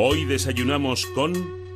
Hoy desayunamos con...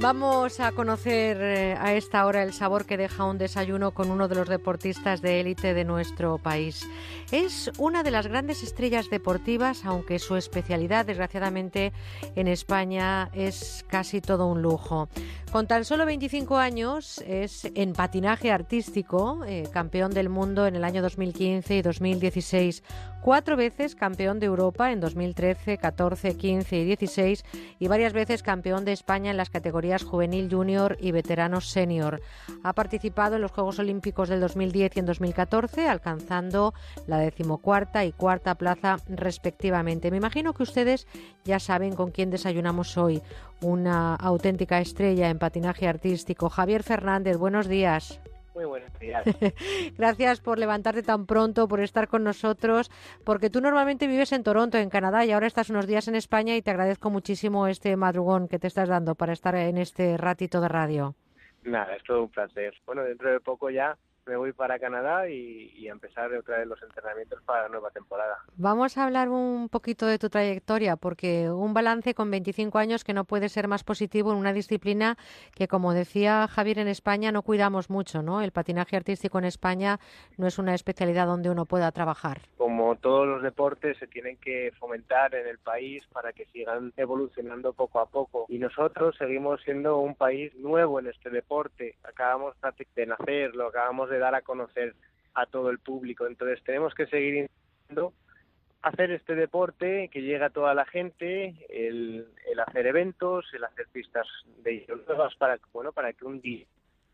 Vamos a conocer eh, a esta hora el sabor que deja un desayuno con uno de los deportistas de élite de nuestro país. Es una de las grandes estrellas deportivas, aunque su especialidad, desgraciadamente, en España es casi todo un lujo. Con tan solo 25 años es en patinaje artístico, eh, campeón del mundo en el año 2015 y 2016, cuatro veces campeón de Europa en 2013, 14, 15 y 16 y varias veces campeón de España en las categorías juvenil, junior y veteranos senior. Ha participado en los Juegos Olímpicos del 2010 y en 2014, alcanzando la decimocuarta y cuarta plaza respectivamente. Me imagino que ustedes ya saben con quién desayunamos hoy una auténtica estrella en patinaje artístico. Javier Fernández, buenos días. Muy buenos días. Gracias por levantarte tan pronto, por estar con nosotros, porque tú normalmente vives en Toronto, en Canadá, y ahora estás unos días en España y te agradezco muchísimo este madrugón que te estás dando para estar en este ratito de radio. Nada, es todo un placer. Bueno, dentro de poco ya me voy para Canadá y, y, empezar otra vez los entrenamientos para la nueva temporada. Vamos a hablar un poquito de tu trayectoria, porque un balance con 25 años que no puede ser más positivo en una disciplina que, como decía Javier, en España no cuidamos mucho, ¿no? El patinaje artístico en España no es una especialidad donde uno pueda trabajar. Como todos los deportes, se tienen que fomentar en el país para que sigan evolucionando poco a poco. Y nosotros seguimos siendo un país nuevo en este deporte. Acabamos de nacer, lo acabamos de dar a conocer a todo el público. Entonces tenemos que seguir intentando hacer este deporte que llega a toda la gente, el, el hacer eventos, el hacer pistas de nuevas para bueno para que un día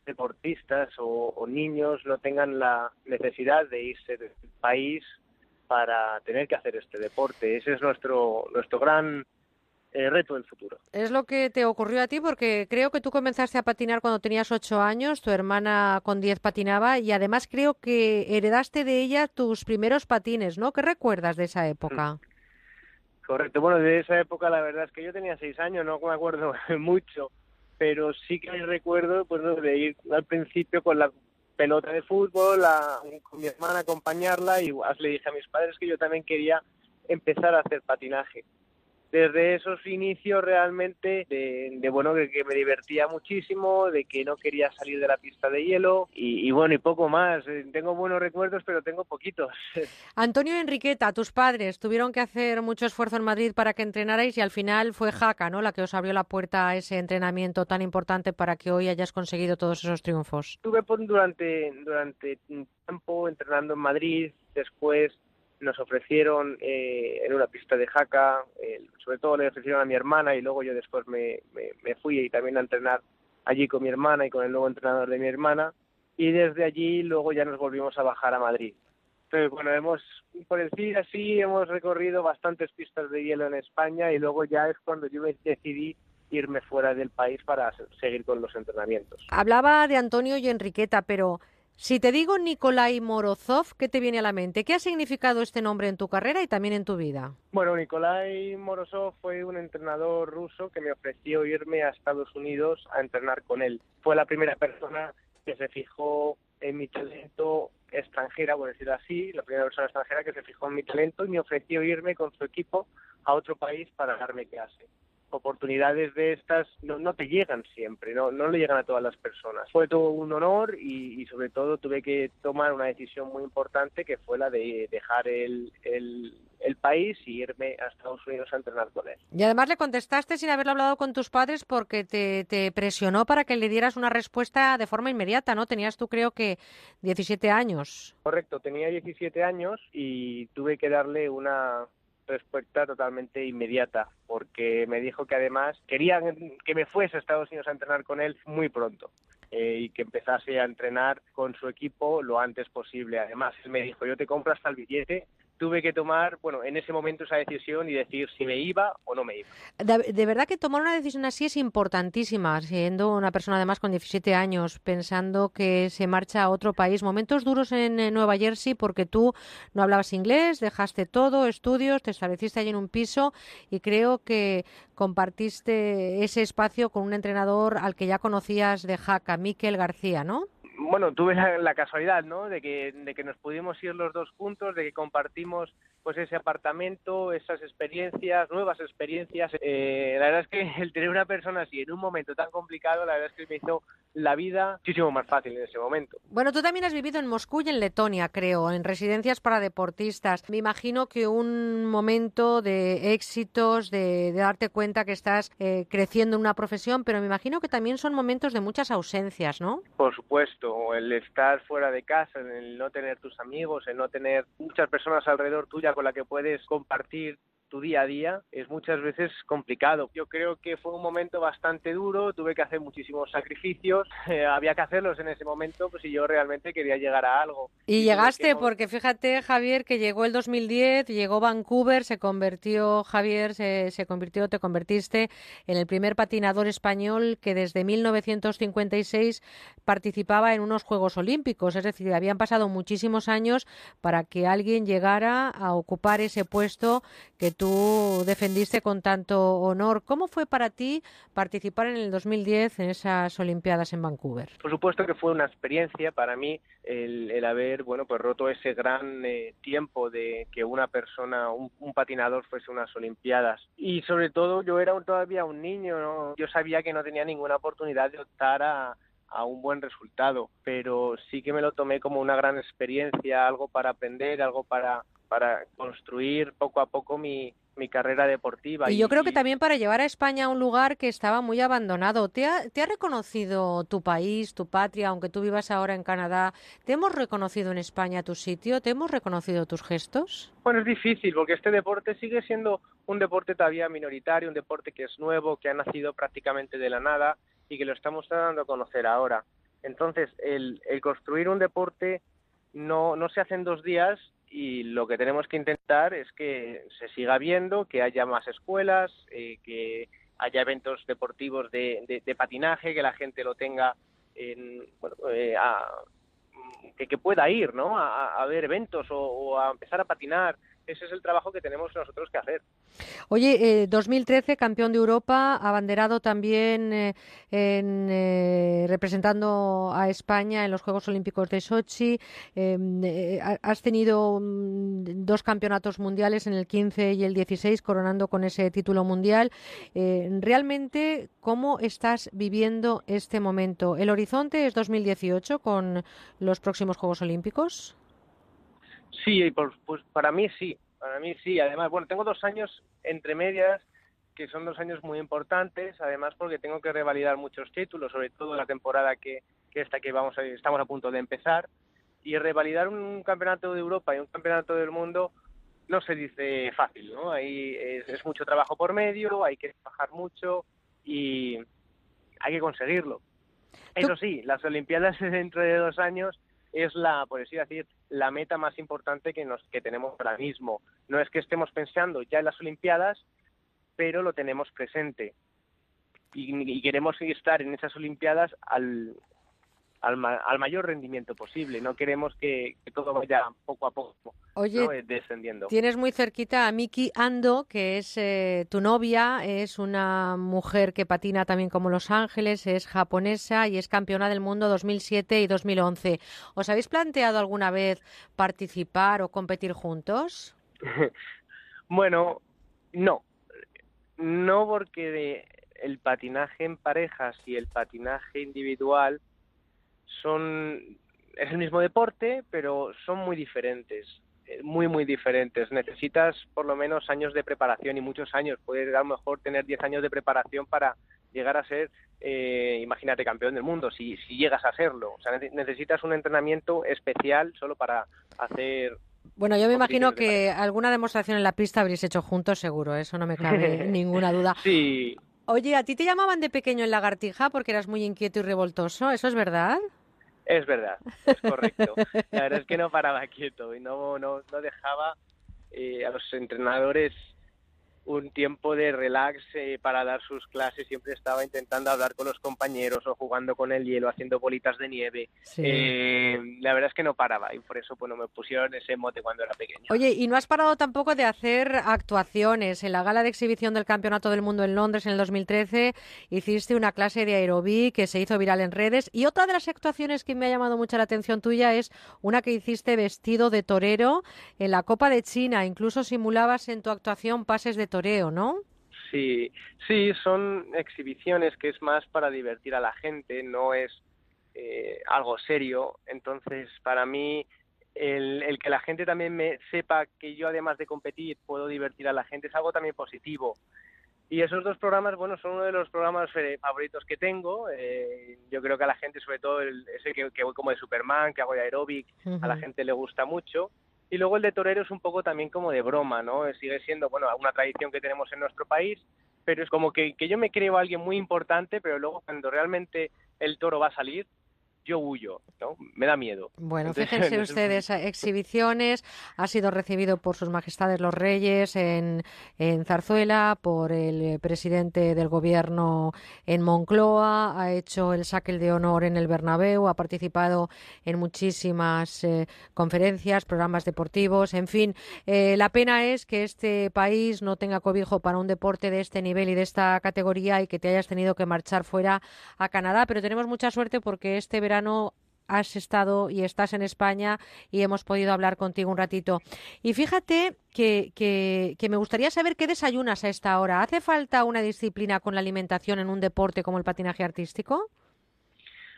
deportistas o, o, niños no tengan la necesidad de irse del país para tener que hacer este deporte. Ese es nuestro nuestro gran eh, reto del futuro. Es lo que te ocurrió a ti porque creo que tú comenzaste a patinar cuando tenías ocho años, tu hermana con diez patinaba y además creo que heredaste de ella tus primeros patines, ¿no? ¿Qué recuerdas de esa época? Correcto, bueno, de esa época la verdad es que yo tenía seis años, no me acuerdo mucho, pero sí que recuerdo pues, de ir al principio con la pelota de fútbol, con mi hermana acompañarla y le dije a mis padres que yo también quería empezar a hacer patinaje desde esos inicios realmente de, de bueno que, que, me divertía muchísimo, de que no quería salir de la pista de hielo y, y, bueno y poco más. Tengo buenos recuerdos pero tengo poquitos. Antonio Enriqueta, tus padres tuvieron que hacer mucho esfuerzo en Madrid para que entrenarais y al final fue Jaca, ¿no? La que os abrió la puerta a ese entrenamiento tan importante para que hoy hayas conseguido todos esos triunfos. Estuve durante durante un tiempo entrenando en Madrid, después nos ofrecieron eh, en una pista de jaca, eh, sobre todo le ofrecieron a mi hermana y luego yo después me, me, me, fui y también a entrenar allí con mi hermana y con el nuevo entrenador de mi hermana y desde allí luego ya nos volvimos a bajar a Madrid. Entonces, bueno, hemos, por decir así, hemos recorrido bastantes pistas de hielo en España y luego ya es cuando yo decidí irme fuera del país para seguir con los entrenamientos. Hablaba de Antonio y Enriqueta, pero si te digo Nikolai Morozov, ¿qué te viene a la mente? ¿Qué ha significado este nombre en tu carrera y también en tu vida? Bueno, Nikolai Morozov fue un entrenador ruso que me ofreció irme a Estados Unidos a entrenar con él. Fue la primera persona que se fijó en mi talento extranjera, por decirlo así, la primera persona extranjera que se fijó en mi talento y me ofreció irme con su equipo a otro país para darme clase oportunidades de estas no, no te llegan siempre, no, no le llegan a todas las personas. Fue todo un honor y, y, sobre todo tuve que tomar una decisión muy importante que fue la de dejar el, el, el, país y irme a Estados Unidos a entrenar con él. Y además le contestaste sin haberlo hablado con tus padres porque te, te presionó para que le dieras una respuesta de forma inmediata, ¿no? Tenías tú creo que 17 años. Correcto, tenía 17 años y tuve que darle una respuesta totalmente inmediata, porque me dijo que además querían que me fuese a Estados Unidos a entrenar con él muy pronto eh, y que empezase a entrenar con su equipo lo antes posible. Además, él me dijo, yo te compro hasta el billete tuve que tomar, bueno, en ese momento esa decisión y decir si me iba o no me iba. De, verdad que tomar una decisión así es importantísima, siendo una persona además con 17 años, pensando que se marcha a otro país. Momentos duros en, en Nueva Jersey porque tú no hablabas inglés, dejaste todo, estudios, te estableciste allí en un piso y creo que compartiste ese espacio con un entrenador al que ya conocías de Jaca, Miquel García, ¿no? Bueno, tuve la, casualidad, ¿no? De que, de que nos pudimos ir los dos juntos, de que compartimos pues ese apartamento, esas experiencias, nuevas experiencias. Eh, la verdad es que el tener una persona así en un momento tan complicado, la verdad es que me hizo la vida muchísimo más fácil en ese momento. Bueno, tú también has vivido en Moscú y en Letonia, creo, en residencias para deportistas. Me imagino que un momento de éxitos, de, darte cuenta que estás eh, creciendo en una profesión, pero me imagino que también son momentos de muchas ausencias, ¿no? Por supuesto, el estar fuera de casa, el no tener tus amigos, el no tener muchas personas alrededor tuya con la que puedes compartir tu día a día es muchas veces complicado. Yo creo que fue un momento bastante duro, tuve que hacer muchísimos sacrificios, eh, había que hacerlos en ese momento pues si yo realmente quería llegar a algo. Y, llegaste, porque fíjate Javier que llegó el 2010, llegó Vancouver, se convirtió, Javier, se, se convirtió, te convertiste en el primer patinador español que desde 1956 participaba en unos Juegos Olímpicos, es decir, habían pasado muchísimos años para que alguien llegara a ocupar ese puesto que tú tú defendiste con tanto honor. ¿Cómo fue para ti participar en el 2010 en esas Olimpiadas en Vancouver? Por supuesto que fue una experiencia para mí el, haber bueno pues roto ese gran eh, tiempo de que una persona, un, patinador fuese unas Olimpiadas. Y sobre todo yo era todavía un niño, yo sabía que no tenía ninguna oportunidad de optar a, a un buen resultado, pero sí que me lo tomé como una gran experiencia, algo para aprender, algo para para construir poco a poco mi, mi carrera deportiva. Y, yo creo que también para llevar a España a un lugar que estaba muy abandonado. ¿Te ha, ¿Te ha reconocido tu país, tu patria, aunque tú vivas ahora en Canadá? ¿Te hemos reconocido en España tu sitio? ¿Te hemos reconocido tus gestos? Bueno, es difícil porque este deporte sigue siendo un deporte todavía minoritario, un deporte que es nuevo, que ha nacido prácticamente de la nada y que lo estamos dando a conocer ahora. Entonces, el, el construir un deporte no, no se hace en dos días y lo que tenemos que intentar es que se siga viendo, que haya más escuelas, eh, que haya eventos deportivos de, patinaje, que la gente lo tenga en, bueno, eh, que, pueda ir ¿no? a, ver eventos o, a empezar a patinar ese es el trabajo que tenemos nosotros que hacer. Oye, 2013 eh, campeón de Europa, abanderado también eh, en, eh, representando a España en los Juegos Olímpicos de Sochi. Em, has tenido mm, dos campeonatos mundiales en el 15 y el 16, coronando con ese título mundial. realmente, ¿cómo estás viviendo este momento? ¿El horizonte es 2018 con los próximos Juegos Olímpicos? Sí, pues para mí sí, para mí sí. Además, bueno, tengo dos años entre medias que son dos años muy importantes, además porque tengo que revalidar muchos títulos, sobre todo la temporada que, que esta que vamos a, estamos a punto de empezar, y revalidar un campeonato de Europa y un campeonato del mundo no se dice fácil, ¿no? Ahí es mucho trabajo por medio, hay que trabajar mucho y hay que conseguirlo. Eso sí, las Olimpiadas dentro de dos años es la, por así decir, la meta más importante que, nos, que tenemos ahora mismo. No es que estemos pensando ya en las Olimpiadas, pero lo tenemos presente. Y, y queremos estar en esas Olimpiadas al, al, mayor rendimiento posible. No queremos que, todo vaya poco a poco Oye, descendiendo. Tienes muy cerquita a Miki Ando, que es eh, tu novia, es una mujer que patina también como Los Ángeles, es japonesa y es campeona del mundo 2007 y 2011. ¿Os habéis planteado alguna vez participar o competir juntos? bueno, no. No porque el patinaje en parejas y el patinaje individual son es el mismo deporte, pero son muy diferentes, eh, muy muy diferentes. Necesitas por lo menos años de preparación y muchos años. Puedes a lo mejor tener 10 años de preparación para llegar a ser, eh, imagínate, campeón del mundo, si, si llegas a serlo. O sea, necesitas un entrenamiento especial solo para hacer bueno, yo me imagino que alguna demostración en la pista habréis hecho juntos, seguro, eso no me cabe ninguna duda. Sí. Oye, ¿a ti te llamaban de pequeño en lagartija porque eras muy inquieto y revoltoso? ¿Eso es verdad? Es verdad, es correcto. La verdad es que no paraba quieto y no, no, no dejaba eh, a los entrenadores un tiempo de relax eh, para dar sus clases. Siempre estaba intentando hablar con los compañeros o jugando con el hielo, haciendo bolitas de nieve. Eh, la verdad es que no paraba y por eso bueno, me pusieron ese mote cuando era pequeño. Oye, y no has parado tampoco de hacer actuaciones. En la gala de exhibición del Campeonato del Mundo en Londres en el 2013 hiciste una clase de aerobí que se hizo viral en redes. Y otra de las actuaciones que me ha llamado mucho la atención tuya es una que hiciste vestido de torero en la Copa de China. Incluso simulabas en tu actuación pases de ¿no? Sí, sí, son exhibiciones que es más para divertir a la gente, no es eh, algo serio. Entonces, para mí, el, el, que la gente también me sepa que yo, además de competir, puedo divertir a la gente es algo también positivo. Y esos dos programas, bueno, son uno de los programas eh, favoritos que tengo. Eh, yo creo que a la gente, sobre todo el, ese que, que voy como de Superman, que hago de aeróbic, a la gente le gusta mucho. Y luego el de torero es un poco también como de broma, ¿no? Sigue siendo, bueno, una tradición que tenemos en nuestro país, pero es como que, que yo me creo alguien muy importante, pero luego cuando realmente el toro va a salir, yo huyo, ¿no? Me da miedo. Bueno, fíjense ustedes, exhibiciones, ha sido recibido por sus majestades los reyes en, en Zarzuela, por el presidente del gobierno en Moncloa, ha hecho el saque de honor en el Bernabéu, ha participado en muchísimas eh, conferencias, programas deportivos, en fin, eh, la pena es que este país no tenga cobijo para un deporte de este nivel y de esta categoría y que te hayas tenido que marchar fuera a Canadá, pero tenemos mucha suerte porque este verano has estado y estás en España y hemos podido hablar contigo un ratito. Y fíjate que, que, me gustaría saber qué desayunas a esta hora. ¿Hace falta una disciplina con la alimentación en un deporte como el patinaje artístico?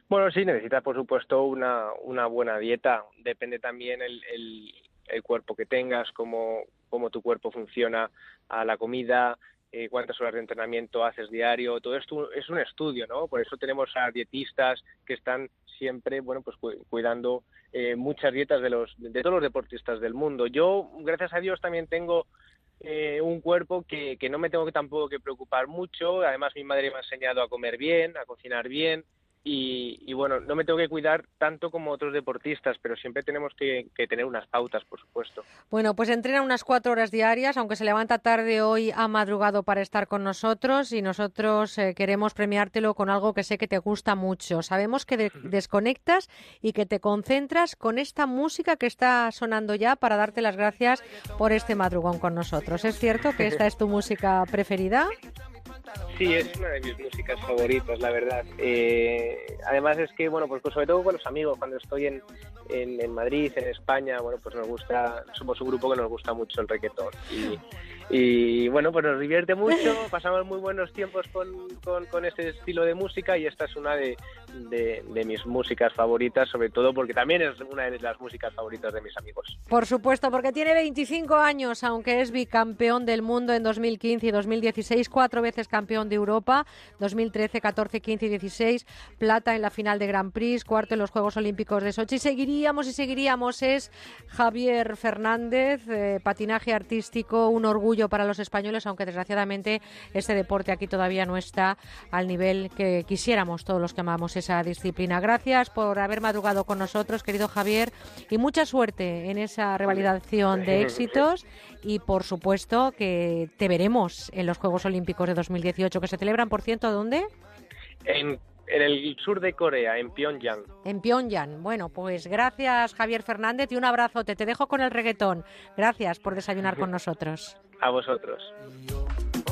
Bueno, sí, necesitas por supuesto una, una buena dieta. Depende también el, el, el cuerpo que tengas, cómo, cómo tu cuerpo funciona a la comida, eh, cuántas horas de entrenamiento haces diario, todo esto es un estudio, ¿no? Por eso tenemos a dietistas que están siempre, bueno, pues cuidando eh, muchas dietas de los de todos los deportistas del mundo. Yo, gracias a Dios, también tengo eh, un cuerpo que, que no me tengo que tampoco que preocupar mucho. Además, mi madre me ha enseñado a comer bien, a cocinar bien, y, bueno, no me tengo que cuidar tanto como otros deportistas, pero siempre tenemos que, tener unas pautas, por supuesto. Bueno, pues entrena unas cuatro horas diarias, aunque se levanta tarde hoy, ha madrugado para estar con nosotros y nosotros eh, queremos premiártelo con algo que sé que te gusta mucho. Sabemos que desconectas y que te concentras con esta música que está sonando ya para darte las gracias por este madrugón con nosotros. ¿Es cierto que esta es tu música preferida? Sí, es una de mis músicas favoritas, la verdad. Eh, además es que, bueno, pues, pues, sobre todo con los amigos, cuando estoy en, en, Madrid, en España, bueno, pues nos gusta, somos un grupo que nos gusta mucho el reggaetón. Y, y bueno, pues nos divierte mucho, pasamos muy buenos tiempos con, con, este estilo de música y esta es una de, de, mis músicas favoritas, sobre todo porque también es una de las músicas favoritas de mis amigos. Por supuesto, porque tiene 25 años, aunque es bicampeón del mundo en 2015 y 2016, cuatro veces campeón de Europa, 2013, 14, 15 y 16, plata en la final de Grand Prix, cuarto en los Juegos Olímpicos de Sochi. Seguiríamos y seguiríamos, es Javier Fernández, eh, patinaje artístico, un orgullo para los españoles, aunque desgraciadamente este deporte aquí todavía no está al nivel que quisiéramos todos los que amamos esa disciplina. Gracias por haber madrugado con nosotros, querido Javier, y mucha suerte en esa revalidación de éxitos y por supuesto que te veremos en los Juegos Olímpicos de 2018 que se celebran, por cierto, ¿dónde? En en el sur de Corea, en Pyongyang. En Pyongyang. Bueno, pues gracias Javier Fernández y un abrazo. Te, te dejo con el reggaetón. Gracias por desayunar con nosotros. A vosotros.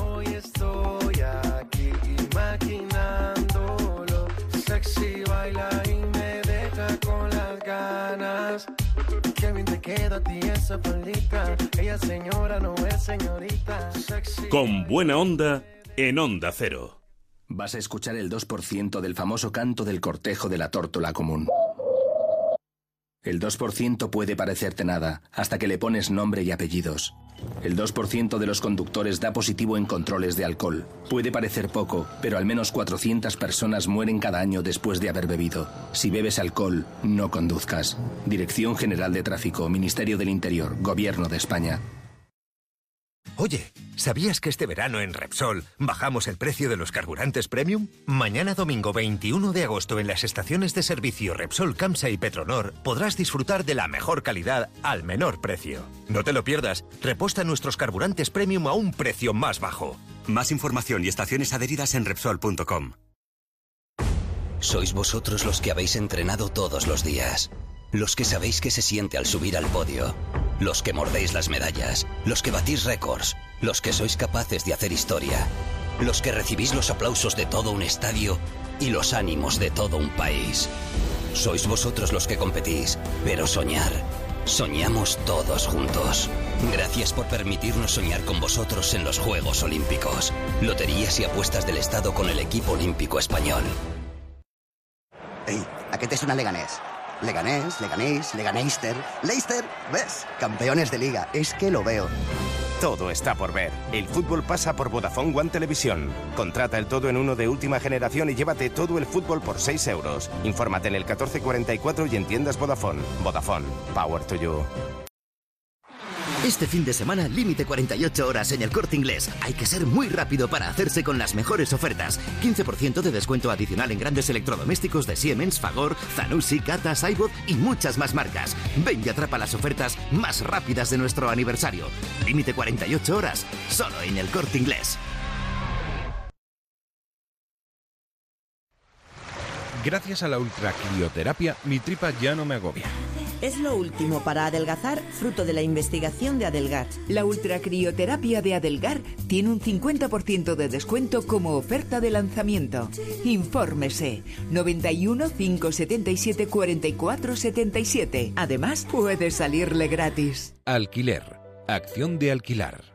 Hoy estoy aquí imaginándolo. Sexy baila y me deja con las ganas. Qué bien te queda a ti esa faldita. Ella señora no es señorita. Sexy Con buena onda en Onda Cero. Vas a escuchar el 2% del famoso canto del cortejo de la tórtola común. El 2% puede parecerte nada, hasta que le pones nombre y apellidos. El 2% de los conductores da positivo en controles de alcohol. Puede parecer poco, pero al menos 400 personas mueren cada año después de haber bebido. Si bebes alcohol, no conduzcas. Dirección General de Tráfico, Ministerio del Interior, Gobierno de España. Oye, ¿sabías que este verano en Repsol bajamos el precio de los carburantes premium? Mañana domingo 21 de agosto en las estaciones de servicio Repsol Camsa y Petronor podrás disfrutar de la mejor calidad al menor precio. No te lo pierdas, reposta nuestros carburantes premium a un precio más bajo. Más información y estaciones adheridas en Repsol.com. Sois vosotros los que habéis entrenado todos los días. Los que sabéis que se siente al subir al podio los que mordéis las medallas, los que batís récords, los que sois capaces de hacer historia, los que recibís los aplausos de todo un estadio y los ánimos de todo un país. Sois vosotros los que competís, pero soñar, soñamos todos juntos. Gracias por permitirnos soñar con vosotros en los Juegos Olímpicos. Loterías y apuestas del Estado con el equipo olímpico español. Ey, ¿a qué te suena Leganés? Leganés, Leganés, Leganeister, Leicester, ¿ves? Campeones de liga, es que lo veo. Todo está por ver. El fútbol pasa por Vodafone One Televisión. Contrata el todo en uno de última generación y llévate todo el fútbol por 6 euros. Infórmate en el 1444 y entiendas Vodafone. Vodafone. Power to you. Este fin de semana, límite 48 horas en el corte inglés. Hay que ser muy rápido para hacerse con las mejores ofertas. 15% de descuento adicional en grandes electrodomésticos de Siemens, Fagor, Zanussi, Kata, Saibot y muchas más marcas. Ven y atrapa las ofertas más rápidas de nuestro aniversario. Límite 48 horas, solo en el corte inglés. Gracias a la ultracrioterapia, mi tripa ya no me agobia. Es lo último para adelgazar, fruto de la investigación de Adelgar. La ultracrioterapia de Adelgar tiene un 50% de descuento como oferta de lanzamiento. Infórmese 91 577 44 77. Además, puede salirle gratis. Alquiler. Acción de alquilar.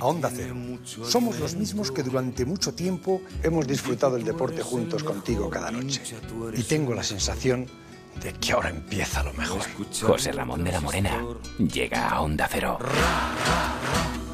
a Onda Cero. Somos los mismos que durante mucho tiempo hemos disfrutado el deporte juntos contigo cada noche. Y tengo la sensación de que ahora empieza lo mejor. José Ramón de la Morena llega a Onda Cero.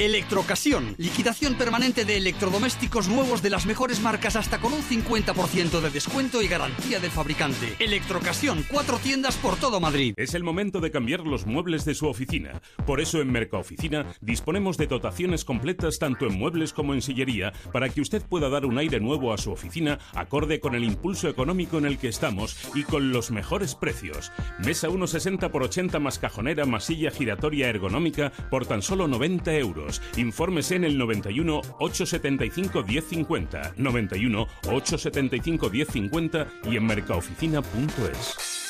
Electrocasión, liquidación permanente de electrodomésticos nuevos de las mejores marcas hasta con un 50% de descuento y garantía del fabricante. Electrocasión, cuatro tiendas por todo Madrid. Es el momento de cambiar los muebles de su oficina. Por eso en Mercaoficina disponemos de dotaciones completas tanto en muebles como en sillería para que usted pueda dar un aire nuevo a su oficina acorde con el impulso económico en el que estamos y con los mejores precios. Mesa 1,60 por 80 más cajonera más silla giratoria ergonómica por tan solo 90 euros. Infórmese en el 91 875 1050, 91 875 1050 y en mercaoficina.es.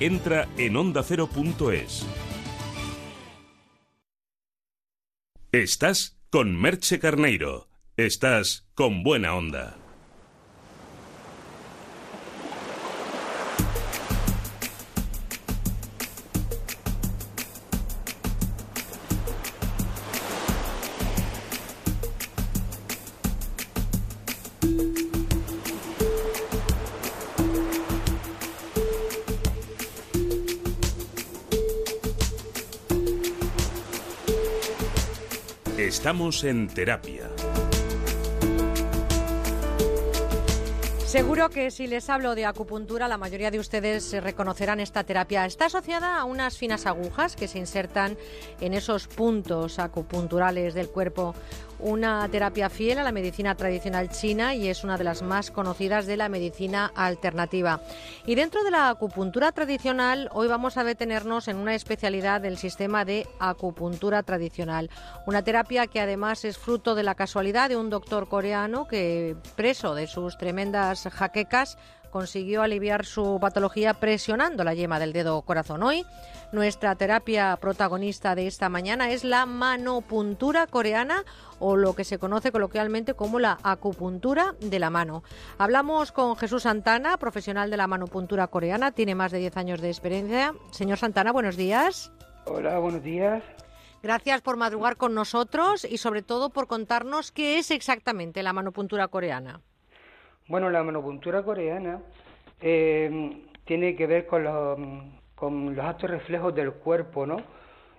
entra en ondacero.es. Estás con Merche Carneiro. Estás con buena onda. Estamos en terapia. Seguro que si les hablo de acupuntura, la mayoría de ustedes reconocerán esta terapia. Está asociada a unas finas agujas que se insertan en esos puntos acupunturales del cuerpo una terapia fiel a la medicina tradicional china y es una de las más conocidas de la medicina alternativa. Y dentro de la acupuntura tradicional, hoy vamos a detenernos en una especialidad del sistema de acupuntura tradicional, una terapia que además es fruto de la casualidad de un doctor coreano que, preso de sus tremendas jaquecas, consiguió aliviar su patología presionando la yema del dedo corazón. Hoy, nuestra terapia protagonista de esta mañana es la manopuntura coreana o lo que se conoce coloquialmente como la acupuntura de la mano. Hablamos con Jesús Santana, profesional de la manopuntura coreana, tiene más de 10 años de experiencia. Señor Santana, buenos días. Hola, buenos días. Gracias por madrugar con nosotros y sobre todo por contarnos qué es exactamente la manopuntura coreana. Bueno, la manopuntura coreana eh, tiene que ver con los, con los actos reflejos del cuerpo, ¿no?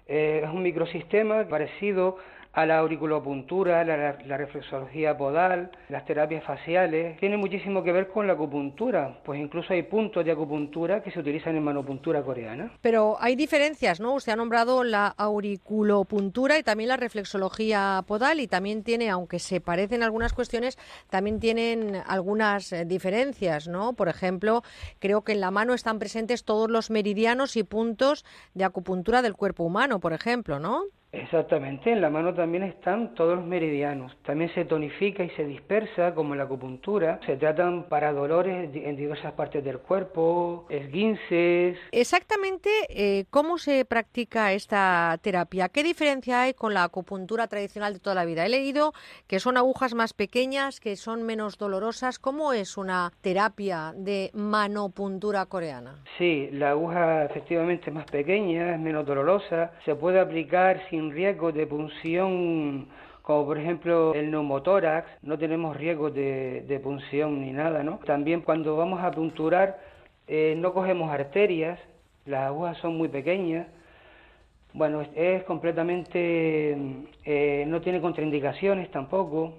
Eh, es un microsistema parecido a la auriculopuntura, la, reflexología podal, las terapias faciales. Tiene muchísimo que ver con la acupuntura, pues incluso hay puntos de acupuntura que se utilizan en manopuntura coreana. Pero hay diferencias, ¿no? Usted ha nombrado la auriculopuntura y también la reflexología podal y también tiene, aunque se parecen algunas cuestiones, también tienen algunas eh, diferencias, ¿no? Por ejemplo, creo que en la mano están presentes todos los meridianos y puntos de acupuntura del cuerpo humano, por ejemplo, ¿no? Exactamente, en la mano también están todos los meridianos. También se tonifica y se dispersa, como en la acupuntura. Se tratan para dolores en diversas partes del cuerpo, esguinces. Exactamente, eh, ¿cómo se practica esta terapia? ¿Qué diferencia hay con la acupuntura tradicional de toda la vida? He leído que son agujas más pequeñas, que son menos dolorosas. ¿Cómo es una terapia de manopuntura coreana? Sí, la aguja efectivamente es más pequeña, es menos dolorosa. Se puede aplicar sin riesgo de punción como por ejemplo el neumotórax, no tenemos riesgo de, punción ni nada, ¿no? También cuando vamos a punturar eh, no cogemos arterias, las agujas son muy pequeñas, bueno, es, completamente, eh, no tiene contraindicaciones tampoco.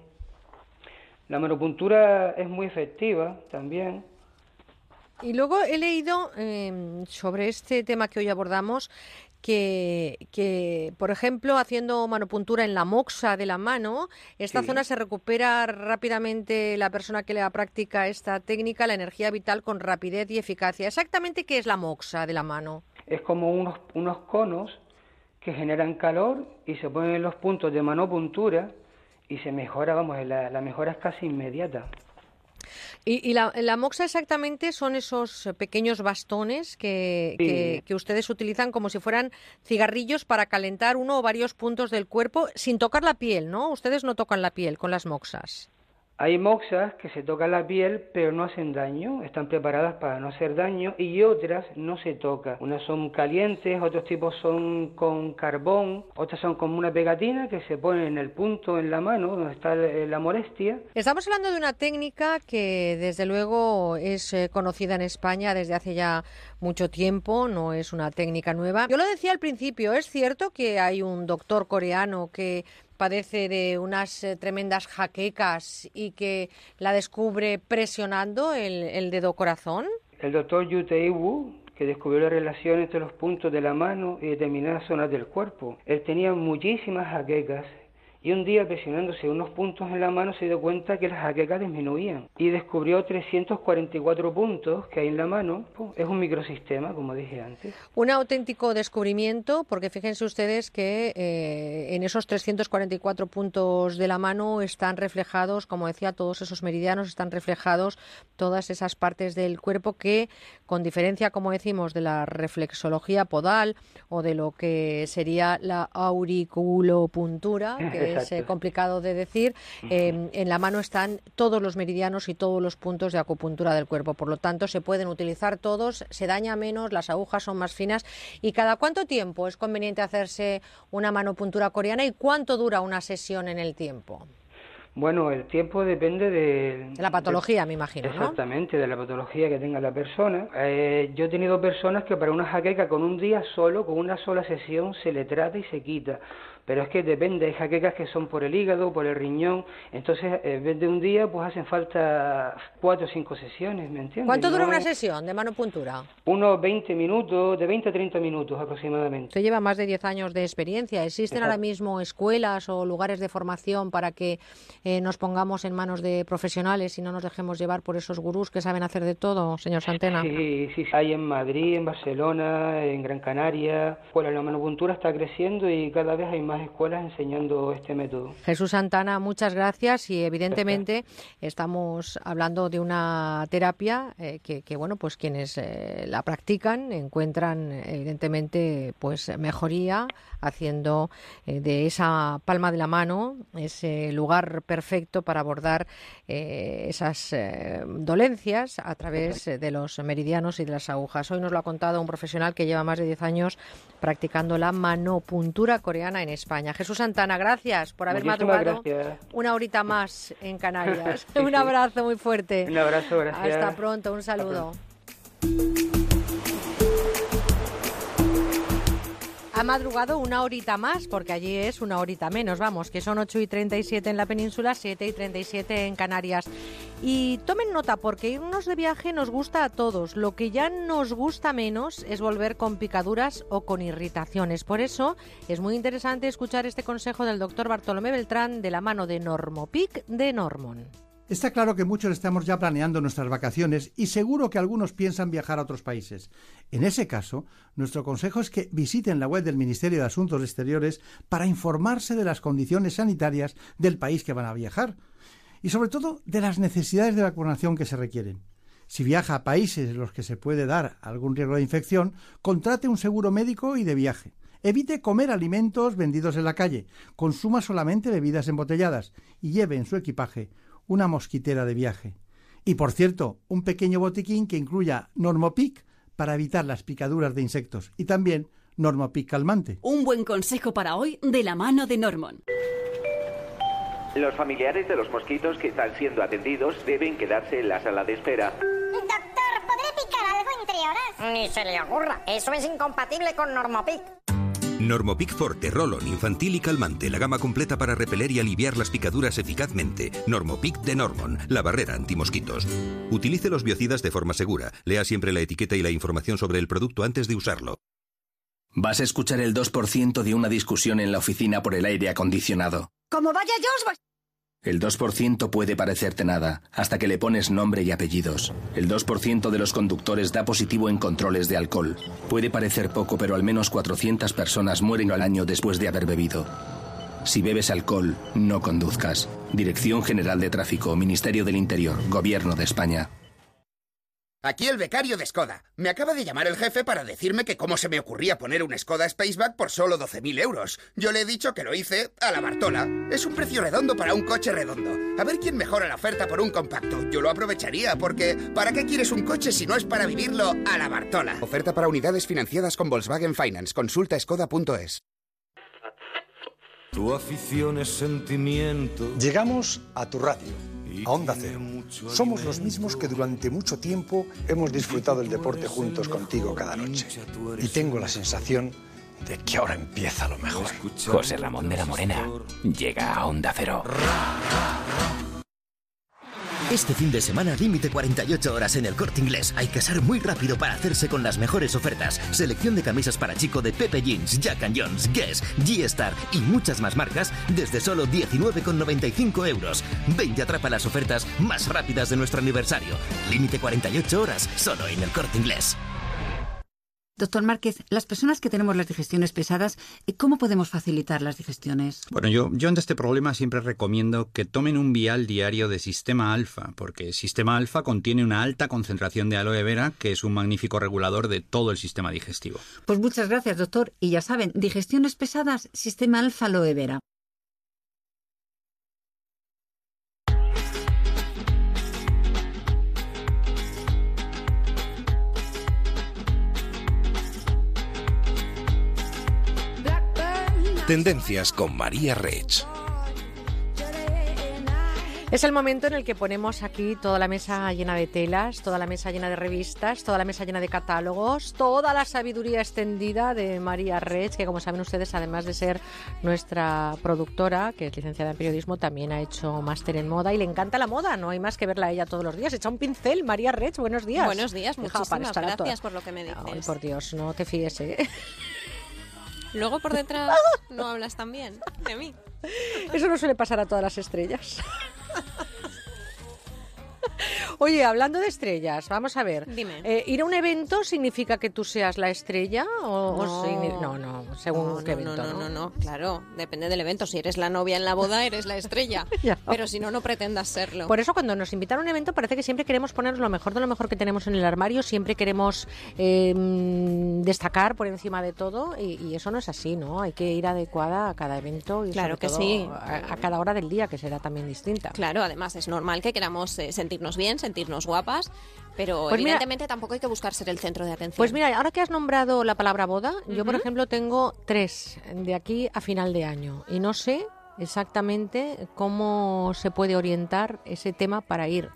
La manopuntura es muy efectiva también. Y luego he leído em, sobre este tema que hoy abordamos que, por ejemplo, haciendo manopuntura en la moxa de la mano, esta zona se recupera rápidamente la persona que le practica esta técnica, la energía vital con rapidez y eficacia. Exactamente, ¿qué es la moxa de la mano? Es como unos, unos conos que generan calor y se ponen en los puntos de manopuntura y se mejora, vamos, la mejora es casi inmediata. Y, la, moxa exactamente son esos pequeños bastones que, que, ustedes utilizan como si fueran cigarrillos para calentar uno o varios puntos del cuerpo sin tocar la piel, ¿no? Ustedes no tocan la piel con las moxas. Hay moxas que se tocan la piel pero no hacen daño, están preparadas para no hacer daño y otras no se tocan. Unas son calientes, otros tipos son con carbón, otras son como una pegatina que se pone en el punto en la mano donde está la molestia. Estamos hablando de una técnica que desde luego es eh, conocida en España desde hace ya mucho tiempo, no es una técnica nueva. Yo lo decía al principio, es cierto que hay un doctor coreano que padece de unas eh, tremendas jaquecas y que la descubre presionando el, dedo corazón? El doctor Yu Wu, que descubrió la relación entre los puntos de la mano y determinadas zonas del cuerpo. Él tenía muchísimas jaquecas y un día presionándose unos puntos en la mano se dio cuenta que las jaquecas disminuían y descubrió 344 puntos que hay en la mano. Es un microsistema, como dije antes. Un auténtico descubrimiento, porque fíjense ustedes que eh, en esos 344 puntos de la mano están reflejados, como decía, todos esos meridianos, están reflejados todas esas partes del cuerpo que, con diferencia, como decimos, de la reflexología podal o de lo que sería la auriculopuntura, que es eh, complicado de decir, em, en la mano están todos los meridianos y todos los puntos de acupuntura del cuerpo. Por lo tanto, se pueden utilizar todos, se daña menos, las agujas son más finas. ¿Y cada cuánto tiempo es conveniente hacerse una manopuntura coreana y cuánto dura una sesión en el tiempo? Bueno, el tiempo depende de... De la patología, me imagino, Exactamente, de la patología que tenga la persona. Eh, yo he tenido personas que para una jaqueca con un día solo, con una sola sesión, se le trata y se quita pero es que depende, hay jaquecas que son por el hígado, por el riñón, entonces en vez de un día pues hacen falta cuatro o cinco sesiones, ¿me entiendes? ¿Cuánto dura No una es sesión de manopuntura? Unos 20 minutos, de 20 a 30 minutos aproximadamente. Usted lleva más de 10 años de experiencia. ¿Existen Exacto. ahora mismo escuelas o lugares de formación para que eh, nos pongamos en manos de profesionales y no nos dejemos llevar por esos gurús que saben hacer de todo, señor Santena? Sí, sí, sí. hay en Madrid, en Barcelona, en Gran Canaria. Bueno, la manopuntura está creciendo y cada vez hay más escuelas enseñando este método. Jesús Santana, muchas gracias y evidentemente estamos hablando de una terapia eh, que, que, bueno, pues quienes eh, la practican encuentran evidentemente pues mejoría haciendo eh, de esa palma de la mano ese lugar perfecto para abordar esas dolencias a través de los meridianos y de las agujas. Hoy nos lo ha contado un profesional que lleva más de 10 años practicando la manopuntura coreana en España. Jesús Santana, gracias por haber Muchísimas madrugado gracias. una horita más en Canarias. Sí, un abrazo muy fuerte. Un abrazo, gracias. Hasta pronto, un saludo. Ha madrugado una horita más, porque allí es una horita menos, vamos, que son 8 y 37 en la península, 7 y 37 en Canarias. Y tomen nota, porque irnos de viaje nos gusta a todos. Lo que ya nos gusta menos es volver con picaduras o con irritaciones. Por eso es muy interesante escuchar este consejo del doctor Bartolomé Beltrán de la mano de Normopic de Normon. Está claro que muchos estamos ya planeando nuestras vacaciones y seguro que algunos piensan viajar a otros países. En ese caso, nuestro consejo es que visiten la web del Ministerio de Asuntos Exteriores para informarse de las condiciones sanitarias del país que van a viajar y sobre todo de las necesidades de vacunación que se requieren. Si viaja a países en los que se puede dar algún riesgo de infección, contrate un seguro médico y de viaje. Evite comer alimentos vendidos en la calle, consuma solamente bebidas embotelladas y lleve en su equipaje una mosquitera de viaje. Y por cierto, un pequeño botiquín que incluya Normopic para evitar las picaduras de insectos y también Normopic calmante. Un buen consejo para hoy de la mano de Normon. Los familiares de los mosquitos que están siendo atendidos deben quedarse en la sala de espera. Doctor, ¿podré picar algo entre horas? Ni se le ocurra. Eso es incompatible con Normopic. Normopic Forte, Rolon, infantil y calmante, la gama completa para repeler y aliviar las picaduras eficazmente. Normopic de Normon, la barrera antimosquitos. Utilice los biocidas de forma segura. Lea siempre la etiqueta y la información sobre el producto antes de usarlo. Vas a escuchar el 2% de una discusión en la oficina por el aire acondicionado. Como vaya yo, os El 2% puede parecerte nada, hasta que le pones nombre y apellidos. El 2% de los conductores da positivo en controles de alcohol. Puede parecer poco, pero al menos 400 personas mueren al año después de haber bebido. Si bebes alcohol, no conduzcas. Dirección General de Tráfico, Ministerio del Interior, Gobierno de España. Aquí el becario de Skoda. Me acaba de llamar el jefe para decirme que cómo se me ocurría poner un Skoda Spaceback por solo 12.000 euros. Yo le he dicho que lo hice a la Bartola. Es un precio redondo para un coche redondo. A ver quién mejora la oferta por un compacto. Yo lo aprovecharía porque ¿para qué quieres un coche si no es para vivirlo a la Bartola? Oferta para unidades financiadas con Volkswagen Finance. Consulta skoda.es. Tu afición es sentimiento. Llegamos a tu radio, a Onda Cero. Somos los mismos que durante mucho tiempo hemos disfrutado el deporte juntos contigo cada noche. Y tengo la sensación de que ahora empieza lo mejor. José Ramón de la Morena llega a Onda Cero. Este fin de semana, límite 48 horas en el corte inglés. Hay que ser muy rápido para hacerse con las mejores ofertas. Selección de camisas para chico de Pepe Jeans, Jack and Jones, Guess, G-Star y muchas más marcas desde solo 19,95 euros. Ven y atrapa las ofertas más rápidas de nuestro aniversario. Límite 48 horas solo en el corte inglés. Doctor Márquez, las personas que tenemos las digestiones pesadas, ¿cómo podemos facilitar las digestiones? Bueno, yo, yo ante este problema siempre recomiendo que tomen un vial diario de Sistema Alfa, porque Sistema Alfa contiene una alta concentración de aloe vera, que es un magnífico regulador de todo el sistema digestivo. Pues muchas gracias, doctor. Y ya saben, digestiones pesadas, sistema alfa aloe vera. Tendencias con María Rech. Es el momento en el que ponemos aquí toda la mesa llena de telas, toda la mesa llena de revistas, toda la mesa llena de catálogos, toda la sabiduría extendida de María Rech, que como saben ustedes, además de ser nuestra productora, que es licenciada en periodismo, también ha hecho máster en moda y le encanta la moda, no hay más que verla a ella todos los días. Echa un pincel, María Rech, buenos días. Buenos días, muchísimas gracias toda- por lo que me dices. Ay, por Dios, no te fíes, ¿eh? Luego por detrás no hablas tan bien de mí. Eso no suele pasar a todas las estrellas. Oye, hablando de estrellas, vamos a ver. Dime. Eh, ¿Ir a un evento significa que tú seas la estrella? O, No. no, no, según No, qué no, evento, no, ¿no? no, no, claro, depende del evento. Si eres la novia en la boda, eres la estrella. Pero si no, no pretendas serlo. Por eso cuando nos invitan a un evento parece que siempre queremos poner lo mejor de lo mejor que tenemos en el armario, siempre queremos eh, mm, destacar por encima de todo y, y eso no es así, ¿no? Hay que ir adecuada a cada evento y Claro sobre que todo sí. a, a cada hora del día que será también distinta. Claro, además es normal que queramos eh, sentirnos bien, sentirnos guapas, pero Pues mira- evidentemente tampoco hay que buscar ser el centro de atención. Pues mira, ahora que has nombrado la palabra boda, yo por ejemplo tengo tres de aquí a final de año y no sé exactamente cómo se puede orientar ese tema para ir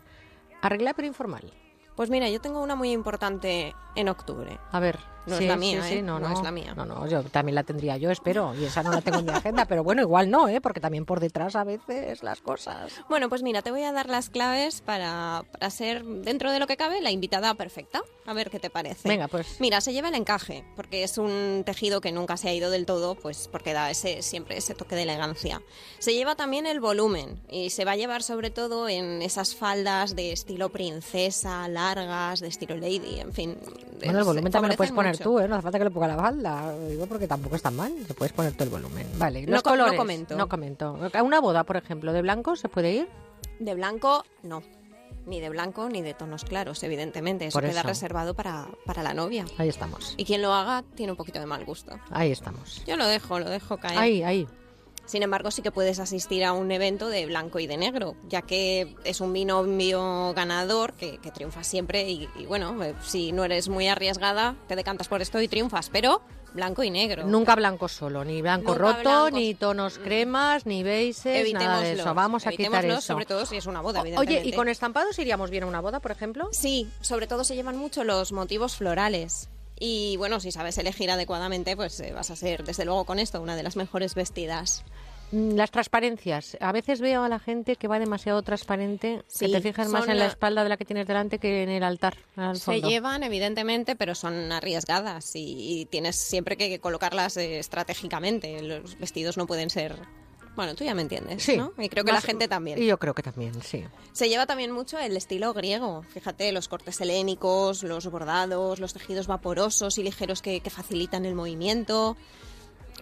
arreglar pero informal. Pues mira, yo tengo una muy importante en octubre. A ver, No sí, es la mía, sí, ¿eh? no, No no, es la mía. No, no, yo también la tendría yo, espero, y esa no la tengo en mi agenda, pero bueno, igual no, ¿eh? porque también por detrás a veces las cosas. Bueno, pues mira, te voy a dar las claves para, para ser, dentro de lo que cabe, la invitada perfecta. A ver qué te parece. Venga, pues. Mira, se lleva el encaje, porque es un tejido que nunca se ha ido del todo, pues porque da ese, siempre ese toque de elegancia. Se lleva también el volumen, y se va a llevar sobre todo en esas faldas de estilo princesa, largas, de estilo lady, en fin. Bueno, el volumen también lo puedes favorecen poner tú, ¿eh? no hace falta que le ponga la falda, digo porque tampoco está mal, se puedes poner todo el volumen. Vale, No los no colores. comento. No comento. A una boda, por ejemplo, de blanco se puede ir. De blanco, no. Ni de blanco ni de tonos claros, evidentemente. Eso Por queda eso. reservado para, para la novia. Ahí estamos. Y quien lo haga tiene un poquito de mal gusto. Ahí estamos. Yo lo dejo, lo dejo caer. Ahí, ahí. Sin embargo, sí que puedes asistir a un evento de blanco y de negro, ya que es un binomio ganador que, que triunfa siempre. Y, y bueno, eh, si no eres muy arriesgada, te decantas por esto y triunfas, pero blanco y negro. Nunca blanco solo, ni blanco Nunca roto, blancos. ni tonos cremas, ni beiges, nada de eso. Vamos a quitar eso. sobre todo si es una boda, Oye. ¿y con estampados iríamos bien a una boda, por ejemplo? Sí, sobre todo se llevan mucho los motivos florales. Y bueno, si sabes elegir adecuadamente, pues eh, vas a ser, desde luego, con esto, una de las mejores vestidas. Mm, Las transparencias. A veces veo a la gente que va demasiado transparente, Sí, que te fijas más en la la- espalda de la que tienes delante que en el altar, al Se llevan, evidentemente, pero son arriesgadas y, y tienes siempre que colocarlas eh, estratégicamente. Los vestidos no pueden ser... Bueno, tú ya me entiendes, Sí. ¿no? Y creo que Más- la gente también. Y yo creo que también, sí. Se lleva también mucho el estilo griego. Fíjate, los cortes helénicos, los bordados, los tejidos vaporosos y ligeros que, que facilitan el movimiento.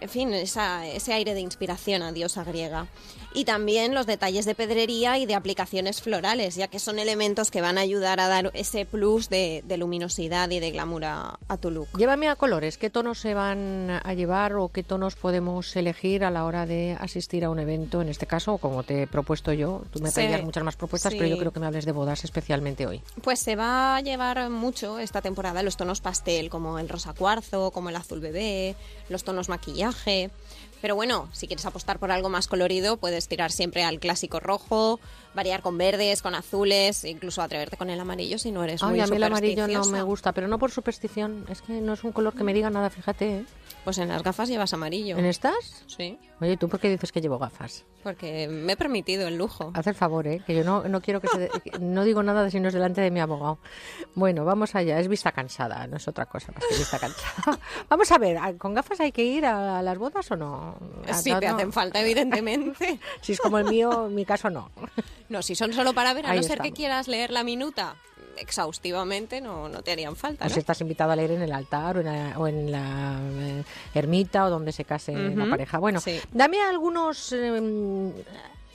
En fin, esa- ese aire de inspiración a diosa griega. Y también los detalles de pedrería y de aplicaciones florales, ya que son elementos que van a ayudar a dar ese plus de, de luminosidad y de glamour a, a tu look. Llévame a colores. ¿Qué tonos se van a llevar o qué tonos podemos elegir a la hora de asistir a un evento? En este caso, como te he propuesto yo, tú me Sí. traías muchas más propuestas, pero Sí. yo creo que me hables de bodas especialmente hoy. Pues se va a llevar mucho esta temporada los tonos pastel, como el rosa cuarzo, como el azul bebé, los tonos Pero bueno, si quieres apostar por algo más colorido, puedes tirar siempre al clásico rojo, variar con verdes, con azules, e incluso atreverte con el amarillo si no eres Ay, muy a mí el amarillo no me gusta, pero no por superstición. Es que no es un color que me diga nada, fíjate. ¿eh? Pues en las gafas llevas amarillo. ¿En estas? Sí, Oye, ¿tú por qué dices que llevo gafas? Porque me he permitido el lujo. Haz el favor, ¿eh? que yo no, no quiero que se... no digo nada si no es delante de mi abogado. Bueno, vamos allá. Es vista cansada, no es otra cosa más que vista cansada. vamos a ver, ¿a- ¿con gafas hay que ir a las bodas o no? A- Sí, no, te no. hacen falta, evidentemente. Si es como el mío, en mi caso no. No, si son solo para ver, a Ahí no ser que quieras leer la minuta exhaustivamente, no, no te harían falta. O ¿no? si estás invitado a leer en el altar o en la, o en la, eh, ermita o donde se case la Ujú, pareja. Bueno, sí. dame algunos... eh,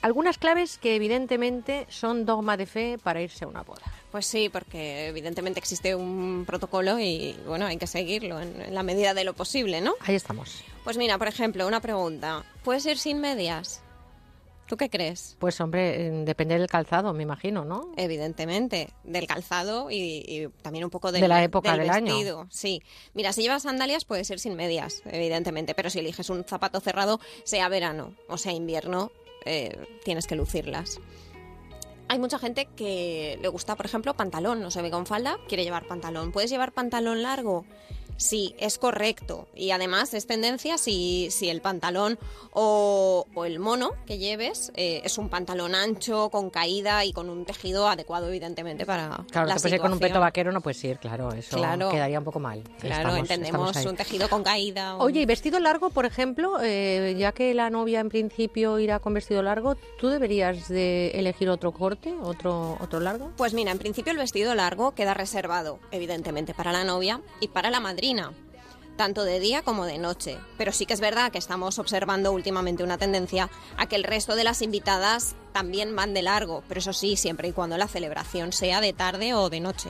algunas claves que evidentemente son dogma de fe para irse a una boda. Pues sí, porque evidentemente existe un protocolo y bueno, hay que seguirlo en, en la medida de lo posible, ¿no? Ahí estamos. Pues mira, por ejemplo, una pregunta. ¿Puedes ir sin medias? ¿Tú qué crees? Pues hombre, eh, depende del calzado, me imagino, ¿no? Evidentemente, del calzado y, y también un poco del, De la época del año. vestido. Sí. Mira, si llevas sandalias puedes ir sin medias, evidentemente, pero si eliges un zapato cerrado, sea verano o sea invierno, eh, tienes que lucirlas. hay mucha gente que le gusta, por ejemplo, pantalón, no se ve con falda, quiere llevar pantalón. ¿Puedes llevar pantalón largo? Sí, es correcto. Y además es tendencia si, si el pantalón o, o el mono que lleves eh, es un pantalón ancho, con caída y con un tejido adecuado, evidentemente, para Claro, la que con un peto vaquero no puedes ir, claro, eso Claro. quedaría un poco mal. Claro, Estamos- entendemos estamos un tejido con caída. un- Oye, y vestido largo, por ejemplo, eh, ya que la novia en principio irá con vestido largo, ¿tú deberías de elegir otro corte, otro, otro largo? Pues mira, en principio el vestido largo queda reservado, evidentemente, para la novia y para la tanto de día como de noche. Pero sí que es verdad que estamos observando últimamente una tendencia a que el resto de las invitadas también van de largo, pero eso sí, siempre y cuando la celebración sea de tarde o de noche.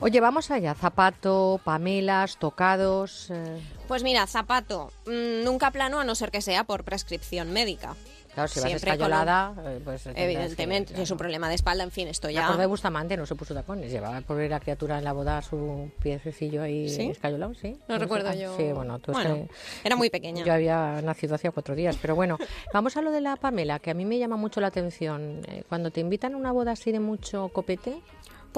Oye, vamos allá, zapato, pamelas, tocados... eh, Pues mira, zapato, mm, nunca plano a no ser que sea por prescripción médica. Claro, si vas con un- escayolada, eh, pues... que- Evidentemente, si es un problema de espalda, en fin, esto ya... acuerdo de Bustamante, no se puso tacones. Llevaba por la criatura en la boda su piececillo ahí ¿Sí? escayolado, sí. No sé. recuerdo yo. Sí, bueno, tú es Bueno, que- era muy pequeña. Yo había nacido hacía cuatro días, pero bueno. Vamos a lo de la Pamela, que a mí me llama mucho la atención. Eh, Cuando te invitan a una boda así de mucho copete,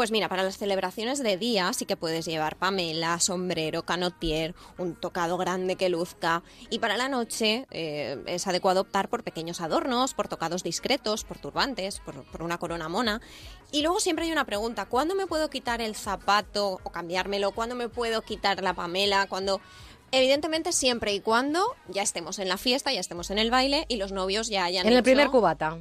Pues mira, para las celebraciones de día sí que puedes llevar pamela, sombrero, canotier, un tocado grande que luzca. Y para la noche eh, es adecuado optar por pequeños adornos, por tocados discretos, por turbantes, por, por una corona mona. Y luego siempre hay una pregunta, ¿cuándo me puedo quitar el zapato o cambiármelo? ¿Cuándo me puedo quitar la pamela? Cuando... Evidentemente siempre y cuando ya estemos en la fiesta, ya estemos en el baile y los novios ya hayan en el primer cubata.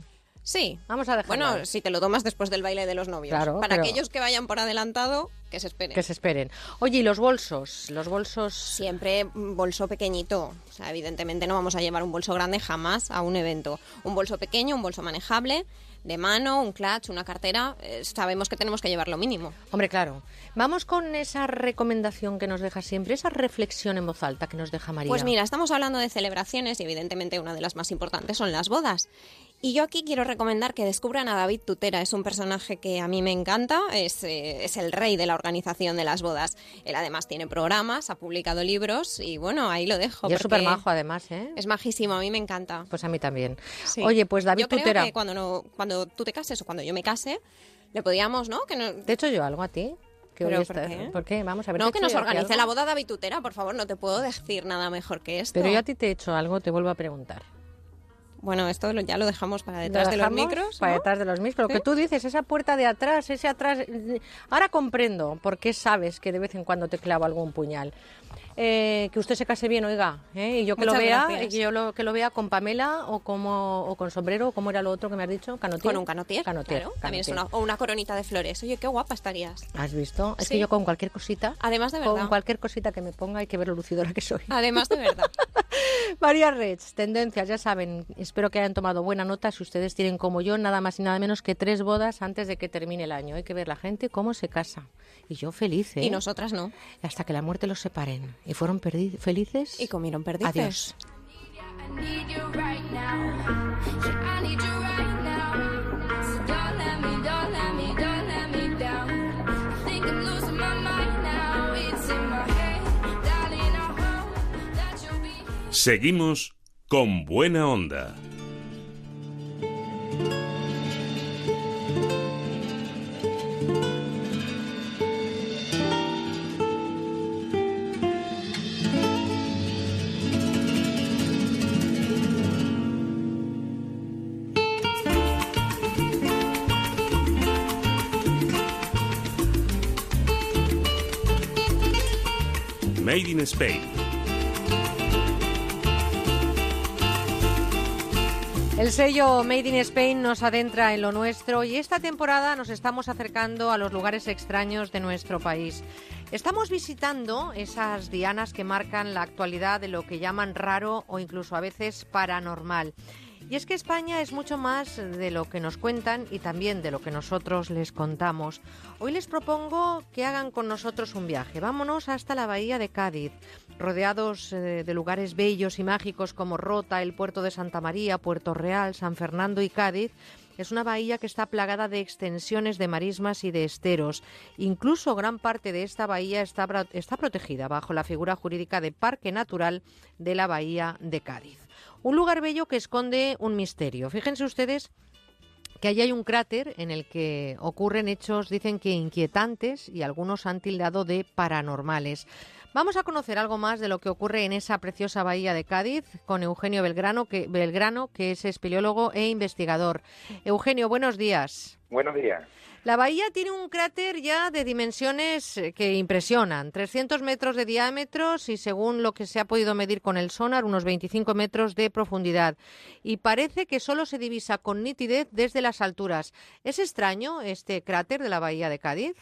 Sí. Vamos a dejarlo. Bueno, si te lo tomas después del baile de los novios. Claro, Para pero- aquellos que vayan por adelantado, que se esperen. Que se esperen. Oye, ¿y los bolsos? Los bolsos... Siempre bolso pequeñito. O sea, evidentemente no vamos a llevar un bolso grande jamás a un evento. Un bolso pequeño, un bolso manejable, de mano, un clutch, una cartera. eh, sabemos que tenemos que llevar lo mínimo. Hombre, claro. Vamos con esa recomendación que nos deja siempre, esa reflexión en voz alta que nos deja María. Pues mira, estamos hablando de celebraciones y evidentemente una de las más importantes son las bodas. Y yo aquí quiero recomendar que descubran a David Tutera. Es un personaje que a mí me encanta, es, eh, es el rey de la organización de las bodas. Él además tiene programas, ha publicado libros y bueno, ahí lo dejo. Y es súper majo, además, ¿eh? Es majísimo, a mí me encanta. Pues a mí también. Sí. Oye, pues David yo creo Tutera... que cuando, no, cuando tú te cases o cuando yo me case, le podíamos, ¿no? Que no ¿Te he hecho yo algo a ti? Que ¿Pero por está- qué? Vamos a ver. no, ¿te he que nos organice la boda David Tutera, por favor, no te puedo decir nada mejor que esto. Pero yo a ti te he hecho algo, te vuelvo a preguntar. Bueno, esto lo- ya lo dejamos para detrás ¿Lo de los micros. Para detrás de los micros. Lo ¿Sí? que tú dices, esa puerta de atrás, ese atrás. Ahora comprendo por qué sabes que de vez en cuando te clavo algún puñal. Eh, que usted se case bien, oiga, ¿eh? y yo que lo vea, gracias. y yo lo, que lo vea con Pamela o como o con sombrero, como era lo otro que me has dicho, canotier. Con un canotier, Canotier, claro. También es una, o una coronita de flores. Oye, qué guapa estarías. ¿Has visto? Es Sí. que yo con cualquier cosita, Además de con verdad. cualquier cosita que me ponga, hay que ver lo lucidora que soy. Además de verdad. María Reds, tendencias, ya saben. Espero que hayan tomado buena nota. Si ustedes tienen como yo, nada más y nada menos que tres bodas antes de que termine el año. Hay que ver la gente cómo se casa. Y yo feliz, ¿eh? Y nosotras no. Hasta que la muerte los separen. Y fueron felices. Y comieron perdices. Adiós. Seguimos con buena onda. Made in Spain. El sello Made in Spain nos adentra en lo nuestro y esta temporada nos estamos acercando a los lugares extraños de nuestro país. Estamos visitando esas dianas que marcan la actualidad de lo que llaman raro o incluso a veces paranormal. Y es que España es mucho más de lo que nos cuentan y también de lo que nosotros les contamos. Hoy les propongo que hagan con nosotros un viaje. Vámonos hasta la bahía de Cádiz, rodeados eh, de lugares bellos y mágicos como Rota, el puerto de Santa María, Puerto Real, San Fernando y Cádiz. Es una bahía que está plagada de extensiones de marismas y de esteros. Incluso gran parte de esta bahía está, protegida bajo la figura jurídica de Parque Natural de la Bahía de Cádiz. Un lugar bello que esconde un misterio. Fíjense ustedes que allí hay un cráter en el que ocurren hechos, dicen que inquietantes y algunos han tildado de paranormales. Vamos a conocer algo más de lo que ocurre en esa preciosa bahía de Cádiz con Eugenio Belgrano, que, Belgrano, que es espeleólogo e investigador. Eugenio, buenos días. Buenos días. La bahía tiene un cráter ya de dimensiones eh, que impresionan, 300 metros de diámetro y según lo que se ha podido medir con el sonar, unos 25 metros de profundidad. Y parece que solo se divisa con nitidez desde las alturas. ¿Es extraño este cráter de la bahía de Cádiz?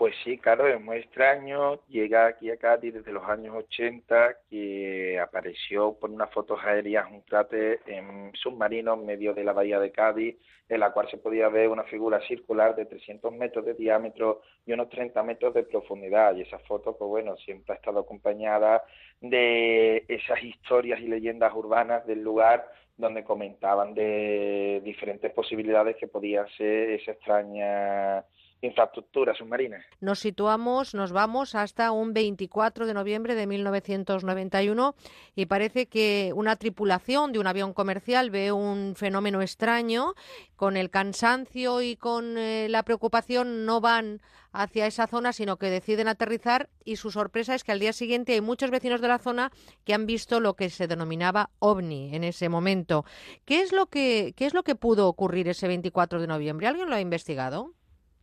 Pues sí, claro, es muy extraño. Llega aquí a Cádiz desde los años 80, que apareció por unas fotos aéreas un cráter en submarino en medio de la bahía de Cádiz, en la cual se podía ver una figura circular de 300 metros de diámetro y unos 30 metros de profundidad. Y esa foto, pues bueno, siempre ha estado acompañada de esas historias y leyendas urbanas del lugar donde comentaban de diferentes posibilidades que podía ser esa extraña infraestructura submarina. Nos situamos, nos vamos hasta un 24 de noviembre de 1991 y parece que una tripulación de un avión comercial ve un fenómeno extraño. Con el cansancio y con eh, la preocupación no van hacia esa zona, sino que deciden aterrizar y su sorpresa es que al día siguiente hay muchos vecinos de la zona que han visto lo que se denominaba ovni en ese momento. ¿Qué es lo que, qué es lo que pudo ocurrir ese 24 de noviembre? ¿Alguien lo ha investigado?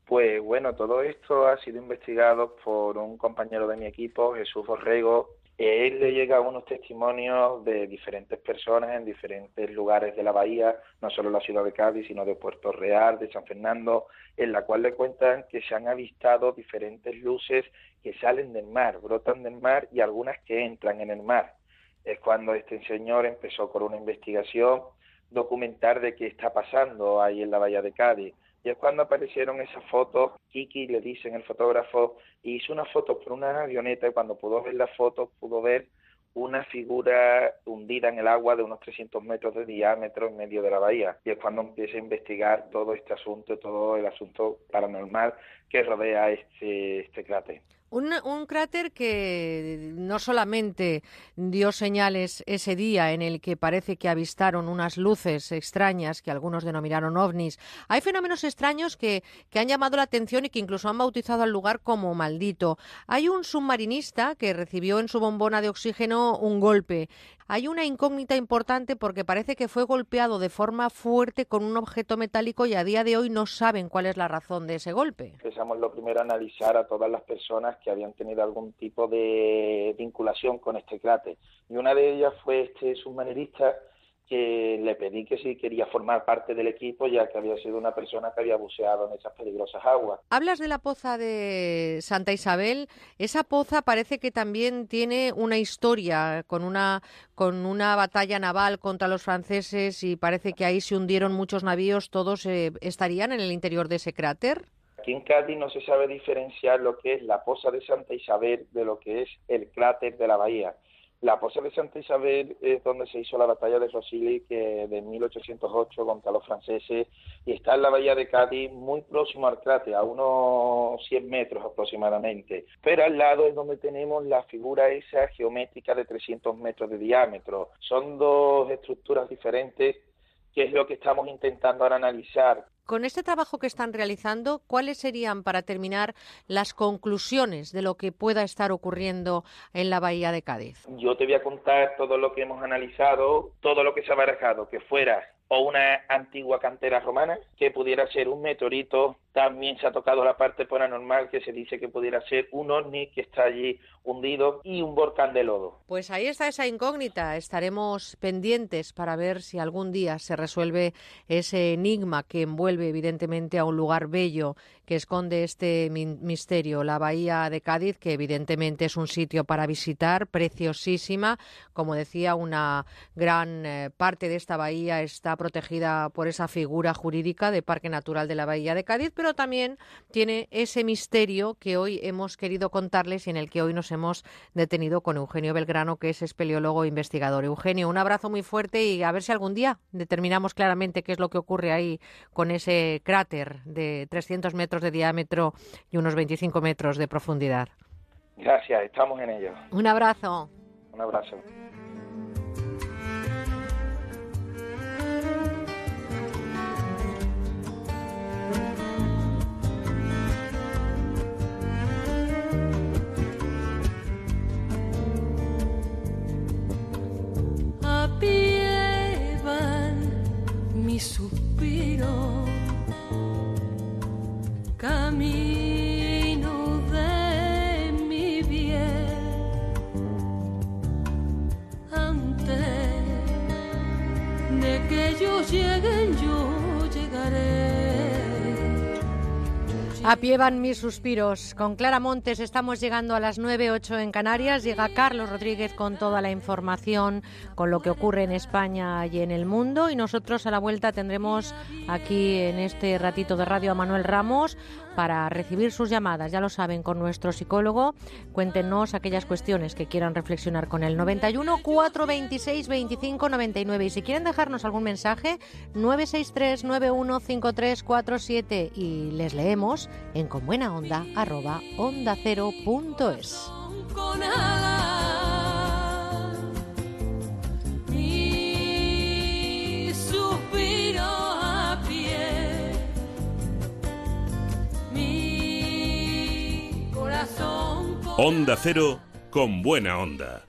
Pues bueno, todo esto ha sido investigado por un compañero de mi equipo, Jesús Borrego. Él le llega unos testimonios de diferentes personas en diferentes lugares de la bahía, no solo la ciudad de Cádiz, sino de Puerto Real, de San Fernando, en la cual le cuentan que se han avistado diferentes luces que salen del mar, brotan del mar y algunas que entran en el mar. Es cuando este señor empezó con una investigación, documentar de qué está pasando ahí en la bahía de Cádiz y es cuando aparecieron esas fotos, Kiki le dicen el fotógrafo, hizo una foto por una avioneta y cuando pudo ver las fotos pudo ver una figura hundida en el agua de unos 300 metros de diámetro en medio de la bahía. Y es cuando empieza a investigar todo este asunto, todo el asunto paranormal que rodea este, este cráter. Un, cráter que no solamente dio señales ese día en el que parece que avistaron unas luces extrañas que algunos denominaron ovnis. Hay fenómenos extraños que, que han llamado la atención y que incluso han bautizado al lugar como maldito. Hay un submarinista que recibió en su bombona de oxígeno un golpe. Hay una incógnita importante porque parece que fue golpeado de forma fuerte con un objeto metálico y a día de hoy no saben cuál es la razón de ese golpe. Empezamos lo primero a analizar a todas las personas que habían tenido algún tipo de vinculación con este cráter. Y una de ellas fue este submarinista que le pedí que si quería formar parte del equipo, ya que había sido una persona que había buceado en esas peligrosas aguas. Hablas de la poza de Santa Isabel. Esa poza parece que también tiene una historia con una, con una batalla naval contra los franceses y parece que ahí se hundieron muchos navíos. ¿Todos eh, estarían en el interior de ese cráter? Aquí en Cádiz no se sabe diferenciar lo que es la poza de Santa Isabel de lo que es el cráter de la bahía. La posa de Santa Isabel es donde se hizo la batalla de Rosili que de 1808 contra los franceses y está en la bahía de Cádiz muy próximo al cráter, a unos 100 metros aproximadamente. Pero al lado es donde tenemos la figura esa geométrica de 300 metros de diámetro. Son dos estructuras diferentes que es lo que estamos intentando ahora analizar. Con este trabajo que están realizando, ¿cuáles serían, para terminar, las conclusiones de lo que pueda estar ocurriendo en la Bahía de Cádiz? Yo te voy a contar todo lo que hemos analizado, todo lo que se ha barajado, que fuera o una antigua cantera romana, que pudiera ser un meteorito. También se ha tocado la parte paranormal que se dice que pudiera ser un ovni que está allí hundido y un volcán de lodo. Pues ahí está esa incógnita. Estaremos pendientes para ver si algún día se resuelve ese enigma que envuelve evidentemente a un lugar bello que esconde este misterio, la bahía de Cádiz, que evidentemente es un sitio para visitar, preciosísima. Como decía, una gran eh, parte de esta bahía está protegida por esa figura jurídica de Parque Natural de la Bahía de Cádiz, pero también tiene ese misterio que hoy hemos querido contarles y en el que hoy nos hemos detenido con Eugenio Belgrano, que es espeleólogo e investigador. Eugenio, un abrazo muy fuerte y a ver si algún día determinamos claramente qué es lo que ocurre ahí con ese cráter de 300 metros de diámetro y unos 25 metros de profundidad. Gracias, estamos en ello. Un abrazo. Un abrazo. pie mis suspiros camino de mi bien. Antes de que ellos lleguen, yo A pie van mis suspiros. Con Clara Montes estamos llegando a las 9.08 en Canarias. Llega Carlos Rodríguez con toda la información, con lo que ocurre en España y en el mundo. Y nosotros a la vuelta tendremos aquí en este ratito de radio a Manuel Ramos para recibir sus llamadas. Ya lo saben, con nuestro psicólogo. Cuéntenos aquellas cuestiones que quieran reflexionar con él. 91 426 25 99. Y si quieren dejarnos algún mensaje, 963 915347 y les leemos en con buena onda arroba onda cero punto es. Onda Cero con buena onda.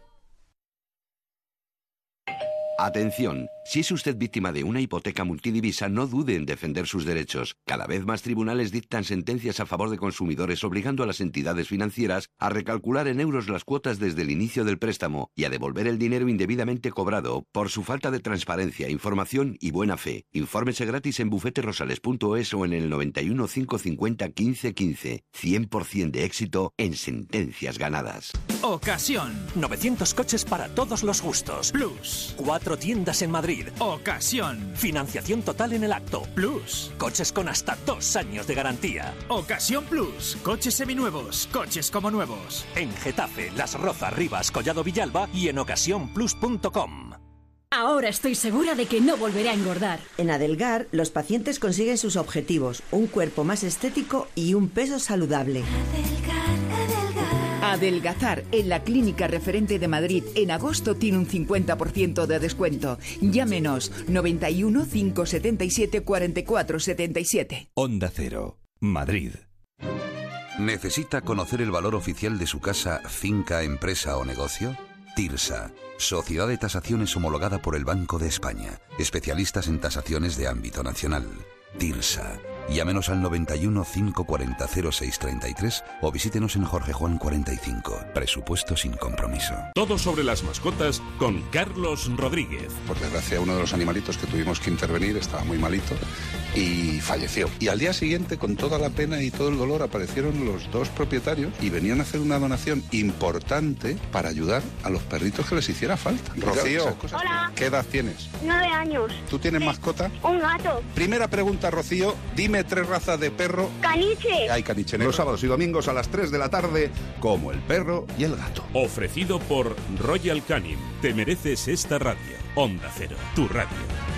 Atención, si es usted víctima de una hipoteca multidivisa, no dude en defender sus derechos. Cada vez más tribunales dictan sentencias a favor de consumidores obligando a las entidades financieras a recalcular en euros las cuotas desde el inicio del préstamo y a devolver el dinero indebidamente cobrado por su falta de transparencia, información y buena fe. Infórmese gratis en bufeterosales.es o en el 91 550 1515. 100% de éxito en sentencias ganadas. Ocasión. 900 coches para todos los gustos. Plus. Cuatro tiendas en Madrid. Ocasión. Financiación total en el acto. Plus. Coches con hasta dos años de garantía. Ocasión Plus. Coches seminuevos. Coches como nuevos. En Getafe, Las Rozas, Rivas, Collado Villalba y en ocasiónplus.com. Ahora estoy segura de que no volveré a engordar. En Adelgar, los pacientes consiguen sus objetivos, un cuerpo más estético y un peso saludable. Adelgazar en la clínica referente de Madrid en agosto tiene un 50% de descuento. Llámenos 91 577 44 77. Onda Cero, Madrid. ¿Necesita conocer el valor oficial de su casa, finca, empresa o negocio? TIRSA, Sociedad de Tasaciones homologada por el Banco de España, especialistas en tasaciones de ámbito nacional. TIRSA. Llámenos al 91 540 0633 o visítenos en Jorge Juan 45. Presupuesto sin compromiso. Todo sobre las mascotas con Carlos Rodríguez. Por desgracia, uno de los animalitos que tuvimos que intervenir estaba muy malito y falleció. Y al día siguiente, con toda la pena y todo el dolor, aparecieron los dos propietarios y venían a hacer una donación importante para ayudar a los perritos que les hiciera falta. Rocío, Hola. ¿qué edad tienes? Nueve años. ¿Tú tienes mascota? Un gato. Primera pregunta, Rocío. Dime tres razas de perro. Caniche. Hay caniche negro. Los sábados y domingos a las 3 de la tarde, como el perro y el gato. Ofrecido por Royal Canin. Te mereces esta radio. Onda Cero, tu radio.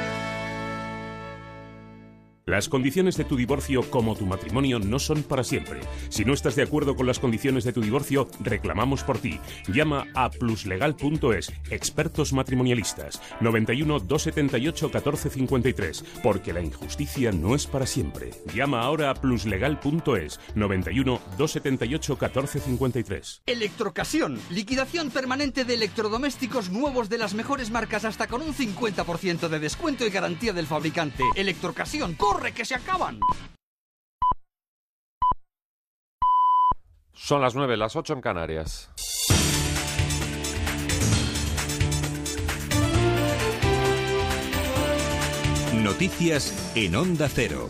Las condiciones de tu divorcio como tu matrimonio no son para siempre. Si no estás de acuerdo con las condiciones de tu divorcio, reclamamos por ti. Llama a pluslegal.es, expertos matrimonialistas, 91 278 1453, porque la injusticia no es para siempre. Llama ahora a pluslegal.es, 91 278 1453. Electrocasión, liquidación permanente de electrodomésticos nuevos de las mejores marcas hasta con un 50% de descuento y garantía del fabricante. Electrocasión, que se acaban. Son las 9, las 8 en Canarias. Noticias en Onda Cero.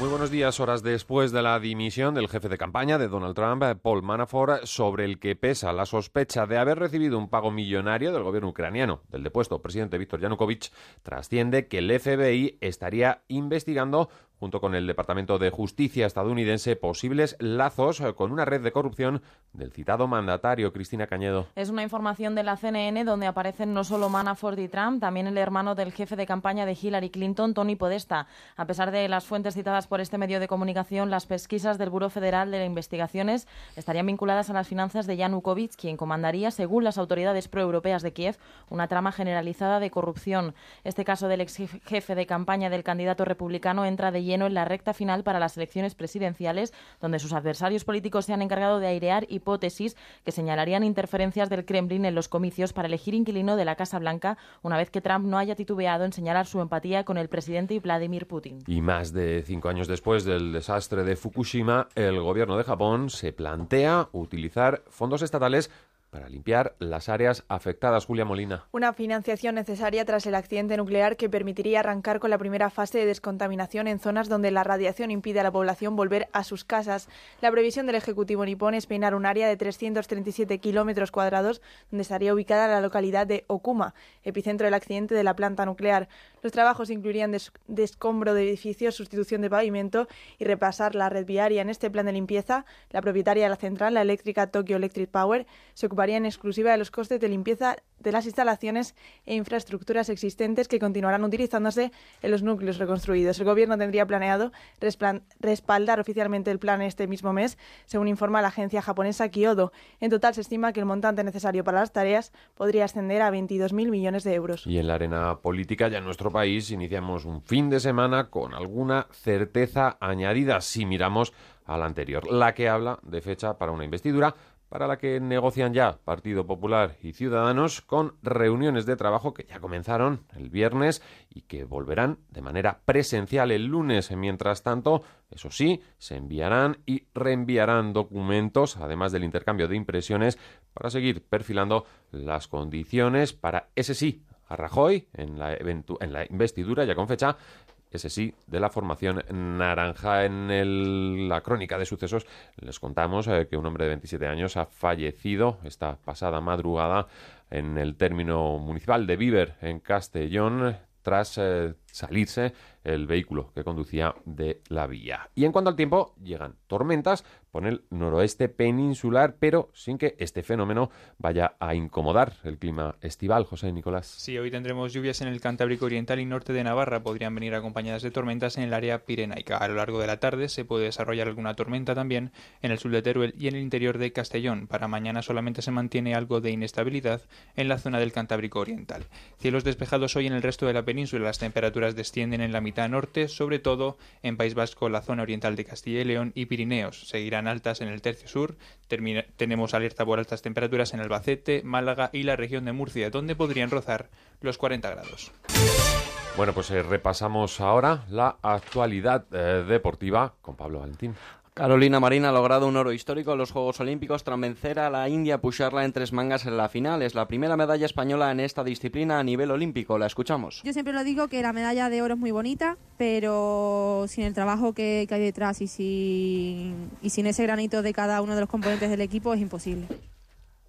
Muy buenos días, horas después de la dimisión del jefe de campaña de Donald Trump, Paul Manafort, sobre el que pesa la sospecha de haber recibido un pago millonario del gobierno ucraniano. Del depuesto presidente Víctor Yanukovych trasciende que el FBI estaría investigando junto con el Departamento de Justicia estadounidense, posibles lazos con una red de corrupción del citado mandatario Cristina Cañedo. Es una información de la CNN donde aparecen no solo Manafort y Trump, también el hermano del jefe de campaña de Hillary Clinton, Tony Podesta. A pesar de las fuentes citadas por este medio de comunicación, las pesquisas del Buró Federal de Investigaciones estarían vinculadas a las finanzas de Yanukovych, quien comandaría, según las autoridades proeuropeas de Kiev, una trama generalizada de corrupción. Este caso del ex jefe de campaña del candidato republicano entra de lleno en la recta final para las elecciones presidenciales, donde sus adversarios políticos se han encargado de airear hipótesis que señalarían interferencias del Kremlin en los comicios para elegir inquilino de la Casa Blanca, una vez que Trump no haya titubeado en señalar su empatía con el presidente Vladimir Putin. Y más de cinco años después del desastre de Fukushima, el gobierno de Japón se plantea utilizar fondos estatales para limpiar las áreas afectadas. Julia Molina. Una financiación necesaria tras el accidente nuclear que permitiría arrancar con la primera fase de descontaminación en zonas donde la radiación impide a la población volver a sus casas. La previsión del Ejecutivo nipón es peinar un área de 337 kilómetros cuadrados donde estaría ubicada la localidad de Okuma, epicentro del accidente de la planta nuclear. Los trabajos incluirían descombro de edificios, sustitución de pavimento y repasar la red viaria. En este plan de limpieza, la propietaria de la central, la eléctrica Tokyo Electric Power, se ocupa en exclusiva de los costes de limpieza de las instalaciones e infraestructuras existentes que continuarán utilizándose en los núcleos reconstruidos. El Gobierno tendría planeado respaldar oficialmente el plan este mismo mes, según informa la agencia japonesa Kyodo. En total se estima que el montante necesario para las tareas podría ascender a 22.000 millones de euros. Y en la arena política, ya en nuestro país, iniciamos un fin de semana con alguna certeza añadida si miramos a la anterior, la que habla de fecha para una investidura para la que negocian ya Partido Popular y Ciudadanos con reuniones de trabajo que ya comenzaron el viernes y que volverán de manera presencial el lunes. Mientras tanto, eso sí, se enviarán y reenviarán documentos, además del intercambio de impresiones, para seguir perfilando las condiciones para ese sí a Rajoy en la, en la investidura ya con fecha ese sí, de la formación naranja. En la crónica de sucesos les contamos eh, que un hombre de 27 años ha fallecido esta pasada madrugada en el término municipal de Viver, en Castellón, tras eh, salirse el vehículo que conducía de la vía. Y en cuanto al tiempo, llegan tormentas por el noroeste peninsular, pero sin que este fenómeno vaya a incomodar el clima estival. José Nicolás. Sí, hoy tendremos lluvias en el Cantábrico Oriental y norte de Navarra. Podrían venir acompañadas de tormentas en el área pirenaica. A lo largo de la tarde se puede desarrollar alguna tormenta también en el sur de Teruel y en el interior de Castellón. Para mañana solamente se mantiene algo de inestabilidad en la zona del Cantábrico Oriental. Cielos despejados hoy en el resto de la península. Las temperaturas descienden en la mitad norte, sobre todo en País Vasco, la zona oriental de Castilla y León y Pirineos. Seguirán altas en el tercio sur. tenemos alerta por altas temperaturas en Albacete, Málaga y la región de Murcia, donde podrían rozar los 40 grados. Bueno, pues eh, repasamos ahora la actualidad eh, deportiva con Pablo Valentín. Carolina Marín ha logrado un oro histórico en los Juegos Olímpicos tras vencer a la India pusharla en tres mangas en la final. Es la primera medalla española en esta disciplina a nivel olímpico. La escuchamos. Yo siempre lo digo que la medalla de oro es muy bonita, pero sin el trabajo que, hay detrás y sin ese granito de cada uno de los componentes del equipo es imposible.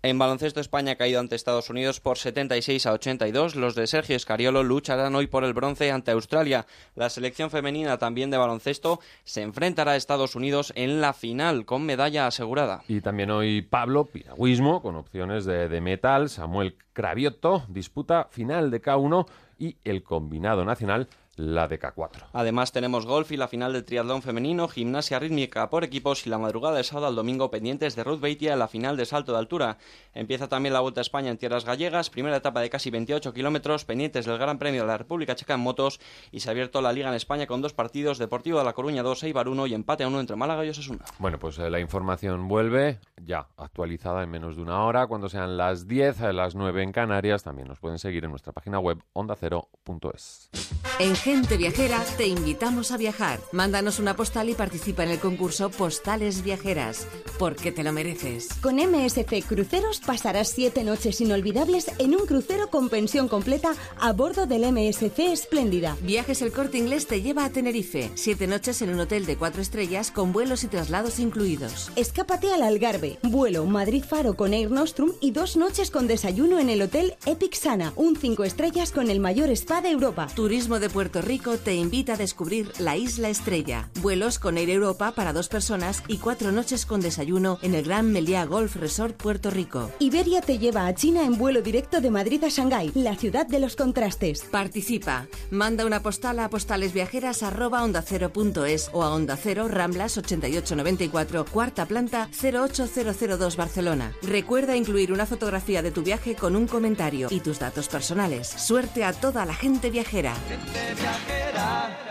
En baloncesto España ha caído ante Estados Unidos por 76 a 82. Los de Sergio Escariolo lucharán hoy por el bronce ante Australia. La selección femenina también de baloncesto se enfrentará a Estados Unidos en la final con medalla asegurada. Y también hoy Pablo Piragüismo con opciones de, de metal. Samuel Craviotto disputa final de K1 y el combinado nacional la de K4. Además tenemos golf y la final del triatlón femenino, gimnasia rítmica por equipos y la madrugada de sábado al domingo pendientes de Ruth Beitia en la final de salto de altura. Empieza también la Vuelta a España en tierras gallegas, primera etapa de casi 28 kilómetros pendientes del Gran Premio de la República Checa en motos y se ha abierto la Liga en España con dos partidos, Deportivo de La Coruña 2, Eibar 1 y empate a 1 entre Málaga y Osasuna. Bueno, pues eh, la información vuelve ya actualizada en menos de una hora, cuando sean las 10, eh, las 9 en Canarias, también nos pueden seguir en nuestra página web ondacero.es. En Gente Viajera te invitamos a viajar. Mándanos una postal y participa en el concurso Postales Viajeras, porque te lo mereces. Con MSC Cruceros pasarás siete noches inolvidables en un crucero con pensión completa a bordo del MSC Espléndida. Viajes El Corte Inglés te lleva a Tenerife. Siete noches en un hotel de cuatro estrellas con vuelos y traslados incluidos. Escápate al Algarve. Vuelo Madrid-Faro con Air Nostrum y dos noches con desayuno en el hotel Epic Sana, un cinco estrellas con el mayor spa de Europa. Turismo de Puerto Puerto Rico te invita a descubrir la Isla Estrella. Vuelos con Air Europa para dos personas y cuatro noches con desayuno en el Gran Meliá Golf Resort Puerto Rico. Iberia te lleva a China en vuelo directo de Madrid a Shanghái, la ciudad de los contrastes. Participa. Manda una postal a postalesviajeras@ondacero.es o a Onda Cero Ramblas 8894, cuarta planta 08002 Barcelona. Recuerda incluir una fotografía de tu viaje con un comentario y tus datos personales. Suerte a toda la gente viajera exagerar.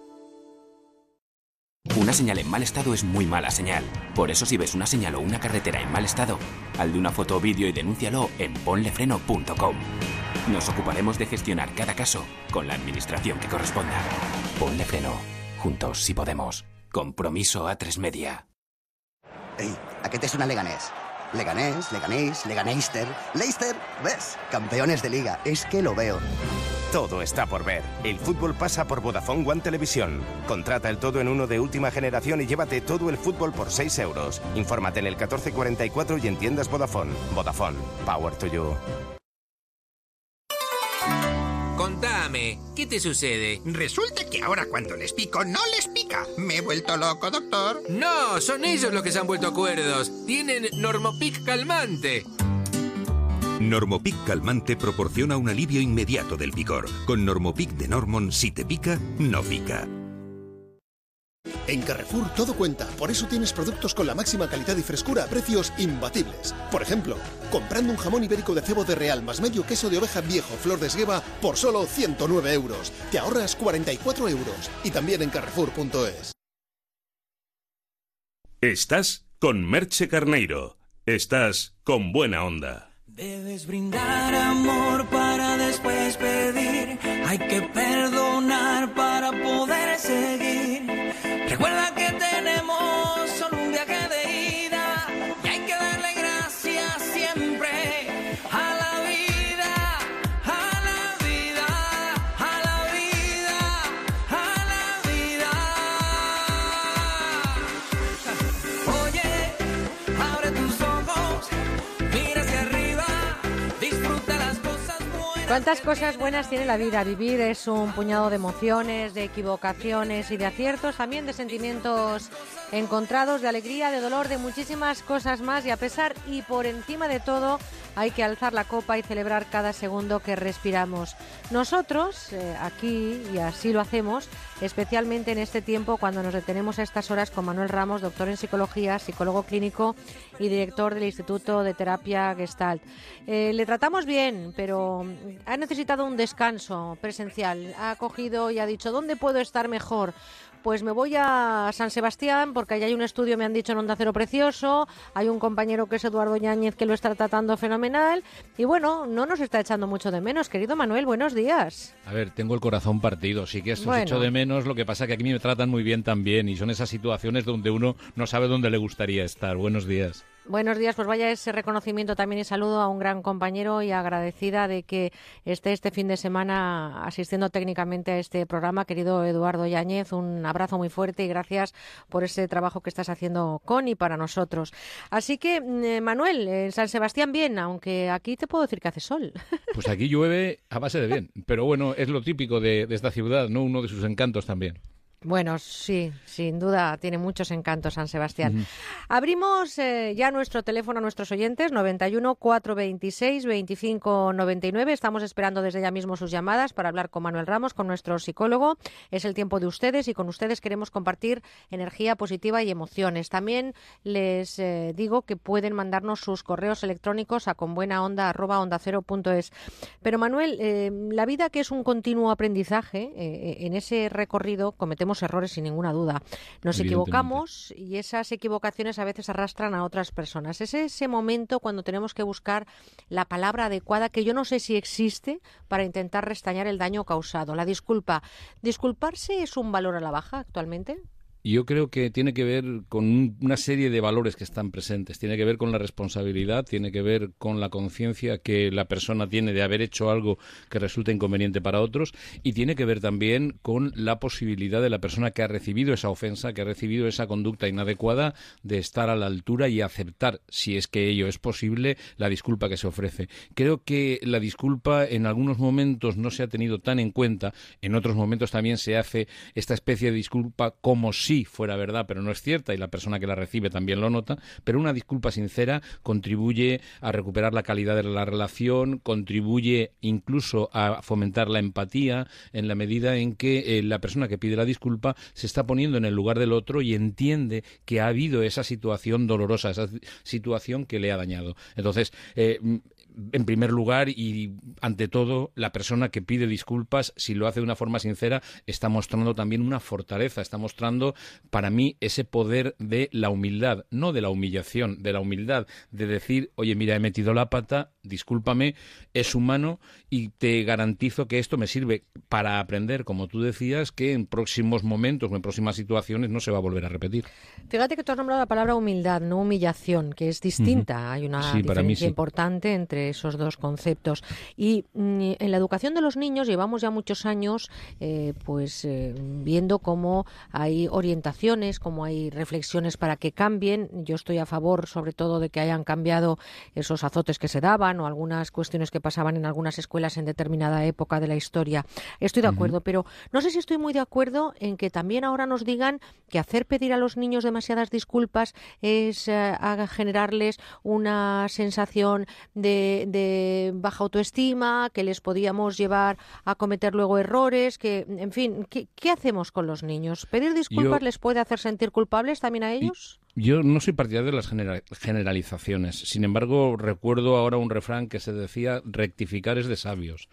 Una señal en mal estado es muy mala señal. Por eso si ves una señal o una carretera en mal estado, haz de una foto o vídeo y denúncialo en ponlefreno.com. Nos ocuparemos de gestionar cada caso con la administración que corresponda. Ponle freno. Juntos si podemos. Compromiso a tres media. Ei, aquest és una Leganés. Leganés, Leganés, Leganeister, Leicester, ¿ves? Campeones de liga. Es que lo veo. Todo está por ver. El fútbol pasa por Vodafone One Televisión. Contrata el todo en uno de última generación y llévate todo el fútbol por 6 euros. Infórmate en el 1444 y en tiendas Vodafone. Vodafone. Power to you. Contame, ¿qué te sucede? Resulta que ahora cuando les pico no les pica. Me he vuelto loco, doctor. No, son ellos los que se han vuelto cuerdos. Tienen Normopic calmante. Normopic calmante proporciona un alivio inmediato del picor. Con Normopic de Normon, si te pica, no pica. En Carrefour todo cuenta, por eso tienes productos con la máxima calidad y frescura a precios imbatibles. Por ejemplo, comprando un jamón ibérico de cebo de real más medio queso de oveja viejo flor de esgueva por solo 109 euros. Te ahorras 44 euros. Y también en carrefour.es. Estás con Merche Carneiro. Estás con buena onda. Debes brindar amor para después pedir. Hay que perdonar ¿Cuántas cosas buenas tiene la vida? Vivir es un puñado de emociones, de equivocaciones y de aciertos, también de sentimientos encontrados, de alegría, de dolor, de muchísimas cosas más y a pesar y por encima de todo hay que alzar la copa y celebrar cada segundo que respiramos. Nosotros, eh, aquí, y así lo hacemos, especialmente en este tiempo cuando nos detenemos a estas horas con Manuel Ramos, doctor en psicología, psicólogo clínico y director del Instituto de Terapia Gestalt. Eh, le tratamos bien, pero ha necesitado un descanso presencial. Ha cogido y ha dicho, ¿dónde puedo estar mejor? Pues me voy a San Sebastián porque allá hay un estudio, me han dicho, en Onda Cero Precioso. Hay un compañero que es Eduardo Yáñez que lo está tratando fenomenal. Y bueno, no nos está echando mucho de menos. Querido Manuel, buenos días. A ver, tengo el corazón partido. Sí que esto Bueno. echo de menos. Lo que pasa que aquí me tratan muy bien también. Y son esas situaciones donde uno no sabe dónde le gustaría estar. Buenos días. Buenos días, pues vaya ese reconocimiento también y saludo a un gran compañero y agradecida de que esté este fin de semana asistiendo técnicamente a este programa. Querido Eduardo Yáñez, un abrazo muy fuerte y gracias por ese trabajo que estás haciendo con y para nosotros. Así que, mm, eh, Manuel, en San Sebastián bien, aunque aquí te puedo decir que hace sol. Pues aquí llueve a base de bien. Pero bueno, es lo típico de, de esta ciudad, ¿no? Uno de sus encantos también. Bueno, sí, sin duda tiene muchos encantos San Sebastián. Abrimos eh, ya nuestro teléfono a nuestros oyentes, 91 426 25 99. Estamos esperando desde ya mismo sus llamadas para hablar con Manuel Ramos, con nuestro psicólogo. Es el tiempo de ustedes y con ustedes queremos compartir energía positiva y emociones. También les eh, digo que pueden mandarnos sus correos electrónicos a conbuenaonda@ondacero.es. Pero Manuel, eh, la vida que es un continuo aprendizaje, en ese recorrido cometemos errores sin ninguna duda. Nos equivocamos y esas equivocaciones a veces arrastran a otras personas. Es ese momento cuando tenemos que buscar la palabra adecuada que yo no sé si existe para intentar restañar el daño causado. La disculpa. ¿Disculparse es un valor a la baja actualmente? Yo creo que tiene que ver con un- una serie de valores que están presentes. Tiene que ver con la responsabilidad, tiene que ver con la conciencia que la persona tiene de haber hecho algo que resulta inconveniente para otros y tiene que ver también con la posibilidad de la persona que ha recibido esa ofensa, que ha recibido esa conducta inadecuada, de estar a la altura y aceptar, si es que ello es posible, la disculpa que se ofrece. Creo que la disculpa en algunos momentos no se ha tenido tan en cuenta, en otros momentos también se hace esta especie de disculpa como si fuera verdad, pero no es cierta y la persona que la recibe también lo nota, pero una disculpa sincera contribuye a recuperar la calidad de la relación, contribuye incluso a fomentar la empatía en la medida en que eh, la persona que pide la disculpa se está poniendo en el lugar del otro y entiende que ha habido esa situación dolorosa, esa situación que le ha dañado. Entonces, eh, en primer lugar y ante todo, la persona que pide disculpas, si lo hace de una forma sincera, está mostrando también una fortaleza, está mostrando para mí ese poder de la humildad, no de la humillación, de la humildad, de decir, oye, mira, he metido la pata, discúlpame, es humano y te garantizo que esto me sirve para aprender, como tú decías, que en próximos momentos o en próximas situaciones no se va a volver a repetir. Fíjate que tú has nombrado la palabra humildad, no humillación, que es distinta. Hay una Sí, para mí diferencia sí. importante entre esos dos conceptos. Y mm, en la educación de los niños llevamos ya muchos años eh, pues eh, viendo cómo hay orientaciones, cómo hay reflexiones para que cambien. Yo estoy a favor, sobre todo, de que hayan cambiado esos azotes que se daban o algunas cuestiones que pasaban en algunas escuelas en determinada época de la historia. Estoy de acuerdo, pero no sé si estoy muy de acuerdo en que también ahora nos digan que hacer pedir a los niños demasiadas disculpas es eh, a generarles una sensación de, de baja autoestima, que les podíamos llevar a cometer luego errores, que, en fin, ¿qué, qué hacemos con los niños? ¿Pedir disculpas Yo- les puede hacer sentir culpables también a ellos? Yo no soy partidario de las generalizaciones. Sin embargo, recuerdo ahora un refrán que se decía rectificar es de sabios.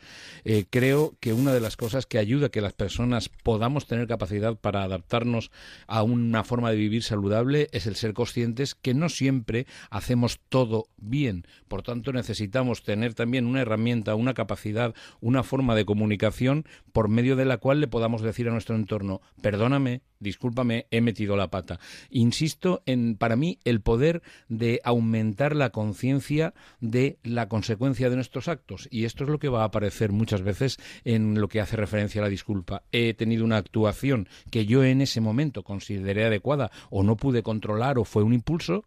Eh, creo que una de las cosas que ayuda a que las personas podamos tener capacidad para adaptarnos a una forma de vivir saludable es el ser conscientes que no siempre hacemos todo bien. Por tanto, necesitamos tener también una herramienta, una capacidad, una forma de comunicación por medio de la cual le podamos decir a nuestro entorno, perdóname, discúlpame, he metido la pata. Insisto en, para mí, el poder de aumentar la conciencia de la consecuencia de nuestros actos. Y esto es lo que va a aparecer muchas veces en lo que hace referencia a la disculpa. He tenido una actuación que yo en ese momento consideré adecuada o no pude controlar o fue un impulso,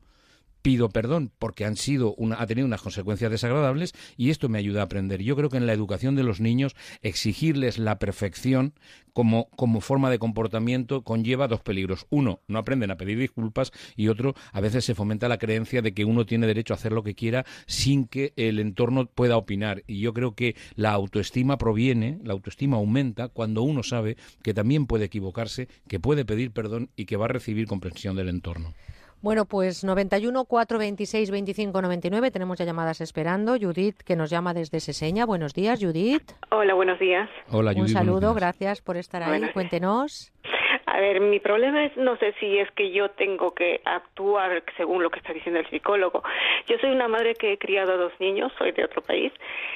pido perdón porque han sido una, ha tenido unas consecuencias desagradables y esto me ayuda a aprender. Yo creo que en la educación de los niños exigirles la perfección como, como forma de comportamiento conlleva dos peligros. Uno, no aprenden a pedir disculpas y otro, a veces se fomenta la creencia de que uno tiene derecho a hacer lo que quiera sin que el entorno pueda opinar. Y yo creo que la autoestima proviene, la autoestima aumenta cuando uno sabe que también puede equivocarse, que puede pedir perdón y que va a recibir comprensión del entorno. Bueno, pues 91 426 25 99. Tenemos ya llamadas esperando. Judith, que nos llama desde Seseña. Buenos días, Judith. Hola, buenos días. Hola, Judith. Un saludo, gracias por estar ahí. Cuéntenos. A ver, mi problema es, no sé si es que yo tengo que actuar según lo que está diciendo el psicólogo. Yo soy una madre que he criado a dos niños, soy de otro país.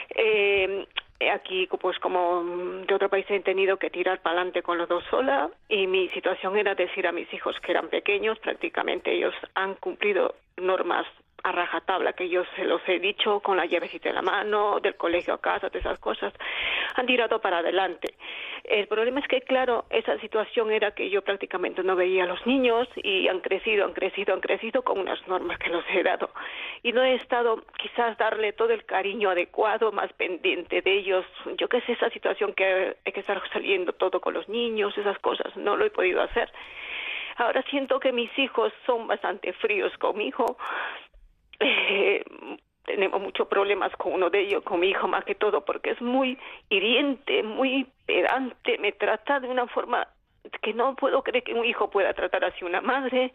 Eh, eh, aquí pues como de otro país he tenido que tirar para adelante con los dos sola y mi situación era decir a mis hijos que eran pequeños, prácticamente ellos han cumplido normas a rajatabla, que yo se los he dicho con la llavecita en la mano, del colegio a casa, de esas cosas, han tirado para adelante. El problema es que, claro, esa situación era que yo prácticamente no veía a los niños y han crecido, han crecido, han crecido con unas normas que los he dado. Y no he estado quizás darle todo el cariño adecuado, más pendiente de ellos. Yo qué sé, esa situación que hay que estar saliendo todo con los niños, esas cosas, no lo he podido hacer. Ahora siento que mis hijos son bastante fríos conmigo eh, tenemos muchos problemas con uno de ellos, con mi hijo más que todo, porque es muy hiriente, muy pedante, me trata de una forma que no puedo creer que un hijo pueda tratar así una madre.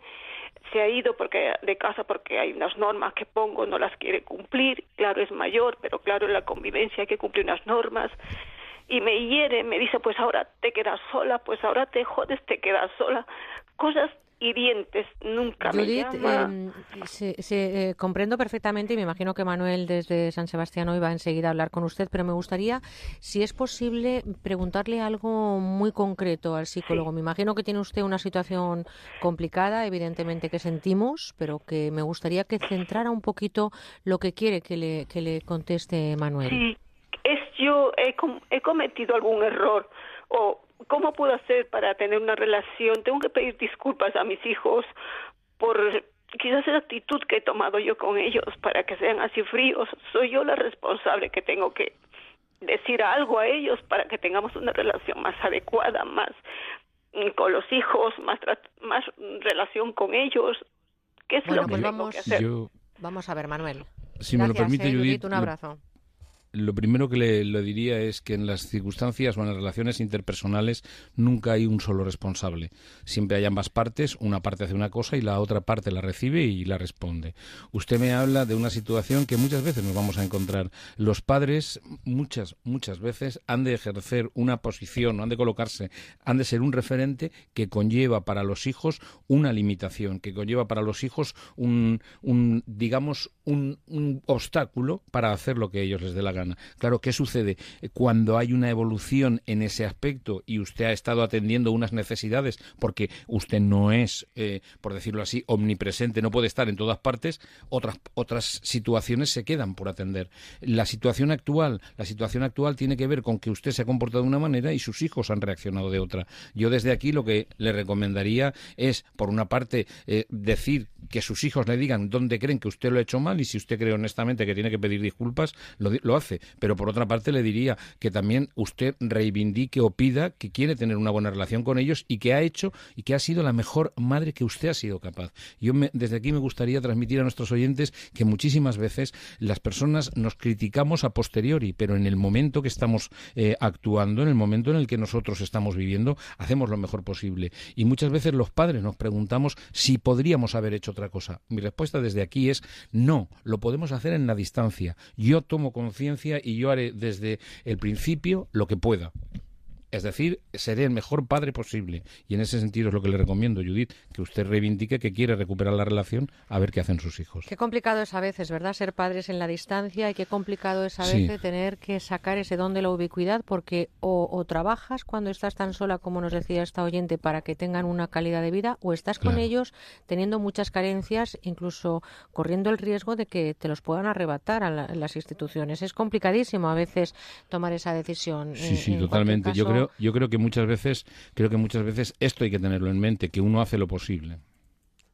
Se ha ido porque de casa porque hay unas normas que pongo, no las quiere cumplir. Claro, es mayor, pero claro, en la convivencia hay que cumplir unas normas. Y me hiere, me dice, pues ahora te quedas sola, pues ahora te jodes, te quedas sola. Cosas hirientes, nunca me llama. Em, se, eh, comprendo perfectamente y me imagino que Manuel desde San Sebastián hoy va enseguida a hablar con usted, pero me gustaría, si es posible, preguntarle algo muy concreto al psicólogo. Me imagino que tiene usted una situación complicada, evidentemente que sentimos, pero que me gustaría que centrara un poquito lo que quiere que le, que le conteste Manuel. Sí, es yo he, he cometido algún error o ¿cómo puedo hacer para tener una relación? Tengo que pedir disculpas a mis hijos por quizás esa actitud que he tomado yo con ellos para que sean así fríos. Soy yo la responsable que tengo que decir algo a ellos para que tengamos una relación más adecuada, más mm, con los hijos, más más relación con ellos. ¿Qué es lo que pues tengo vamos, que hacer? Vamos a ver, Manuel. Si me lo permite, eh, Judith, un abrazo lo primero que le, diría es que en las circunstancias o en las relaciones interpersonales nunca hay un solo responsable. Siempre hay ambas partes, una parte hace una cosa y la otra parte la recibe y la responde. Usted me habla de una situación que muchas veces nos vamos a encontrar. Los padres muchas, muchas veces han de ejercer una posición, han de colocarse, han de ser un referente que conlleva para los hijos una limitación, que conlleva para los hijos un, un digamos, un, un obstáculo para hacer lo que ellos les dé la gana Claro, ¿qué sucede? Cuando hay una evolución en ese aspecto y usted ha estado atendiendo unas necesidades porque usted no es, eh, por decirlo así, omnipresente, no puede estar en todas partes, otras, otras situaciones se quedan por atender. La situación actual, la situación actual tiene que ver con que usted se ha comportado de una manera y sus hijos han reaccionado de otra. Yo desde aquí lo que le recomendaría es, por una parte, eh, decir que sus hijos le digan dónde creen que usted lo ha hecho mal y si usted cree honestamente que tiene que pedir disculpas, lo, lo hace Pero por otra parte le diría que también usted reivindique o pida que quiere tener una buena relación con ellos y que ha hecho y que ha sido la mejor madre que usted ha sido capaz. Yo desde aquí me gustaría transmitir a nuestros oyentes que muchísimas veces las personas nos criticamos a posteriori, pero en el momento que estamos eh, actuando, en el momento en el que nosotros estamos viviendo, hacemos lo mejor posible. Y muchas veces los padres nos preguntamos si podríamos haber hecho otra cosa. Mi respuesta desde aquí es no, lo podemos hacer en la distancia. Yo tomo conciencia y yo haré desde el principio lo que pueda. Es decir, seré el mejor padre posible. Y en ese sentido es lo que le recomiendo, Judith, que usted reivindique que quiere recuperar la relación a ver qué hacen sus hijos. Qué complicado es a veces, ¿verdad? Ser padres en la distancia y qué complicado es a veces tener que sacar ese don de la ubicuidad porque o, trabajas cuando estás tan sola, como nos decía esta oyente, para que tengan una calidad de vida, o estás con ellos teniendo muchas carencias, incluso corriendo el riesgo de que te los puedan arrebatar a las instituciones. Es complicadísimo a veces tomar esa decisión. Sí, sí, totalmente. Yo creo yo creo que muchas veces, creo que muchas veces esto hay que tenerlo en mente, que uno hace lo posible.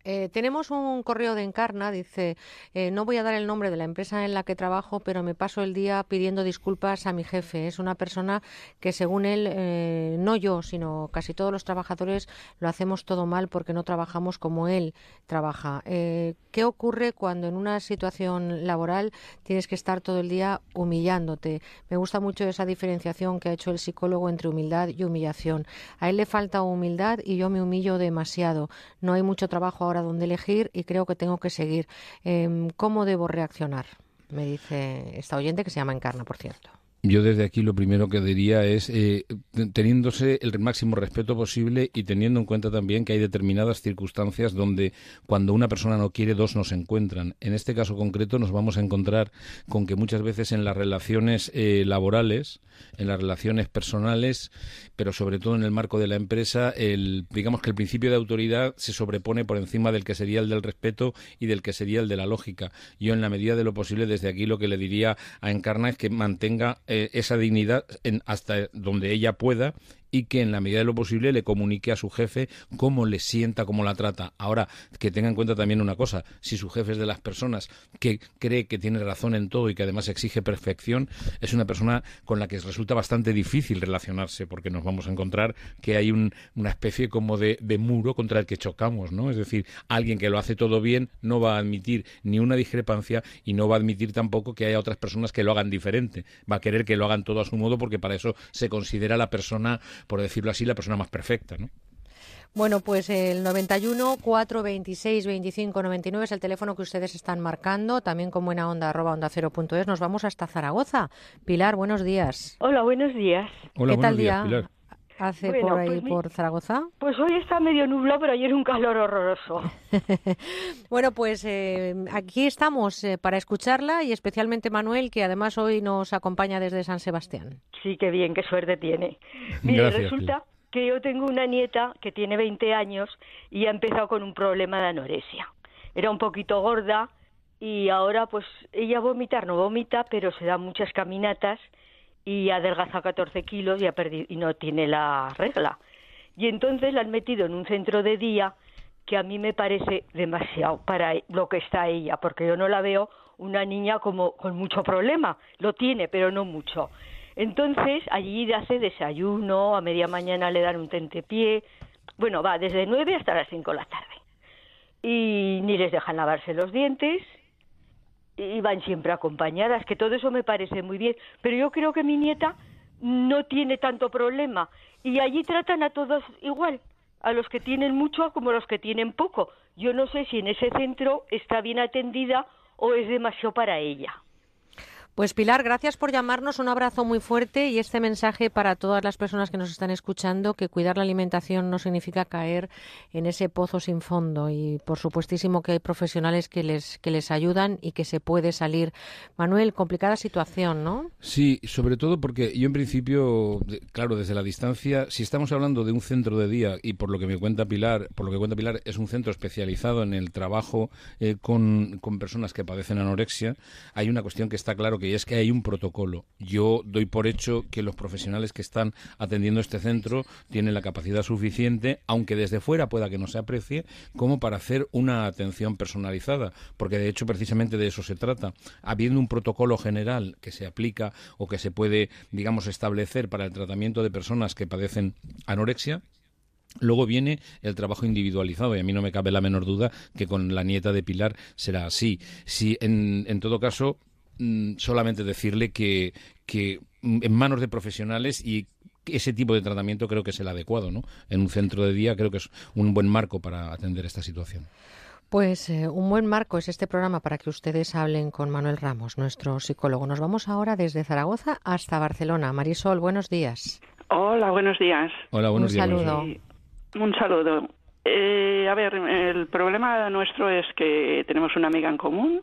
Eh, tenemos un correo de Encarna, dice, eh, no voy a dar el nombre de la empresa en la que trabajo, pero me paso el día pidiendo disculpas a mi jefe. Es una persona que, según él, eh, no yo, sino casi todos los trabajadores, lo hacemos todo mal porque no trabajamos como él trabaja. ¿Qué ocurre cuando en una situación laboral tienes que estar todo el día humillándote? Me gusta mucho esa diferenciación que ha hecho el psicólogo entre humildad y humillación. A él le falta humildad y yo me humillo demasiado. No hay mucho trabajo ahora donde elegir y creo que tengo que seguir. Em, ¿Cómo debo reaccionar? Me dice esta oyente que se llama Encarna, por cierto. Yo desde aquí lo primero que diría es eh, teniéndose el máximo respeto posible y teniendo en cuenta también que hay determinadas circunstancias donde cuando una persona no quiere dos no se encuentran. En este caso concreto nos vamos a encontrar con que muchas veces en las relaciones eh, laborales, en las relaciones personales, pero sobre todo en el marco de la empresa, el, digamos que el principio de autoridad se sobrepone por encima del que sería el del respeto y del que sería el de la lógica. Yo en la medida de lo posible desde aquí lo que le diría a Encarna es que mantenga eh, esa dignidad en, hasta donde ella pueda y que en la medida de lo posible le comunique a su jefe cómo le sienta, cómo la trata. Ahora, que tenga en cuenta también una cosa, si su jefe es de las personas que cree que tiene razón en todo y que además exige perfección, es una persona con la que resulta bastante difícil relacionarse porque nos vamos a encontrar que hay una especie como de, de muro contra el que chocamos, ¿no? Es decir, alguien que lo hace todo bien no va a admitir ni una discrepancia y no va a admitir tampoco que haya otras personas que lo hagan diferente. Va a querer que lo hagan todo a su modo porque para eso se considera la persona por decirlo así, la persona más perfecta, ¿no? Bueno, pues el 91 426 25 99 es el teléfono que ustedes están marcando, también con buena onda arroba onda cero punto es. Nos vamos hasta Zaragoza. Pilar, buenos días. Hola, buenos días. Hola, ¿Qué tal día Pilar? Hace por ahí, pues por Zaragoza? Pues hoy está medio nublado, pero ayer un calor horroroso. bueno, pues eh, aquí estamos eh, para escucharla y especialmente Manuel, que además hoy nos acompaña desde San Sebastián. Sí, qué bien, qué suerte tiene. Mire, resulta que yo tengo una nieta que tiene 20 años y ha empezado con un problema de anorexia. Era un poquito gorda y ahora pues ella vomitar no vomita, pero se da muchas caminatas y ha adelgazado 14 kilos y, ha perdido, y no tiene la regla. Y entonces la han metido en un centro de día que a mí me parece demasiado para lo que está ella, porque yo no la veo una niña como con mucho problema. Lo tiene, pero no mucho. Entonces allí hace desayuno, a media mañana le dan un tentepié. Bueno, va desde 9 hasta las 5 de la tarde. Y ni les dejan lavarse los dientes, y van siempre acompañadas, que todo eso me parece muy bien, pero yo creo que mi nieta no tiene tanto problema y allí tratan a todos igual, a los que tienen mucho como a los que tienen poco. Yo no sé si en ese centro está bien atendida o es demasiado para ella. Pues Pilar, gracias por llamarnos, un abrazo muy fuerte y este mensaje para todas las personas que nos están escuchando, que cuidar la alimentación no significa caer en ese pozo sin fondo y por supuestísimo que hay profesionales que les, que les ayudan y que se puede salir. Manuel, complicada situación, ¿no? Sí, sobre todo porque yo en principio, claro, desde la distancia, si estamos hablando de un centro de día y por lo que me cuenta Pilar, por lo que cuenta Pilar, es un centro especializado en el trabajo eh, con, con personas que padecen anorexia, hay una cuestión que está claro que que es que hay un protocolo. Yo doy por hecho que los profesionales que están atendiendo este centro tienen la capacidad suficiente, aunque desde fuera pueda que no se aprecie, como para hacer una atención personalizada, porque de hecho precisamente de eso se trata. Habiendo un protocolo general que se aplica o que se puede, digamos, establecer para el tratamiento de personas que padecen anorexia, Luego viene el trabajo individualizado y a mí no me cabe la menor duda que con la nieta de Pilar será así. Si en, en todo caso mm, solamente decirle que, que mm, en manos de profesionales y ese tipo de tratamiento creo que es el adecuado, ¿no? En un centro de día creo que es un buen marco para atender esta situación. Pues eh, un buen marco es este programa para que ustedes hablen con Manuel Ramos, nuestro psicólogo. Nos vamos ahora desde Zaragoza hasta Barcelona. Marisol, buenos días. Hola, buenos días. Hola, buenos un Saludo. Un saludo. Eh, a ver, el problema nuestro es que tenemos una amiga en común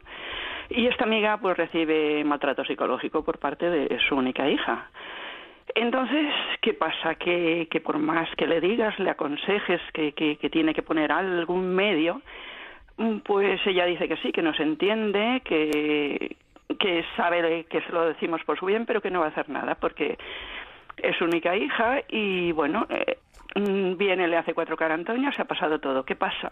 y esta amiga pues recibe maltrato psicológico por parte de su única hija. Entonces, ¿qué pasa? Que, que por más que le digas, le aconsejes que, que, tiene que poner algún medio, pues ella dice que sí, que nos entiende, que, que sabe que se lo decimos por su bien, pero que no va a hacer nada porque es su única hija y bueno, eh, Mm, viene, le hace cuatro carantoñas, se ha pasado todo. ¿Qué pasa?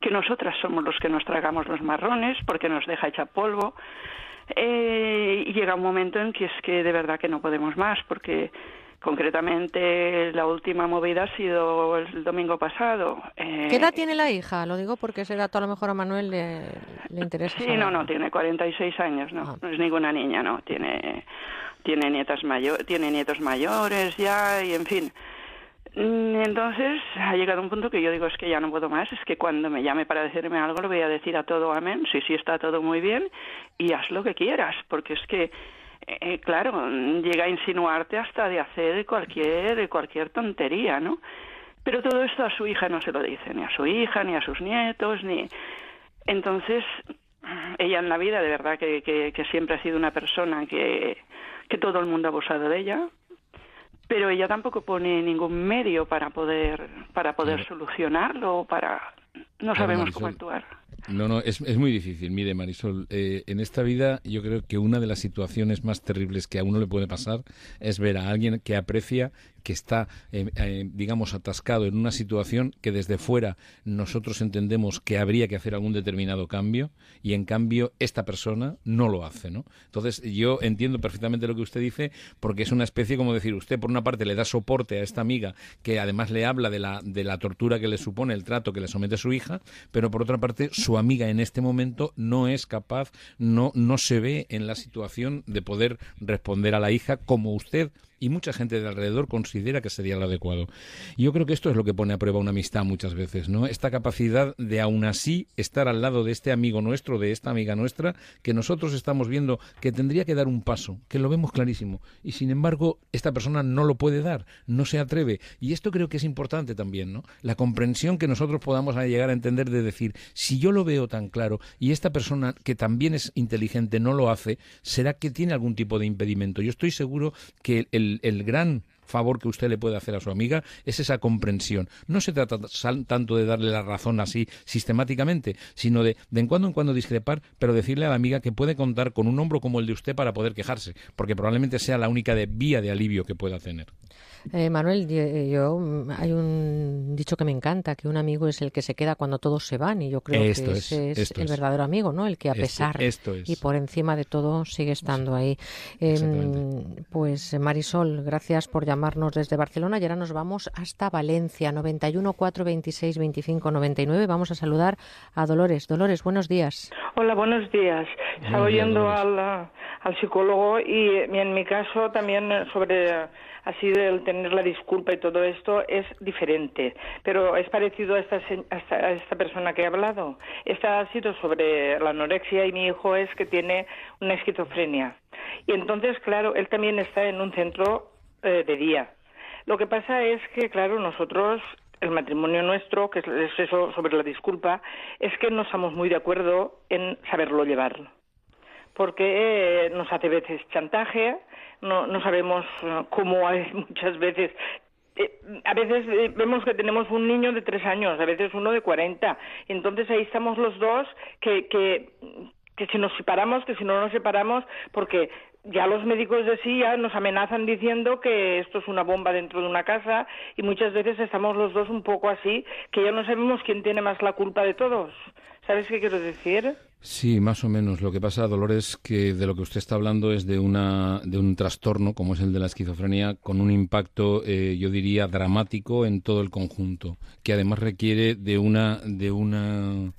Que nosotras somos los que nos tragamos los marrones porque nos deja hecha polvo. Eh, y llega un momento en que es que de verdad que no podemos más porque concretamente la última movida ha sido el domingo pasado. Eh, ¿Qué edad tiene la hija? Lo digo porque ese dato a lo mejor a Manuel le, interesa. Sí, no, no, tiene 46 años, no, ah. no es ninguna niña, no, tiene tiene nietas mayor, tiene nietos mayores ya y en fin. Mm, entonces ha llegado un punto que yo digo es que ya no puedo más, es que cuando me llame para decirme algo le voy a decir a todo amén, sí, sí está todo muy bien y haz lo que quieras, porque es que, eh, claro, llega a insinuarte hasta de hacer cualquier, cualquier tontería, ¿no? Pero todo esto a su hija no se lo dice, ni a su hija, ni a sus nietos, ni... Entonces, ella en la vida de verdad que, que, que siempre ha sido una persona que, que todo el mundo ha abusado de ella, pero ella tampoco pone ningún medio para poder para poder solucionarlo para no sabemos cómo actuar no, no, es, es muy difícil. Mire, Marisol, eh, en esta vida yo creo que una de las situaciones más terribles que a uno le puede pasar es ver a alguien que aprecia que está, eh, eh, digamos, atascado en una situación que desde fuera nosotros entendemos que habría que hacer algún determinado cambio y en cambio esta persona no lo hace, ¿no? Entonces yo entiendo perfectamente lo que usted dice porque es una especie como decir, usted por una parte le da soporte a esta amiga que además le habla de la, de la tortura que le supone el trato que le somete a su hija, pero por otra parte su amiga en este momento no es capaz, no, no se ve en la situación de poder responder a la hija como usted y mucha gente de alrededor considera que sería lo adecuado. yo creo que esto es lo que pone a prueba una amistad muchas veces, ¿no? Esta capacidad de aún así estar al lado de este amigo nuestro, de esta amiga nuestra, que nosotros estamos viendo que tendría que dar un paso, que lo vemos clarísimo, y sin embargo esta persona no lo puede dar, no se atreve. Y esto creo que es importante también, ¿no? La comprensión que nosotros podamos llegar a entender de decir, si yo lo veo tan claro y esta persona que también es inteligente no lo hace, será que tiene algún tipo de impedimento. Yo estoy seguro que el el, gran favor que usted le puede hacer a su amiga es esa comprensión. No se trata tanto de darle la razón así sistemáticamente, sino de de en cuando en cuando discrepar, pero decirle a la amiga que puede contar con un hombro como el de usted para poder quejarse, porque probablemente sea la única de vía de alivio que pueda tener. Eh, Manuel, eh, yo, mm, hay un dicho que me encanta, que un amigo es el que se queda cuando todos se van, y yo creo que ese es, el verdadero amigo, ¿no? El que a pesar y por encima de todo sigue estando ahí. Em, pues Marisol, gracias por llamarnos desde Barcelona y ahora nos vamos hasta Valencia, 91 426 25 99. Vamos a saludar a Dolores. Dolores, buenos días. Hola, buenos días. Estaba oyendo al, al psicólogo y en mi caso también sobre así el tener la disculpa y todo esto es diferente. Pero es parecido a esta, a esta persona que he hablado. Esta ha sido sobre la anorexia y mi hijo es que tiene una esquizofrenia. Y entonces, claro, él también está en un centro eh, de día. Lo que pasa es que, claro, nosotros el matrimonio nuestro, que es eso sobre la disculpa, es que no estamos muy de acuerdo en saberlo llevar. Porque eh, nos hace veces chantaje, no, no sabemos eh, cómo hay muchas veces eh, a veces vemos que tenemos un niño de tres años, a veces uno de cuarenta. Entonces ahí estamos los dos que, que, que si nos separamos, que si no nos separamos, porque ya los médicos de sí ya nos amenazan diciendo que esto es una bomba dentro de una casa y muchas veces estamos los dos un poco así, que ya no sabemos quién tiene más la culpa de todos. ¿Sabes qué quiero decir? Sí, más o menos. Lo que pasa, Dolores, que de lo que usted está hablando es de una de un trastorno como es el de la esquizofrenia con un impacto, eh, yo diría, dramático en todo el conjunto, que además requiere de una de una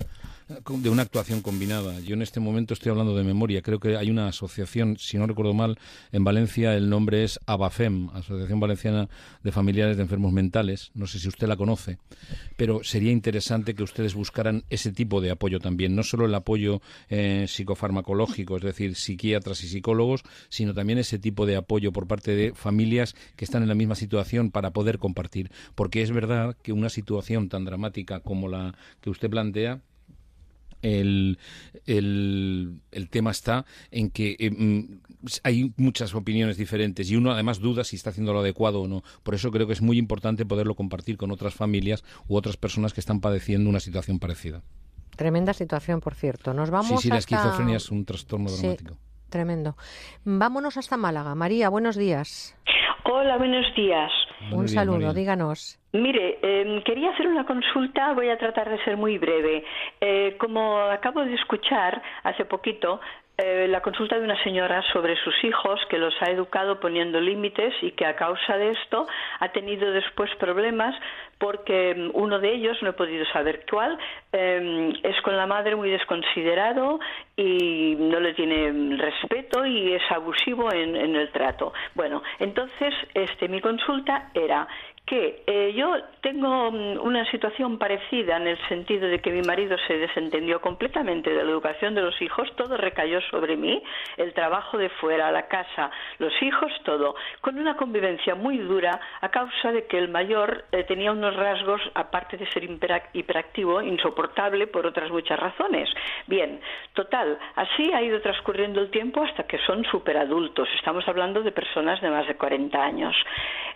de una actuación combinada. Yo en este momento estoy hablando de memoria. Creo que hay una asociación, si no recuerdo mal, en Valencia el nombre es ABAFEM, Asociación Valenciana de Familiares de Enfermos Mentales. No sé si usted la conoce, pero sería interesante que ustedes buscaran ese tipo de apoyo también. No solo el apoyo eh, psicofarmacológico, es decir, psiquiatras y psicólogos, sino también ese tipo de apoyo por parte de familias que están en la misma situación para poder compartir. Porque es verdad que una situación tan dramática como la que usted plantea el, el, tema está en que eh, mm, hay muchas opiniones diferentes y uno además duda si está haciendo lo adecuado o no. Por eso creo que es muy importante poderlo compartir con otras familias u otras personas que están padeciendo una situación parecida. Tremenda situación, por cierto. Nos vamos sí, sí, la esquizofrenia es un trastorno dramático. Tremendo. Vámonos hasta Málaga. María, buenos días. Hola, buenos días. Un saludo, díganos. Mire, em, quería hacer una consulta, voy a tratar de ser muy breve. Eh, como acabo de escuchar hace poquito, eh, la consulta de una señora sobre sus hijos que los ha educado poniendo límites y que a causa de esto ha tenido después problemas porque mm, uno de ellos, no he podido saber cuál, em, es con la madre muy desconsiderado y no le tiene respeto y es abusivo en, en el trato. Bueno, entonces este, mi consulta era que eh, yo tengo mm, una situación parecida en el sentido de que mi marido se desentendió completamente de la educación de los hijos, todo recayó sobre mí, el trabajo de fuera, la casa, los hijos, todo, con una convivencia muy dura a causa de que el mayor eh, tenía unos rasgos, aparte de ser hiperactivo, insoportable por otras muchas razones. Bien, total, así ha ido transcurriendo el tiempo hasta que son superadultos, estamos hablando de personas de más de 40 años.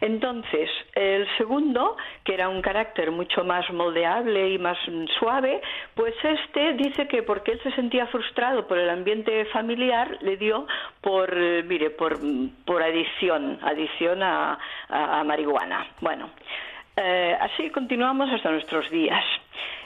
Entonces, el segundo, que era un carácter mucho más moldeable y más suave, pues este dice que porque él se sentía frustrado por el ambiente familiar, le dio por, eh, mire, por, por adicción, adicción a, marihuana. Bueno, eh, así continuamos hasta nuestros días.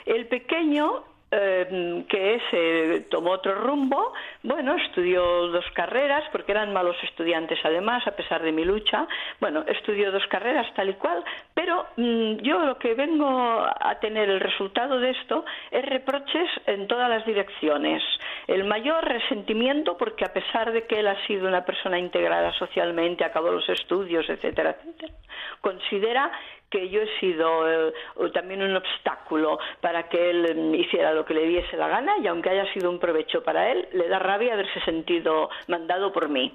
El pequeño eh, que ese tomó otro rumbo, bueno, estudió dos carreras, porque eran malos estudiantes además, a pesar de mi lucha, bueno, estudió dos carreras tal y cual, pero mm, yo lo que vengo a tener el resultado de esto es reproches en todas las direcciones. El mayor resentimiento, porque a pesar de que él ha sido una persona integrada socialmente, acabó los estudios, etcétera, etcétera, considera que yo he sido eh, también un obstáculo para que él mm, hiciera lo que le diese la gana y aunque haya sido un provecho para él, le da rabia haberse sentido mandado por mí.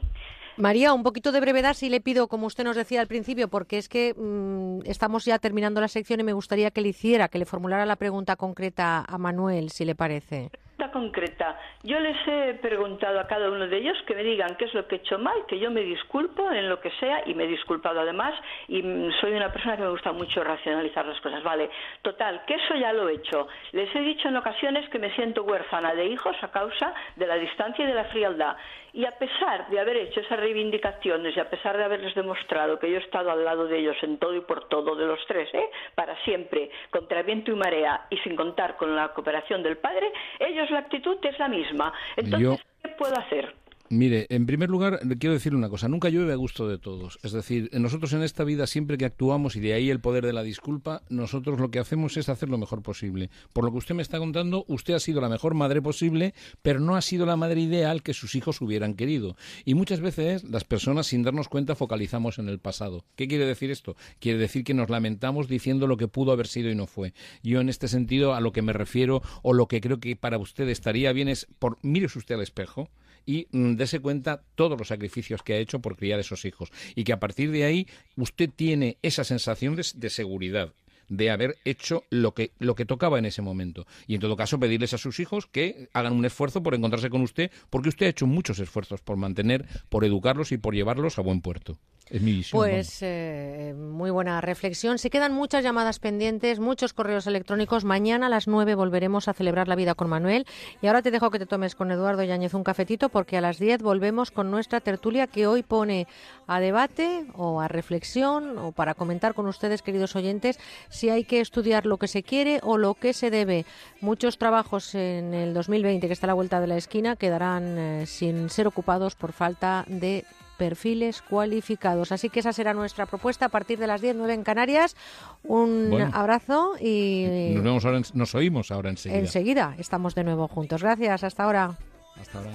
María, un poquito de brevedad si le pido, como usted nos decía al principio, porque es que mm, estamos ya terminando la sección y me gustaría que le hiciera, que le formulara la pregunta concreta a Manuel, si le parece concreta. Yo les he preguntado a cada uno de ellos que me digan qué es lo que he hecho mal, que yo me disculpo en lo que sea y me he disculpado además y soy una persona que me gusta mucho racionalizar las cosas. Vale, total, que eso ya lo he hecho. Les he dicho en ocasiones que me siento huérfana de hijos a causa de la distancia y de la frialdad. Y a pesar de haber hecho esas reivindicaciones y a pesar de haberles demostrado que yo he estado al lado de ellos en todo y por todo, de los tres, ¿eh? para siempre, contra viento y marea y sin contar con la cooperación del padre, ellos la actitud es la misma. Entonces, ¿qué puedo hacer? Mire, en primer lugar, le quiero decir una cosa. Nunca llueve a gusto de todos. Es decir, nosotros en esta vida, siempre que actuamos, y de ahí el poder de la disculpa, nosotros lo que hacemos es hacer lo mejor posible. Por lo que usted me está contando, usted ha sido la mejor madre posible, pero no ha sido la madre ideal que sus hijos hubieran querido. Y muchas veces las personas, sin darnos cuenta, focalizamos en el pasado. ¿Qué quiere decir esto? Quiere decir que nos lamentamos diciendo lo que pudo haber sido y no fue. Yo, en este sentido, a lo que me refiero, o lo que creo que para usted estaría bien es, por, mírese usted al espejo y mm, dese cuenta todos los sacrificios que ha hecho por criar esos hijos y que a partir de ahí usted tiene esa sensación de, seguridad de haber hecho lo que, lo que tocaba en ese momento. Y en todo caso, pedirles a sus hijos que hagan un esfuerzo por encontrarse con usted, porque usted ha hecho muchos esfuerzos por mantener, por educarlos y por llevarlos a buen puerto. Es mi visión. Pues eh, muy buena reflexión. Se quedan muchas llamadas pendientes, muchos correos electrónicos. Mañana a las 9 volveremos a celebrar la vida con Manuel. Y ahora te dejo que te tomes con Eduardo Yáñez un cafetito porque a las 10 volvemos con nuestra tertulia que hoy pone a debate o a reflexión o para comentar con ustedes, queridos oyentes, si hay que estudiar lo que se quiere o lo que se debe. Muchos trabajos en el 2020 que está a la vuelta de la esquina quedarán eh, sin ser ocupados por falta de perfiles cualificados. Así que esa será nuestra propuesta a partir de las 10, 9 en Canarias. Un Bueno. abrazo y Nos, vemos ahora en- nos oímos ahora enseguida. enseguida estamos de nuevo juntos. Gracias, hasta ahora. Hasta ahora.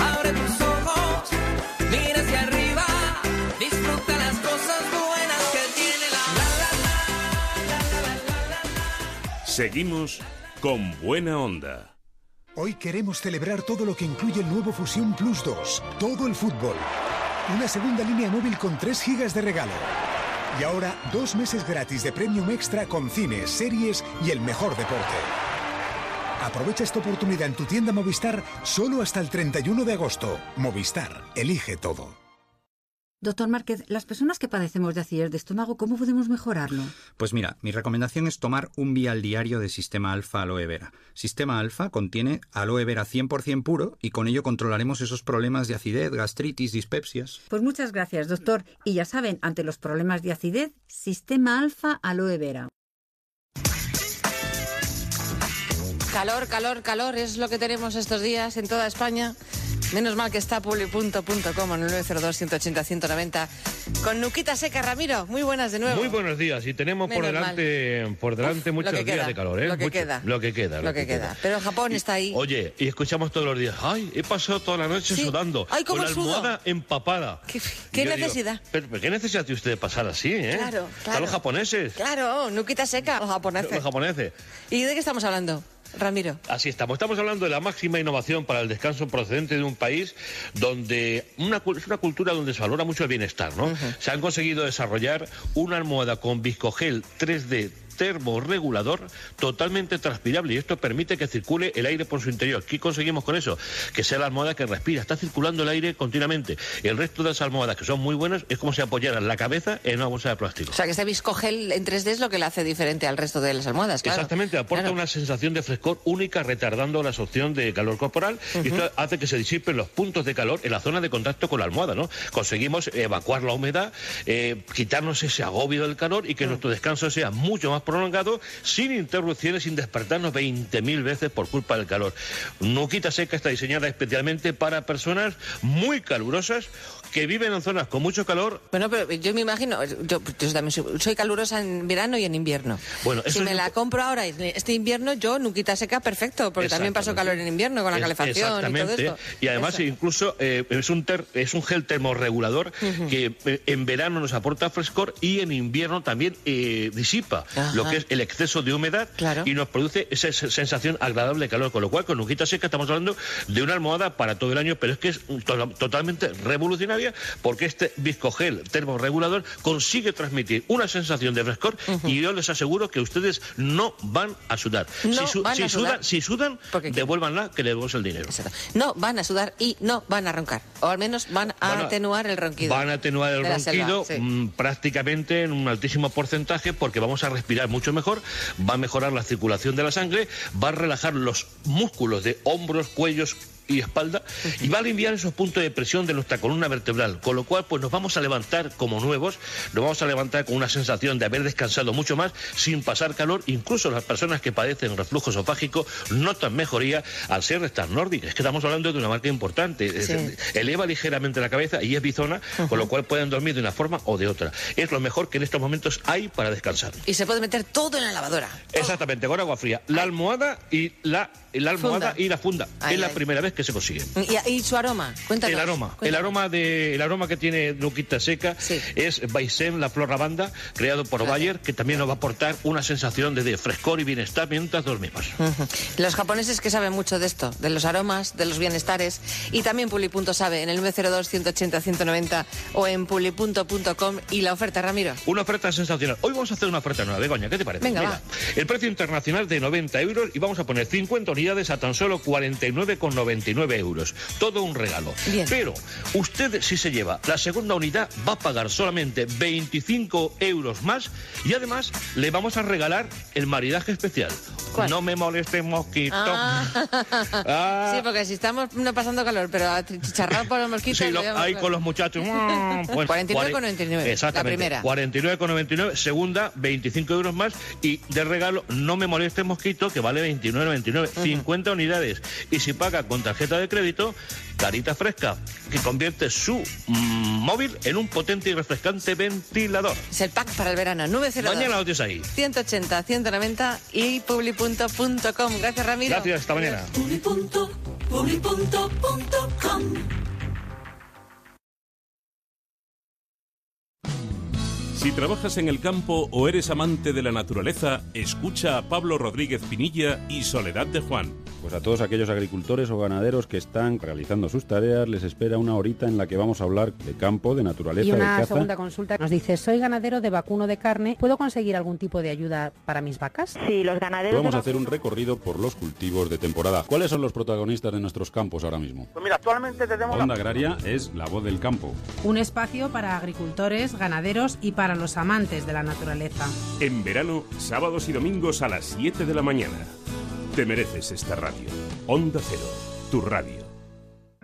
Abre tus ojos, mira hacia arriba, disfruta las cosas buenas que tiene la Seguimos con buena onda. Hoy queremos celebrar todo lo que incluye el nuevo Fusión Plus 2, todo el fútbol. Una segunda línea móvil con 3 gigas de regalo. Y ahora dos meses gratis de Premium Extra con cines, series y el mejor deporte. Aprovecha esta oportunidad en tu tienda Movistar solo hasta el 31 de agosto. Movistar, elige todo. Doctor Márquez, las personas que padecemos de acidez de estómago, ¿cómo podemos mejorarlo? Pues mira, mi recomendación es tomar un vial diario de Sistema Alfa Aloe Vera. Sistema Alfa contiene aloe vera 100% puro y con ello controlaremos esos problemas de acidez, gastritis, dispepsias. Pues muchas gracias, doctor. Y ya saben, ante los problemas de acidez, Sistema Alfa Aloe Vera. Calor, calor, calor es lo que tenemos estos días en toda España. Menos mal que está publi.com en el 902-180-190 con Nuquita Seca. Ramiro, muy buenas de nuevo. Muy buenos días y tenemos por Menos delante, por delante Uf, muchos lo que días queda, de calor, ¿eh? lo que Mucho. queda. Lo que queda. Lo que queda. Pero Japón está ahí. Oye, y escuchamos todos los días, ay, he pasado toda la noche Sí. sudando, Ay, con la almohada empapada. ¿Qué, Y qué yo digo, necesidad? pero, pero ¿qué necesidad tiene usted de pasar así, eh? Claro, claro. los japoneses. Claro, Nuquita Seca, los japoneses. Los japoneses. ¿Y de qué estamos hablando, Ramiro? Así estamos. Estamos hablando de la máxima innovación para el descanso procedente de un país donde una, es una cultura donde se valora mucho el bienestar, ¿no? Se han conseguido desarrollar una almohada con viscogel 3D termorregulador totalmente transpirable y esto permite que circule el aire por su interior. ¿Qué conseguimos con eso? Que sea la almohada que respira, está circulando el aire continuamente. El resto de las almohadas que son muy buenas es como si apoyaran la cabeza en una bolsa de plástico. O sea, que este viscogel en 3D es lo que le hace diferente al resto de las almohadas, claro. Exactamente, aporta Claro. una sensación de frescor única retardando la absorción de calor corporal y esto hace que se disipen los puntos de calor en la zona de contacto con la almohada, ¿no? Conseguimos evacuar la humedad, eh, quitarnos ese agobio del calor y que nuestro descanso sea mucho más prolongado, sin interrupciones, sin despertarnos 20.000 veces por culpa del calor. Nuquita Seca está diseñada especialmente para personas muy calurosas que viven en zonas con mucho calor Bueno, pero yo me imagino, yo, yo también soy, soy calurosa en verano y en invierno. Bueno, eso si me la compro ahora, este invierno, yo nuquita seca, perfecto, porque también paso Exactamente. calor en invierno con la Es- calefacción y todo Exactamente. esto. Y además Eso. incluso eh, es, un ter- es un gel termorregulador que eh, en verano nos aporta frescor y en invierno también eh, disipa Ajá. lo que es el exceso de humedad y nos produce esa se- sensación agradable de calor. Con lo cual, con Nujita Seca estamos hablando de una almohada para todo el año, pero es que es to- totalmente porque este viscogel termorregulador consigue transmitir una sensación de frescor y yo les aseguro que ustedes no van a sudar. No si, su- van si a sudar. sudan, si sudan, devuélvanla que le devuelvos el dinero. No van a sudar y no van a roncar. O al menos van a Van a- atenuar el ronquido. Van a atenuar el selva, ronquido sí. mm, prácticamente en un altísimo porcentaje porque vamos a respirar mucho mejor, va a mejorar la circulación de la sangre, va a relajar los músculos de hombros, cuellos y espalda y va a aliviar esos puntos de presión de nuestra columna vertebral, con lo cual pues nos vamos a levantar como nuevos, nos vamos a levantar con una sensación de haber descansado mucho más sin pasar calor, incluso las personas que padecen reflujo esofágico notan mejoría al ser estas nórdicas, es que estamos hablando de una marca importante, Sí. Eleva ligeramente la cabeza y es bizona, con lo cual pueden dormir de una forma o de otra. Es lo mejor que en estos momentos hay para descansar. Y se puede meter todo en la lavadora. Exactamente, con agua fría. La almohada y la, la almohada Funda. y la funda. Ay, es la primera vez que se consigue. Y, y su aroma, cuéntanos. El aroma, el aroma de, el aroma que tiene Nuquita Seca es Baisen, la flor lavanda, creado por Bayer, que también nos va a aportar una sensación de, de frescor y bienestar mientras dormimos. Los japoneses que saben mucho de esto, de los aromas, de los bienestares, y también Pulipunto sabe en el 902-180-190 o en pulipunto.com y la oferta, Ramiro. Una oferta sensacional. Hoy vamos a hacer una oferta nueva. Begoña, ¿qué te parece? Venga, Mira, el precio internacional de 90 euros y vamos a poner 50 unidades unidades a tan solo 49,99 euros. Todo un regalo. Pero usted si se lleva la segunda unidad va a pagar solamente 25 euros más y además le vamos a regalar el maridaje especial. No me moleste mosquito. Ah. Ah. Sí, porque si estamos no pasando calor, pero chicharrado por los mosquitos. Sí, lo- ahí con- los muchachos. mm, pues, 49,99, Exactamente. la primera. 49,99. Segunda, 25 euros más. Y de regalo, no me moleste mosquito, que vale 29,99. 50 unidades. Y si paga con tarjeta de crédito, carita fresca, que convierte su mm, móvil en un potente y refrescante ventilador. Es el pack para el verano. 902. Mañana lo tienes ahí. 180, 190 y publi.com. Gracias, Ramiro. Gracias, hasta mañana. Publi.com. Si trabajas en el campo o eres amante de la naturaleza, escucha a Pablo Rodríguez Pinilla y Soledad de Juan. Pues a todos aquellos agricultores o ganaderos que están realizando sus tareas les espera una horita en la que vamos a hablar de campo, de naturaleza, Y de una caza. segunda consulta nos dice, soy ganadero de vacuno de carne, ¿puedo conseguir algún tipo de ayuda para mis vacas? Sí, los ganaderos Vamos a hacer un recorrido por los cultivos de temporada. ¿Cuáles son los protagonistas de nuestros campos ahora mismo? Pues mira, actualmente tenemos... Onda Agraria es la voz del campo. Un espacio para agricultores, ganaderos y para los amantes de la naturaleza. En verano, sábados y domingos a las 7 de la mañana. Te mereces esta radio. Onda Cero, tu radio.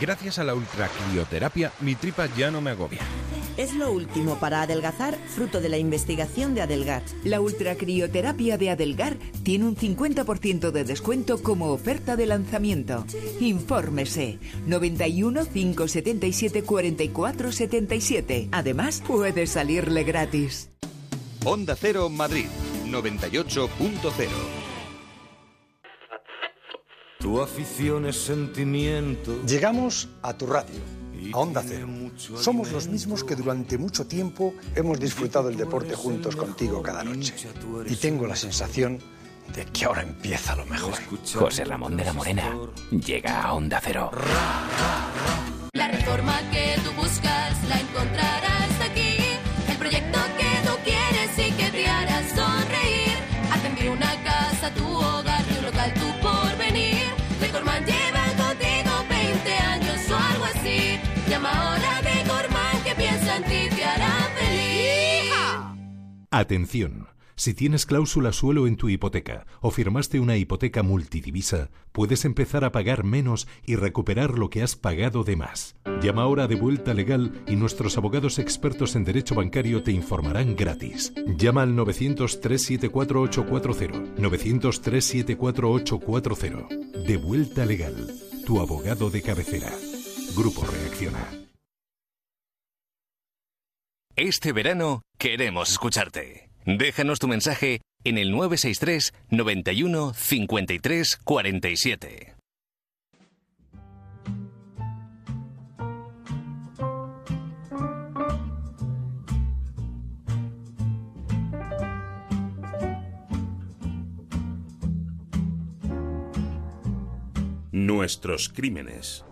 Gracias a la ultracrioterapia, mi tripa ya no me agobia. Es lo último para adelgazar, fruto de la investigación de Adelgar. La ultracrioterapia de Adelgar tiene un 50% de descuento como oferta de lanzamiento. Infórmese 91 577 44 77. Además, puede salirle gratis. Onda Cero Madrid 98.0 Tu afición es sentimiento. Llegamos a tu radio, a Onda Cero. Somos los mismos que durante mucho tiempo hemos disfrutado el deporte juntos contigo cada noche. Y tengo la sensación de que ahora empieza lo mejor. José Ramón de la Morena llega a Onda Cero. La reforma que tú buscas la encontrarás aquí. El proyecto que tú quieres y que te hará sonreír. Atención. Si tienes cláusula suelo en tu hipoteca o firmaste una hipoteca multidivisa, puedes empezar a pagar menos y recuperar lo que has pagado de más. Llama ahora de vuelta legal y nuestros abogados expertos en derecho bancario te informarán gratis. Llama al 900-374-840. 900-374-840. De vuelta legal. Tu abogado de cabecera. Grupo Reacciona. Este verano queremos escucharte. Déjanos tu mensaje en el 963 91 53 47. Nuestros crímenes.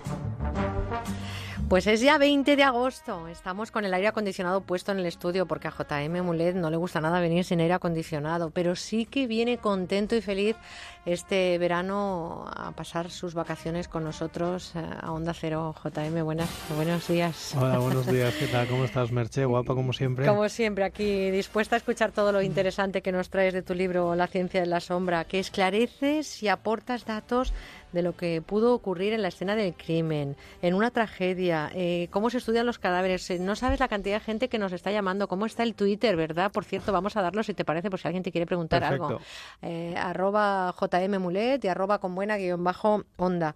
Pues es ya 20 de agosto. Estamos con el aire acondicionado puesto en el estudio porque a JM Mulet no le gusta nada venir sin aire acondicionado, pero sí que viene contento y feliz este verano a pasar sus vacaciones con nosotros eh, a Onda Cero. JM, buenas, buenos días. Hola, buenos días. ¿Qué tal? ¿Cómo estás, Merche? Guapa como siempre. Como siempre, aquí dispuesta a escuchar todo lo interesante que nos traes de tu libro La ciencia de la sombra, que esclareces y aportas datos de lo que pudo ocurrir en la escena del crimen, en una tragedia, eh, cómo se estudian los cadáveres. Eh, no sabes la cantidad de gente que nos está llamando, cómo está el Twitter, ¿verdad? Por cierto, vamos a darlo si te parece, por si alguien te quiere preguntar algo. Eh, arroba JM y arroba con buena guion bajo onda.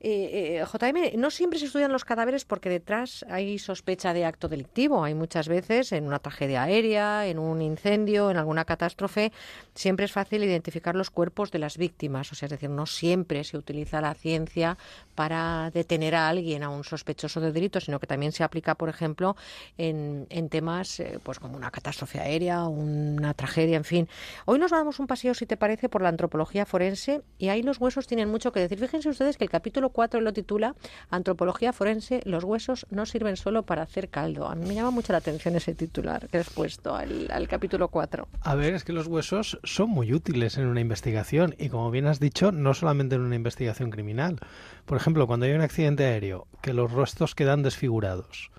JM, no siempre se estudian los cadáveres porque detrás hay sospecha de acto delictivo. Hay muchas veces en una tragedia aérea, en un incendio, en alguna catástrofe, siempre es fácil identificar los cuerpos de las víctimas. O sea, es decir, no siempre se utiliza la ciencia para detener a alguien, a un sospechoso de delito, sino que también se aplica, por ejemplo, en, en temas eh, pues como una catástrofe aérea, una tragedia, en fin. Hoy nos damos un paseo, si te parece, por la antropología forense y ahí los huesos tienen mucho que decir. Fíjense ustedes que el capítulo 4 lo titula Antropología forense, los huesos no sirven solo para hacer caldo. A mí me llama mucho la atención ese titular que has puesto al, al capítulo 4. A ver, es que los huesos son muy útiles en una investigación y como bien has dicho, no solamente en una investigación criminal. Por ejemplo, cuando hay un accidente aéreo, que los rostros quedan desfigurados,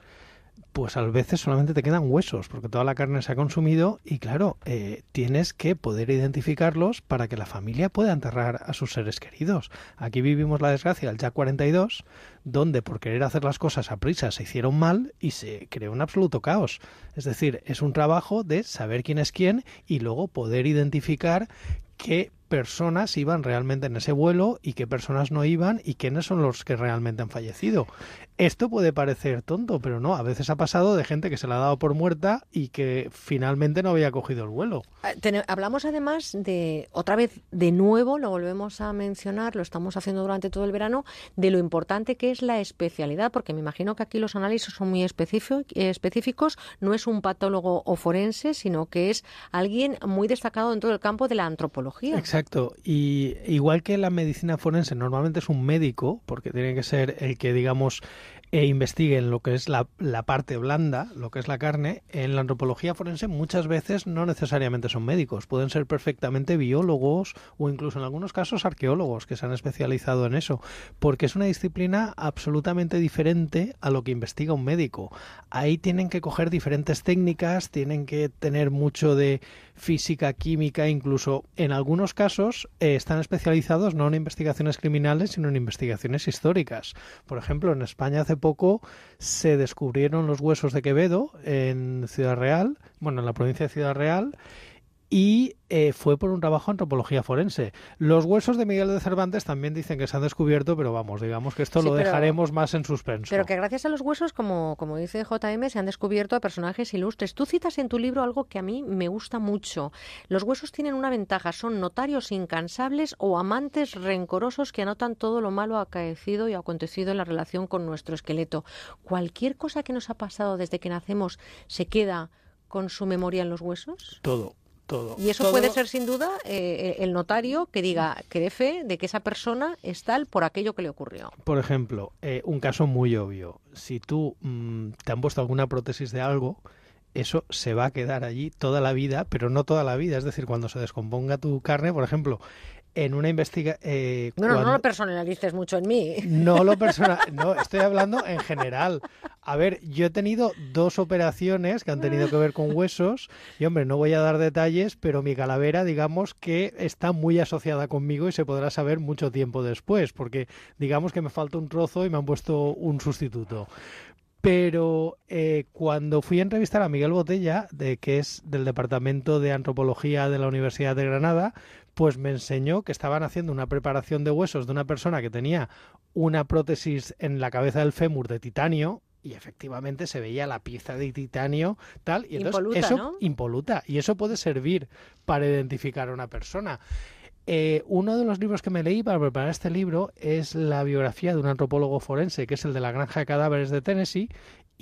pues a veces solamente te quedan huesos, porque toda la carne se ha consumido y claro, eh, tienes que poder identificarlos para que la familia pueda enterrar a sus seres queridos. Aquí vivimos la desgracia del Jack 42, donde por querer hacer las cosas a prisa se hicieron mal y se creó un absoluto caos. Es decir, es un trabajo de saber quién es quién y luego poder identificar qué personas iban realmente en ese vuelo y qué personas no iban y quiénes son los que realmente han fallecido. Esto puede parecer tonto, pero no, a veces ha pasado de gente que se la ha dado por muerta y que finalmente no había cogido el vuelo. Ah, hablamos además de, otra vez, de nuevo, lo volvemos a mencionar, lo estamos haciendo durante todo el verano, de lo importante que es la especialidad, porque me imagino que aquí los análisis son muy específicos, no es un patólogo o forense, sino que es alguien muy destacado en todo el campo de la antropología. Exacto, y igual que la medicina forense normalmente es un médico, porque tiene que ser el que, digamos, e investiguen lo que es la, la, parte blanda, lo que es la carne, en la antropología forense muchas veces no necesariamente son médicos, pueden ser perfectamente biólogos o incluso en algunos casos arqueólogos que se han especializado en eso, porque es una disciplina absolutamente diferente a lo que investiga un médico. Ahí tienen que coger diferentes técnicas, tienen que tener mucho de física, química, incluso en algunos casos eh, están especializados no en investigaciones criminales, sino en investigaciones históricas. Por ejemplo, en España hace poco se descubrieron los huesos de Quevedo en Ciudad Real, bueno, en la provincia de Ciudad Real, y eh, fue por un trabajo en antropología forense. Los huesos de Miguel de Cervantes también dicen que se han descubierto, pero vamos, digamos que esto lo dejaremos más en suspenso. Pero que gracias a los huesos, como, como dice JM, se han descubierto a personajes ilustres. Tú citas en tu libro algo que a mí me gusta mucho. Los huesos tienen una ventaja, son notarios incansables o amantes rencorosos que anotan todo lo malo acaecido y acontecido en la relación con nuestro esqueleto. Cualquier cosa que nos ha pasado desde que nacemos se queda con su memoria en los huesos? Todo. Y eso puede ser sin duda eh, el notario que diga que dé fe de que esa persona es tal por aquello que le ocurrió. Por ejemplo, eh, un caso muy obvio. Si tú mm, te han puesto alguna prótesis de algo, eso se va a quedar allí toda la vida, pero no toda la vida. Es decir, cuando se descomponga tu carne, por ejemplo, en una investigación... Eh, no, no, no lo personalices mucho en mí. No lo personal, no, estoy hablando en general. A ver, yo he tenido dos operaciones que han tenido que ver con huesos y, hombre, no voy a dar detalles, pero mi calavera, digamos que está muy asociada conmigo y se podrá saber mucho tiempo después, porque digamos que me falta un trozo y me han puesto un sustituto. Pero eh, cuando fui a entrevistar a Miguel Botella, de, que es del Departamento de Antropología de la Universidad de Granada, pues me enseñó que estaban haciendo una preparación de huesos de una persona que tenía una prótesis en la cabeza del fémur de titanio y efectivamente se veía la pieza de titanio tal y entonces eso impoluta y eso puede servir para identificar a una persona. Eh, uno de los libros que me leí para preparar este libro es la biografía de un antropólogo forense, que es el de la Granja de Cadáveres de Tennessee,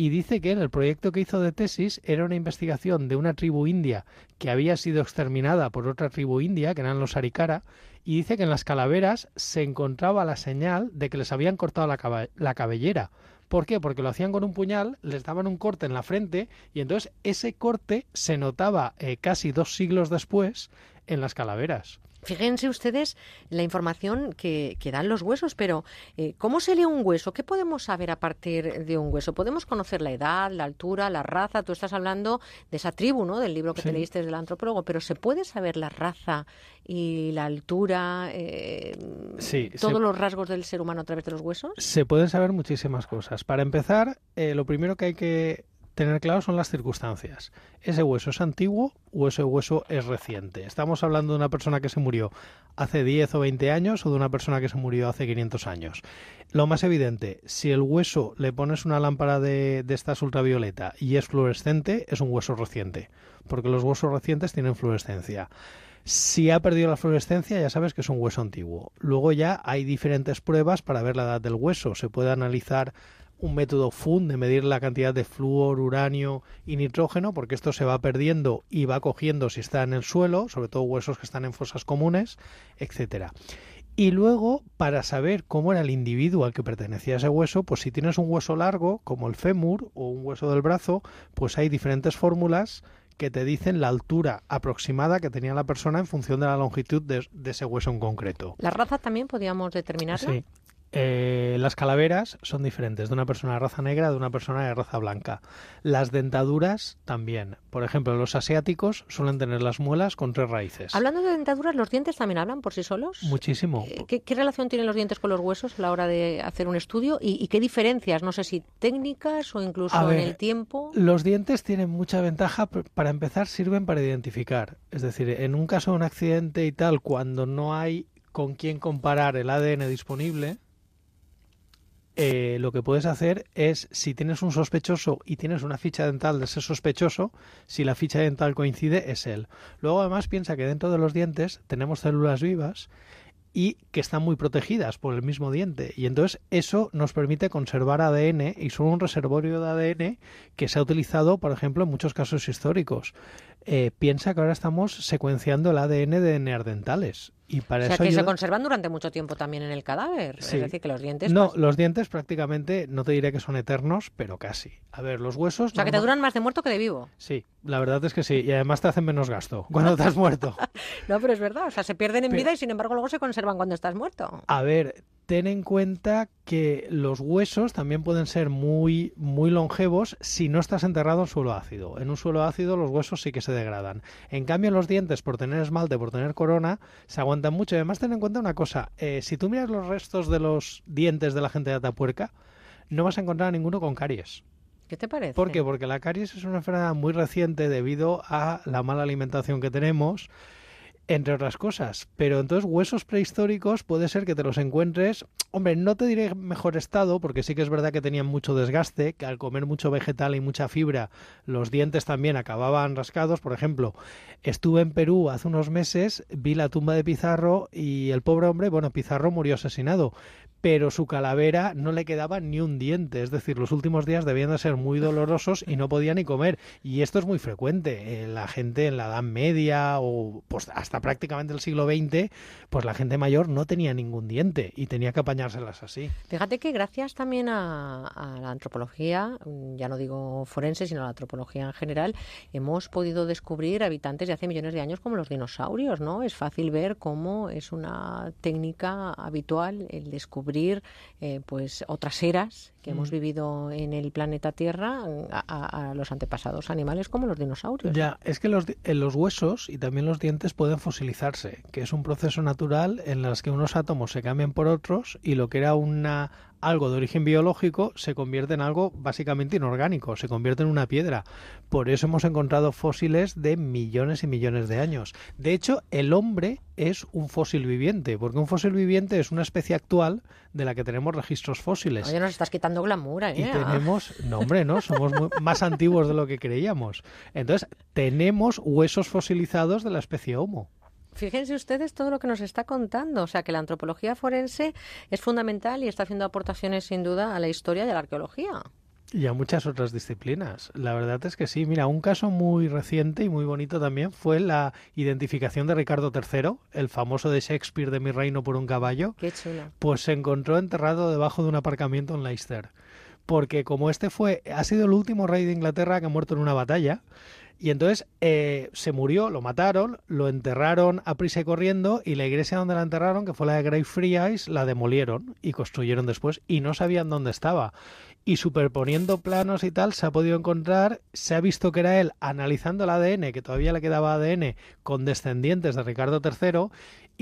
y dice que en el proyecto que hizo de tesis era una investigación de una tribu india que había sido exterminada por otra tribu india, que eran los Arikara, y dice que en las calaveras se encontraba la señal de que les habían cortado la, cabellera. ¿Por qué? Porque lo hacían con un puñal, les daban un corte en la frente y entonces ese corte se notaba eh, casi dos siglos después en las calaveras. Fíjense ustedes la información que, que dan los huesos, pero eh, ¿cómo se lee un hueso? ¿Qué podemos saber a partir de un hueso? Podemos conocer la edad, la altura, la raza. Tú estás hablando de esa tribu, ¿no? Del libro que te leíste del antropólogo, pero ¿se puede saber la raza y la altura, eh, Sí, todos se- los rasgos del ser humano a través de los huesos? Se pueden saber muchísimas cosas. Para empezar, eh, lo primero que hay que tener claro son las circunstancias. ¿Ese hueso es antiguo o ese hueso es reciente? ¿Estamos hablando de una persona que se murió hace 10 o 20 años o de una persona que se murió hace 500 años? Lo más evidente, si el hueso le pones una lámpara de, de estas ultravioleta y es fluorescente, es un hueso reciente, porque los huesos recientes tienen fluorescencia. Si ha perdido la fluorescencia, ya sabes que es un hueso antiguo. Luego ya hay diferentes pruebas para ver la edad del hueso. Se puede analizar un método FUN de medir la cantidad de flúor, uranio y nitrógeno, porque esto se va perdiendo y va cogiendo si está en el suelo, sobre todo huesos que están en fosas comunes, etcétera. Y luego, para saber cómo era el individuo al que pertenecía ese hueso, pues si tienes un hueso largo, como el fémur o un hueso del brazo, pues hay diferentes fórmulas que te dicen la altura aproximada que tenía la persona en función de la longitud de, de ese hueso en concreto. ¿La raza también podíamos determinarla? Sí. Eh, las calaveras son diferentes de una persona de raza negra a de una persona de raza blanca. Las dentaduras también. Por ejemplo, los asiáticos suelen tener las muelas con tres raíces. Hablando de dentaduras, ¿los dientes también hablan por sí solos? Muchísimo. Eh, ¿Qué, qué relación tienen los dientes con los huesos a la hora de hacer un estudio? ¿Y, y qué diferencias? No sé si técnicas o incluso A en ver, el tiempo. Los dientes tienen mucha ventaja, para empezar sirven para identificar. Es decir, en un caso de un accidente y tal, cuando no hay con quién comparar el ADN disponible, eh, lo que puedes hacer es, si tienes un sospechoso y tienes una ficha dental de ese sospechoso, si la ficha dental coincide, es él. Luego además piensa que dentro de los dientes tenemos células vivas y que están muy protegidas por el mismo diente. Y entonces eso nos permite conservar ADN y son un reservorio de ADN que se ha utilizado, por ejemplo, en muchos casos históricos. Eh, piensa que ahora estamos secuenciando el ADN de neandertales. Y para o sea, eso que se conservan durante mucho tiempo también en el cadáver. Sí. Es decir, que los dientes. No, pues- los dientes prácticamente, no te diré que son eternos, pero casi. A ver, los huesos... o sea, que te duran más de muerto que de vivo. Sí, la verdad es que sí. Y además te hacen menos gasto cuando te has muerto. No, pero es verdad. O sea, se pierden en Pero- vida y sin embargo luego se conservan cuando estás muerto. A ver, ten en cuenta que los huesos también pueden ser muy, muy longevos si no estás enterrado en suelo ácido. En un suelo ácido los huesos sí que se degradan. En cambio, los dientes, por tener esmalte, por tener corona, se aguantan mucho. Y además, ten en cuenta una cosa. eh, si tú miras los restos de los dientes de la gente de Atapuerca, no vas a encontrar a ninguno con caries. ¿Qué te parece? ¿Por qué? Porque la caries es una enfermedad muy reciente debido a la mala alimentación que tenemos, entre otras cosas. Pero entonces huesos prehistóricos puede ser que te los encuentres, hombre, no te diré mejor estado, porque sí que es verdad que tenían mucho desgaste, que al comer mucho vegetal y mucha fibra, los dientes también acababan rascados. Por ejemplo, estuve en Perú hace unos meses, vi la tumba de Pizarro y el pobre hombre, bueno, Pizarro murió asesinado, pero su calavera no le quedaba ni un diente, es decir, los últimos días debían de ser muy dolorosos y no podía ni comer. Y esto es muy frecuente. Eh, La gente en la Edad Media o pues, hasta prácticamente el siglo XX, pues la gente mayor no tenía ningún diente y tenía que apañárselas así. Fíjate que gracias también a, a la antropología, mm, ya no digo forense, sino a la antropología en general, hemos podido descubrir habitantes de hace millones de años como los dinosaurios, ¿no? Es fácil ver cómo es una técnica habitual el descubrir eh, pues otras eras que hemos Mm. vivido en el planeta Tierra a, a- los antepasados animales como los dinosaurios. Ya, es que los, di- eh, los huesos y también los dientes pueden fosilizarse, que es un proceso natural en el que unos átomos se cambian por otros y lo que era una algo de origen biológico se convierte en algo básicamente inorgánico, se convierte en una piedra. Por eso hemos encontrado fósiles de millones y millones de años. De hecho, el hombre es un fósil viviente, porque un fósil viviente es una especie actual de la que tenemos registros fósiles. Oye, nos estás quitando glamour, ¿eh? Y tenemos, no hombre, no, somos muy- más antiguos de lo que creíamos. Entonces, tenemos huesos fosilizados de la especie Homo. Fíjense ustedes todo lo que nos está contando. O sea, que la antropología forense es fundamental y está haciendo aportaciones sin duda a la historia de la arqueología. Y a muchas otras disciplinas. La verdad es que sí. Mira, un caso muy reciente y muy bonito también fue la identificación de Ricardo III, el famoso de Shakespeare de Mi reino por un caballo. Qué chulo. Pues se encontró enterrado debajo de un aparcamiento en Leicester. Porque como este fue, ha sido el último rey de Inglaterra que ha muerto en una batalla, Y entonces eh, se murió, lo mataron, lo enterraron a prisa y corriendo y la iglesia donde la enterraron, que fue la de Greyfriars, la demolieron y construyeron después y no sabían dónde estaba. Y superponiendo planos y tal se ha podido encontrar, se ha visto que era él analizando el ADN, que todavía le quedaba ADN con descendientes de Ricardo III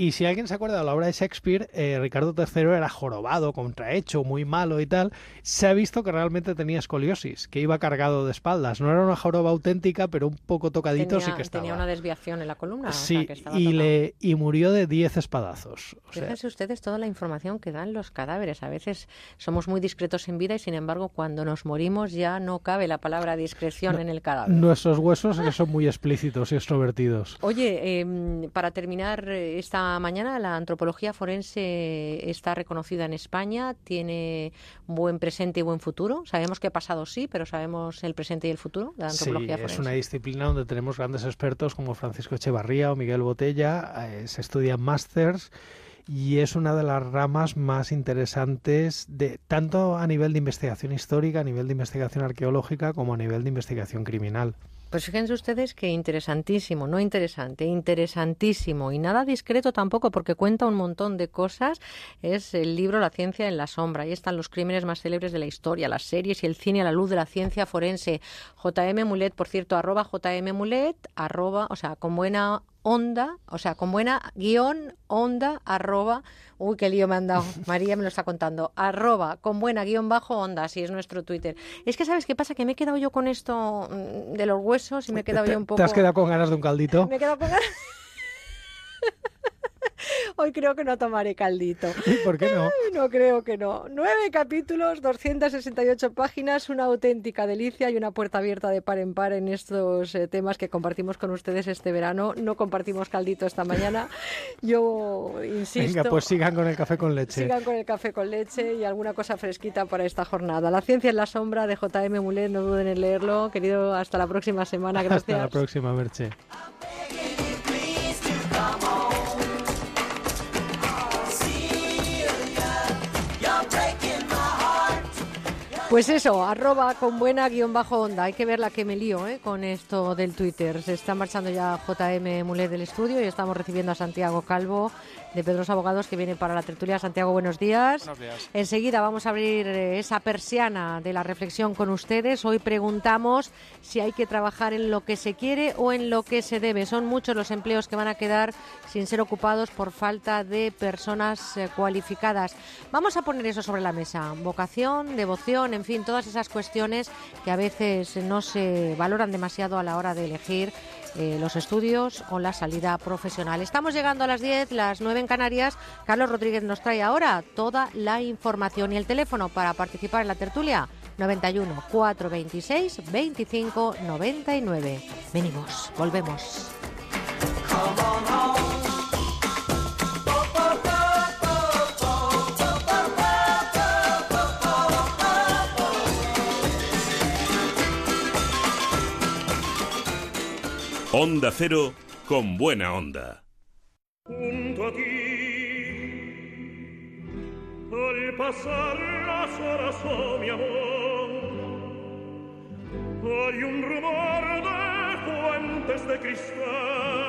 y si alguien se acuerda de la obra de Shakespeare, eh, Ricardo III era jorobado, contrahecho, muy malo y tal. Se ha visto que realmente tenía escoliosis, que iba cargado de espaldas. No era una joroba auténtica, pero un poco tocadito sí que estaba. Tenía una desviación en la columna. Sí, y, le, y murió de 10 espadazos. Fíjense ustedes toda la información que dan los cadáveres. A veces somos muy discretos en vida y, sin embargo, cuando nos morimos ya no cabe la palabra discreción en el cadáver. Nuestros huesos que son muy explícitos y extrovertidos. Oye, em, para terminar eh, esta mañana la antropología forense está reconocida en España, tiene buen presente y buen futuro. Sabemos que ha pasado sí, pero sabemos el presente y el futuro de la antropología sí, forense. Es una disciplina donde tenemos grandes expertos como Francisco Echevarría o Miguel Botella, eh, se estudian másters y es una de las ramas más interesantes de tanto a nivel de investigación histórica, a nivel de investigación arqueológica como a nivel de investigación criminal. Pues fíjense ustedes que interesantísimo, no interesante, interesantísimo y nada discreto tampoco porque cuenta un montón de cosas. Es el libro La ciencia en la sombra. Ahí están los crímenes más célebres de la historia, las series y el cine a la luz de la ciencia forense. JM Mulet, por cierto, arroba JM Mulet, arroba, o sea, con buena onda, o sea, con buena guion onda, arroba, uy, qué lío me han dado, María me lo está contando, arroba, con buena guion bajo onda, así es nuestro Twitter. Es que, ¿sabes qué pasa? Que me he quedado yo con esto mm, de los huesos y me he quedado yo un poco... ¿Te has quedado con ganas de un caldito? Me he quedado con ganas... Hoy creo que no tomaré caldito. ¿Y por qué no? no creo que no. Nueve capítulos, 268 páginas, una auténtica delicia y una puerta abierta de par en par en estos eh, temas que compartimos con ustedes este verano. No compartimos caldito esta mañana. Yo insisto. Venga, pues sigan con el café con leche. Sigan con el café con leche y alguna cosa fresquita para esta jornada. La ciencia en la sombra de JM Mulet, no duden en leerlo. Querido, hasta la próxima semana. Gracias. Hasta la próxima, Merche. Pues eso, arroba con buena guion bajo onda. Hay que ver la que me lío ¿eh? con esto del Twitter. Se está marchando ya JM Mulet del estudio y estamos recibiendo a Santiago Calvo de Pedros Abogados que viene para la tertulia. Santiago, buenos días. Buenos días. Enseguida vamos a abrir eh, esa persiana de la reflexión con ustedes. Hoy preguntamos si hay que trabajar en lo que se quiere o en lo que se debe. Son muchos los empleos que van a quedar sin ser ocupados por falta de personas eh, cualificadas. Vamos a poner eso sobre la mesa. Vocación, devoción, en fin, todas esas cuestiones que a veces no se valoran demasiado a la hora de elegir eh, los estudios o la salida profesional. Estamos llegando a las 10, las 9 en Canarias. Carlos Rodríguez nos trae ahora toda la información y el teléfono para participar en la tertulia 91 426 25 99. Venimos, volvemos. Onda Cero con buena onda. Junto a ti, al pasar las horas, oh mi amor, hay un rumor de fuentes de cristal.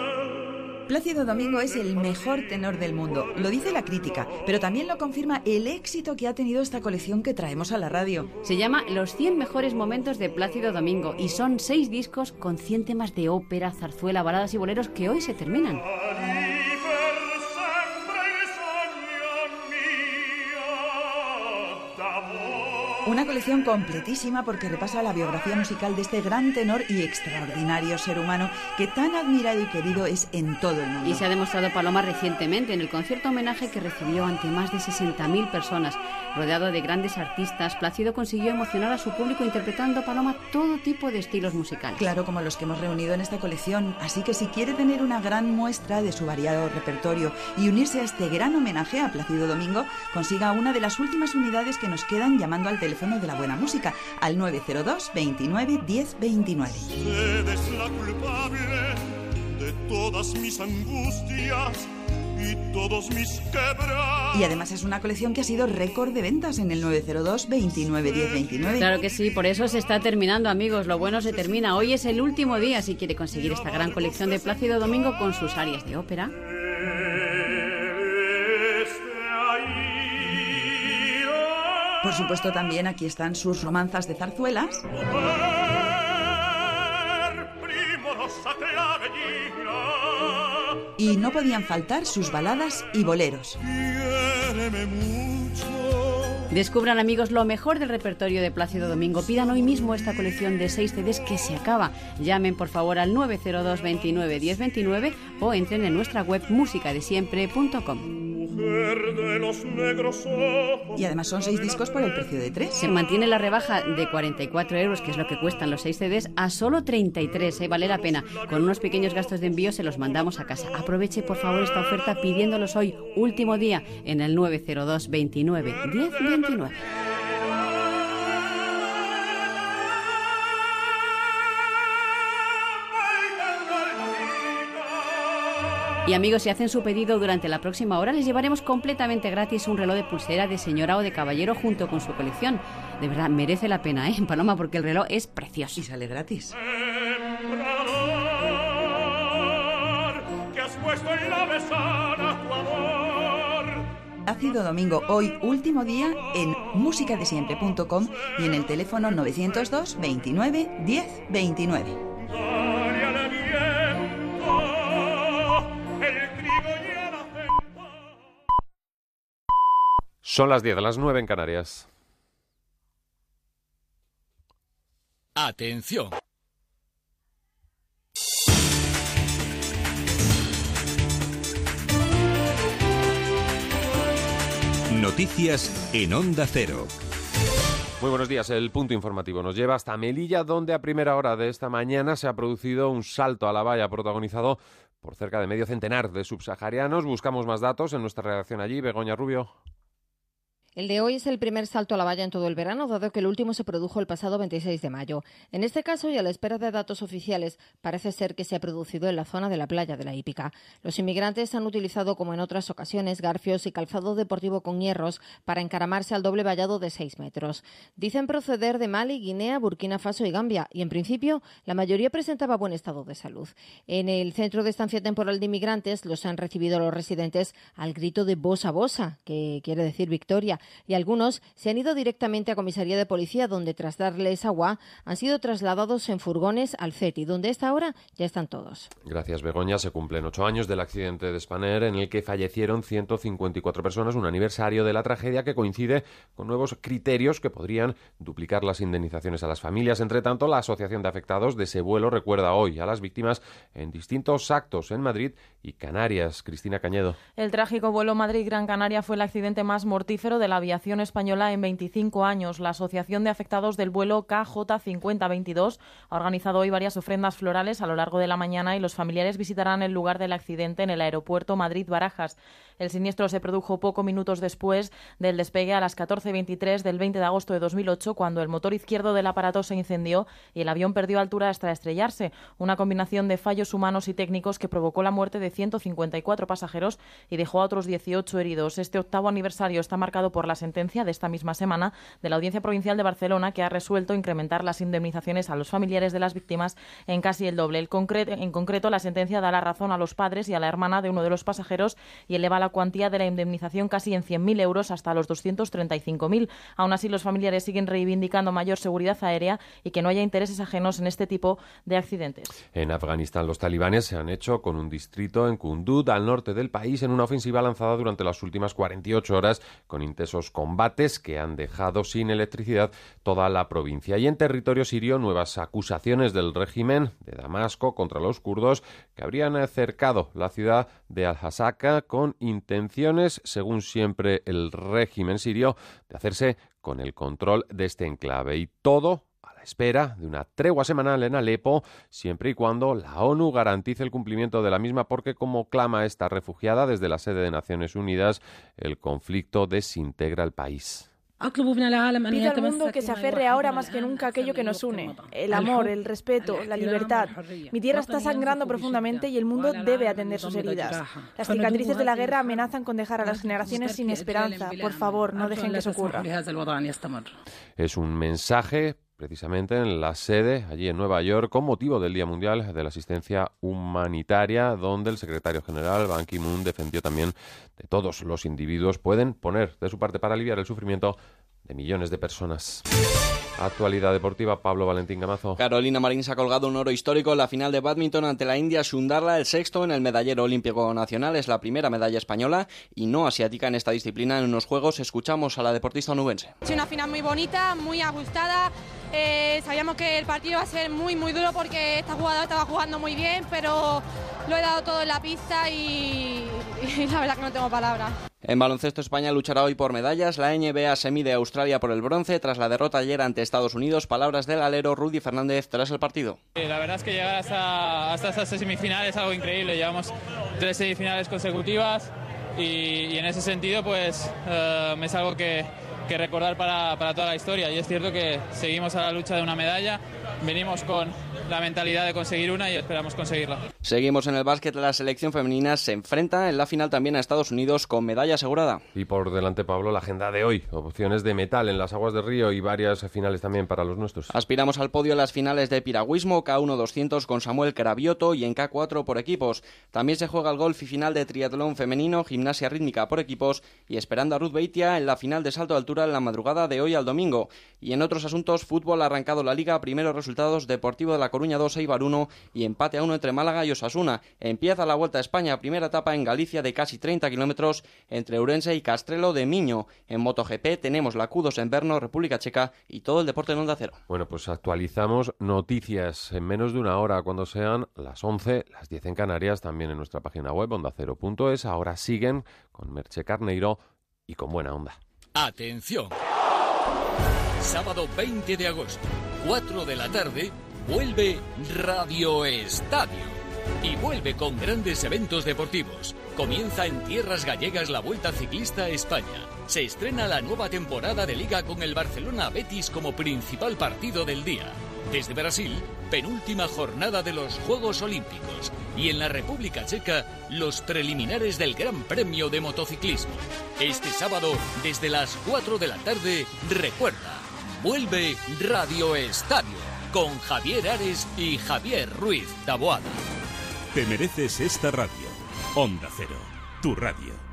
Plácido Domingo es el mejor tenor del mundo, lo dice la crítica, pero también lo confirma el éxito que ha tenido esta colección que traemos a la radio. Se llama Los 100 mejores momentos de Plácido Domingo y son seis discos con 100 temas de ópera, zarzuela, baladas y boleros que hoy se terminan. Una colección completísima porque repasa la biografía musical de este gran tenor y extraordinario ser humano que tan admirado y querido es en todo el mundo. Y se ha demostrado Paloma recientemente en el concierto homenaje que recibió ante más de 60.000 personas. Rodeado de grandes artistas, Plácido consiguió emocionar a su público interpretando Paloma todo tipo de estilos musicales. Claro, como los que hemos reunido en esta colección. Así que si quiere tener una gran muestra de su variado repertorio y unirse a este gran homenaje a Plácido Domingo, consiga una de las últimas unidades que nos quedan llamando al teléfono de la buena música al 902 29 10 29. Usted es la culpable de todas mis angustias y todos mis quebrados. Y además es una colección que ha sido récord de ventas en el 902 29 10 29. Claro que sí, por eso se está terminando, amigos. Lo bueno se termina. Hoy es el último día si quiere conseguir esta gran colección de Plácido Domingo con sus áreas de ópera. Por supuesto, también aquí están sus romanzas de zarzuelas. Y no podían faltar sus baladas y boleros. Descubran amigos lo mejor del repertorio de Plácido Domingo. Pidan hoy mismo esta colección de 6 CDs que se acaba. Llamen por favor al 902 29 1029 o entren en nuestra web musicadesiempre.com. Y además son seis discos por el precio de tres. Se mantiene la rebaja de 44 euros, que es lo que cuestan los 6 CDs, a solo 33. ¿eh? Vale la pena. Con unos pequeños gastos de envío se los mandamos a casa. Aproveche por favor esta oferta pidiéndolos hoy, último día, en el 902 29 1029. Y amigos, si hacen su pedido durante la próxima hora, les llevaremos completamente gratis un reloj de pulsera de señora o de caballero junto con su colección. De verdad, merece la pena, ¿eh? Paloma, porque el reloj es precioso. Y sale gratis. En amor. Ácido Domingo, hoy último día en musicadesiempre.com y en el teléfono 902 29 10 29. Son las 10, las 9 en Canarias. Atención. Noticias en Onda Cero. Muy buenos días. El punto informativo nos lleva hasta Melilla, donde a primera hora de esta mañana se ha producido un salto a la valla protagonizado por cerca de medio centenar de subsaharianos. Buscamos más datos en nuestra redacción allí. Begoña Rubio. El de hoy es el primer salto a la valla en todo el verano, dado que el último se produjo el pasado 26 de mayo. En este caso, y a la espera de datos oficiales, parece ser que se ha producido en la zona de la playa de la Hípica. Los inmigrantes han utilizado, como en otras ocasiones, garfios y calzado deportivo con hierros para encaramarse al doble vallado de 6 metros. Dicen proceder de Mali, Guinea, Burkina Faso y Gambia, y en principio la mayoría presentaba buen estado de salud. En el centro de estancia temporal de inmigrantes los han recibido los residentes al grito de Bosa Bosa, que quiere decir victoria y algunos se han ido directamente a comisaría de policía donde tras darles agua han sido trasladados en furgones al CETI, donde a esta hora ya están todos. Gracias, Begoña. Se cumplen ocho años del accidente de Spanair en el que fallecieron 154 personas, un aniversario de la tragedia que coincide con nuevos criterios que podrían duplicar las indemnizaciones a las familias. Entre tanto, la Asociación de Afectados de ese vuelo recuerda hoy a las víctimas en distintos actos en Madrid y Canarias. Cristina Cañedo. El trágico vuelo Madrid-Gran Canaria fue el accidente más mortífero de la aviación española en 25 años. La Asociación de Afectados del vuelo KJ5022 ha organizado hoy varias ofrendas florales a lo largo de la mañana y los familiares visitarán el lugar del accidente en el aeropuerto Madrid-Barajas. El siniestro se produjo pocos minutos después del despegue a las 14.23 del 20 de agosto de 2008, cuando el motor izquierdo del aparato se incendió y el avión perdió altura hasta estrellarse. Una combinación de fallos humanos y técnicos que provocó la muerte de 154 pasajeros y dejó a otros 18 heridos. Este octavo aniversario está marcado por la sentencia de esta misma semana de la Audiencia Provincial de Barcelona, que ha resuelto incrementar las indemnizaciones a los familiares de las víctimas en casi el doble. En concreto, la sentencia da la razón a los padres y a la hermana de uno de los pasajeros y eleva la cuantía de la indemnización casi en 100.000 euros hasta los 235.000. Aún así, los familiares siguen reivindicando mayor seguridad aérea y que no haya intereses ajenos en este tipo de accidentes. En Afganistán, los talibanes se han hecho con un distrito en Kunduz, al norte del país, en una ofensiva lanzada durante las últimas 48 horas con intensos combates que han dejado sin electricidad toda la provincia. Y en territorio sirio, nuevas acusaciones del régimen de Damasco contra los kurdos que habrían cercado la ciudad de Al-Hasaka con intenciones, según siempre el régimen sirio, de hacerse con el control de este enclave. Y todo a la espera de una tregua semanal en Alepo, siempre y cuando la ONU garantice el cumplimiento de la misma, porque como clama esta refugiada desde la sede de Naciones Unidas, el conflicto desintegra el país. Pido al mundo que se aferre ahora más que nunca a aquello que nos une, el amor, el respeto, la libertad. Mi tierra está sangrando profundamente y el mundo debe atender sus heridas. Las cicatrices de la guerra amenazan con dejar a las generaciones sin esperanza. Por favor, no dejen que eso ocurra. Es un mensaje precisamente en la sede allí en Nueva York con motivo del Día Mundial de la Asistencia Humanitaria, donde el secretario general Ban Ki-moon defendió también de todos los individuos pueden poner de su parte para aliviar el sufrimiento de millones de personas. Actualidad deportiva, Pablo Valentín Gamazo. Carolina Marín se ha colgado un oro histórico en la final de badminton ante la India Sundarla, el sexto en el medallero olímpico nacional. Es la primera medalla española y no asiática en esta disciplina en unos Juegos. Escuchamos a la deportista onubense. Es una final muy bonita, muy ajustada. Eh, sabíamos que el partido iba a ser muy, muy duro porque esta jugadora estaba jugando muy bien, pero lo he dado todo en la pista y, y la verdad que no tengo palabras. En baloncesto España luchará hoy por medallas. La NBA se mide a Australia por el bronce tras la derrota ayer ante Estados Unidos. Palabras del alero Rudy Fernández tras el partido. La verdad es que llegar hasta, hasta esta semifinal es algo increíble. Llevamos tres semifinales consecutivas y, y en ese sentido pues eh, es algo que, que recordar para, para toda la historia. Y es cierto que seguimos a la lucha de una medalla. Venimos con la mentalidad de conseguir una y esperamos conseguirla. Seguimos en el básquet. La selección femenina se enfrenta en la final también a Estados Unidos con medalla asegurada. Y por delante, Pablo, la agenda de hoy. Opciones de metal en las aguas de Río y varias finales también para los nuestros. Aspiramos al podio en las finales de piragüismo, K1 200 con Samuel Cravioto y en K4 por equipos. También se juega el golf y final de triatlón femenino, gimnasia rítmica por equipos y esperando a Ruth Beitia en la final de salto de altura en la madrugada de hoy al domingo. Y en otros asuntos, fútbol ha arrancado la liga, primeros resultados Deportivo de la Coruña 2, Eibar 1 y empate a 1 entre Málaga y Osasuna. Empieza la Vuelta a España, primera etapa en Galicia de casi 30 kilómetros entre Ourense y Castrelo de Miño. En MotoGP tenemos la Q2 en Berno, República Checa y todo el deporte en Onda Cero. Bueno, pues actualizamos noticias en menos de una hora cuando sean las 11, las 10 en Canarias, también en nuestra página web ondacero.es. Ahora siguen con Merche Carneiro y con buena onda. Atención. Sábado 20 de agosto, 4 de la tarde, vuelve Radio Estadio. Y vuelve con grandes eventos deportivos. Comienza en tierras gallegas la Vuelta Ciclista a España. Se estrena la nueva temporada de liga con el Barcelona Betis como principal partido del día. Desde Brasil, penúltima jornada de los Juegos Olímpicos. Y en la República Checa, los preliminares del Gran Premio de Motociclismo. Este sábado, desde las 4 de la tarde, recuerda, vuelve Radio Estadio con Javier Ares y Javier Ruiz Taboada. Te mereces esta radio. Onda Cero, tu radio.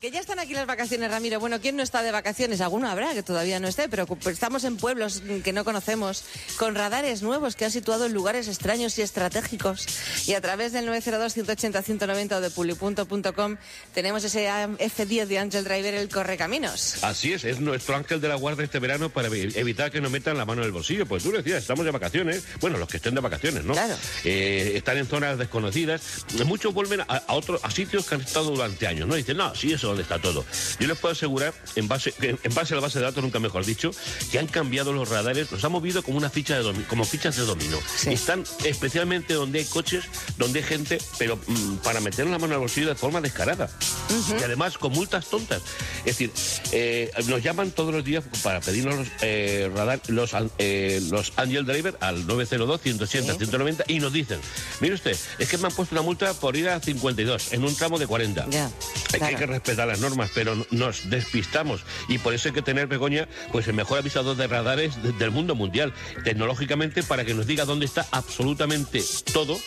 Que ya están aquí las vacaciones, Ramiro. Bueno, ¿quién no está de vacaciones? Alguno habrá que todavía no esté, pero estamos en pueblos que no conocemos, con radares nuevos que han situado en lugares extraños y estratégicos. Y a través del 902-180-190 o de pulipunto.com tenemos ese F10 de Angel Driver, el Correcaminos. Así es, es nuestro ángel de la guardia este verano para evitar que nos metan la mano en el bolsillo. Pues tú decías, estamos de vacaciones. Bueno, los que estén de vacaciones, ¿no? Claro. Eh, están en zonas desconocidas. Muchos vuelven a, a, otros, a sitios que han estado durante años, ¿no? Dicen, no, sí, eso donde está todo. Yo les puedo asegurar, en base, en base a la base de datos, nunca mejor dicho, que han cambiado los radares, los han movido como una ficha de domi como fichas de dominó. Sí. Están especialmente donde hay coches, donde hay gente, pero mmm, para meter la mano al bolsillo de forma descarada. Uh -huh. Y además con multas tontas. Es decir, eh, nos llaman todos los días para pedirnos los, eh, radar, los, eh, los Angel Driver al 902 180 sí. 190 y nos dicen, mire usted, es que me han puesto una multa por ir a 52 en un tramo de 40. Ya, es claro. que hay que respetar las normas, pero nos despistamos y por eso hay que tener, Begoña, pues el mejor avisador de radares de, del mundo mundial, tecnológicamente, para que nos diga dónde está absolutamente todo,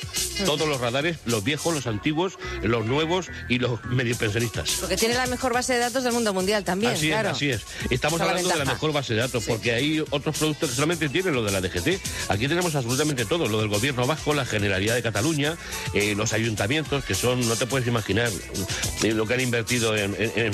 todos los radares, los viejos, los antiguos, los nuevos y los medio pensionistas. Porque tiene la mejor base de datos del mundo mundial también, así claro. Es, así es. Estamos Esa hablando la de la mejor base de datos, sí. porque hay otros productos que solamente tienen lo de la DGT. Aquí tenemos absolutamente todo, lo del gobierno vasco, la Generalidad de Cataluña, eh, los ayuntamientos, que son, no te puedes imaginar eh, lo que han invertido en, en, en,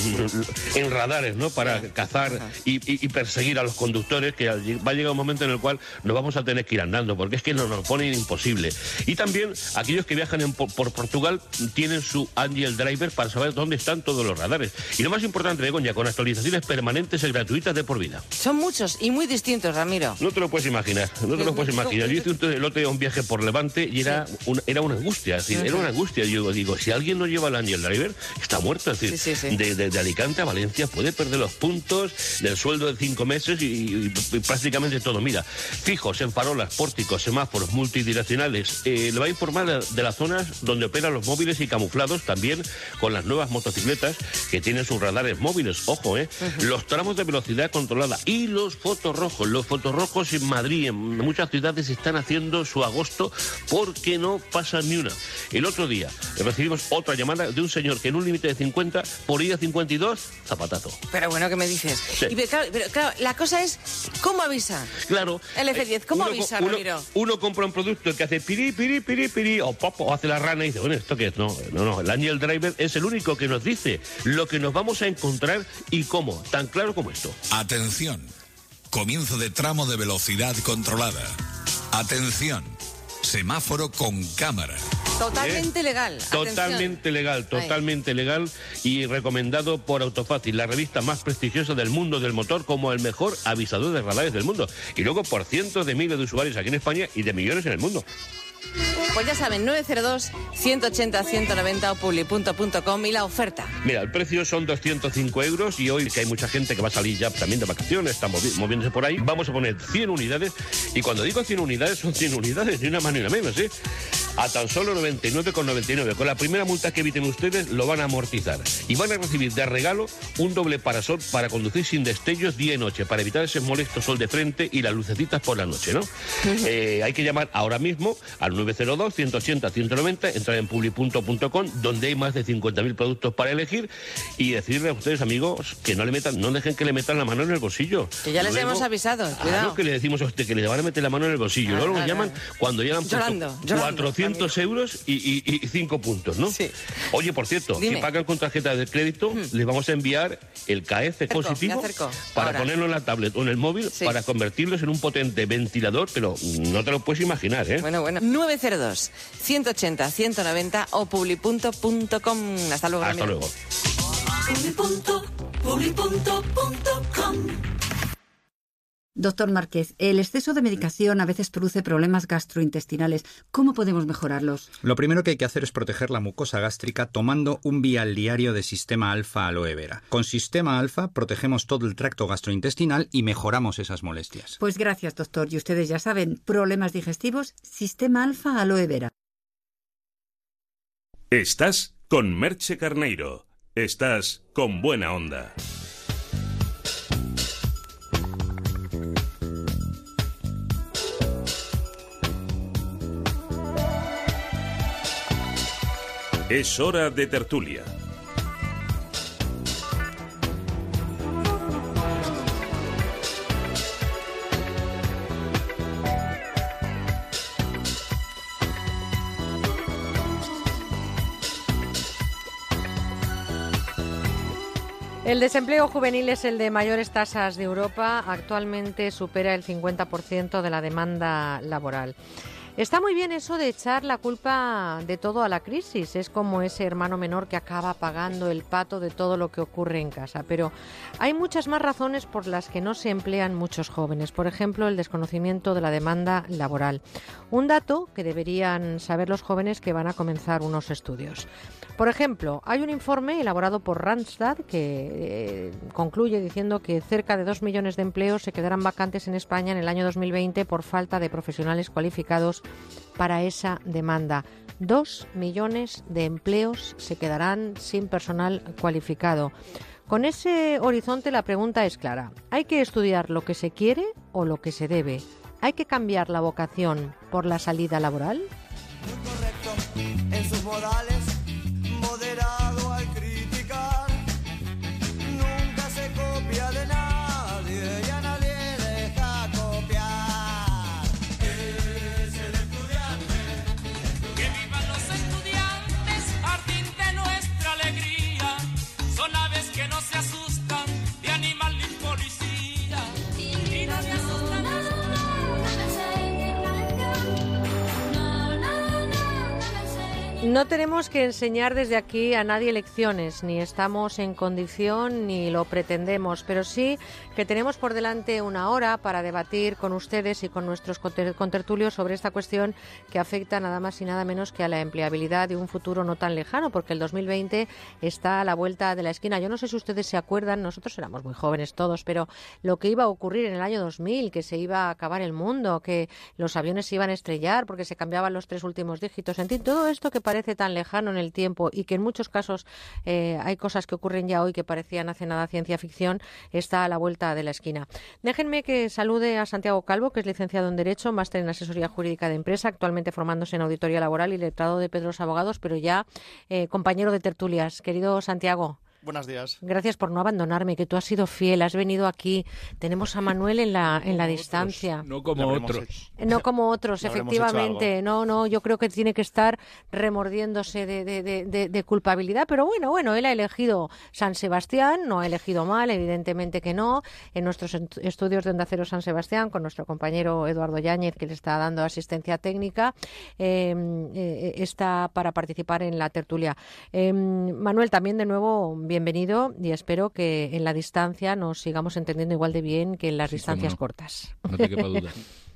en radares, ¿no? Para cazar y, y, y, perseguir a los conductores, que va a llegar un momento en el cual nos vamos a tener que ir andando, porque es que nos lo ponen imposible. Y también aquellos que viajan por, por, Portugal tienen su Angel Driver para saber dónde están todos los radares. Y lo más importante, Begoña, con actualizaciones permanentes y gratuitas de por vida. Son muchos y muy distintos, Ramiro. No te lo puedes imaginar, no te lo puedes imaginar. Yo hice un, el otro día un viaje por Levante y era, una, era una angustia, es decir, era una angustia. Yo digo, si alguien no lleva el Angel Driver, está muerto. Es decir, Sí, sí, sí. De, de- de Alicante a Valencia puede perder los puntos del sueldo de cinco meses y, y- y prácticamente todo. Mira, fijos en farolas, pórticos, semáforos multidireccionales. Eh, le va a informar de, de las zonas donde operan los móviles y camuflados también con las nuevas motocicletas que tienen sus radares móviles. Ojo, ¿eh? Los tramos de velocidad controlada y los fotorrojos. Los fotorrojos en Madrid, en muchas ciudades, están haciendo su agosto porque no pasa ni una. El otro día recibimos otra llamada de un señor que en un límite de 50 por ir a 52, zapatazo. Pero bueno, ¿qué me dices? Sí. Y pero, claro, pero, claro, la cosa es, ¿cómo avisa? Claro. El F10, ¿cómo uno, avisa, uno- Ramiro? uno compra un producto que hace piri, piri, piri, piri, o pop, o hace la rana y dice, bueno, ¿esto qué es? No, no, no. El Angel Driver es el único que nos dice lo que nos vamos a encontrar y cómo. Tan claro como esto. Atención. Comienzo de tramo de velocidad controlada. Atención. Semáforo con cámara. Totalmente legal. Atención. Totalmente legal, totalmente legal y recomendado por Autofácil, la revista más prestigiosa del mundo del motor como el mejor avisador de radares del mundo. Y luego por cientos de miles de usuarios aquí en España y de millones en el mundo. Pues ya saben, 902-180-190 o publi.com y la oferta. Mira, el precio son 205 euros y hoy que hay mucha gente que va a salir ya también de vacaciones, está movi- moviéndose por ahí, vamos a poner 100 unidades y cuando digo 100 unidades son 100 unidades, ni una más ni una menos, ¿eh? A tan solo 99,99. Con la primera multa que eviten ustedes lo van a amortizar y van a recibir de regalo un doble parasol para conducir sin destellos día y noche, para evitar ese molesto sol de frente y las lucecitas por la noche, ¿no? Eh, hay que llamar ahora mismo al 902-180-190, entrar en publi.com, donde hay más de 50.000 productos para elegir y decirle a ustedes, amigos, que no le metan, no dejen que le metan la mano en el bolsillo. Que ya les Luego- hemos avisado, cuidado. que le decimos a usted que le van a meter la mano en el bolsillo. Ah, Luego ah, llaman cuando puesto Llorando, llorando, 400 euros y, y, y cinco puntos, ¿no? Oye, por cierto, Dime. si pagan con tarjeta de crédito, les vamos a enviar el KF positivo para Ahora. ponerlo en la tablet o en el móvil para convertirlos en un potente ventilador, pero no te lo puedes imaginar, ¿eh? Bueno, bueno. 902-180-190 o publi.com. Hasta luego, Hasta luego. Doctor Márquez, el exceso de medicación a veces produce problemas gastrointestinales. ¿Cómo podemos mejorarlos? Lo primero que hay que hacer es proteger la mucosa gástrica tomando un vial diario de sistema alfa aloe vera. Con sistema alfa protegemos todo el tracto gastrointestinal y mejoramos esas molestias. Pues gracias, doctor. Y ustedes ya saben, problemas digestivos, sistema alfa aloe vera. Estás con Merche Carneiro. Estás con buena onda. Es hora de tertulia. El desempleo juvenil es el de mayores tasas de Europa. Actualmente supera el 50% de la demanda laboral. Está muy bien eso de echar la culpa de todo a la crisis. Es como ese hermano menor que acaba pagando el pato de todo lo que ocurre en casa. Pero hay muchas más razones por las que no se emplean muchos jóvenes. Por ejemplo, el desconocimiento de la demanda laboral. Un dato que deberían saber los jóvenes que van a comenzar unos estudios. Por ejemplo, hay un informe elaborado por Randstad que eh, concluye diciendo que cerca de 2 millones de empleos se quedarán vacantes en España en el año 2020 por falta de profesionales cualificados para esa demanda. Dos millones de empleos se quedarán sin personal cualificado. Con ese horizonte la pregunta es clara. ¿Hay que estudiar lo que se quiere o lo que se debe? ¿Hay que cambiar la vocación por la salida laboral? No tenemos que enseñar desde aquí a nadie lecciones, ni estamos en condición ni lo pretendemos, pero sí que tenemos por delante una hora para debatir con ustedes y con nuestros conter- contertulios sobre esta cuestión que afecta nada más y nada menos que a la empleabilidad de un futuro no tan lejano, porque el 2020 está a la vuelta de la esquina. Yo no sé si ustedes se acuerdan, nosotros éramos muy jóvenes todos, pero lo que iba a ocurrir en el año 2000, que se iba a acabar el mundo, que los aviones se iban a estrellar porque se cambiaban los tres últimos dígitos, en fin, todo esto que parece tan lejano en el tiempo y que en muchos casos eh, hay cosas que ocurren ya hoy que parecían hace nada ciencia ficción, está a la vuelta de la esquina. Déjenme que salude a Santiago Calvo, que es licenciado en Derecho, máster en Asesoría Jurídica de Empresa, actualmente formándose en Auditoría Laboral y letrado de Pedros Abogados, pero ya eh, compañero de tertulias. Querido Santiago. Buenos días. Gracias por no abandonarme, que tú has sido fiel, has venido aquí. Tenemos a Manuel en la, en la distancia. No como otros. No como otros, efectivamente. No, no, yo creo que tiene que estar remordiéndose de, de- de- de- de culpabilidad. Pero bueno, bueno, él ha elegido San Sebastián, no ha elegido mal, evidentemente que no. En nuestros estudios de Onda Cero San Sebastián, con nuestro compañero Eduardo Yáñez, que le está dando asistencia técnica, eh, eh, está para participar en la tertulia. Eh, Manuel, también de nuevo, bienvenido y espero que en la distancia nos sigamos entendiendo igual de bien que en las Sí, distancias no. cortas. No te quepa duda.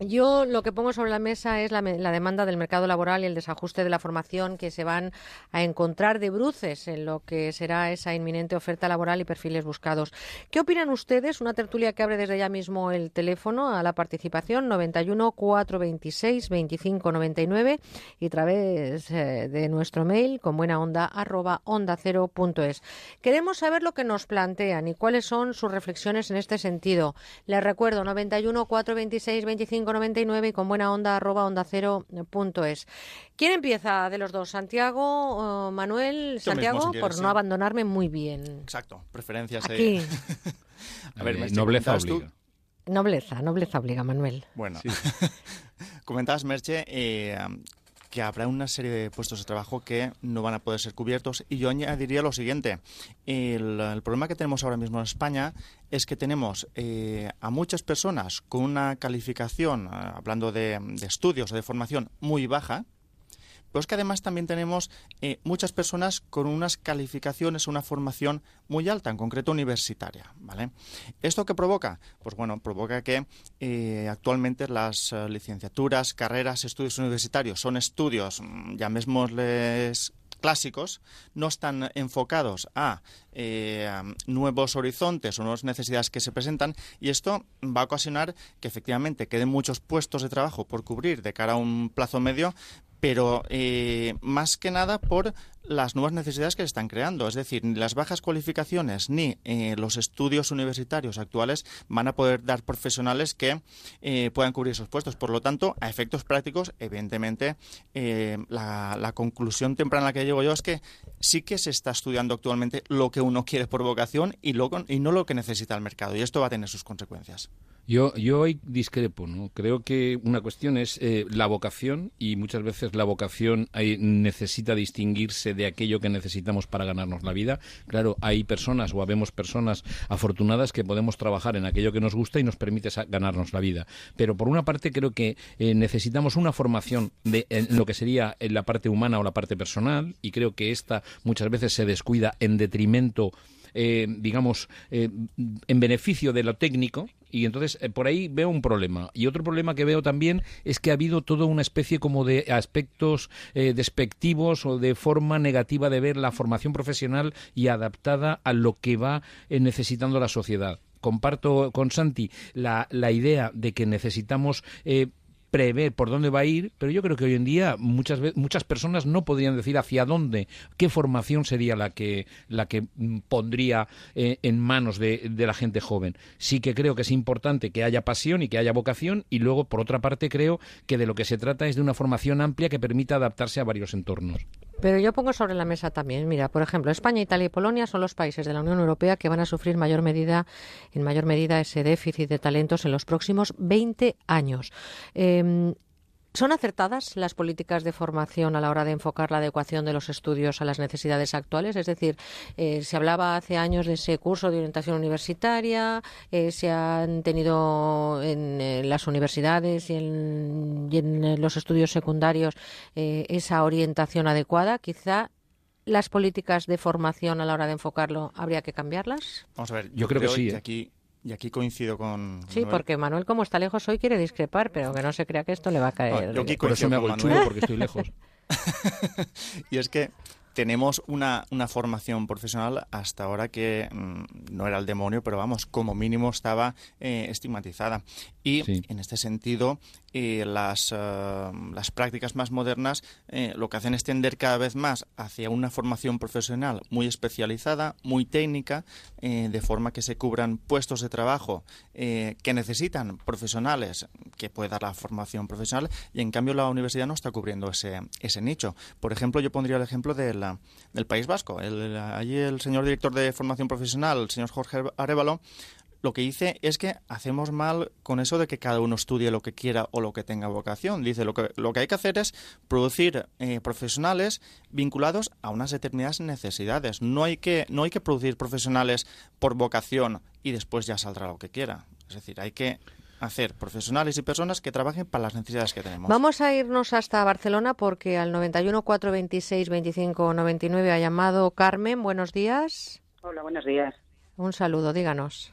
Yo lo que pongo sobre la mesa es la, la demanda del mercado laboral y el desajuste de la formación que se van a encontrar de bruces en lo que será esa inminente oferta laboral y perfiles buscados. ¿Qué opinan ustedes? Una tertulia que abre desde ya mismo el teléfono a la participación 91 426 25 99 y a través eh, de nuestro mail con buena onda arroba onda cero punto es. Queremos saber lo que nos plantean y cuáles son sus reflexiones en este sentido. Les recuerdo 91 426 25 99 y con buena onda arroba onda cero punto es. ¿Quién empieza de los dos? Santiago, o Manuel, Yo mismo, Santiago, si quieres, por sí. no abandonarme muy bien. Exacto, preferencias. eh. Aquí. A ver, Eh, nobleza tú- obliga. Nobleza, nobleza obliga, Manuel. Bueno, comentabas, Merche, eh, que habrá una serie de puestos de trabajo que no van a poder ser cubiertos y yo añadiría lo siguiente. El, problema que tenemos ahora mismo en España es que tenemos eh, a muchas personas con una calificación, eh, hablando de estudios o de formación, muy baja, pero es que además también tenemos eh, muchas personas con unas calificaciones, una formación muy alta, en concreto universitaria. ¿vale? ¿Esto qué provoca? Pues bueno, provoca que eh, actualmente las eh, licenciaturas, carreras, estudios universitarios son estudios, mm, llamémosles clásicos, no están enfocados a a nuevos horizontes o nuevas necesidades que se presentan y esto va a ocasionar que efectivamente queden muchos puestos de trabajo por cubrir de cara a un plazo medio, pero eh, más que nada por las nuevas necesidades que se están creando. Es decir, ni las bajas cualificaciones ni eh, los estudios universitarios actuales van a poder dar profesionales que eh, puedan cubrir esos puestos. Por lo tanto, a efectos prácticos, evidentemente, eh, la, conclusión temprana a la que llego yo es que sí que se está estudiando actualmente lo que uno quiere por vocación y, lo, y no lo que necesita el mercado. Y esto va a tener sus consecuencias. Yo, yo ahí discrepo, ¿no? Creo que una cuestión es eh, la vocación y muchas veces la vocación necesita distinguirse de aquello que necesitamos para ganarnos la vida. Claro, hay personas o habemos personas afortunadas que podemos trabajar en aquello que nos gusta y nos permite ganarnos la vida. Pero por una parte creo que eh, necesitamos una formación de en lo que sería la parte humana o la parte personal y creo que esta muchas veces se descuida en detrimento eh, digamos, eh, en beneficio de lo técnico. Y entonces eh, por ahí veo un problema. Y otro problema que veo también es que ha habido toda una especie como de aspectos eh, despectivos o de forma negativa de ver la formación profesional y adaptada a lo que va eh, necesitando la sociedad. Comparto con Santi la, la idea de que necesitamos prever por dónde va a ir, pero yo creo que hoy en día muchas muchas personas no podrían decir hacia dónde, qué formación sería la que la que mm, pondría eh, en manos de, de la gente joven. Sí que creo que es importante que haya pasión y que haya vocación y luego por otra parte creo que de lo que se trata es de una formación amplia que permita adaptarse a varios entornos. Pero yo pongo sobre la mesa también, mira, por ejemplo, España, Italia y Polonia son los países de la Unión Europea que van a sufrir mayor medida, en mayor medida ese déficit de talentos en los próximos 20 años. Eh, ¿Son acertadas las políticas de formación a la hora de enfocar la adecuación de los estudios a las necesidades actuales? Es decir, eh, se hablaba hace años de ese curso de orientación universitaria, eh, se han tenido en, eh, las universidades y en, y en los estudios secundarios eh, esa orientación adecuada. Quizá las políticas de formación a la hora de enfocarlo habría que cambiarlas. Vamos a ver, Yo creo que sí, ¿eh? aquí, y aquí coincido con. Sí, Noel. porque Manuel, como está lejos hoy, quiere discrepar, pero que no se crea que esto le va a caer. No, yo aquí Por eso me hago el Manuel. chulo, porque estoy lejos. y es que tenemos una, una formación profesional hasta ahora que mm, no era el demonio, pero vamos, como mínimo estaba eh, estigmatizada. Y en este sentido, eh, las, eh, las prácticas más modernas eh, lo que hacen es tender cada vez más hacia una formación profesional muy especializada, muy técnica, eh, de forma que se cubran puestos de trabajo eh, que necesitan profesionales que pueda dar la formación profesional y en cambio la universidad no está cubriendo ese, ese nicho. Por ejemplo, yo pondría el ejemplo de la- del País Vasco. El- allí el señor director de formación profesional, el señor Jorge Arevalo, lo que dice es que hacemos mal con eso de que cada uno estudie lo que quiera o lo que tenga vocación. Dice, lo que, lo que hay que hacer es producir eh, profesionales vinculados a unas determinadas necesidades. No hay, que, no hay que producir profesionales por vocación y después ya saldrá lo que quiera. Es decir, hay que hacer profesionales y personas que trabajen para las necesidades que tenemos. Vamos a irnos hasta Barcelona porque al 91 426 25 99 ha llamado Carmen. Buenos días. Hola, buenos días. Un saludo, díganos.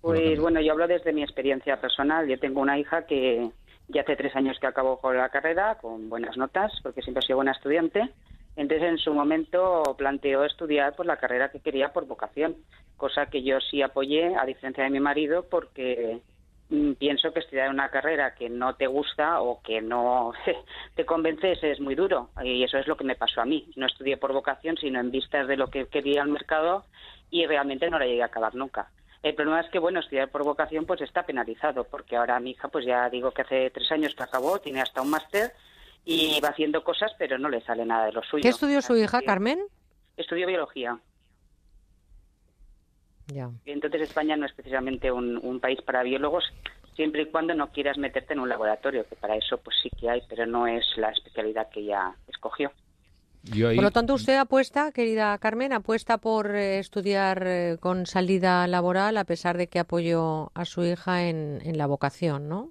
Pues bueno, yo hablo desde mi experiencia personal. Yo tengo una hija que ya hace tres años que acabó con la carrera con buenas notas, porque siempre he sido buena estudiante. Entonces, en su momento planteó estudiar pues la carrera que quería por vocación, cosa que yo sí apoyé, a diferencia de mi marido, porque mm, pienso que estudiar una carrera que no te gusta o que no te convences es muy duro. Y eso es lo que me pasó a mí. No estudié por vocación, sino en vistas de lo que quería el mercado y realmente no la llegué a acabar nunca. El problema es que, bueno, estudiar por vocación pues está penalizado, porque ahora mi hija, pues ya digo que hace tres años que acabó, tiene hasta un máster y va haciendo cosas, pero no le sale nada de lo suyo. ¿Qué estudió su hija, Carmen? Estudió biología. Ya. Entonces España no es precisamente un, un país para biólogos, siempre y cuando no quieras meterte en un laboratorio, que para eso pues sí que hay, pero no es la especialidad que ella escogió. Yo ahí- Por lo tanto, usted apuesta, querida Carmen, apuesta por eh, estudiar eh, con salida laboral a pesar de que apoyó a su hija en, en la vocación, ¿no?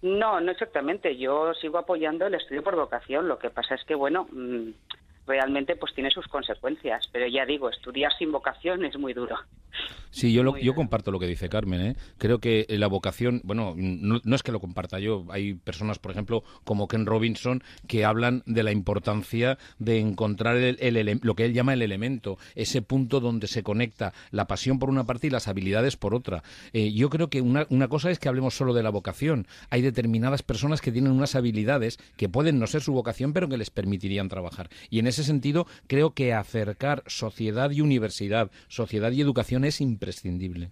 No, no exactamente. Yo sigo apoyando el estudio por vocación. Lo que pasa es que, bueno, mm, realmente pues tiene sus consecuencias. Pero ya digo, estudiar sin vocación es muy duro. Sí, yo, lo- yo comparto lo que dice Carmen. ¿eh? Creo que la vocación, bueno, no, no es que lo comparta yo. Hay personas, por ejemplo, como Ken Robinson, que hablan de la importancia de encontrar el, el lo que él llama el elemento, ese punto donde se conecta la pasión por una parte y las habilidades por otra. Eh, yo creo que una, una cosa es que hablemos solo de la vocación. Hay determinadas personas que tienen unas habilidades que pueden no ser su vocación, pero que les permitirían trabajar. Y en ese sentido, creo que acercar sociedad y universidad, sociedad y educación es imprescindible.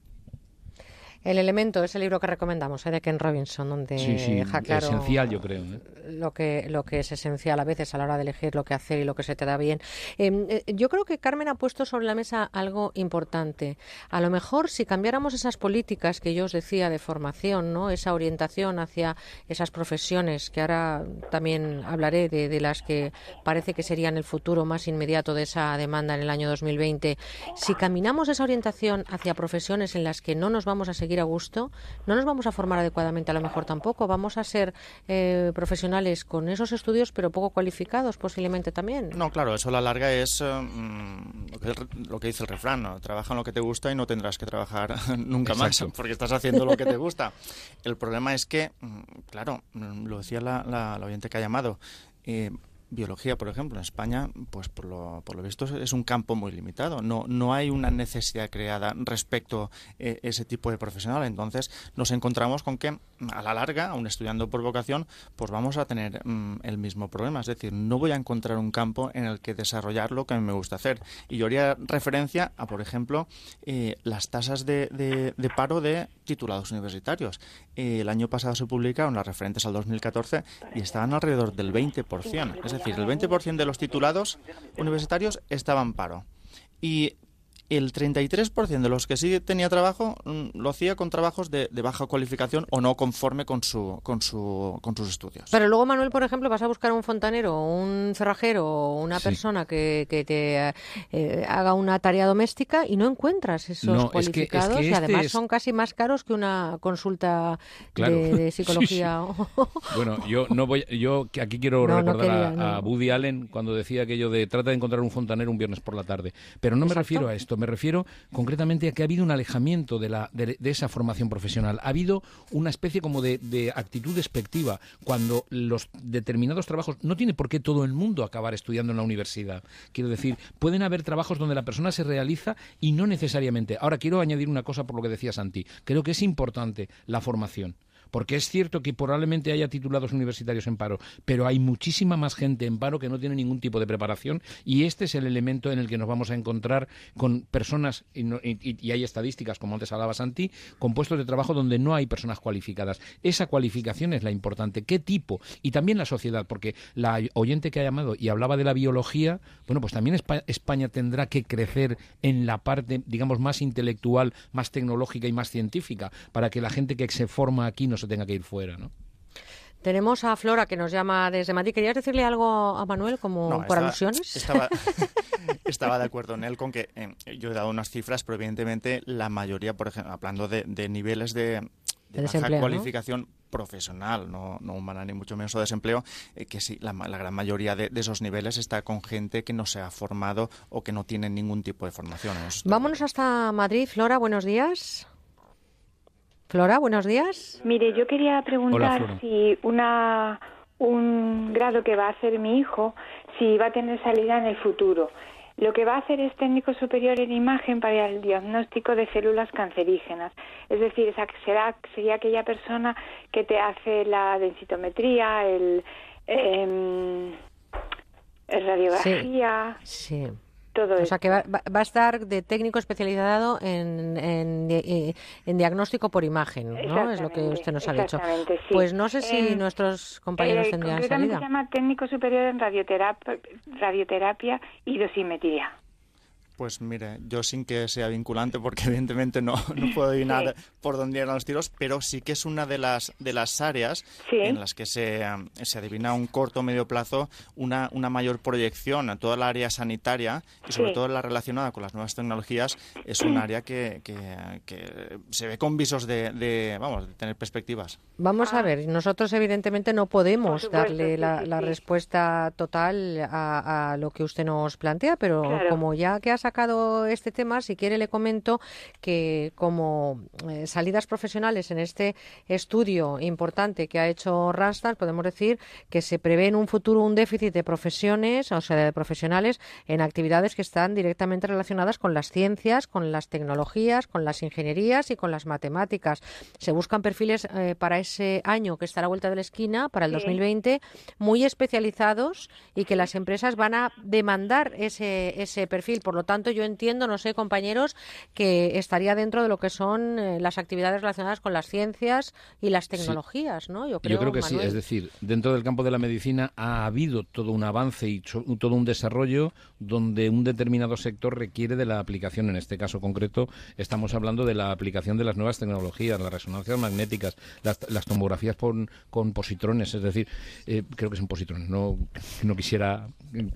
El elemento es el libro que recomendamos, ¿eh? de Ken Robinson, donde Sí, sí, deja claro esencial, yo creo. ¿eh? lo que lo que es esencial a veces a la hora de elegir lo que hacer y lo que se te da bien. Eh, eh, yo creo que Carmen ha puesto sobre la mesa algo importante. A lo mejor si cambiáramos esas políticas que yo os decía de formación, no, esa orientación hacia esas profesiones que ahora también hablaré de, de las que parece que serían el futuro más inmediato de esa demanda en el año 2020. Si caminamos esa orientación hacia profesiones en las que no nos vamos a seguir a gusto, no nos vamos a formar adecuadamente a lo mejor tampoco. Vamos a ser eh, profesionales con esos estudios, pero poco cualificados posiblemente también. No, claro, eso a la larga es eh, mm, lo, que, lo que dice el refrán, ¿no? trabaja en lo que te gusta y no tendrás que trabajar nunca Exacto. más porque estás haciendo lo que te gusta. El problema es que, mm, claro, mm, lo decía la, la- la oyente que ha llamado, eh, biología, por ejemplo, en España, pues por lo, por lo visto es- un campo muy limitado. No, no hay una necesidad creada respecto a ese tipo de profesional. Entonces nos encontramos con que a la larga, aún estudiando por vocación, pues vamos a tener mm, el mismo problema. Es decir, no voy a encontrar un campo en el que desarrollar lo que a mí me gusta hacer. Y yo haría referencia a, por ejemplo, eh, las tasas de, de- de paro de titulados universitarios. Eh, el año pasado se publicaron las referentes al 2014 y estaban alrededor del 20%. Es decir, el 20% de los titulados universitarios estaban paro. Y el 33% de los que sí tenía trabajo mm, lo hacía con trabajos de, de baja cualificación o no conforme con su con su con sus estudios. Pero luego, Manuel, por ejemplo, vas a buscar un fontanero, un cerrajero o una persona que, que te eh, haga una tarea doméstica y no encuentras esos No, es que- es que cualificados y este además es- son casi más caros que una consulta Claro. de, de Sí, psicología. Bueno, yo no voy, yo que aquí quiero No, recordar a- quería, a, no. Woody Allen cuando decía aquello de trata de encontrar un fontanero un viernes por la tarde. Pero no me Exacto. refiero a esto, me refiero concretamente a que ha habido un alejamiento de, la, de, esa formación profesional. Ha habido una especie como de, de actitud despectiva cuando los determinados trabajos no tiene por qué todo el mundo acabar estudiando en la universidad. Quiero decir, pueden haber trabajos donde la persona se realiza y no necesariamente. Ahora quiero añadir una cosa por lo que decía Santi. Creo que es importante la formación. Porque es cierto que probablemente haya titulados universitarios en paro, pero hay muchísima más gente en paro que no tiene ningún tipo de preparación y este es el elemento en el que nos vamos a encontrar con personas, y, hay estadísticas, como antes hablaba Santi, con puestos de trabajo donde no hay personas cualificadas. Esa cualificación es la importante. ¿Qué tipo? Y también la sociedad, porque la oyente que ha llamado y hablaba de la biología, bueno, pues también Espa- España tendrá que crecer en la parte, digamos, más intelectual, más tecnológica y más científica, para que la gente que se forma aquí no se tenga que ir fuera, ¿no? Tenemos a Flora que nos llama desde Madrid. ¿Querías decirle algo a Manuel como No, por estaba- alusiones? Estaba, estaba de acuerdo en él con que eh, yo he dado unas cifras, pero evidentemente la mayoría, por ejemplo, hablando de, de niveles de, de De baja cualificación profesional, no, no humana ni mucho menos o desempleo, eh, que sí, la, ma- la gran mayoría de, de esos niveles está con gente que no se ha formado o que no tiene ningún tipo de formación. Vámonos hasta Madrid. Flora, buenos días. Flora, buenos días. Mire, yo quería preguntar si una un grado que va a hacer mi hijo, si va a tener salida en el futuro. Lo que va a hacer es técnico superior en imagen para el diagnóstico de células cancerígenas. Es decir, esa será, sería aquella persona que te hace la densitometría, el, em, el radiografía, Sí. Todo O sea, que va, va- a estar de técnico especializado en, en, eh, en diagnóstico por imagen, ¿no? Es lo que usted nos ha dicho. sí. Pues no sé si En- nuestros compañeros Eh, tendrían salida. se llama técnico superior en radioterapia, radioterapia y dosimetría. Pues mire, yo sin que sea vinculante, porque evidentemente no, no puedo adivinar por dónde irán los tiros, pero sí que es una de las, de las áreas en las que se, se adivina a un corto o medio plazo una, una mayor proyección a toda la área sanitaria y sobre Sí. todo la relacionada con las nuevas tecnologías. Es un área que, que, que se ve con visos de, de, vamos, de tener perspectivas. Vamos Ah. a ver, nosotros evidentemente no podemos supuesto, darle la, sí, la sí. respuesta total a, a lo que usted nos plantea, pero Claro. como ya que ha sacado este tema, si quiere le comento que como eh, salidas profesionales en este estudio importante que ha hecho Randstad, podemos decir que se prevé en un futuro un déficit de profesiones, o sea, de profesionales en actividades que están directamente relacionadas con las ciencias, con las tecnologías, con las ingenierías y con las matemáticas. Se buscan perfiles eh, para ese año que está a la vuelta de la esquina, para el Sí. 2020, muy especializados y que las empresas van a demandar ese, ese perfil. Por lo tanto, yo entiendo, no sé, compañeros, que estaría dentro de lo que son eh, las actividades relacionadas con las ciencias y las tecnologías, ¿no? Yo creo, Yo creo que sí, es decir, dentro del campo de la medicina ha habido todo un avance y todo un desarrollo donde un determinado sector requiere de la aplicación. En este caso concreto estamos hablando de la aplicación de las nuevas tecnologías, las resonancias magnéticas, las, las tomografías con, con positrones, es decir, eh, creo que son positrones, no, no quisiera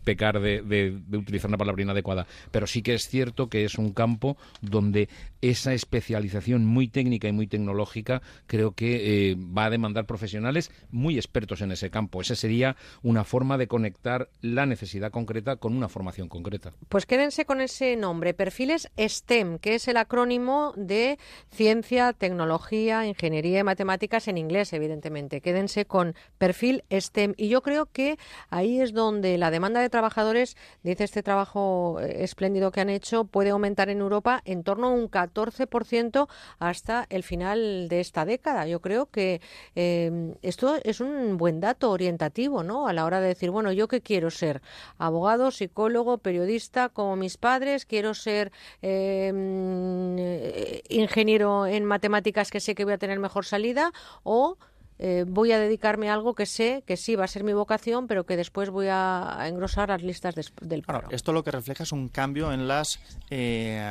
pecar de, de- de utilizar una palabra inadecuada, pero sí que es cierto que es un campo donde esa especialización muy técnica y muy tecnológica creo que eh, va a demandar profesionales muy expertos en ese campo. Esa sería una forma de conectar la necesidad concreta con una formación concreta. Pues quédense con ese nombre, perfiles STEM, que es el acrónimo de ciencia, tecnología, ingeniería y matemáticas en inglés, evidentemente. Quédense con perfil STEM. Y yo creo que ahí es donde la demanda de trabajadores, dice este trabajo eh, que han hecho, puede aumentar en Europa en torno a un 14% hasta el final de esta década. Yo creo que eh, esto es un buen dato orientativo, ¿no? A la hora de decir, bueno, ¿yo qué quiero ser? Abogado, psicólogo, periodista, como mis padres, quiero ser mm, eh, ingeniero en matemáticas que sé que voy a tener mejor salida o eh, voy a dedicarme a algo que sé que sí va a ser mi vocación, pero que después voy a, engrosar las listas del paro. Esto lo que refleja es un cambio en las eh,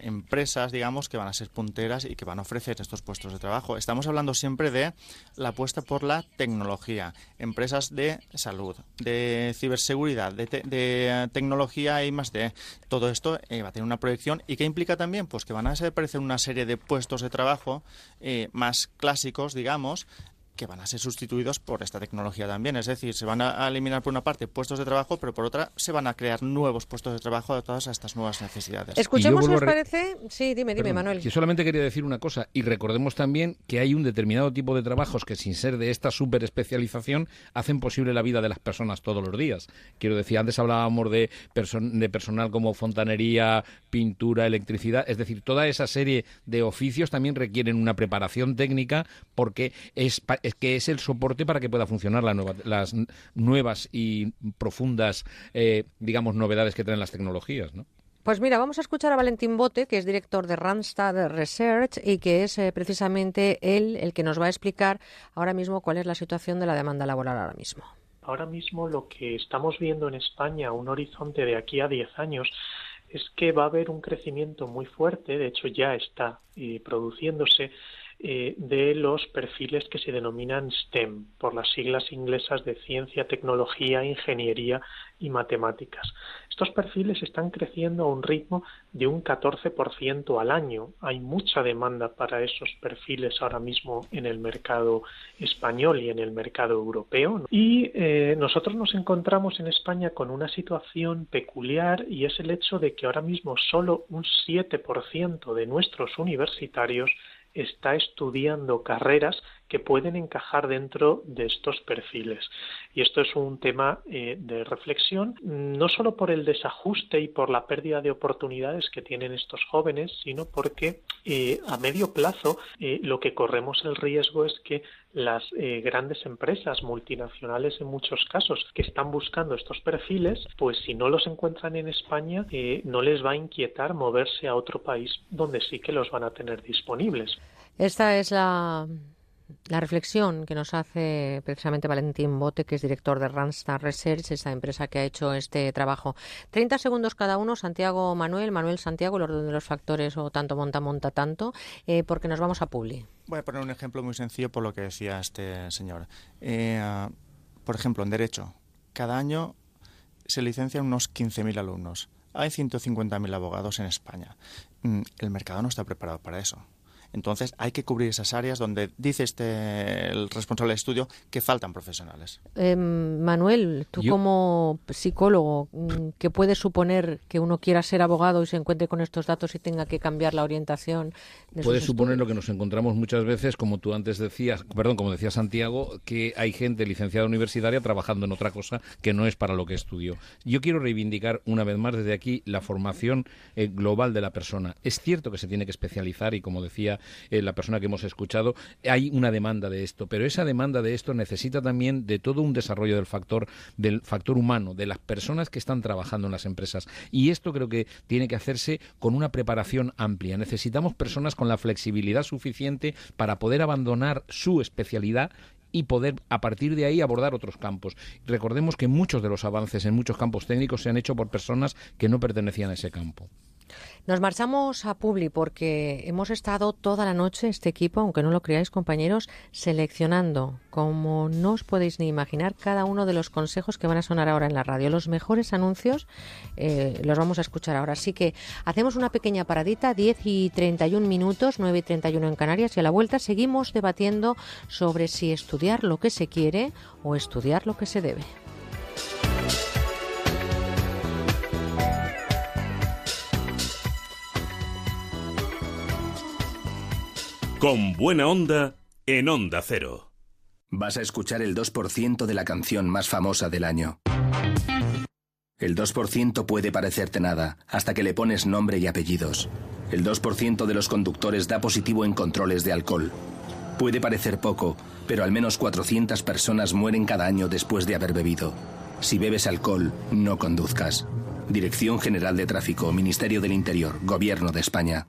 empresas, digamos, que van a ser punteras y que van a ofrecer estos puestos de trabajo. Estamos hablando siempre de la apuesta por la tecnología, empresas de salud, de ciberseguridad, de, te- de, tecnología y más de todo esto eh, va a tener una proyección y que implica también pues que van a aparecer una serie de puestos de trabajo eh, más clásicos, digamos, que van a ser sustituidos por esta tecnología también. Es decir, se van a a eliminar por una parte puestos de trabajo, pero por otra se van a crear nuevos puestos de trabajo de todas estas nuevas necesidades. Escuchemos, si vuelvo os a re- parece. Sí, dime, dime, Perdón, Manuel. Que solamente quería decir una cosa y recordemos también que hay un determinado tipo de trabajos que sin ser de esta super especialización hacen posible la vida de las personas todos los días. Quiero decir, antes hablábamos de, person- de personal como fontanería, pintura, electricidad, es decir, toda esa serie de oficios también requieren una preparación técnica porque es, es que es el soporte para que pueda funcionar la nueva- las nuevas y profundas, eh, digamos, novedades que traen las tecnologías, ¿no? Pues mira, vamos a escuchar a Valentín Bote, que es director de Randstad Research y que es eh, precisamente él el que nos va a explicar ahora mismo cuál es la situación de la demanda laboral ahora mismo. Ahora mismo lo que estamos viendo en España, un horizonte de aquí a 10 años, es que va a haber un crecimiento muy fuerte, de hecho ya está eh, produciéndose, eh, de los perfiles que se denominan STEM, por las siglas inglesas de ciencia, tecnología, ingeniería y matemáticas. Estos perfiles están creciendo a un ritmo de un 14% al año. Hay mucha demanda para esos perfiles ahora mismo en el mercado español y en el mercado europeo. Y eh, nosotros nos encontramos en España con una situación peculiar y es el hecho de que ahora mismo solo un 7% de nuestros universitarios está estudiando carreras que pueden encajar dentro de estos perfiles. Y esto es un tema eh, de reflexión, no solo por el desajuste y por la pérdida de oportunidades que tienen estos jóvenes, sino porque eh, a medio plazo eh, lo que corremos el riesgo es que las grandes empresas multinacionales en muchos casos que están buscando estos perfiles, pues si no los encuentran en España, no les va a inquietar moverse a otro país donde sí que los van a tener disponibles. Esta es la, la reflexión que nos hace precisamente Valentín Bote, que es director de Randstad Research, esa empresa que ha hecho este trabajo. 30 segundos cada uno, Santiago Manuel, Manuel Santiago, el orden de los factores o tanto monta, monta tanto, eh, porque nos vamos a Publi. Voy a poner un ejemplo muy sencillo por lo que decía este señor. Eh, ah, por ejemplo, en Derecho, cada año se licencian unos 15.000 alumnos. Hay 150.000 abogados en España. Mm, El mercado no está preparado para eso. Entonces hay que cubrir esas áreas donde dice este el responsable de estudio que faltan profesionales. Eh, Manuel, tú Yo- como psicólogo, mm, ¿qué puede suponer que uno quiera ser abogado y se encuentre con estos datos y tenga que cambiar la orientación? De Puede suponer lo que nos encontramos muchas veces, como tú antes decías, perdón, como decía Santiago, que hay gente licenciada universitaria trabajando en otra cosa que no es para lo que estudió. Yo quiero reivindicar una vez más desde aquí la formación eh, global de la persona. Es cierto que se tiene que especializar y, como decía eh, la persona que hemos escuchado, hay una demanda de esto, pero esa demanda de esto necesita también de todo un desarrollo del factor del factor humano, de las personas que están trabajando en las empresas. Y esto creo que tiene que hacerse con una preparación amplia. Necesitamos personas con la flexibilidad suficiente para poder abandonar su especialidad y poder a partir de ahí abordar otros campos. Recordemos que muchos de los avances en muchos campos técnicos se han hecho por personas que no pertenecían a ese campo. Nos marchamos a Publi porque hemos estado toda la noche, este equipo, aunque no lo creáis, compañeros, seleccionando, como no os podéis ni imaginar, cada uno de los consejos que van a sonar ahora en la radio. Los mejores anuncios eh, los vamos a escuchar ahora. Así que hacemos una pequeña paradita, 10 y 31 minutos, 9 y 31 en Canarias, y a la vuelta seguimos debatiendo sobre si estudiar lo que se quiere o estudiar lo que se debe. Con buena onda en Onda Cero. Vas a escuchar el 2% de la canción más famosa del año. El 2% puede parecerte nada, hasta que le pones nombre y apellidos. El 2% de los conductores da positivo en controles de alcohol. Puede parecer poco, pero al menos 400 personas mueren cada año después de haber bebido. Si bebes alcohol, no conduzcas. Dirección General de Tráfico, Ministerio del Interior, Gobierno de España.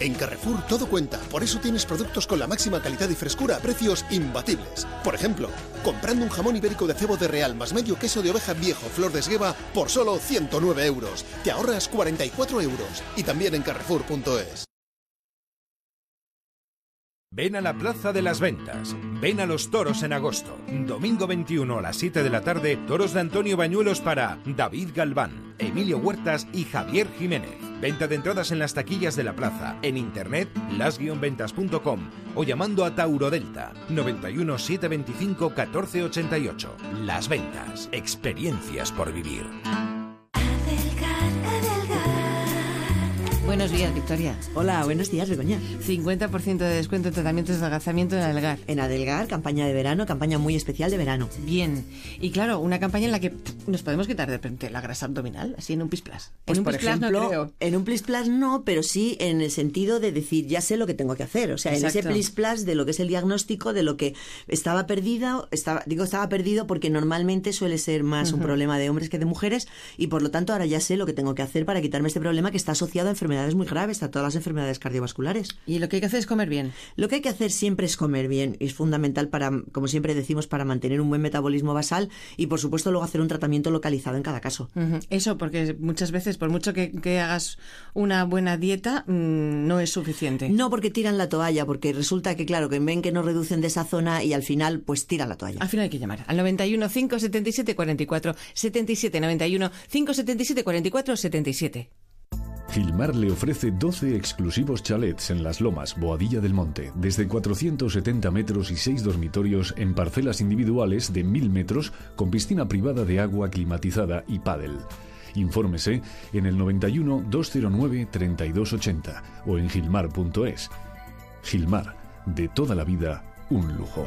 En Carrefour todo cuenta, por eso tienes productos con la máxima calidad y frescura a precios imbatibles. Por ejemplo, comprando un jamón ibérico de cebo de real más medio queso de oveja viejo flor de esgueva por solo 109 euros. Te ahorras 44 euros. Y también en carrefour.es. Ven a la Plaza de las Ventas. Ven a los toros en agosto. Domingo 21 a las 7 de la tarde, toros de Antonio Bañuelos para David Galván, Emilio Huertas y Javier Jiménez. Venta de entradas en las taquillas de la plaza, en internet, las-ventas.com o llamando a Tauro Delta 91 725 1488. Las Ventas. Experiencias por vivir. Buenos días, Victoria. Hola, buenos días, Begoña. 50% de descuento en tratamientos de adelgazamiento en Adelgar. En Adelgar, campaña de verano, campaña muy especial de verano. Bien. Y claro, una campaña en la que nos podemos quitar de repente la grasa abdominal, así en un pis plus. Pues en un por pis plus ejemplo, no creo. en un plis plus no, pero sí en el sentido de decir, ya sé lo que tengo que hacer. O sea, en ese plus de lo que es el diagnóstico, de lo que estaba perdido, estaba, digo estaba perdido porque normalmente suele ser más un problema de hombres que de mujeres y por lo tanto ahora ya sé lo que tengo que hacer para quitarme este problema que está asociado a enfermedades muy graves, a todas las enfermedades cardiovasculares. Y lo que hay que hacer es comer bien. Lo que hay que hacer siempre es comer bien. Es fundamental para, como siempre decimos, para mantener un buen metabolismo basal y, por supuesto, luego hacer un tratamiento localizado en cada caso. Eso, porque muchas veces, por mucho que, que hagas una buena dieta, mm, no es suficiente. No porque tiran la toalla, porque resulta que, claro, que ven que no reducen de esa zona y al final, pues tiran la toalla. Al final hay que llamar al 91 577 44 77 91 577 44 77. Gilmar le ofrece 12 exclusivos chalets en Las Lomas, Boadilla del Monte, desde 470 metros y 6 dormitorios en parcelas individuales de 1000 metros con piscina privada de agua climatizada y pádel. Infórmese en el 91 209 3280 o en gilmar.es. Gilmar, de toda la vida, un lujo.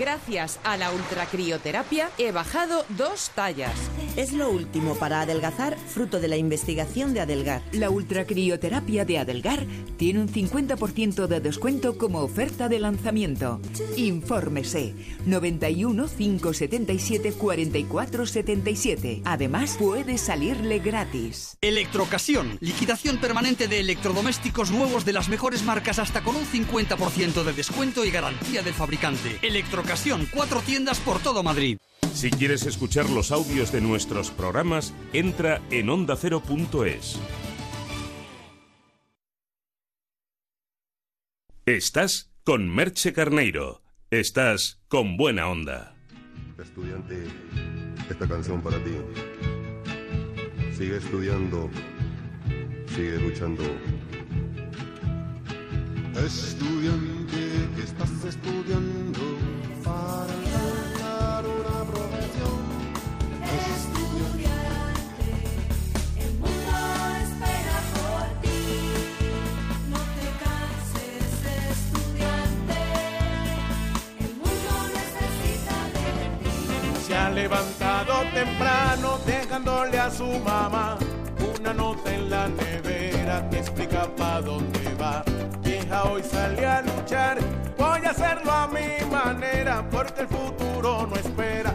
Gracias a la ultracrioterapia he bajado dos tallas. Es lo último para adelgazar, fruto de la investigación de Adelgar. La ultracrioterapia de Adelgar tiene un 50% de descuento como oferta de lanzamiento. Infórmese 91 577 44 77. Además, puede salirle gratis. Electrocasión, liquidación permanente de electrodomésticos nuevos de las mejores marcas hasta con un 50% de descuento y garantía del fabricante. Electrocasión, cuatro tiendas por todo Madrid. Si quieres escuchar los audios de nuestros programas, entra en ondacero.es. Estás con Merche Carneiro. Estás con buena onda. Estudiante, esta canción para ti. Sigue estudiando, sigue luchando. Estudiante que estás estudiando levantado temprano dejándole a su mamá una nota en la nevera que explica para dónde va. Vieja hoy sale a luchar, voy a hacerlo a mi manera porque el futuro no espera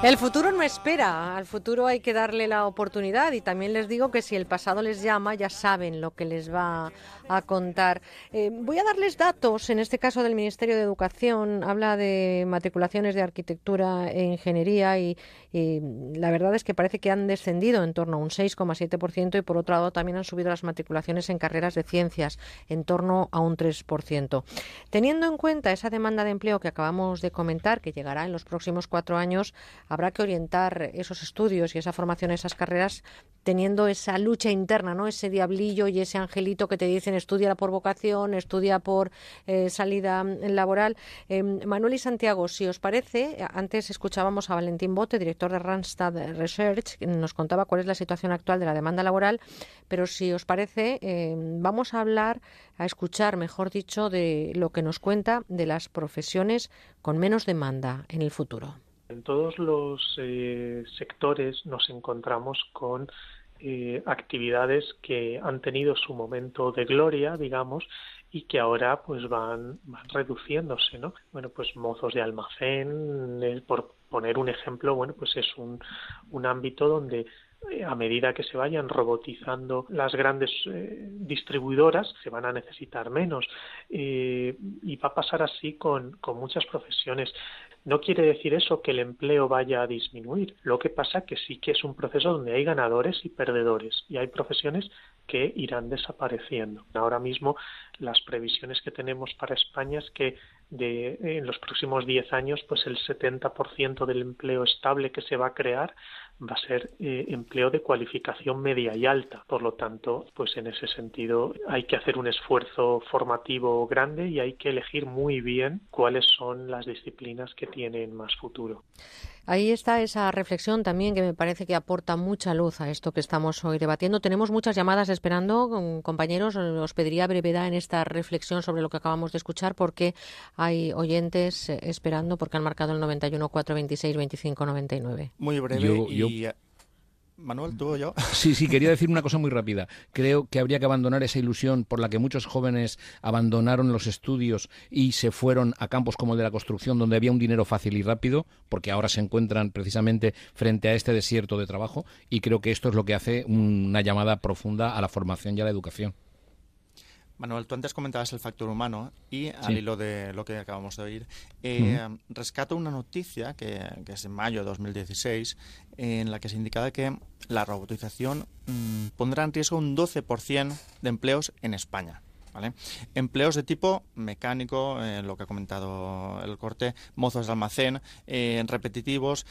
El futuro no espera, al futuro hay que darle la oportunidad y también les digo que si el pasado les llama ya saben lo que les va a contar. Eh, voy a darles datos, en este caso del Ministerio de Educación, habla de matriculaciones de arquitectura e ingeniería y la verdad es que parece que han descendido en torno a un 6,7% y por otro lado también han subido las matriculaciones en carreras de ciencias en torno a un 3%. Teniendo en cuenta esa demanda de empleo que acabamos de comentar, que llegará en los próximos cuatro años, habrá que orientar esos estudios y esa formación, esas carreras, teniendo esa lucha interna, ¿no? ese diablillo y ese angelito que te dicen estudia por vocación, estudia por eh, salida laboral. Eh, Manuel y Santiago, si os parece, antes escuchábamos a Valentín Bote, director de Randstad Research, que nos contaba cuál es la situación actual de la demanda laboral, pero si os parece, eh, vamos a hablar, a escuchar, mejor dicho, de lo que nos cuenta de las profesiones con menos demanda en el futuro. En todos los eh, sectores nos encontramos con eh, actividades que han tenido su momento de gloria, digamos, y que ahora pues van, van reduciéndose, ¿no? Bueno, pues mozos de almacén, eh, por poner un ejemplo, bueno, pues es un, un ámbito donde a medida que se vayan robotizando las grandes eh, distribuidoras, se van a necesitar menos. Eh, y va a pasar así con, con muchas profesiones. No quiere decir eso que el empleo vaya a disminuir. Lo que pasa que sí que es un proceso donde hay ganadores y perdedores y hay profesiones que irán desapareciendo. Ahora mismo las previsiones que tenemos para España es que de, en los próximos 10 años pues el 70% del empleo estable que se va a crear va a ser eh, empleo de cualificación media y alta. Por lo tanto, pues en ese sentido hay que hacer un esfuerzo formativo grande y hay que elegir muy bien cuáles son las disciplinas que tienen más futuro. Ahí está esa reflexión también que me parece que aporta mucha luz a esto que estamos hoy debatiendo. Tenemos muchas llamadas esperando, compañeros. Os pediría brevedad en esta reflexión sobre lo que acabamos de escuchar porque hay oyentes eh, esperando porque han marcado el 91 426 25 99. Muy breve Yo- y... Manuel, tú o yo. Sí, sí, quería decir una cosa muy rápida. Creo que habría que abandonar esa ilusión por la que muchos jóvenes abandonaron los estudios y se fueron a campos como el de la construcción, donde había un dinero fácil y rápido, porque ahora se encuentran precisamente frente a este desierto de trabajo. Y creo que esto es lo que hace una llamada profunda a la formación y a la educación. Manuel, tú antes comentabas el factor humano y al Sí. hilo de lo que acabamos de oír, eh, rescato una noticia que, que es en mayo de 2016 en la que se indicaba que la robotización mm, pondrá en riesgo un 12% de empleos en España. ¿vale? Empleos de tipo mecánico, eh, lo que ha comentado el corte, mozos de almacén, eh, repetitivos.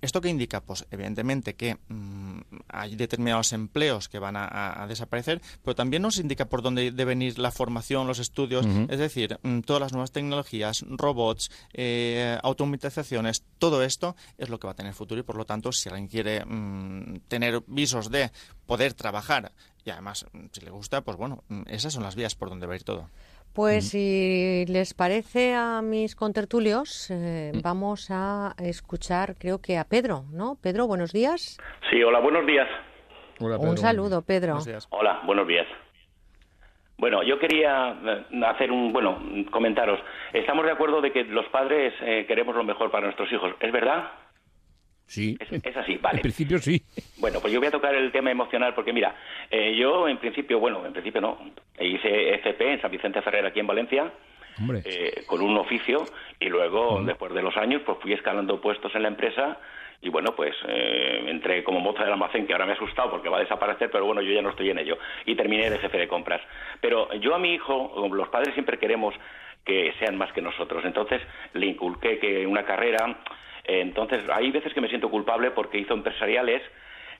¿Esto qué indica? Pues evidentemente que mm, hay determinados empleos que van a, desaparecer, pero también nos indica por dónde deben ir la formación, los estudios, es decir, mm, todas las nuevas tecnologías, robots, eh, automatizaciones, todo esto es lo que va a tener futuro y por lo tanto si alguien quiere mm, tener visos de poder trabajar y además si le gusta, pues bueno, mm, esas son las vías por donde va a ir todo. Pues si les parece a mis contertulios, eh, vamos a escuchar, creo que a Pedro, ¿no? Pedro, buenos días. Sí, hola, buenos días. Un saludo, Pedro. Hola, buenos días. Bueno, yo quería eh, hacer un, bueno, comentaros. Estamos de acuerdo de que los padres eh, queremos lo mejor para nuestros hijos. ¿Es verdad? Sí. Es, es así, vale. En principio sí. Bueno, pues yo voy a tocar el tema emocional porque mira, eh, yo en principio, bueno, en principio no, hice FP en San Vicente Ferrer aquí en Valencia eh, con un oficio y luego después de los años pues fui escalando puestos en la empresa y bueno pues eh, entré como moza del almacén que ahora me ha asustado porque va a desaparecer pero bueno yo ya no estoy en ello y terminé de jefe de compras pero yo a mi hijo los padres siempre queremos que sean más que nosotros entonces le inculqué que una carrera entonces hay veces que me siento culpable porque hizo empresariales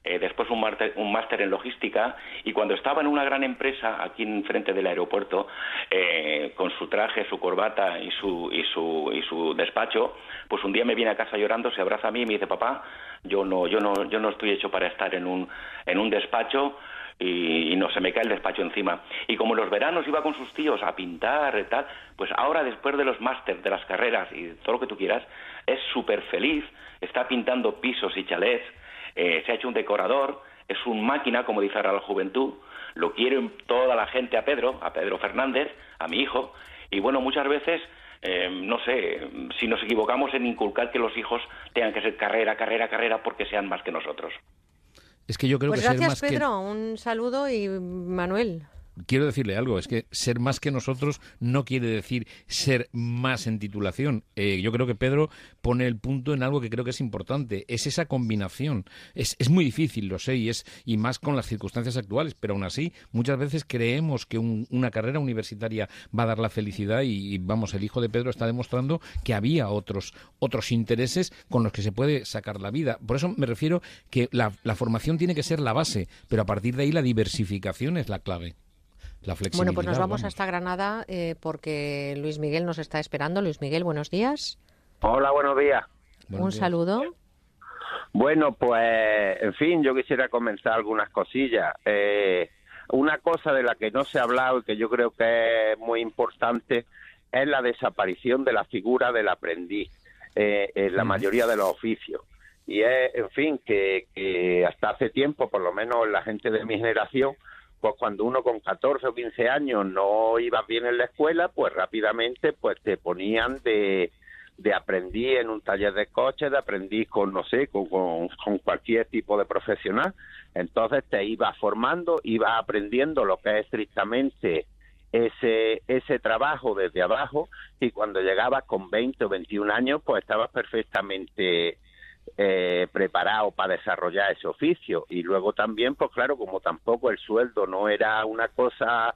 eh, después un máster, un en logística y cuando estaba en una gran empresa aquí en frente del aeropuerto eh, con su traje, su corbata y su, y, su, y su despacho, pues un día me viene a casa llorando, se abraza a mí y me dice papá, yo no, yo no, yo no estoy hecho para estar en un, en un despacho y, y no se me cae el despacho encima. Y como en los veranos iba con sus tíos a pintar y tal, pues ahora después de los máster, de las carreras y todo lo que tú quieras, es súper feliz, está pintando pisos y chalets, eh, se ha hecho un decorador, es un máquina, como dice ahora la juventud, lo quiere toda la gente a Pedro, a Pedro Fernández, a mi hijo, y bueno, muchas veces, eh, no sé, si nos equivocamos en inculcar que los hijos tengan que ser carrera, carrera, carrera, porque sean más que nosotros. Es que yo creo Pues que ser gracias, más que Pedro. Un saludo y Manuel. Quiero decirle algo, es que ser más que nosotros no quiere decir ser más en titulación. Eh, yo creo que Pedro pone el punto en algo que creo que es importante, es esa combinación. Es, es muy difícil, lo sé, y, es, y más con las circunstancias actuales, pero aún así muchas veces creemos que un- una carrera universitaria va a dar la felicidad y, vamos, el hijo de Pedro está demostrando que había otros, otros intereses con los que se puede sacar la vida. Por eso me refiero que la formación tiene que ser la base, pero a partir de ahí la diversificación es la clave. La flexibilidad. Bueno, pues nos vamos vamos. hasta Granada eh, porque Luis Miguel nos está esperando. Luis Miguel, buenos días. Hola, buenos días. Un saludo. Bueno, pues, en fin, yo quisiera comenzar algunas cosillas. Eh, una cosa de la que no se ha hablado y que yo creo que es muy importante es la desaparición de la figura del aprendiz eh, en la mayoría de los oficios. Y es, en fin, que, que hasta hace tiempo, por lo menos la gente de mi generación, pues cuando uno con 14 o 15 años no iba bien en la escuela, pues rápidamente pues te ponían de, de aprendiz en un taller de coche, de aprendiz con, no sé, con, con, con cualquier tipo de profesional. Entonces te ibas formando, ibas aprendiendo lo que es estrictamente ese, ese trabajo desde abajo y cuando llegabas con 20 o 21 años, pues estabas perfectamente eh, preparado para desarrollar ese oficio. Y luego también, pues claro, como tampoco el sueldo no era una cosa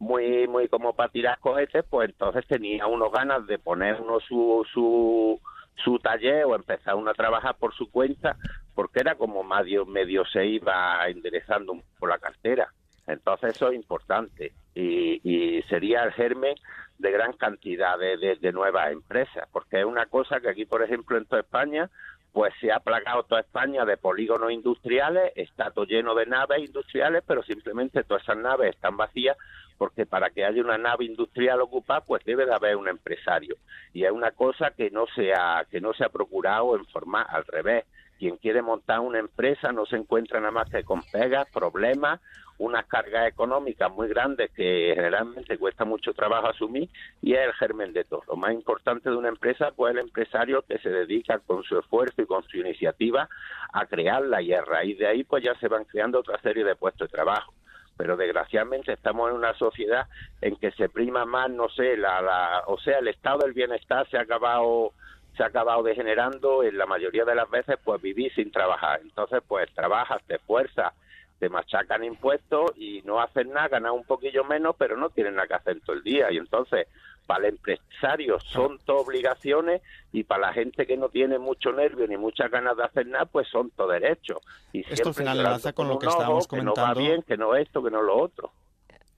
muy muy como para tirar cohetes, pues entonces tenía unos ganas de poner uno su, su, su taller o empezar uno a trabajar por su cuenta, porque era como medio, medio se iba enderezando poco la cartera. Entonces eso es importante y, sería el germen de gran cantidad de- de nuevas empresas, porque es una cosa que aquí, por ejemplo, en toda España, pues se ha plagado toda España de polígonos industriales, está todo lleno de naves industriales, pero simplemente todas esas naves están vacías porque para que haya una nave industrial ocupada, pues debe de haber un empresario. Y es una cosa que no se ha, que no se ha procurado en formar al revés. Quien quiere montar una empresa no se encuentra nada más que con pegas, problemas, unas cargas económicas muy grandes que generalmente cuesta mucho trabajo asumir y es el germen de todo. Lo más importante de una empresa pues el empresario que se dedica con su esfuerzo y con su iniciativa a crearla y a raíz de ahí pues ya se van creando otra serie de puestos de trabajo. pero desgraciadamente estamos en una sociedad en que se prima más, no sé, la, la, o sea, el estado del bienestar se ha acabado se ha acabado degenerando en la mayoría de las veces pues vivir sin trabajar. Entonces pues trabajas, te esfuerzas, te machacan impuestos y no hacen nada, ganas un poquillo menos, pero no tienen nada que hacer todo el día. Y entonces para el empresario son todo obligaciones y para la gente que no tiene mucho nervio ni muchas ganas de hacer nada, pues son todo derechos. Y Esto al final enlaza con lo que ojo, estábamos Que no comentando. va bien, que no esto, que no lo otro.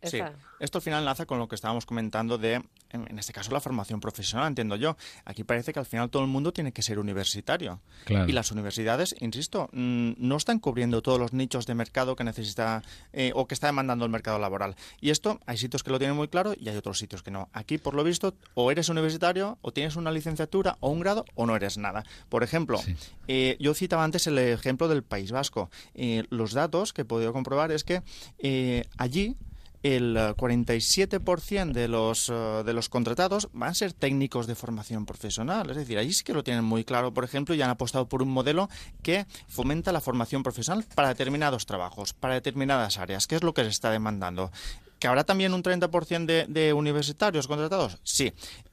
Sí, esto al final enlaza con lo que estábamos comentando de, en en este caso, la formación profesional, entiendo yo. Aquí parece que al final todo el mundo tiene que ser universitario. Claro. Y las universidades, insisto, mm, no están cubriendo todos los nichos de mercado que necesita eh, o que está demandando el mercado laboral. Y esto hay sitios que lo tienen muy claro y hay otros sitios que no. Aquí, por lo visto, o eres universitario, o tienes una licenciatura o un grado, o no eres nada. Por ejemplo, eh, yo citaba antes el ejemplo del País Vasco. Eh, los datos que he podido comprobar es que eh, allí el eh, 47% de los, eh, de los contratados van a ser técnicos de formación profesional. Es decir, allí sí que lo tienen muy claro, por ejemplo, y han apostado por un modelo que fomenta la formación profesional para determinados trabajos, para determinadas áreas, que es lo que se está demandando. ¿Que habrá también un 30% de, de universitarios contratados? Sí.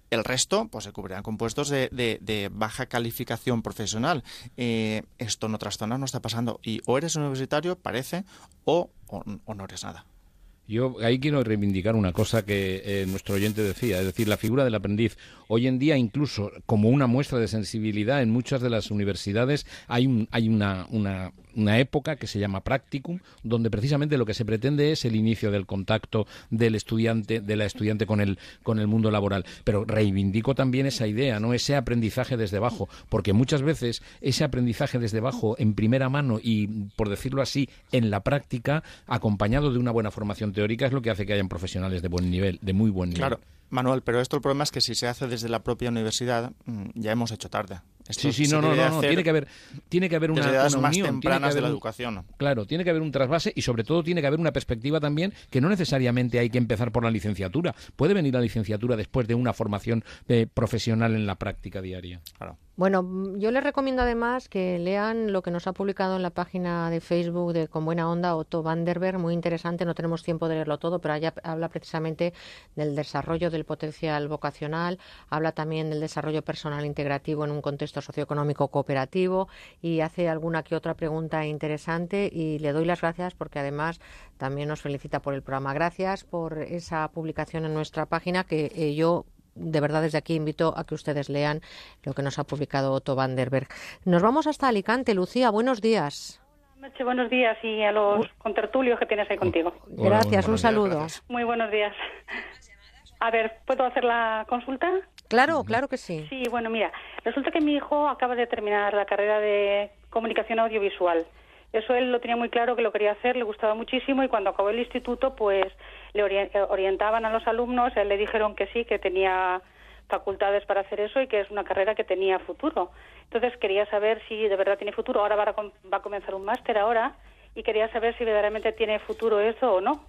El resto, pues se cubrirán con puestos de, baja calificación profesional. Eh, esto en otras zonas no está pasando. Y o eres universitario, parece, o- o no eres nada. Yo ahí quiero reivindicar una cosa que eh, nuestro oyente decía, es decir, la figura del aprendiz. Hoy en día, incluso como una muestra de sensibilidad, en muchas de las universidades hay, un, hay una, una, una época que se llama practicum, donde precisamente lo que se pretende es el inicio del contacto del estudiante, de la estudiante con el, con el mundo laboral. Pero reivindico también esa idea, ¿no? Ese aprendizaje desde abajo, porque muchas veces ese aprendizaje desde abajo, en primera mano y, por decirlo así, en la práctica, acompañado de una buena formación teórica, es lo que hace que hayan profesionales de buen nivel, de muy buen nivel. Claro, Manuel, pero esto el problema es que si se hace desde la propia universidad, mm, ya hemos hecho tarde. Esto Sí, sí, no, no, no, tiene que haber, tiene que haber una, edades una más unión, tiene que tempranas de haber la un- educación. Claro, tiene que haber un trasvase y sobre todo tiene que haber una perspectiva también que no necesariamente hay que empezar por la licenciatura. Puede venir la licenciatura después de una formación eh, profesional en la práctica diaria. Claro. Bueno, mm, yo les recomiendo además que lean lo que nos ha publicado en la página de Facebook de Con Buena Onda Otto Vanderberg, muy interesante, no tenemos tiempo de leerlo todo, pero allá habla precisamente del desarrollo del potencial vocacional, habla también del desarrollo personal integrativo en un contexto socioeconómico cooperativo y hace alguna que otra pregunta interesante y le doy las gracias porque además también nos felicita por el programa. Gracias por esa publicación en nuestra página que eh, yo de verdad desde aquí invito a que ustedes lean lo que nos ha publicado Otto Vanderberg. Nos vamos hasta Alicante. Lucía, buenos días. Meche, buenos días y a los contertulios que tienes ahí contigo. Gracias, un saludo. Muy buenos días. A ver, ¿puedo hacer la consulta? Claro, claro que sí. Sí, bueno, mira, resulta que mi hijo acaba de terminar la carrera de comunicación audiovisual. Eso él lo tenía muy claro que lo quería hacer, le gustaba muchísimo y cuando acabó el instituto, pues le eh, orientaban a los alumnos, él le dijeron que sí, que tenía facultades para hacer eso y que es una carrera que tenía futuro. Entonces quería saber si de verdad tiene futuro. Ahora va a, va a comenzar un máster ahora y quería saber si verdaderamente tiene futuro eso o no.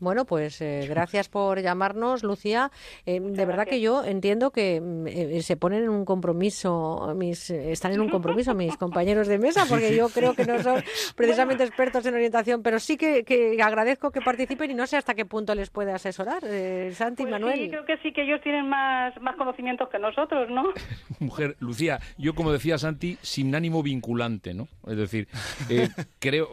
Bueno, pues eh, gracias por llamarnos, Lucía. Eh, de verdad que yo entiendo que mm, eh, se ponen en un compromiso, mis, eh, están en un compromiso mis compañeros de mesa, porque yo creo que no son precisamente expertos en orientación, pero sí que, que agradezco que participen y no sé hasta qué punto les puede asesorar. Eh, Santi, Pues Manuel. sí, creo que sí que ellos tienen más, más conocimientos que nosotros, ¿no? Mujer, Lucía, yo como decía Santi, sin ánimo vinculante, ¿no? Es decir, eh, creo,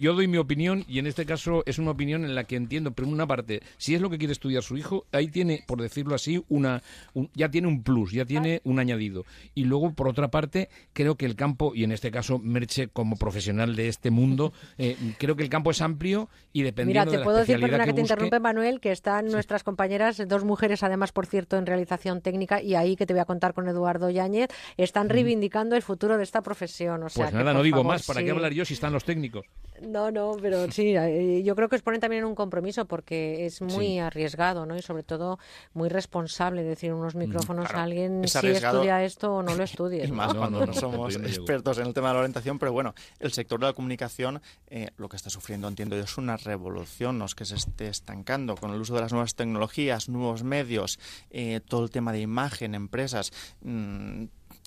yo doy mi opinión y en este caso es una opinión en la que entiendo, pero una parte, si es lo que quiere estudiar su hijo, ahí tiene, por decirlo así, una, un- ya tiene un plus, ya tiene un añadido. Y luego, por otra parte, creo que el campo, y en este caso Merche como profesional de este mundo, eh, creo que el campo es amplio y Mira, dependiendo te de la puedo decir, perdona que, te busque- interrumpe, Manuel, que están nuestras compañeras, dos mujeres además, por cierto, en realización técnica, y ahí que te voy a contar con Eduardo Yáñez, están reivindicando el futuro de esta profesión. O sea, Pues que, nada, no digo favor, más, ¿para qué hablar yo si están los técnicos? No, no, pero sí, eh, yo creo que os ponen también en un compromiso porque es muy Sí. arriesgado, ¿no? Y sobre todo muy responsable decir unos micrófonos claro, a alguien es si arriesgado. estudia esto o no lo estudies. Y más ¿no? cuando no, somos expertos en el tema de la orientación, pero bueno, el sector de la comunicación eh, lo que está sufriendo, entiendo yo, es una revolución, no es que se esté estancando con el uso de las nuevas tecnologías, nuevos medios, eh, todo el tema de imagen, empresas. mm,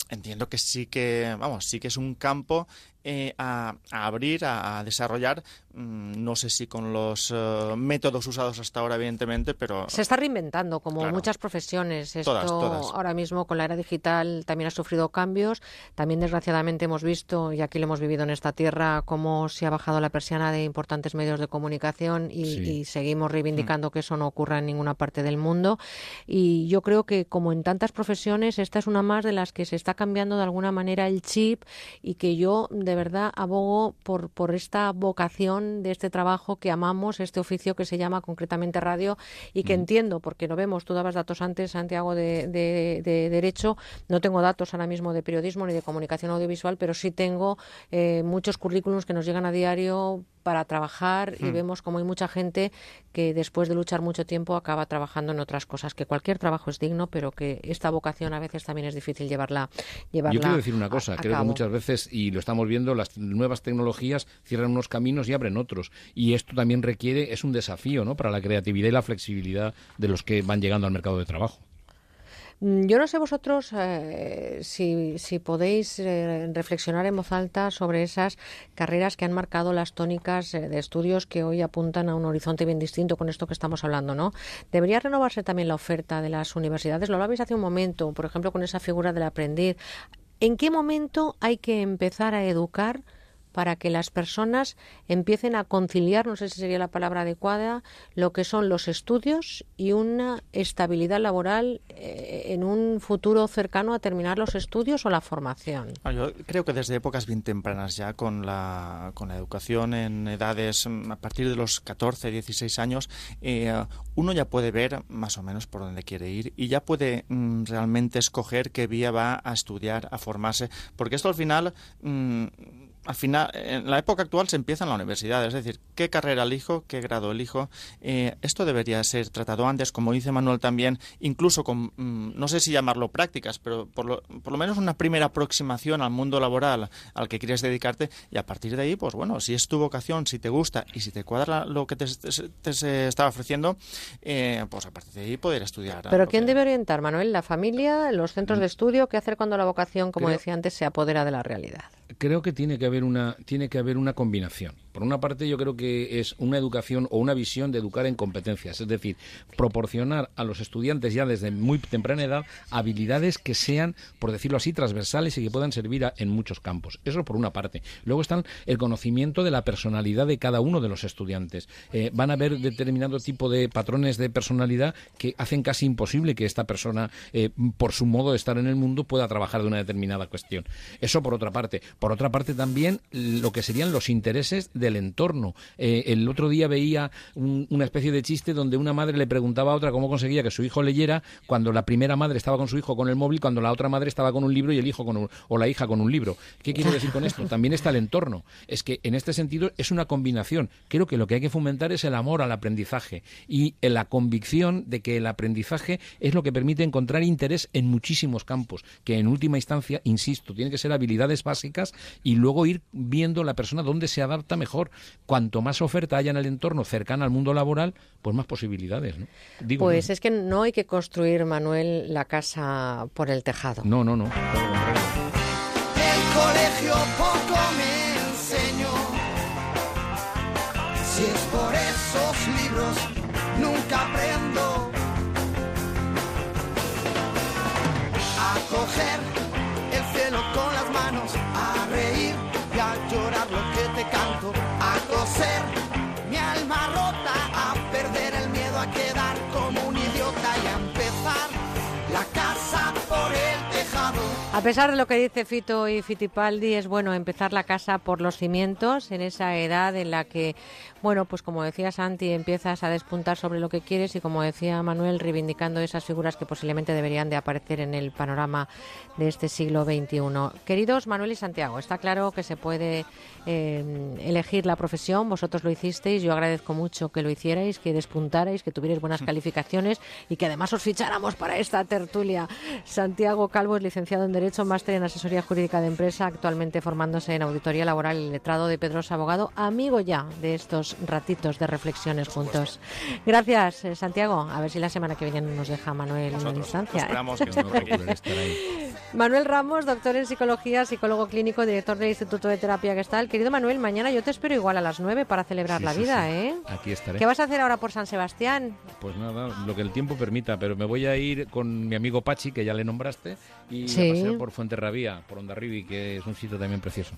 entiendo que sí que, vamos, sí que es un campo eh, a, a abrir, a, a desarrollar, mm, no sé si con los eh, métodos usados hasta ahora, evidentemente, pero... Se está reinventando, como Claro. muchas profesiones. Esto Todas, todas. ahora mismo con la era digital también ha sufrido cambios. También, desgraciadamente, hemos visto, y aquí lo hemos vivido en esta tierra, cómo se ha bajado la persiana de importantes medios de comunicación y, Sí. y seguimos reivindicando que eso no ocurra en ninguna parte del mundo. Y yo creo que, como en tantas profesiones, esta es una más de las que se está cambiando de alguna manera el chip y que yo, de verdad, abogo por, por esta vocación de este trabajo que amamos, este oficio que se llama concretamente radio y que entiendo, porque lo vemos, tú dabas datos antes, Santiago, de, de- de Derecho, no tengo datos ahora mismo de periodismo ni de comunicación audiovisual, pero sí tengo eh, muchos currículums que nos llegan a diario para trabajar y Hmm. vemos como hay mucha gente que después de luchar mucho tiempo acaba trabajando en otras cosas, que cualquier trabajo es digno, pero que esta vocación a veces también es difícil llevarla, llevarla Yo quiero decir una cosa, a creo que muchas veces, y lo estamos viendo, las nuevas tecnologías cierran unos caminos y abren otros. Y esto también requiere, es un desafío ¿no? para la creatividad y la flexibilidad de los que van llegando al mercado de trabajo. Mm, Yo no sé vosotros eh, si, podéis eh, reflexionar en voz alta sobre esas carreras que han marcado las tónicas eh, de estudios que hoy apuntan a un horizonte bien distinto con esto que estamos hablando, ¿no? Debería renovarse también la oferta de las universidades. Lo hablabais hace un momento, por ejemplo, con esa figura del aprendiz. ¿En qué momento hay que empezar a educar? Para que las personas empiecen a conciliar, no sé si sería la palabra adecuada, lo que son los estudios y una estabilidad laboral eh, en un futuro cercano a terminar los estudios o la formación. Ah, Yo creo que desde épocas bien tempranas ya con la, con la educación en edades mm, a partir de los 14, 16 años, eh, uno ya puede ver más o menos por dónde quiere ir y ya puede mm, realmente escoger qué vía va a estudiar, a formarse, porque esto al final... mm, al final, en la época actual se empieza en la universidad, es decir, qué carrera elijo, qué grado elijo. Eh, esto debería ser tratado antes, como dice Manuel también, incluso con, mm, no sé si llamarlo prácticas, pero por lo, por lo menos una primera aproximación al mundo laboral al que quieres dedicarte y a partir de ahí, pues bueno, si es tu vocación, si te gusta y si te cuadra lo que te, te- te se estaba ofreciendo, eh, pues a partir de ahí poder estudiar. Pero ¿quién que- debe orientar, Manuel? ¿La familia, los centros de estudio? ¿Qué hacer cuando la vocación, como Creo- decía antes, se apodera de la realidad? Creo que tiene que haber una tiene que haber una combinación. Por una parte, yo creo que es una educación o una visión de educar en competencias, es decir, proporcionar a los estudiantes ya desde muy temprana edad habilidades que sean, por decirlo así, transversales y que puedan servir en muchos campos. Eso por una parte. Luego están el conocimiento de la personalidad de cada uno de los estudiantes. Eh, van a haber determinado tipo de patrones de personalidad que hacen casi imposible que esta persona, eh, por su modo de estar en el mundo, pueda trabajar de una determinada cuestión. Eso por otra parte. Por otra parte también lo que serían los intereses del entorno. Eh, el otro día veía un- una especie de chiste donde una madre le preguntaba a otra cómo conseguía que su hijo leyera cuando la primera madre estaba con su hijo con el móvil, cuando la otra madre estaba con un libro y el hijo con un- o la hija con un libro. ¿Qué quiero decir con esto? También está el entorno. Es que en este sentido es una combinación. Creo que lo que hay que fomentar es el amor al aprendizaje y en la convicción de que el aprendizaje es lo que permite encontrar interés en muchísimos campos, que en última instancia, insisto, tiene que ser habilidades básicas y luego ir viendo la persona dónde se adapta mejor. Cuanto más oferta haya en el entorno cercana al mundo laboral, pues más posibilidades. ¿no? Digo, Pues ¿no? es que no hay que construir, Manuel, la casa por el tejado. no, no, no. El colegio poco a coser mi alma rota, a perder el miedo a quedar como un idiota y a empezar la casa por el tejado. A pesar de lo que dice Fito y Fitipaldi, es bueno empezar la casa por los cimientos en esa edad en la que, bueno, pues como decía Santi, empiezas a despuntar sobre lo que quieres y como decía Manuel, reivindicando esas figuras que posiblemente deberían de aparecer en el panorama de este siglo XXI. Queridos Manuel y Santiago, está claro que se puede eh, elegir la profesión, vosotros lo hicisteis, yo agradezco mucho que lo hicierais, que despuntarais, que tuvierais buenas calificaciones y que además os ficháramos para esta tertulia. Santiago Calvo es licenciado en Derecho, máster en Asesoría Jurídica de Empresa, actualmente formándose en Auditoría Laboral y Letrado de Pedrosa Abogado, amigo ya de estos ratitos de reflexiones juntos. Gracias, eh, Santiago. A ver si la semana que viene nos deja Manuel en instancia. ¿eh? Esperamos que estar ahí. Manuel Ramos, doctor en psicología, psicólogo clínico, director del Instituto de Terapia Gestal. Querido Manuel, mañana yo te espero igual a las 9 para celebrar Sí, la sí, vida, sí. ¿eh? Aquí estaré. ¿Qué vas a hacer ahora por San Sebastián? Pues nada, lo que el tiempo permita, pero me voy a ir con mi amigo Pachi, que ya le nombraste, y a pasear por Fuenterrabía, por Ondarribi, que es un sitio también precioso.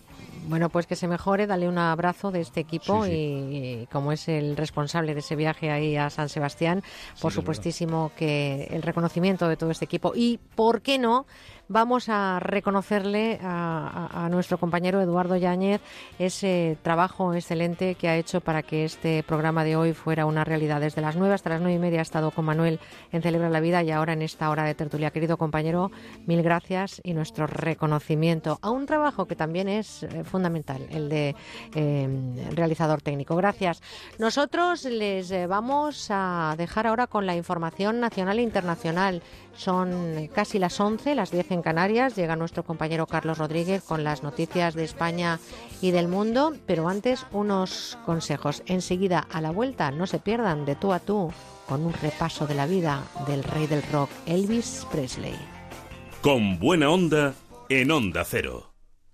Bueno, pues que se mejore, dale un abrazo de este equipo. Y, y como es el responsable de ese viaje ahí a San Sebastián, por es supuestísimo que el reconocimiento de todo este equipo y, ¿por qué no? Vamos a reconocerle a, nuestro compañero Eduardo Yáñez ese trabajo excelente que ha hecho para que este programa de hoy fuera una realidad. Desde las nueve hasta las nueve y media ha estado con Manuel en Celebra la Vida y ahora en esta hora de tertulia. Querido compañero, mil gracias y nuestro reconocimiento a un trabajo que también es eh, fundamental, el de eh, realizador técnico. Gracias. Nosotros les eh, vamos a dejar ahora con la información nacional e internacional. Son casi las 11, las 10 en Canarias. Llega nuestro compañero Carlos Rodríguez con las noticias de España y del mundo. Pero antes, unos consejos. Enseguida, a la vuelta, no se pierdan de tú a tú con un repaso de la vida del rey del rock, Elvis Presley. Con buena onda en Onda Cero.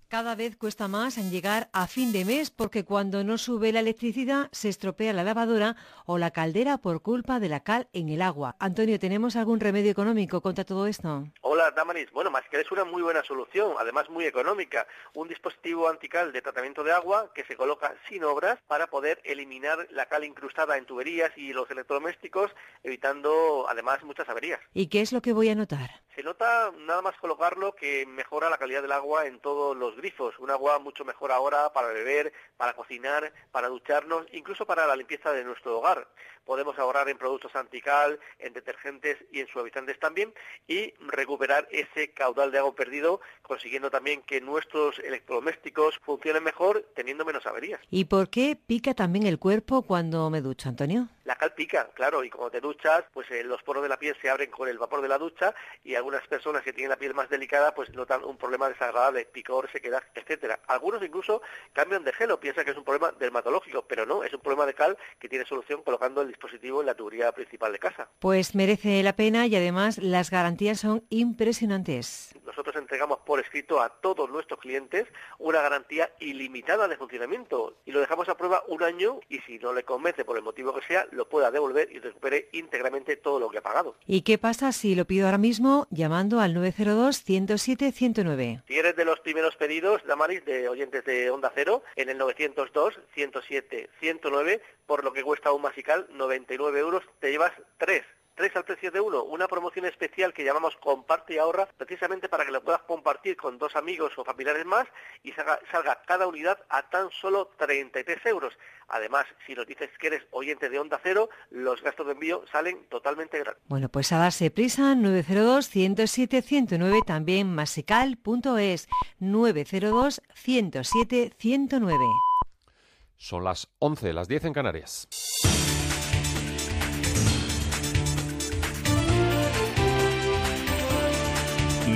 Cada vez cuesta más en llegar a fin de mes porque cuando no sube la electricidad se estropea la lavadora o la caldera por culpa de la cal en el agua. Antonio, ¿tenemos algún remedio económico contra todo esto? Hola, Damaris. Bueno, Mascal es una muy buena solución, además muy económica. Un dispositivo antical de tratamiento de agua que se coloca sin obras para poder eliminar la cal incrustada en tuberías y los electrodomésticos, evitando además muchas averías. ¿Y qué es lo que voy a notar? Se nota nada más colocarlo que mejora la calidad del agua en todos los grifos. Un agua mucho mejor ahora para beber, para cocinar, para ducharnos, incluso para la limpieza de nuestro hogar. Podemos ahorrar en productos antical, en detergentes y en suavizantes también y recuperar ese caudal de agua perdido, consiguiendo también que nuestros electrodomésticos funcionen mejor teniendo menos averías. ¿Y por qué pica también el cuerpo cuando me ducho, Antonio? La cal pica, claro, y cuando te duchas, pues eh, los poros de la piel se abren con el vapor de la ducha y algunas personas que tienen la piel más delicada pues notan un problema desagradable, picor, sequedad, etcétera. Algunos incluso cambian de gelo, piensan que es un problema dermatológico, pero no, es un problema de cal que tiene solución colocando el dispositivo en la tubería principal de casa. Pues merece la pena y además las garantías son impresionantes. Nosotros entregamos por escrito a todos nuestros clientes una garantía ilimitada de funcionamiento y lo dejamos a prueba un año y si no le convence por el motivo que sea, lo pueda devolver y recupere íntegramente todo lo que ha pagado. ¿Y qué pasa si lo pido ahora mismo llamando al 902-107-109? Si eres de los primeros pedidos, Damaris, de oyentes de Onda Cero, en el 902-107-109, por lo que cuesta un masical 99 euros, te llevas tres. Tres al precio de uno, una promoción especial que llamamos Comparte y Ahorra, precisamente para que lo puedas compartir con dos amigos o familiares más y salga, salga cada unidad a tan solo 33 euros. Además, si nos dices que eres oyente de Onda Cero, los gastos de envío salen totalmente gratis. Bueno, pues a darse prisa, 902-107-109, también masical.es, 902-107-109. Son las 11, las 10 en Canarias.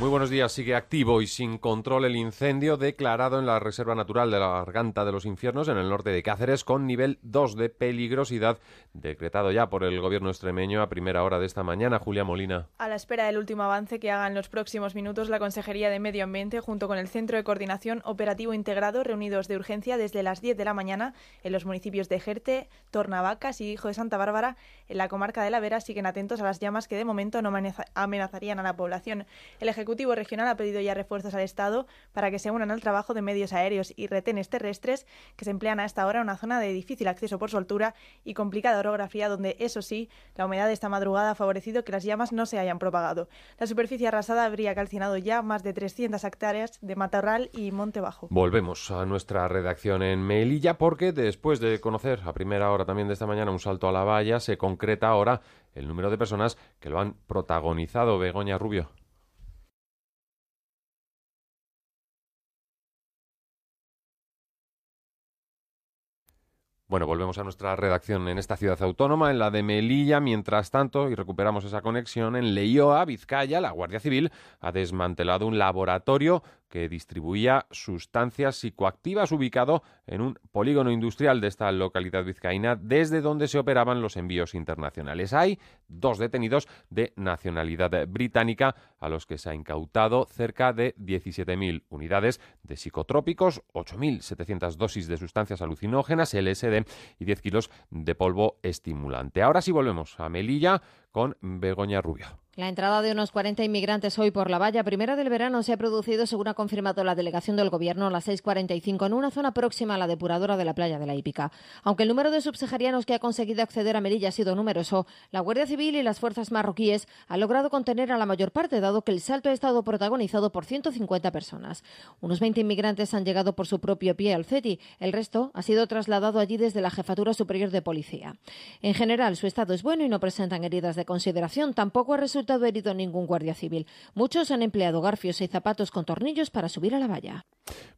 Muy buenos días. Sigue activo y sin control el incendio declarado en la Reserva Natural de la Garganta de los Infiernos en el norte de Cáceres con nivel 2 de peligrosidad decretado ya por el gobierno extremeño a primera hora de esta mañana. Julia Molina. A la espera del último avance que haga en los próximos minutos la Consejería de Medio Ambiente junto con el Centro de Coordinación Operativo Integrado reunidos de urgencia desde las 10 de la mañana en los municipios de Jerte, Tornavacas y Hijo de Santa Bárbara en la comarca de la Vera siguen atentos a las llamas que de momento no amenazarían a la población. El Ejecutivo Regional ha pedido ya refuerzos al Estado para que se unan al trabajo de medios aéreos y retenes terrestres que se emplean a esta hora en una zona de difícil acceso por su altura y complicada orografía donde, eso sí, la humedad de esta madrugada ha favorecido que las llamas no se hayan propagado. La superficie arrasada habría calcinado ya más de 300 hectáreas de matorral y monte bajo. Volvemos a nuestra redacción en Melilla porque después de conocer a primera hora también de esta mañana un salto a la valla, se concreta ahora el número de personas que lo han protagonizado. Begoña Rubio. Bueno, volvemos a nuestra redacción en esta ciudad autónoma, en la de Melilla. Mientras tanto, y recuperamos esa conexión, en Leioa, Vizcaya, la Guardia Civil ha desmantelado un laboratorio que distribuía sustancias psicoactivas ubicado en un polígono industrial de esta localidad vizcaína desde donde se operaban los envíos internacionales. Hay dos detenidos de nacionalidad británica a los que se ha incautado cerca de 17.000 unidades de psicotrópicos, 8.700 dosis de sustancias alucinógenas, LSD y 10 kilos de polvo estimulante. Ahora sí volvemos a Melilla con Begoña Rubio. La entrada de unos 40 inmigrantes hoy por la valla primera del verano se ha producido, según ha confirmado la delegación del Gobierno, a las 6.45 en una zona próxima a la depuradora de la playa de la Hípica. Aunque el número de subsaharianos que ha conseguido acceder a Melilla ha sido numeroso, la Guardia Civil y las fuerzas marroquíes han logrado contener a la mayor parte, dado que el salto ha estado protagonizado por 150 personas. Unos 20 inmigrantes han llegado por su propio pie al CETI. El resto ha sido trasladado allí desde la Jefatura Superior de Policía. En general, su estado es bueno y no presentan heridas de consideración. Tampoco ha resultado resultado herido ningún guardia civil. Muchos han empleado garfios y zapatos con tornillos para subir a la valla.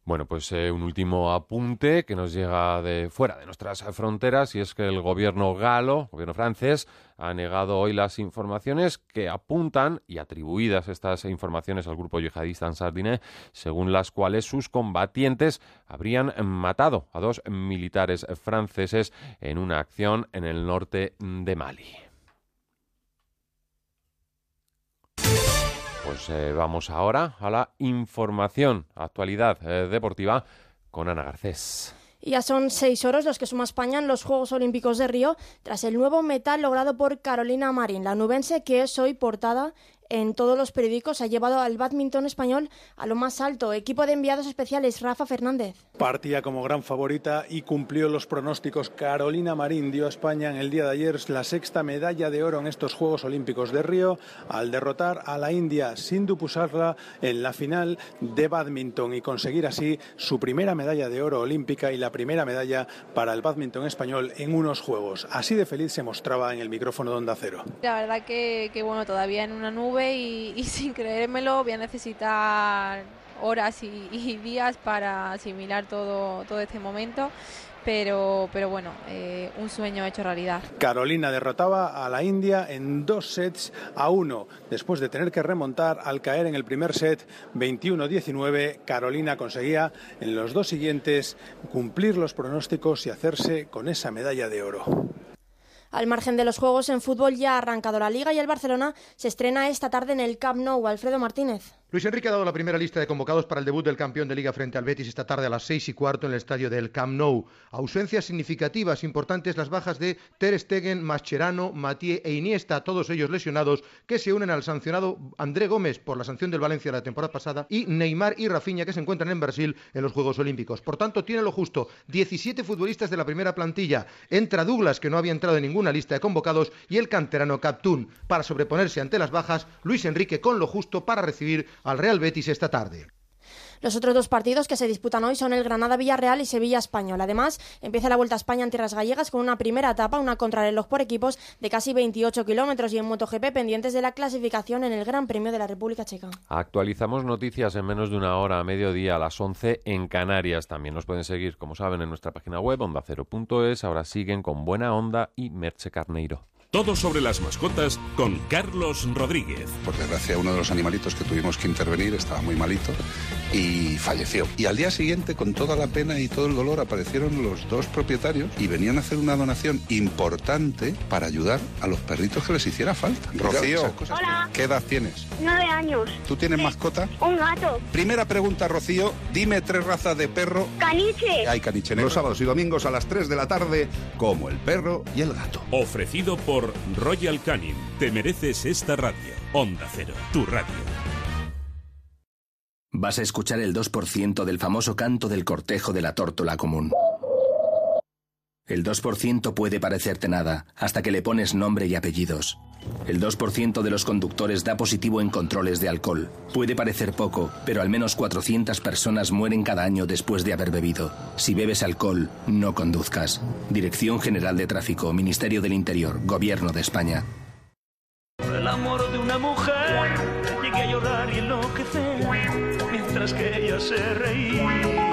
Bueno, pues eh, un último apunte que nos llega de fuera de nuestras fronteras y es que el gobierno galo, gobierno francés, ha negado hoy las informaciones que apuntan y atribuidas estas informaciones al grupo yihadista Ansardine, según las cuales sus combatientes habrían matado a dos militares franceses en una acción en el norte de Mali. Pues eh, vamos ahora a la información, actualidad eh, deportiva con Ana Garcés. Ya son seis oros los que suma España en los Juegos Olímpicos de Río tras el nuevo metal logrado por Carolina Marín, la nubense que es hoy portada en todos los periódicos ha llevado al badminton español a lo más alto. Equipo de enviados especiales, Rafa Fernández. Partía como gran favorita y cumplió los pronósticos. Carolina Marín dio a España en el día de ayer la sexta medalla de oro en estos Juegos Olímpicos de Río al derrotar a la India Sindhu Pusarla en la final de badminton y conseguir así su primera medalla de oro olímpica y la primera medalla para el badminton español en unos Juegos. Así de feliz se mostraba en el micrófono de Onda Cero. La verdad que, que bueno, todavía en una nube y, sin creérmelo voy a necesitar horas y, días para asimilar todo, todo este momento. Pero, pero bueno, eh, un sueño hecho realidad. Carolina derrotaba a la India en dos sets a uno. Después de tener que remontar al caer en el primer set 21-19, Carolina conseguía en los dos siguientes cumplir los pronósticos y hacerse con esa medalla de oro. Al margen de los juegos en fútbol ya ha arrancado la liga y el Barcelona se estrena esta tarde en el Camp Nou. Alfredo Martínez. Luis Enrique ha dado la primera lista de convocados para el debut del campeón de liga frente al Betis esta tarde a las seis y cuarto en el estadio del Camp Nou. Ausencias significativas, importantes las bajas de Ter Stegen, Mascherano, Mathieu e Iniesta, todos ellos lesionados, que se unen al sancionado André Gómez por la sanción del Valencia la temporada pasada y Neymar y Rafinha que se encuentran en Brasil en los Juegos Olímpicos. Por tanto, tiene lo justo 17 futbolistas de la primera plantilla. Entra Douglas, que no había entrado en ninguna lista de convocados, y el canterano Captún. Para sobreponerse ante las bajas, Luis Enrique con lo justo para recibir al Real Betis esta tarde. Los otros dos partidos que se disputan hoy son el Granada-Villarreal y Sevilla-Español. Además, empieza la Vuelta a España en tierras gallegas con una primera etapa, una contrarreloj por equipos de casi 28 kilómetros y en MotoGP pendientes de la clasificación en el Gran Premio de la República Checa. Actualizamos noticias en menos de una hora a mediodía a las 11 en Canarias. También nos pueden seguir, como saben, en nuestra página web ondacero.es. Ahora siguen con Buena Onda y Merche Carneiro. Todo sobre las mascotas con Carlos Rodríguez. Por desgracia, uno de los animalitos que tuvimos que intervenir estaba muy malito y falleció. Y al día siguiente, con toda la pena y todo el dolor, aparecieron los dos propietarios y venían a hacer una donación importante para ayudar a los perritos que les hiciera falta. Rocío, Hola. ¿qué edad tienes? Nueve años. ¿Tú tienes mascota? Un gato. Primera pregunta, Rocío. Dime tres razas de perro. Caniche. Hay caniche negro. Los sábados y domingos a las 3 de la tarde, como el perro y el gato. Ofrecido por Royal Canin. Te mereces esta radio. Onda Cero, tu radio. Vas a escuchar el 2% del famoso canto del cortejo de la tórtola común. El 2% puede parecerte nada, hasta que le pones nombre y apellidos. El 2% de los conductores da positivo en controles de alcohol. Puede parecer poco, pero al menos 400 personas mueren cada año después de haber bebido. Si bebes alcohol, no conduzcas. Dirección General de Tráfico, Ministerio del Interior, Gobierno de España. El amor de una mujer, llegué a llorar y enloquecer, mientras que ella se reía.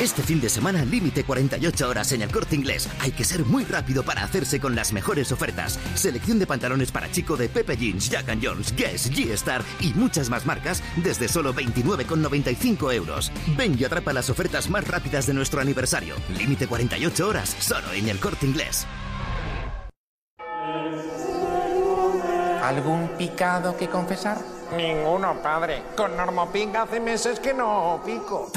Este fin de semana, límite 48 horas en el corte inglés. Hay que ser muy rápido para hacerse con las mejores ofertas. Selección de pantalones para chico de Pepe Jeans, Jack and Jones, Guess, G-Star y muchas más marcas desde solo 29,95 euros. Ven y atrapa las ofertas más rápidas de nuestro aniversario. Límite 48 horas solo en el corte inglés. ¿Algún picado que confesar? Ninguno, padre. Con Normopic hace meses que no pico.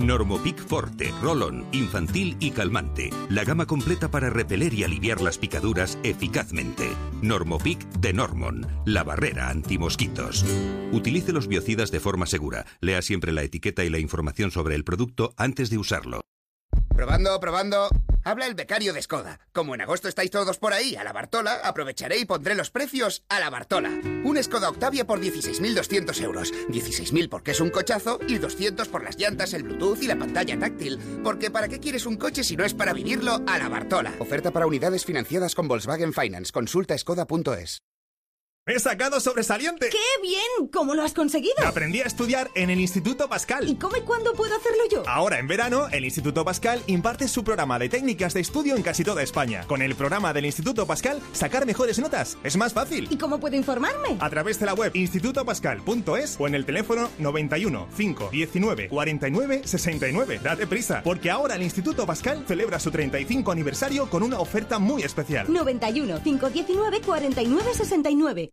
Normopic Forte, Rolón, infantil y calmante. La gama completa para repeler y aliviar las picaduras eficazmente. Normopic de Normon, la barrera antimosquitos. Utilice los biocidas de forma segura. Lea siempre la etiqueta y la información sobre el producto antes de usarlo. Probando, probando. Habla el becario de Skoda. Como en agosto estáis todos por ahí a la Bartola, aprovecharé y pondré los precios a la Bartola. Un Skoda Octavia por 16.200 euros. 16.000 porque es un cochazo y 200 por las llantas, el Bluetooth y la pantalla táctil. Porque ¿para qué quieres un coche si no es para vivirlo a la Bartola? Oferta para unidades financiadas con Volkswagen Finance. Consulta skoda.es. ¡He sacado sobresaliente! ¡Qué bien! ¿Cómo lo has conseguido? Aprendí a estudiar en el Instituto Pascal. ¿Y cómo y cuándo puedo hacerlo yo? Ahora, en verano, el Instituto Pascal imparte su programa de técnicas de estudio en casi toda España. Con el programa del Instituto Pascal, sacar mejores notas es más fácil. ¿Y cómo puedo informarme? A través de la web institutopascal.es o en el teléfono 91 5 19 49 69. Date prisa, porque ahora el Instituto Pascal celebra su 35 aniversario con una oferta muy especial. 91 519 49 69.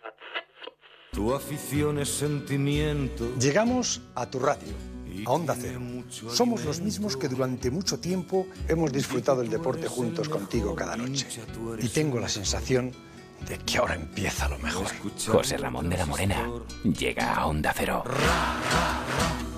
Tu afición es sentimiento. Llegamos a tu radio, a Onda Cero. Somos los mismos que durante mucho tiempo hemos disfrutado el deporte juntos contigo cada noche. Y tengo la sensación de que ahora empieza lo mejor. José Ramón de la Morena llega a Onda Cero.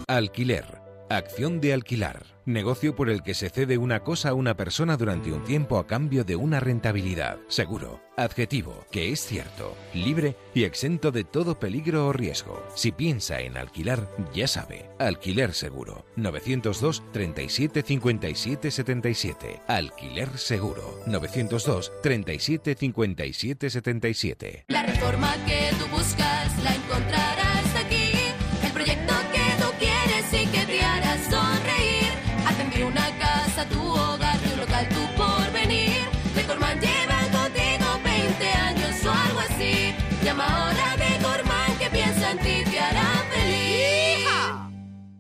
Alquiler. Acción de alquilar. Negocio por el que se cede una cosa a una persona durante un tiempo a cambio de una rentabilidad. Seguro. Adjetivo. Que es cierto. Libre y exento de todo peligro o riesgo. Si piensa en alquilar, ya sabe. Alquiler seguro. 902 37 57 77. Alquiler seguro. 902 37 57 77. La reforma que tú buscas la encontrarás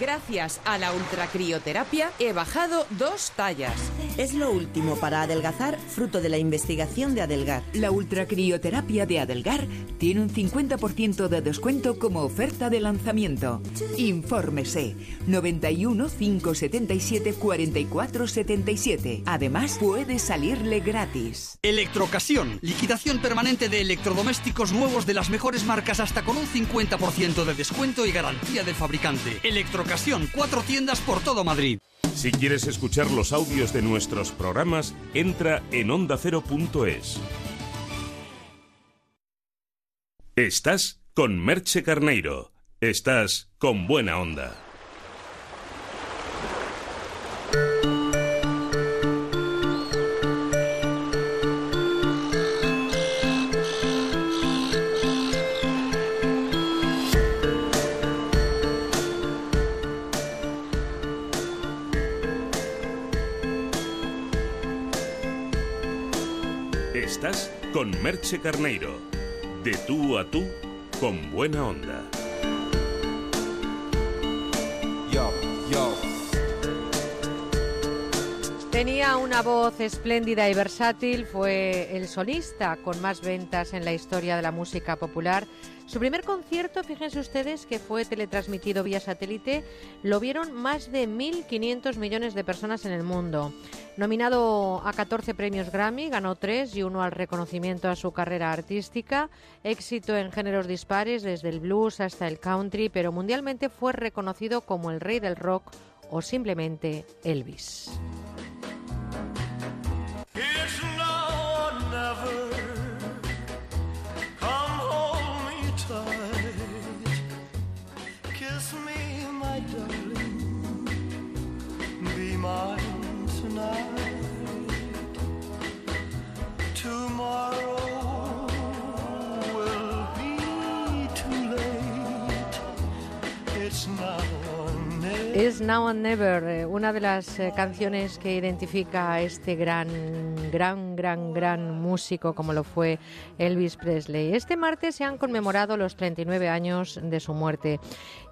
Gracias a la ultracrioterapia he bajado dos tallas. Es lo último para adelgazar, fruto de la investigación de Adelgar. La ultracrioterapia de Adelgar tiene un 50% de descuento como oferta de lanzamiento. Infórmese 91 577 44 77. Además, puede salirle gratis. Electrocasión, liquidación permanente de electrodomésticos nuevos de las mejores marcas hasta con un 50% de descuento y garantía del fabricante. Electrocasión, cuatro tiendas por todo Madrid. Si quieres escuchar los audios de nuestros programas, entra en ondacero.es. Estás con Merche Carneiro. Estás con buena onda. Estás con Merche Carneiro. De tú a tú, con buena onda. Yo, yo. Tenía una voz espléndida y versátil, fue el solista con más ventas en la historia de la música popular. Su primer concierto, fíjense ustedes, que fue teletransmitido vía satélite, lo vieron más de 1.500 millones de personas en el mundo. Nominado a 14 premios Grammy, ganó 3 y uno al reconocimiento a su carrera artística. Éxito en géneros dispares, desde el blues hasta el country, pero mundialmente fue reconocido como el rey del rock o simplemente Elvis. Es Now and Never, eh, una de las eh, canciones que identifica a este gran, gran, gran, gran músico como lo fue Elvis Presley. Este martes se han conmemorado los 39 años de su muerte.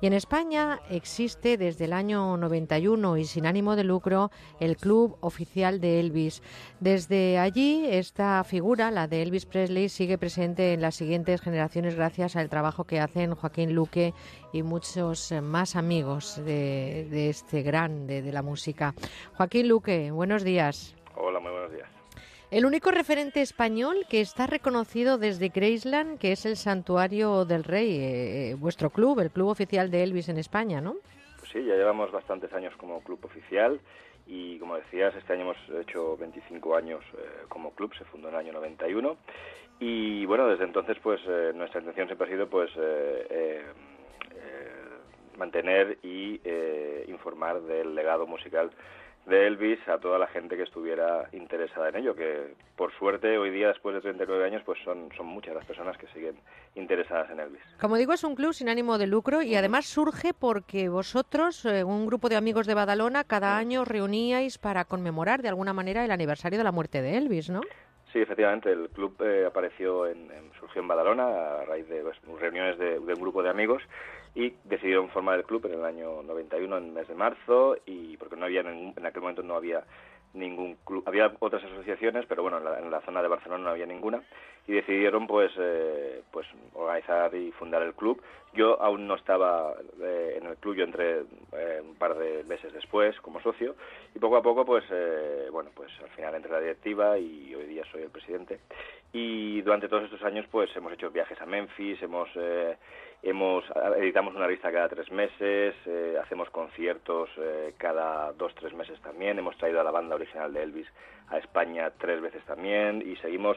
Y en España existe desde el año 91 y sin ánimo de lucro el Club Oficial de Elvis. Desde allí esta figura, la de Elvis Presley, sigue presente en las siguientes generaciones gracias al trabajo que hacen Joaquín Luque y muchos eh, más amigos de, este grande de la música. Joaquín Luque, buenos días. Hola, muy buenos días. El único referente español que está reconocido desde Graceland, que es el Santuario del Rey, eh, eh, vuestro club, el club oficial de Elvis en España, ¿no? Pues sí, ya llevamos bastantes años como club oficial y como decías, este año hemos hecho 25 años eh, como club, se fundó en el año 91 y bueno, desde entonces pues eh, nuestra intención siempre ha sido pues eh, mantener y informar del legado musical de Elvis a toda la gente que estuviera interesada en ello, que por suerte hoy día, después de 39 años, pues son, son muchas las personas que siguen interesadas en Elvis. Como digo, es un club sin ánimo de lucro y además surge porque vosotros, eh, un grupo de amigos de Badalona, cada año reuníais para conmemorar de alguna manera el aniversario de la muerte de Elvis, ¿no? Sí, efectivamente, el club eh, apareció en, surgió en Badalona a raíz de pues, reuniones de, un grupo de amigos y decidieron formar el club en el año 91, en el mes de marzo, y porque no había en aquel momento no había ningún club, había otras asociaciones, pero bueno, en la, en la, zona de Barcelona no había ninguna y decidieron pues eh, pues organizar y fundar el club. Yo aún no estaba eh, en el club, yo entré eh, un par de meses después como socio y poco a poco pues eh, bueno pues al final entré la directiva y hoy día soy el presidente y durante todos estos años pues hemos hecho viajes a Memphis, hemos eh, hemos editamos una revista cada tres meses, eh, hacemos conciertos eh, cada dos tres meses también, hemos traído a la banda original de Elvis a España tres veces también y seguimos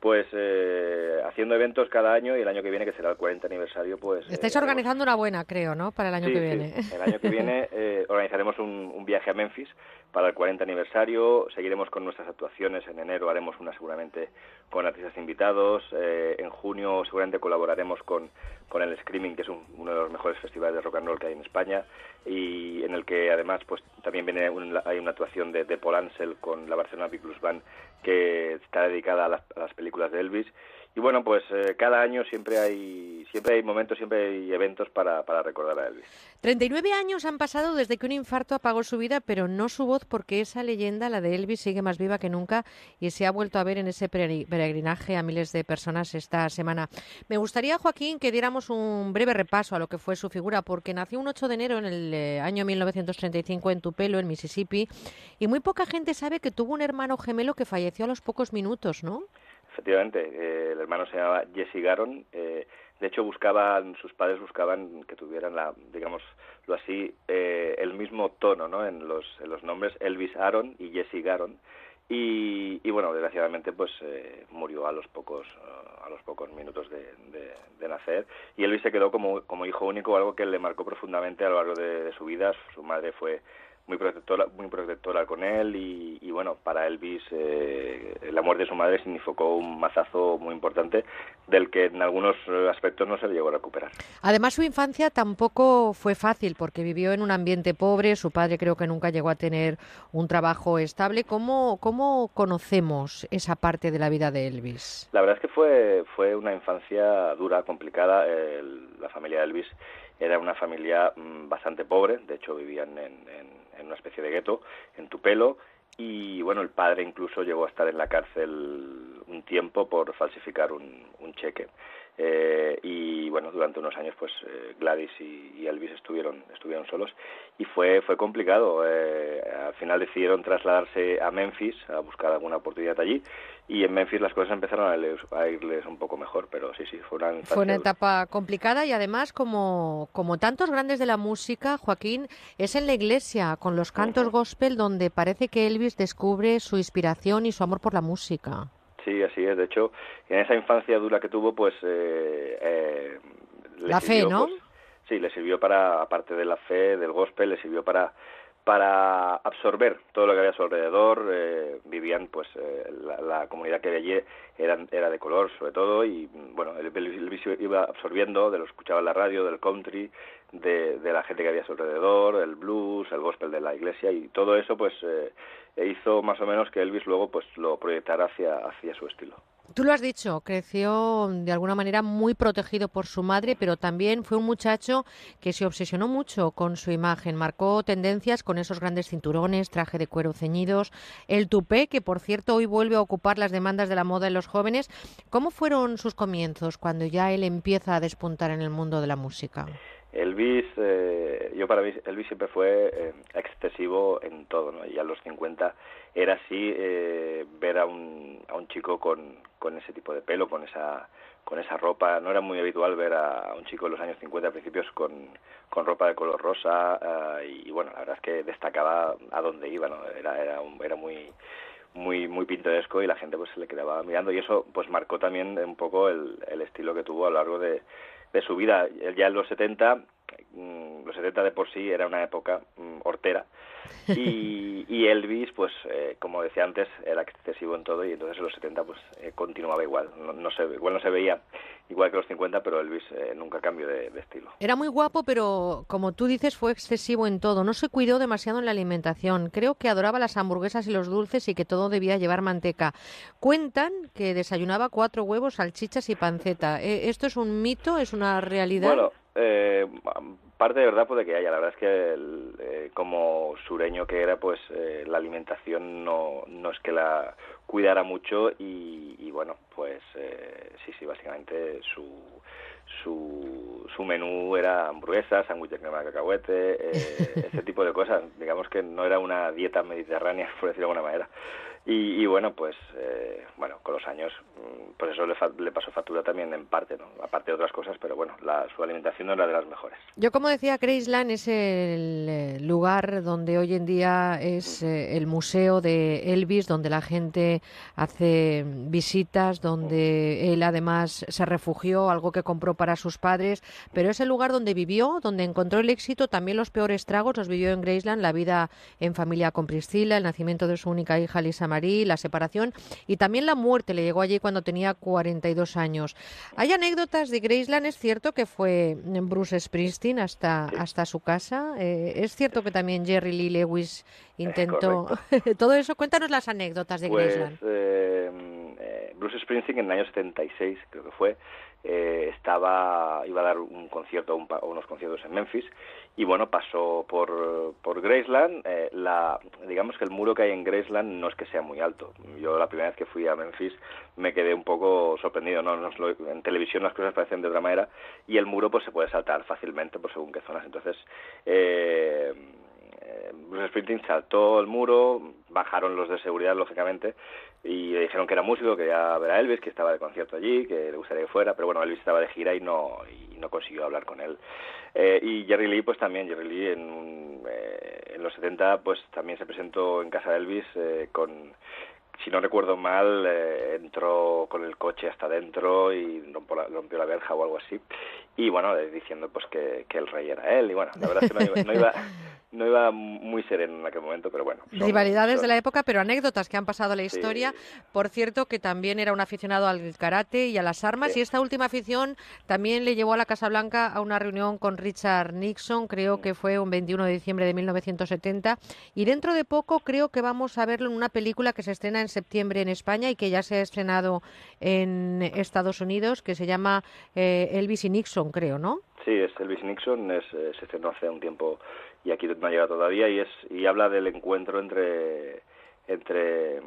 pues eh, haciendo eventos cada año y el año que viene, que será el 40 aniversario, pues... Estáis eh, organizando una buena, creo, ¿no? Para el año sí, que viene. Sí. El año que viene eh, organizaremos un, un, viaje a Memphis para el 40 aniversario, seguiremos con nuestras actuaciones, en enero haremos una seguramente con artistas invitados, eh, en junio seguramente colaboraremos con, con el Screaming, que es un, uno de los mejores festivales de rock and roll que hay en España, y en el que además pues también viene un, hay una actuación de, de Paul Ansel con la Barcelona Big Blues Band que está dedicada a las, a las películas de Elvis y bueno pues eh, cada año siempre hay siempre hay momentos siempre hay eventos para, para recordar a Elvis 39 años han pasado desde que un infarto apagó su vida pero no su voz porque esa leyenda la de Elvis sigue más viva que nunca y se ha vuelto a ver en ese peregrinaje a miles de personas esta semana me gustaría Joaquín que diéramos un breve repaso a lo que fue su figura porque nació un 8 de enero en el eh, año 1935 en Tupelo en Mississippi y muy poca gente sabe que tuvo un hermano gemelo que falleció a los pocos minutos ¿no? Efectivamente, eh, el hermano se llamaba Jesse Garon. Eh, de hecho, buscaban, sus padres buscaban que tuvieran, la, digámoslo así, eh, el mismo tono ¿no? en, los, en los nombres, Elvis Aaron y Jesse Garon. Y, y bueno, desgraciadamente, pues eh, murió a los pocos a los pocos minutos de, de, de, nacer. Y Elvis se quedó como, como hijo único, algo que le marcó profundamente a lo largo de, de su vida. Su madre fue muy protectora, muy protectora con él y, y bueno, para Elvis eh, la muerte de su madre significó un mazazo muy importante del que en algunos aspectos no se le llegó a recuperar. Además su infancia tampoco fue fácil porque vivió en un ambiente pobre, su padre creo que nunca llegó a tener un trabajo estable. ¿Cómo, cómo conocemos esa parte de la vida de Elvis? La verdad es que fue, fue una infancia dura, complicada. El, la familia de Elvis era una familia mmm, bastante pobre, de hecho vivían en, en en una especie de gueto en Tupelo y bueno, el padre incluso llegó a estar en la cárcel un tiempo por falsificar un, un cheque. Eh, y bueno, durante unos años pues eh, Gladys y, y, Elvis estuvieron, estuvieron solos y fue, fue complicado. Eh, al final decidieron trasladarse a Memphis a buscar alguna oportunidad allí y en Memphis las cosas empezaron a, irles, a irles un poco mejor, pero sí, sí, fue una Fue una etapa complicada y además, como, como tantos grandes de la música, Joaquín, es en la iglesia, con los cantos uh -huh. gospel, donde parece que Elvis descubre su inspiración y su amor por la música. Sí, así es. De hecho, en esa infancia dura que tuvo, pues... Eh, eh, la sirvió, fe, ¿no? Pues, sí, le sirvió para, aparte de la fe, del gospel, le sirvió para para absorber todo lo que había a su alrededor. Eh, vivían, pues, eh, la, la, comunidad que había allí era, era de color, sobre todo, y bueno, él, él, iba absorbiendo de lo que escuchaba en la radio, del country, de, de, la gente que había a su alrededor, el blues, el gospel de la iglesia, y todo eso, pues, eh, hizo más o menos que Elvis luego, pues, lo proyectara hacia, hacia su estilo. Tú lo has dicho, creció de alguna manera muy protegido por su madre, pero también fue un muchacho que se obsesionó mucho con su imagen, marcó tendencias con esos grandes cinturones, traje de cuero ceñidos, el tupé, que por cierto hoy vuelve a ocupar las demandas de la moda en los jóvenes. ¿Cómo fueron sus comienzos cuando ya él empieza a despuntar en el mundo de la música? Elvis, eh, yo para mí, Elvis siempre fue eh, excesivo en todo, ¿no? Y a los 50 era así eh, ver a un, a un chico con, con ese tipo de pelo, con esa con esa ropa. No era muy habitual ver a un chico en los años 50 a principios con, con ropa de color rosa eh, y, bueno, la verdad es que destacaba a dónde iba, ¿no? Era, era, era muy muy muy pintoresco y la gente pues se le quedaba mirando y eso pues marcó también un poco el, el estilo que tuvo a lo largo de, de su vida. Ya en los 70, mm, los 70 de por sí era una época mm, hortera y, y Elvis pues eh, como decía antes era excesivo en todo y entonces en los 70 pues eh, continuaba igual. No, no se, igual no se veía igual que los 50 pero Elvis eh, nunca cambió de, de estilo. Era muy guapo, pero como tú dices, fue excesivo en todo. No se cuidó demasiado en la alimentación. Creo que adoraba las hamburguesas y los dulces y que todo debía llevar manteca. Cuentan que desayunaba cuatro huevos, salchichas y panceta. Eh, ¿Esto es un mito? ¿Es una realidad? Bueno, eh, parte de verdad puede que haya. La verdad es que el, eh, como sureño que era, pues eh, la alimentación no, no es que la cuidara mucho y, y bueno, pues eh, sí, sí, básicamente su, su, su menú era hamburguesas, sándwich de crema de cacahuete, eh, ese tipo de cosas. Digamos que no era una dieta mediterránea, por decirlo de alguna manera. Y, y bueno, pues eh, bueno, con los años, pues eso le, fa- le pasó factura también en parte, ¿no? Aparte de otras cosas, pero bueno, la, su alimentación no era de las mejores. Yo, como decía, Graceland es el eh, lugar donde hoy en día es eh, el museo de Elvis, donde la gente hace visitas, donde él además se refugió, algo que compró para sus padres, pero es el lugar donde vivió, donde encontró el éxito, también los peores tragos los vivió en Graceland, la vida en familia con Priscila, el nacimiento de su única hija Lisa Marie, la separación y también la muerte le llegó allí cuando tenía 42 años. Hay anécdotas de Graceland, es cierto que fue Bruce Springsteen hasta, hasta su casa, eh, es cierto que también Jerry Lee Lewis intentó todo eso. Cuéntanos las anécdotas de Pues Graceland. eh, eh, Bruce Springsteen en el año 76, creo que fue, eh, estaba iba a dar un concierto, un unos conciertos en Memphis y bueno, pasó por, por Graceland. eh, la, digamos que el muro que hay en Graceland no es que sea muy alto. Yo la primera vez que fui a Memphis me quedé un poco sorprendido. No, Nos lo- en televisión las cosas parecen de otra manera y el muro pues se puede saltar fácilmente por según qué zonas. Entonces, eh, eh, Bruce Springsteen saltó el muro, bajaron los de seguridad, lógicamente, y le dijeron que era músico, que quería ver a Elvis, que estaba de concierto allí, que le gustaría que fuera, pero bueno, Elvis estaba de gira y no, y no consiguió hablar con él. Eh, y Jerry Lee, pues también, Jerry Lee en, eh, en los 70, pues también se presentó en casa de Elvis eh, con si no recuerdo mal, eh, entró con el coche hasta adentro y rompió la, rompió la verja o algo así. Y bueno, eh, diciendo pues que, que el rey era él. Y bueno, la verdad es que no iba, no iba, no iba muy sereno en aquel momento, pero bueno. son- Rivalidades son- de la época, pero anécdotas que han pasado a la historia. Por cierto, que también era un aficionado al karate y a las armas, y esta última afición también le llevó a la Casa Blanca a una reunión con Richard Nixon, creo que fue un 21 de diciembre de 1970. Y dentro de poco creo que vamos a verlo en una película que se estrena en septiembre en España y que ya se ha estrenado en Estados Unidos, que se llama eh, Elvis y Nixon, creo, ¿no? Sí, es Elvis Nixon, es, eh, se estrenó hace un tiempo y aquí no ha llegado todavía y es y habla del encuentro entre entre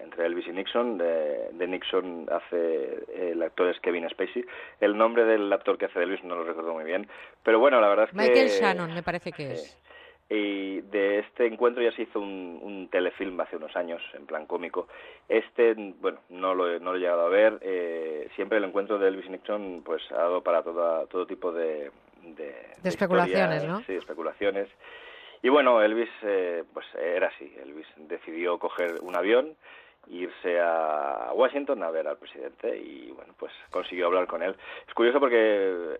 entre Elvis y Nixon. De, de Nixon hace el actor es Kevin Spacey. El nombre del actor que hace de Elvis no lo recuerdo muy bien, pero bueno, la verdad es que Michael Shannon, me parece que es. Y de este encuentro ya se hizo un, un telefilm hace unos años, en plan cómico. Este, bueno, no lo, he- no lo he llegado a ver. Eh, siempre el encuentro de Elvis Nixon pues ha dado para toda, todo tipo de... De, de especulaciones, ¿no? Sí, especulaciones. Y bueno, Elvis eh, pues era así. Elvis decidió coger un avión irse a Washington a ver al presidente y bueno pues consiguió hablar con él. Es curioso porque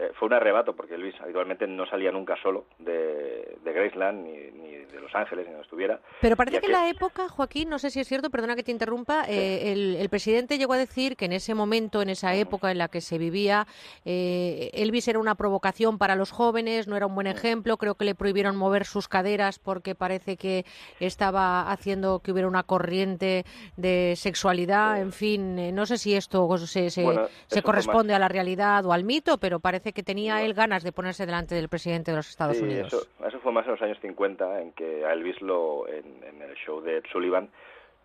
eh, fue un arrebato porque Elvis habitualmente no salía nunca solo de, de Graceland ni, ni de Los Ángeles ni donde estuviera. Pero parece que en la época, Joaquín, no sé si es cierto, perdona que te interrumpa, eh, el, el presidente llegó a decir que en ese momento, en esa época en la que se vivía, eh, Elvis era una provocación para los jóvenes, no era un buen ejemplo, creo que le prohibieron mover sus caderas porque parece que estaba haciendo que hubiera una corriente de sexualidad, en fin, eh, no sé si esto se, se- Bueno, corresponde a la realidad o al mito, pero parece que tenía él ganas de ponerse delante del presidente de los Estados Sí, Unidos. Eso, eso fue más en los años 50, en que a Elvis lo, en, en el show de Ed Sullivan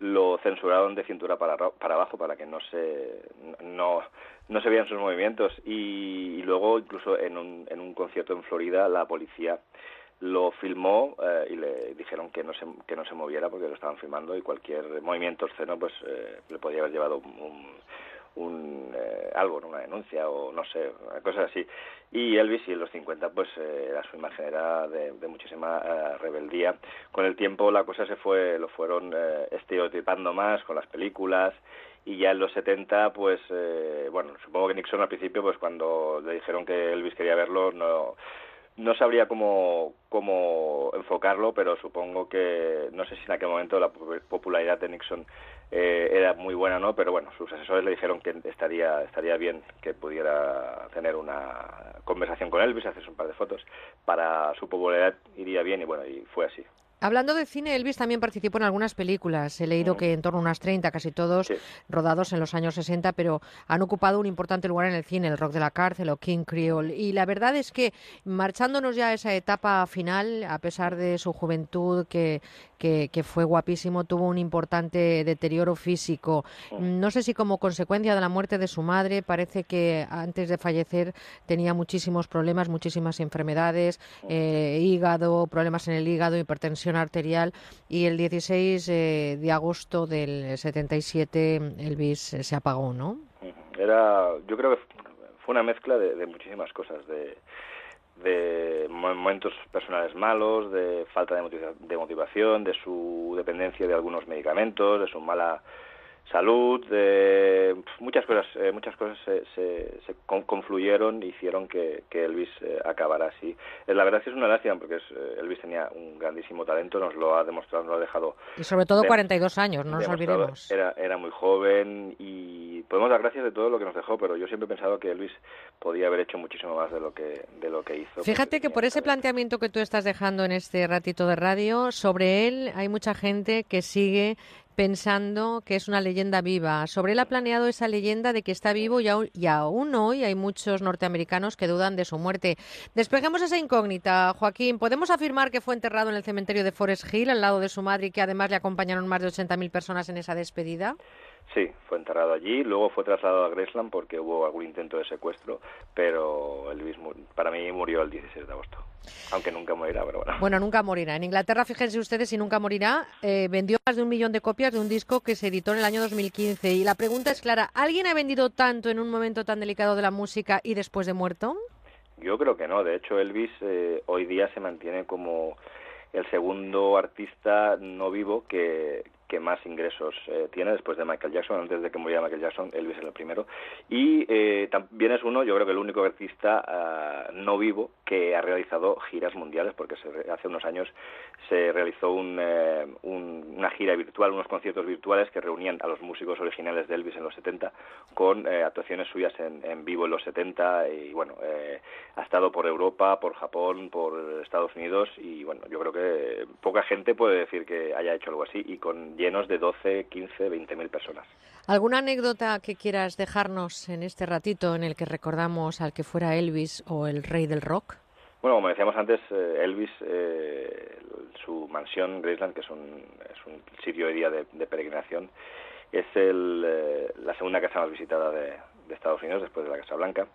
lo censuraron de cintura para, ra- para abajo para que no se no, no se vean sus movimientos. Y, y luego incluso en un, en un concierto en Florida la policía lo filmó eh, y le dijeron que no se que no se moviera porque lo estaban filmando y cualquier movimiento obsceno pues eh, le podía haber llevado un, un, eh, algo, ¿no? una denuncia o no sé, cosas así. Y Elvis y en los 50 pues eh, su imagen era de, muchísima eh, rebeldía. Con el tiempo la cosa se fue, lo fueron eh, estereotipando más con las películas y ya en los 70 pues bueno, supongo que Nixon al principio pues cuando le dijeron que Elvis quería verlo no no sabría cómo, cómo enfocarlo, pero supongo que, no sé si en aquel momento la po- popularidad de Nixon eh, era muy buena, ¿no? Pero bueno, sus asesores le dijeron que estaría, estaría bien que pudiera tener una conversación con Elvis, hacerse un par de fotos. Para su popularidad iría bien y bueno, y fue así. Hablando de cine, Elvis también participó en algunas películas. He leído que en torno a unas 30, casi todos rodados en los años 60, pero han ocupado un importante lugar en el cine, el rock de la cárcel o King Creole. Y la verdad es que, marchándonos ya a esa etapa final, a pesar de su juventud, que, que, que fue guapísimo, tuvo un importante deterioro físico. No sé si como consecuencia de la muerte de su madre, parece que antes de fallecer tenía muchísimos problemas, muchísimas enfermedades, eh, hígado, problemas en el hígado, hipertensión arterial y el 16 eh, de agosto del 77 Elvis eh, se apagó, ¿no? Era, yo creo que fue una mezcla de, de muchísimas cosas, de, de mo- momentos personales malos, de falta de motivación, de su dependencia de algunos medicamentos, de su mala salud, pf, muchas cosas, eh, muchas cosas se, se, se con- confluyeron y hicieron que, que Elvis eh, acabara así. Eh, la verdad es que es una lástima porque es, eh, Elvis tenía un grandísimo talento, nos lo ha demostrado, nos lo ha dejado Y sobre todo de- 42 años, no nos olvidemos. Era, era muy joven y podemos dar gracias de todo lo que nos dejó, pero yo siempre he pensado que Elvis podía haber hecho muchísimo más de lo que, de lo que hizo. Fíjate que por ese planteamiento que tú estás dejando en este ratito de radio, sobre él hay mucha gente que sigue pensando que es una leyenda viva. Sobre él ha planeado esa leyenda de que está vivo y aún, y hoy hay muchos norteamericanos que dudan de su muerte. Despejemos esa incógnita, Joaquín. ¿Podemos afirmar que fue enterrado en el cementerio de Forest Hill al lado de su madre y que además le acompañaron más de 80.000 personas en esa despedida? Sí, fue enterrado allí, luego fue trasladado a Graceland porque hubo algún intento de secuestro, pero Elvis para mí murió el 16 de agosto, aunque nunca morirá, pero bueno. Bueno, nunca morirá. En Inglaterra, fíjense ustedes, si nunca morirá, eh, vendió más de un millón de copias de un disco que se editó en el año 2015. Y la pregunta es clara, ¿alguien ha vendido tanto en un momento tan delicado de la música y después de muerto? Yo creo que no. De hecho, Elvis eh, hoy día se mantiene como el segundo artista no vivo que, que más ingresos eh, tiene después de Michael Jackson. Antes de que muriera Michael Jackson, Elvis era el primero. Y eh, también es uno, yo creo que el único artista ah, no vivo que ha realizado giras mundiales, porque se hace unos años se realizó un, eh, un- una gira virtual, unos conciertos virtuales que reunían a los músicos originales de Elvis en los 70 con eh, actuaciones suyas en, en vivo en los 70 y bueno, eh, ha estado por Europa, por Japón, por Estados Unidos y bueno, yo creo que poca gente puede decir que haya hecho algo así y con llenos de 12, 15, 20 mil personas. ¿Alguna anécdota que quieras dejarnos en este ratito en el que recordamos al que fuera Elvis o el rey del rock? Bueno, como decíamos antes, eh, Elvis, eh, su mansión Graceland, que es un, es un sitio de día de, de peregrinación, es el, eh, la segunda casa más visitada de, de Estados Unidos después de la Casa Blanca.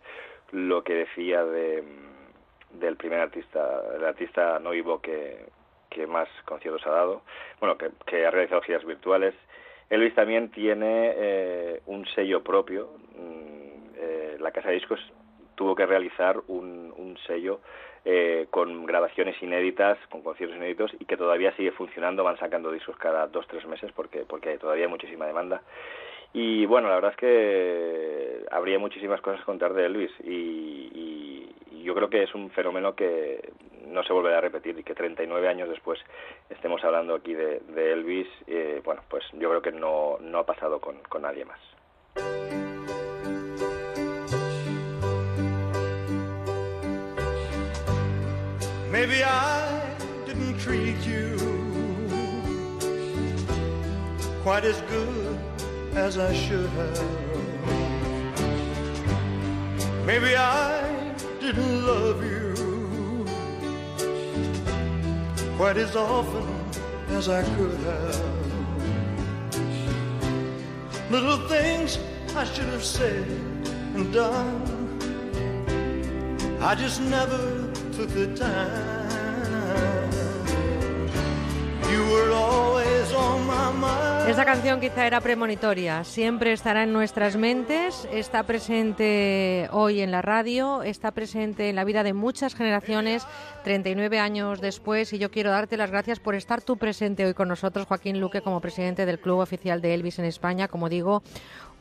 Lo que decía de, mm, del primer artista, el artista no vivo que, que más conciertos ha dado, bueno, que, que ha realizado giras virtuales. Elvis también tiene eh, un sello propio. mm, eh, la casa de discos tuvo que realizar un, un sello eh, con grabaciones inéditas, con conciertos inéditos y que todavía sigue funcionando, van sacando discos cada dos, tres meses porque, porque todavía muchísima demanda. Y bueno, la verdad es que habría muchísimas cosas que contar de Elvis y, yo creo que es un fenómeno que no se volverá a repetir y que 39 años después estemos hablando aquí de, Elvis, eh, bueno, pues yo creo que no, no ha pasado con, nadie más. As I should have. Maybe I didn't love you quite as often as I could have. little things I should have said and done. I just never took the time. You were always on my mind. Esta canción quizá era premonitoria, siempre estará en nuestras mentes, está presente hoy en la radio, está presente en la vida de muchas generaciones, 39 años después, y yo quiero darte las gracias por estar tú presente hoy con nosotros, Joaquín Luque, como presidente del Club Oficial de Elvis en España, como digo,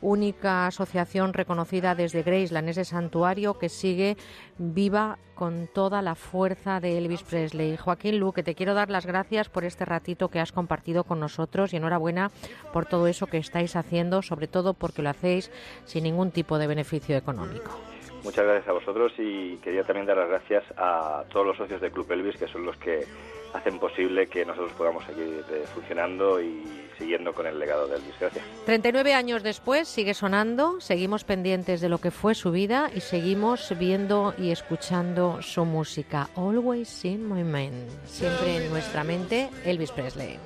única asociación reconocida desde Graceland, ese santuario que sigue viva con toda la fuerza de Elvis Presley. Joaquín Luque, te quiero dar las gracias por este ratito que has compartido con nosotros y enhorabuena por todo eso que estáis haciendo, sobre todo porque lo hacéis sin ningún tipo de beneficio económico. Muchas gracias a vosotros y quería también dar las gracias a todos los socios de Club Elvis, que son los que hacen posible que nosotros podamos seguir eh, funcionando y siguiendo con el legado de Elvis. Gracias. 39 años después sigue sonando, seguimos pendientes de lo que fue su vida y seguimos viendo y escuchando su música. Always in my mind, siempre en nuestra mente, Elvis Presley.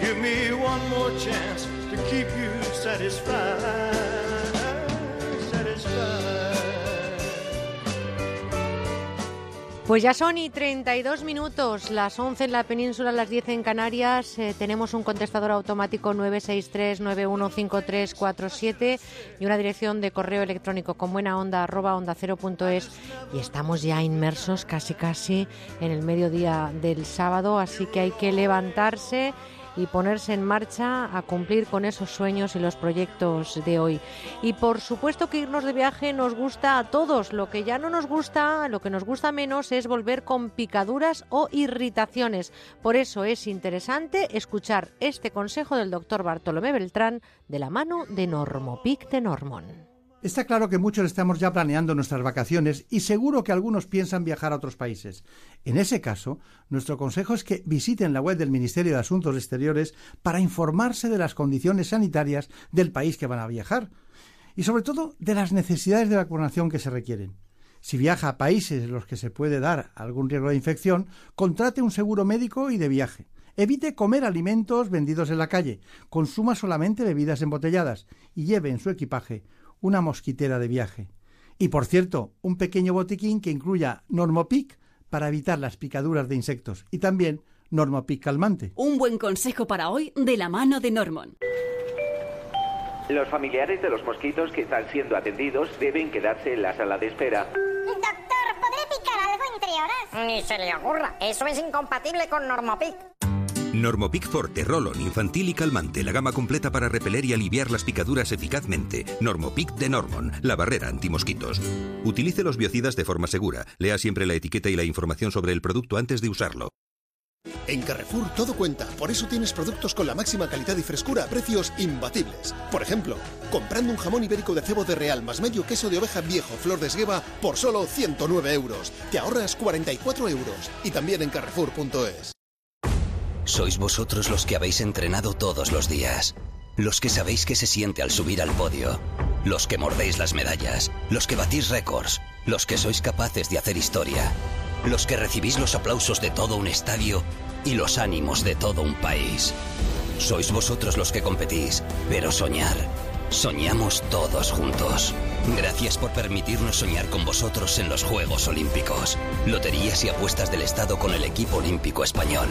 Give me one more chance to keep you satisfied. Satisfied. Pues ya son y 32 minutos, las 11 en la península, las 10 en Canarias. Eh, tenemos un contestador automático 963-915347 y una dirección de correo electrónico con buena onda arroba onda cero es. Y estamos ya inmersos casi casi en el mediodía del sábado, así que hay que levantarse y ponerse en marcha a cumplir con esos sueños y los proyectos de hoy. Y por supuesto que irnos de viaje nos gusta a todos. Lo que ya no nos gusta, lo que nos gusta menos es volver con picaduras o irritaciones. Por eso es interesante escuchar este consejo del doctor Bartolomé Beltrán de la mano de Normopic de Normon. Está claro que muchos estamos ya planeando nuestras vacaciones y seguro que algunos piensan viajar a otros países. En ese caso, nuestro consejo es que visiten la web del Ministerio de Asuntos Exteriores para informarse de las condiciones sanitarias del país que van a viajar y sobre todo de las necesidades de vacunación que se requieren. Si viaja a países en los que se puede dar algún riesgo de infección, contrate un seguro médico y de viaje. Evite comer alimentos vendidos en la calle, consuma solamente bebidas embotelladas y lleve en su equipaje una mosquitera de viaje. Y por cierto, un pequeño botiquín que incluya Normopic para evitar las picaduras de insectos y también Normopic calmante. Un buen consejo para hoy de la mano de Normon. Los familiares de los mosquitos que están siendo atendidos deben quedarse en la sala de espera. Doctor, ¿podré picar algo entre horas? Ni se le ocurra. Eso es incompatible con Normopic. Normopic Forte, Rolon, infantil y calmante. La gama completa para repeler y aliviar las picaduras eficazmente. Normopic de Normon, la barrera antimosquitos. Utilice los biocidas de forma segura. Lea siempre la etiqueta y la información sobre el producto antes de usarlo. En Carrefour todo cuenta, por eso tienes productos con la máxima calidad y frescura a precios imbatibles. Por ejemplo, comprando un jamón ibérico de cebo de real más medio queso de oveja viejo flor de esgueva por solo 109 euros. Te ahorras 44 euros. Y también en carrefour.es. Sois vosotros los que habéis entrenado todos los días. Los que sabéis que se siente al subir al podio. Los que mordéis las medallas. Los que batís récords. Los que sois capaces de hacer historia. Los que recibís los aplausos de todo un estadio y los ánimos de todo un país. Sois vosotros los que competís, pero soñar. Soñamos todos juntos. Gracias por permitirnos soñar con vosotros en los Juegos Olímpicos. Loterías y apuestas del Estado con el equipo olímpico español.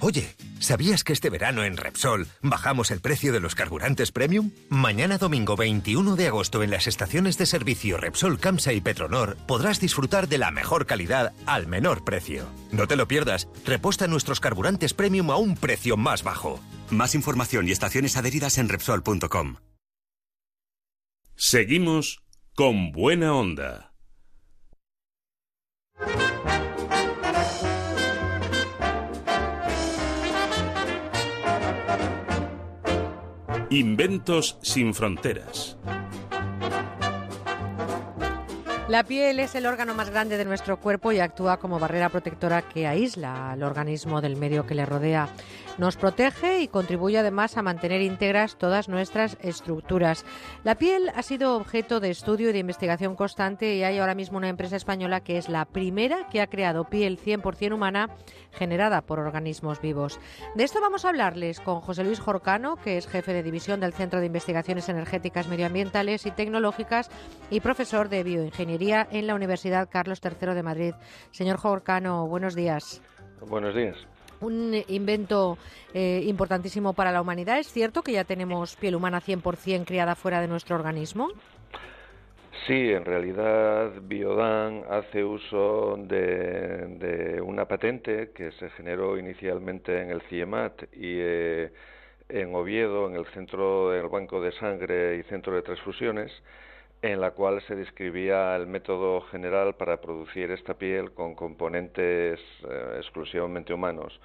Oye, ¿sabías que este verano en Repsol bajamos el precio de los carburantes premium? Mañana domingo 21 de agosto en las estaciones de servicio Repsol Camsa y Petronor podrás disfrutar de la mejor calidad al menor precio. No te lo pierdas, reposta nuestros carburantes premium a un precio más bajo. Más información y estaciones adheridas en Repsol.com. Seguimos con buena onda. Inventos sin fronteras. La piel es el órgano más grande de nuestro cuerpo y actúa como barrera protectora que aísla al organismo del medio que le rodea. Nos protege y contribuye además a mantener íntegras todas nuestras estructuras. La piel ha sido objeto de estudio y de investigación constante y hay ahora mismo una empresa española que es la primera que ha creado piel 100% humana generada por organismos vivos. De esto vamos a hablarles con José Luis Jorcano, que es jefe de división del Centro de Investigaciones Energéticas Medioambientales y Tecnológicas y profesor de bioingeniería en la Universidad Carlos III de Madrid. Señor Jorcano, buenos días. Buenos días. Un invento eh, importantísimo para la humanidad. ¿Es cierto que ya tenemos piel humana 100% criada fuera de nuestro organismo? Sí, en realidad Biodan hace uso de, de una patente que se generó inicialmente en el CIEMAT y eh, en Oviedo, en el centro del Banco de Sangre y Centro de Transfusiones, en la cual se describía el método general para producir esta piel con componentes eh, exclusivamente humanos,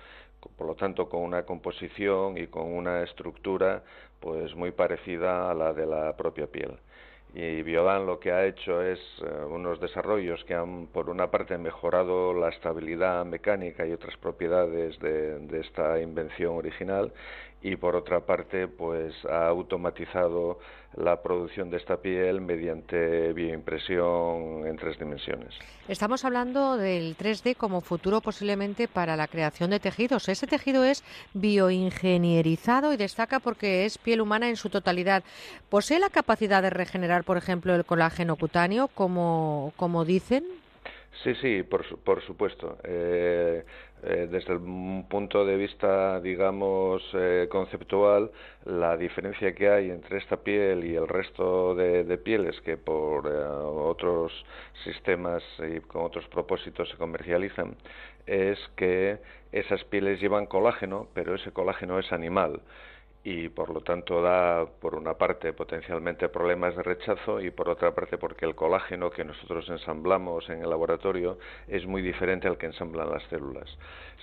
por lo tanto con una composición y con una estructura pues muy parecida a la de la propia piel. Y Biodan lo que ha hecho es eh, unos desarrollos que han, por una parte, mejorado la estabilidad mecánica y otras propiedades de, de esta invención original y por otra parte pues ha automatizado la producción de esta piel mediante bioimpresión en tres dimensiones. Estamos hablando del 3D como futuro posiblemente para la creación de tejidos. Ese tejido es bioingenierizado y destaca porque es piel humana en su totalidad. ¿Posee la capacidad de regenerar, por ejemplo, el colágeno cutáneo, como, como dicen? Sí, sí, por, por supuesto. Eh, eh, desde un punto de vista, digamos, eh, conceptual, la diferencia que hay entre esta piel y el resto de, pieles que por eh, otros sistemas y con otros propósitos se comercializan es que esas pieles llevan colágeno, pero ese colágeno es animal y por lo tanto da por una parte potencialmente problemas de rechazo y por otra parte porque el colágeno que nosotros ensamblamos en el laboratorio es muy diferente al que ensamblan las células.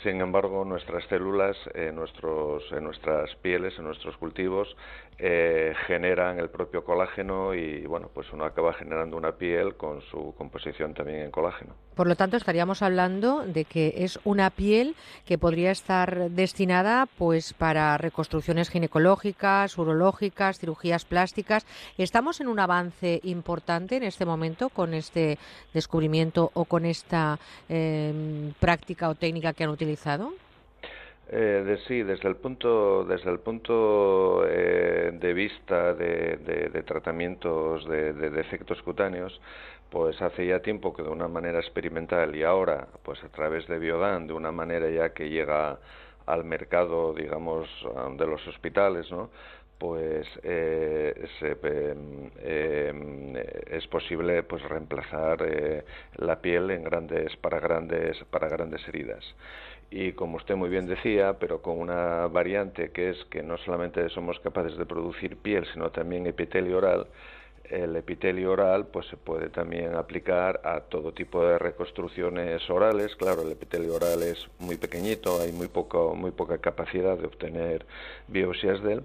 Sin embargo, nuestras células, en, nuestros, en nuestras pieles, en nuestros cultivos, eh, generan el propio colágeno y bueno, pues uno acaba generando una piel con su composición también en colágeno. Por lo tanto, estaríamos hablando de que es una piel que podría estar destinada pues para reconstrucciones ginecológicas, urológicas, cirugías plásticas. ¿Estamos en un avance importante en este momento con este descubrimiento o con esta eh, práctica o técnica que han utilizado? Eh, de, sí, desde el punto, desde el punto eh, de vista de, de, de tratamientos de, de, defectos cutáneos, pues hace ya tiempo que de una manera experimental y ahora, pues a través de Biodan, de una manera ya que llega al mercado, digamos, de los hospitales, ¿no? pues eh, se, eh, es posible pues reemplazar eh, la piel en grandes para grandes para grandes heridas y como usted muy bien decía, pero con una variante que es que no solamente somos capaces de producir piel, sino también epitelio oral, el epitelio oral pues se puede también aplicar a todo tipo de reconstrucciones orales. Claro, el epitelio oral es muy pequeñito, hay muy poco muy poca capacidad de obtener biopsias de él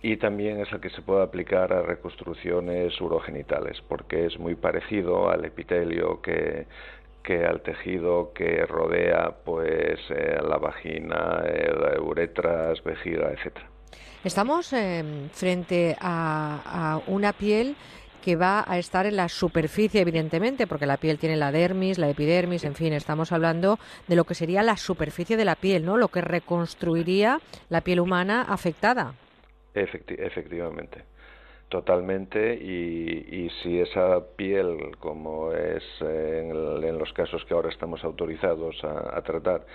y también es el que se puede aplicar a reconstrucciones urogenitales porque es muy parecido al epitelio que que al tejido que rodea pues eh, la vagina, el uretras, vejiga, etcétera. Estamos eh, frente a, a, una piel que va a estar en la superficie, evidentemente, porque la piel tiene la dermis, la epidermis, en fin, estamos hablando de lo que sería la superficie de la piel, ¿no? Lo que reconstruiría la piel humana afectada. Efecti efectivamente totalmente y, si esa piel, como es en, el, en, los casos que ahora estamos autorizados a tratar,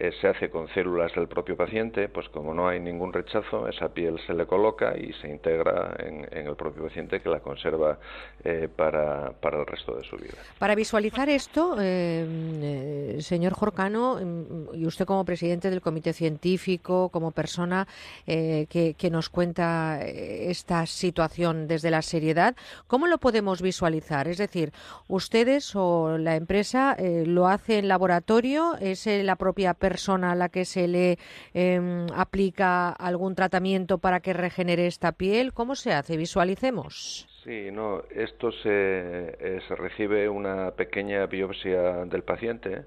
eh, se hace con células del propio paciente, pues como no hay ningún rechazo, esa piel se le coloca y se integra en, el propio paciente que la conserva eh, para, para, el resto de su vida. Para visualizar esto, eh, señor Jorcano, mm, y usted como presidente del comité científico, como persona que, que, nos cuenta esta situación desde la seriedad, ¿cómo lo podemos visualizar? Es decir, ustedes o la empresa lo hace en laboratorio, es la propia persona persona a la que se le em, aplica algún tratamiento para que regenere esta piel? ¿Cómo se hace? Visualicemos. Sí, no, esto se, eh, recibe una pequeña biopsia del paciente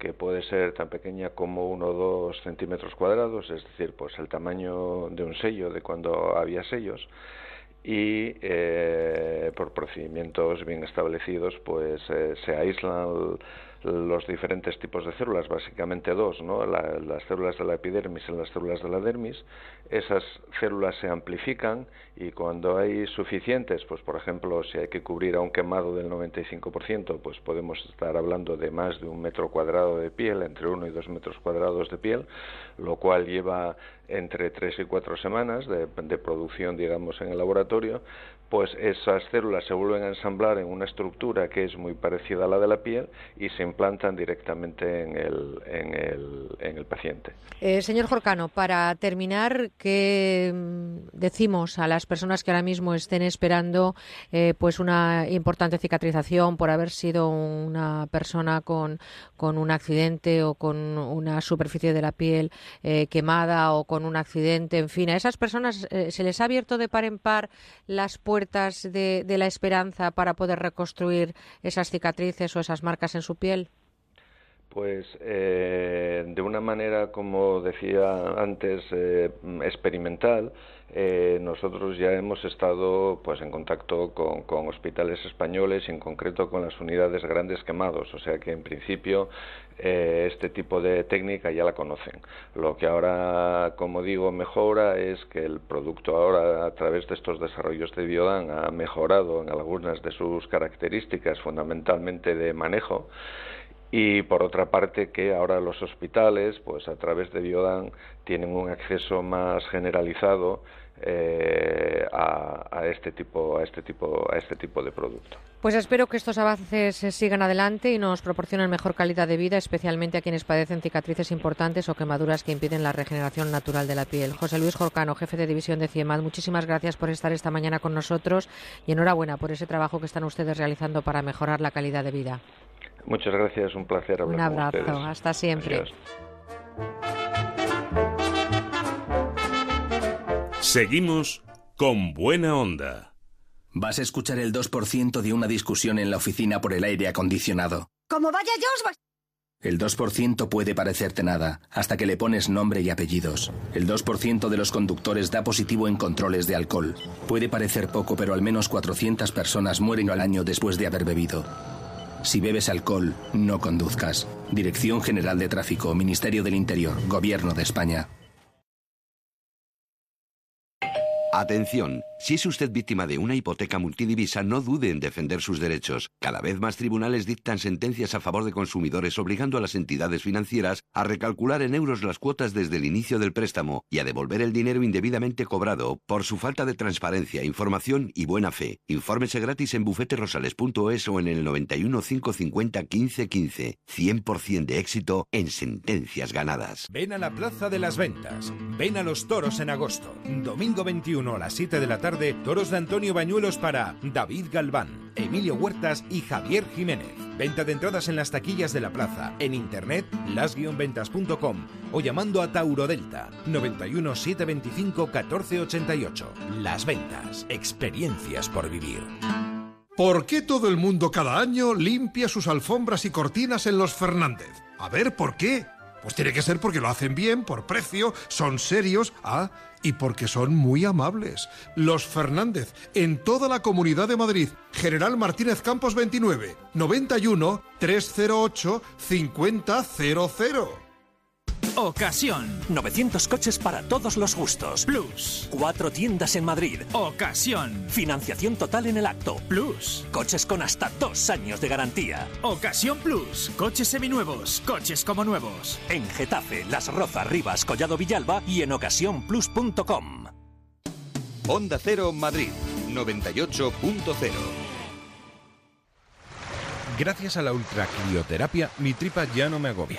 que puede ser tan pequeña como uno o dos centímetros cuadrados, es decir, pues el tamaño de un sello de cuando había sellos y eh, por procedimientos bien establecidos pues eh, se aíslan los diferentes tipos de células, básicamente dos, ¿no? las células de la epidermis y las células de la dermis. Esas células se amplifican y cuando hay suficientes, pues por ejemplo, si hay que cubrir a un quemado del 95%, pues podemos estar hablando de más de un metro cuadrado de piel, entre uno y dos metros cuadrados de piel, lo cual lleva entre tres y cuatro semanas de, de producción, digamos, en el laboratorio, pues esas células se vuelven a ensamblar en una estructura que es muy parecida a la de la piel y se implantan directamente en el, en el, en el paciente. Eh, señor Jorcano, para terminar, ¿qué mm, decimos a las personas que ahora mismo estén esperando eh, pues una importante cicatrización por haber sido una persona con, con un accidente o con una superficie de la piel eh, quemada o con un accidente? En fin, a esas personas se les ha abierto de par en par las puertas de, de la esperanza para poder reconstruir esas cicatrices o esas marcas en su piel? Pues eh, de una manera, como decía antes, eh, experimental, eh, nosotros ya hemos estado pues en contacto con, con, hospitales españoles y en concreto con las unidades grandes quemados, o sea que en principio eh, este tipo de técnica ya la conocen. Lo que ahora, como digo, mejora es que el producto ahora a través de estos desarrollos de Biodan ha mejorado en algunas de sus características, fundamentalmente de manejo y por otra parte que ahora los hospitales pues a través de Biodan tienen un acceso más generalizado eh, a, a, este tipo a este tipo a este tipo de producto. Pues espero que estos avances sigan adelante y nos proporcionen mejor calidad de vida, especialmente a quienes padecen cicatrices importantes o quemaduras que impiden la regeneración natural de la piel. José Luis Jorcano, jefe de división de CIEMAD, muchísimas gracias por estar esta mañana con nosotros y enhorabuena por ese trabajo que están ustedes realizando para mejorar la calidad de vida. Muchas gracias, un placer hablar Un abrazo, con ustedes. hasta siempre. Adiós. Seguimos con buena onda. Vas a escuchar el 2% de una discusión en la oficina por el aire acondicionado. Como vaya yo, os vas... El 2% puede parecerte nada, hasta que le pones nombre y apellidos. El 2% de los conductores da positivo en controles de alcohol. Puede parecer poco, pero al menos 400 personas mueren al año después de haber bebido. Si bebes alcohol, no conduzcas. Dirección General de Tráfico, Ministerio del Interior, Gobierno de España. Atención, si es usted víctima de una hipoteca multidivisa, no dude en defender sus derechos. Cada vez más tribunales dictan sentencias a favor de consumidores obligando a las entidades financieras a recalcular en euros las cuotas desde el inicio del préstamo y a devolver el dinero indebidamente cobrado por su falta de transparencia, información y buena fe. Infórmese gratis en bufeterosales.es o en el 91 550 15 15. 100% de éxito en sentencias ganadas. Ven a la Plaza de las Ventas. Ven a los toros en agosto. Domingo 21 a las 7 de la tarde, toros de Antonio Bañuelos para David Galván, Emilio Huertas y Javier Jiménez. Venta de entradas en las taquillas de la plaza, en internet, las-ventas.com o llamando a Tauro Delta 91 725 1488. Las Ventas, experiencias por vivir. ¿Por qué todo el mundo cada año limpia sus alfombras y cortinas en los Fernández? A ver, ¿por qué? Pues tiene que ser porque lo hacen bien, por precio, son serios, ah, y porque son muy amables. Los Fernández, en toda la comunidad de Madrid. General Martínez Campos 29, 91 308 5000. Ocasión. 900 coches para todos los gustos. Plus. Cuatro tiendas en Madrid. Ocasión. Financiación total en el acto. Plus. Coches con hasta dos años de garantía. Ocasión Plus. Coches seminuevos. Coches como nuevos. En Getafe, Las Rozas, Rivas, Collado Villalba y en ocasiónplus.com. Onda Cero Madrid 98.0 Gracias a la ultracrioterapia, mi tripa ya no me agobia.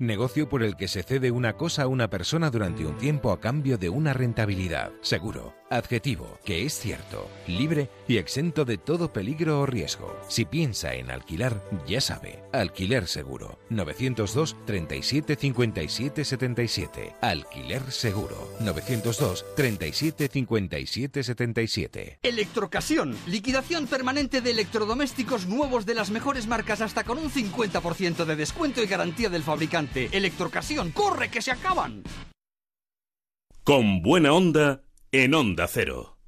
Negocio por el que se cede una cosa a una persona durante un tiempo a cambio de una rentabilidad. Seguro. Adjetivo, que es cierto, libre y exento de todo peligro o riesgo. Si piensa en alquilar, ya sabe. Alquiler seguro. 902 37 57 77. Alquiler seguro. 902 37 57 77. Electrocasión. Liquidación permanente de electrodomésticos nuevos de las mejores marcas hasta con un 50% de descuento y garantía del fabricante. Electrocasión. ¡Corre que se acaban! Con buena onda en Onda Cero.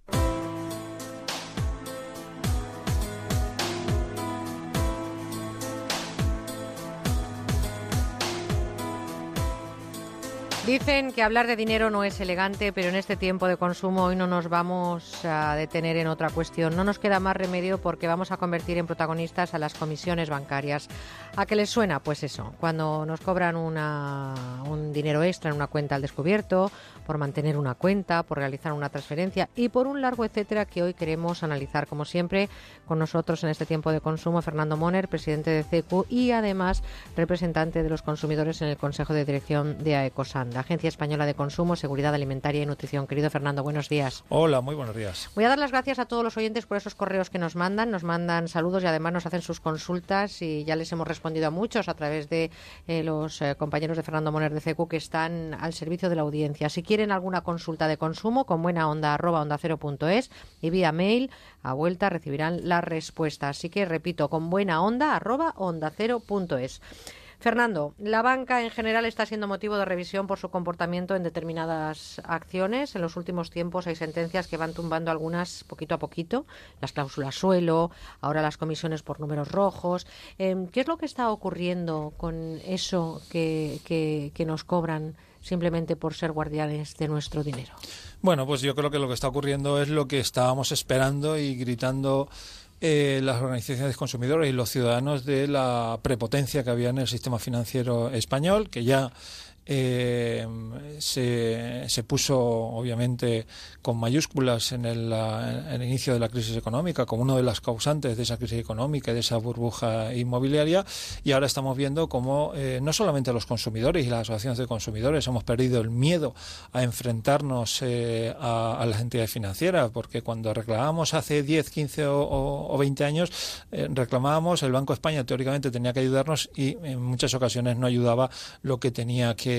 Dicen que hablar de dinero no es elegante, pero en este tiempo de consumo hoy no nos vamos a detener en otra cuestión. No nos queda más remedio porque vamos a convertir en protagonistas a las comisiones bancarias. ¿A qué les suena? Pues eso, cuando nos cobran una, un dinero extra en una cuenta al descubierto, por mantener una cuenta, por realizar una transferencia y por un largo etcétera que hoy queremos analizar, como siempre, con nosotros en este tiempo de consumo, Fernando Moner, presidente de CECU y además representante de los consumidores en el Consejo de Dirección de AECOSAN, la Agencia Española de Consumo, Seguridad Alimentaria y Nutrición. Querido Fernando, buenos días. Hola, muy buenos días. Voy a dar las gracias a todos los oyentes por esos correos que nos mandan, nos mandan saludos y además nos hacen sus consultas y ya les hemos respondido a muchos a través de eh, los eh, compañeros de Fernando Moner de CECU que están al servicio de la audiencia. Si quieren alguna consulta de consumo, con buena onda arroba onda cero punto es y vía mail a vuelta recibirán la respuesta. Así que repito, con buena onda arroba onda cero punto es. Fernando, la banca en general está siendo motivo de revisión por su comportamiento en determinadas acciones. En los últimos tiempos hay sentencias que van tumbando algunas poquito a poquito, las cláusulas suelo, ahora las comisiones por números rojos. Eh, ¿Qué es lo que está ocurriendo con eso que, que, que nos cobran simplemente por ser guardianes de nuestro dinero? Bueno, pues yo creo que lo que está ocurriendo es lo que estábamos esperando y gritando eh, las organizaciones de consumidores y los ciudadanos de la prepotencia que había en el sistema financiero español, que ya eh, se, se, puso obviamente con mayúsculas en el, inicio de la crisis económica como una de las causantes de esa crisis económica y de esa burbuja inmobiliaria y ahora estamos viendo cómo eh, no solamente los consumidores y las asociaciones de consumidores hemos perdido el miedo a enfrentarnos eh, a, las entidades financieras porque cuando reclamábamos hace 10, 15 o, o, o 20 años eh, reclamábamos el Banco de España teóricamente tenía que ayudarnos y en muchas ocasiones no ayudaba lo que tenía que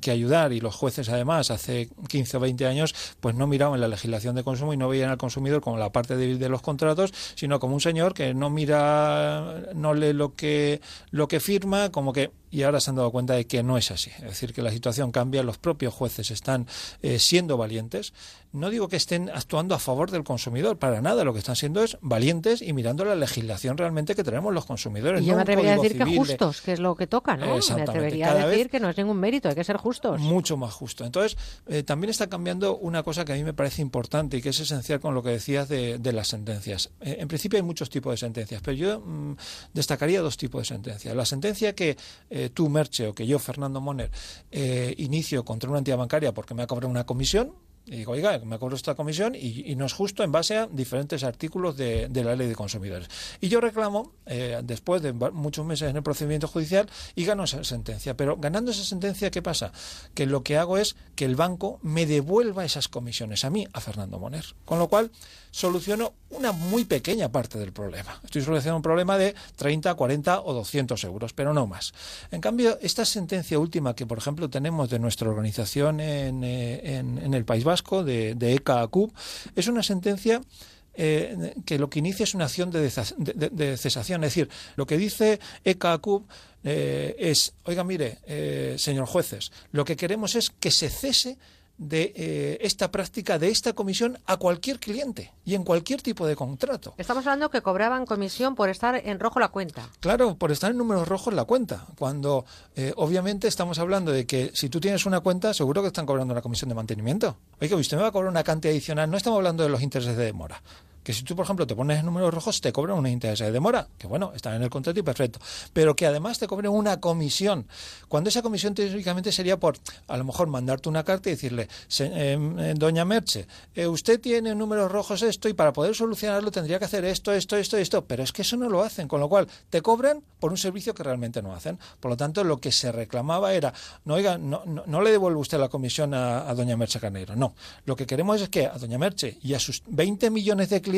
que, ayudar y los jueces además hace 15 o 20 años pues no miraban la legislación de consumo y no veían al consumidor como la parte débil de los contratos, sino como un señor que no mira, no lee lo que, lo que firma, como que y ahora se han dado cuenta de que no es así. Es decir, que la situación cambia, los propios jueces están eh, siendo valientes. No digo que estén actuando a favor del consumidor, para nada. Lo que están siendo es valientes y mirando la legislación realmente que tenemos los consumidores. Y yo no me atrevería a decir que justos, que es lo que toca, ¿no? Me atrevería a decir que no es ningún mérito, hay que ser justos. Mucho más justo. Entonces, eh, también está cambiando una cosa que a mí me parece importante y que es esencial con lo que decías de, de las sentencias. Eh, en principio hay muchos tipos de sentencias, pero yo mmm, destacaría dos tipos de sentencias. La sentencia que eh, tú, Merche, o que yo, Fernando Moner, eh, inicio contra una entidad bancaria porque me ha cobrado una comisión, y digo, oiga, me cobro esta comisión y, no es justo en base a diferentes artículos de, de la ley de consumidores. Y yo reclamo, eh, después de muchos meses en el procedimiento judicial, y gano esa sentencia. Pero ganando esa sentencia, ¿qué pasa? Que lo que hago es que el banco me devuelva esas comisiones a mí, a Fernando Moner. Con lo cual, soluciono una muy pequeña parte del problema. Estoy solucionando un problema de 30, 40 o 200 euros, pero no más. En cambio, esta sentencia última que, por ejemplo, tenemos de nuestra organización en, en, en el País Vasco, de, de ECA CUB, es una sentencia eh, que lo que inicia es una acción de, cesación. Es decir, lo que dice Eka eh, es, oiga, mire, eh, señor jueces, lo que queremos es que se cese de eh, esta práctica, de esta comisión a cualquier cliente y en cualquier tipo de contrato. Estamos hablando que cobraban comisión por estar en rojo la cuenta. Claro, por estar en números rojos la cuenta. Cuando eh, obviamente estamos hablando de que si tú tienes una cuenta, seguro que están cobrando una comisión de mantenimiento. Oiga, usted me va a cobrar una cantidad adicional. No estamos hablando de los intereses de demora que si tú, por ejemplo, te pones números rojos, te cobran unos intereses de demora, que bueno, están en el contrato y perfecto, pero que además te cobren una comisión, cuando esa comisión teóricamente sería por, a lo mejor, mandarte una carta y decirle, em, eh, doña Merche, eh, usted tiene en números rojos esto y para poder solucionarlo tendría que hacer esto, esto, esto, esto, pero es que eso no lo hacen, con lo cual te cobran por un servicio que realmente no hacen. Por lo tanto, lo que se reclamaba era, no, oiga, no, no, le devuelve usted la comisión a, doña Merche Carneiro, no. Lo que queremos es que a doña Merche y a sus 20 millones de clientes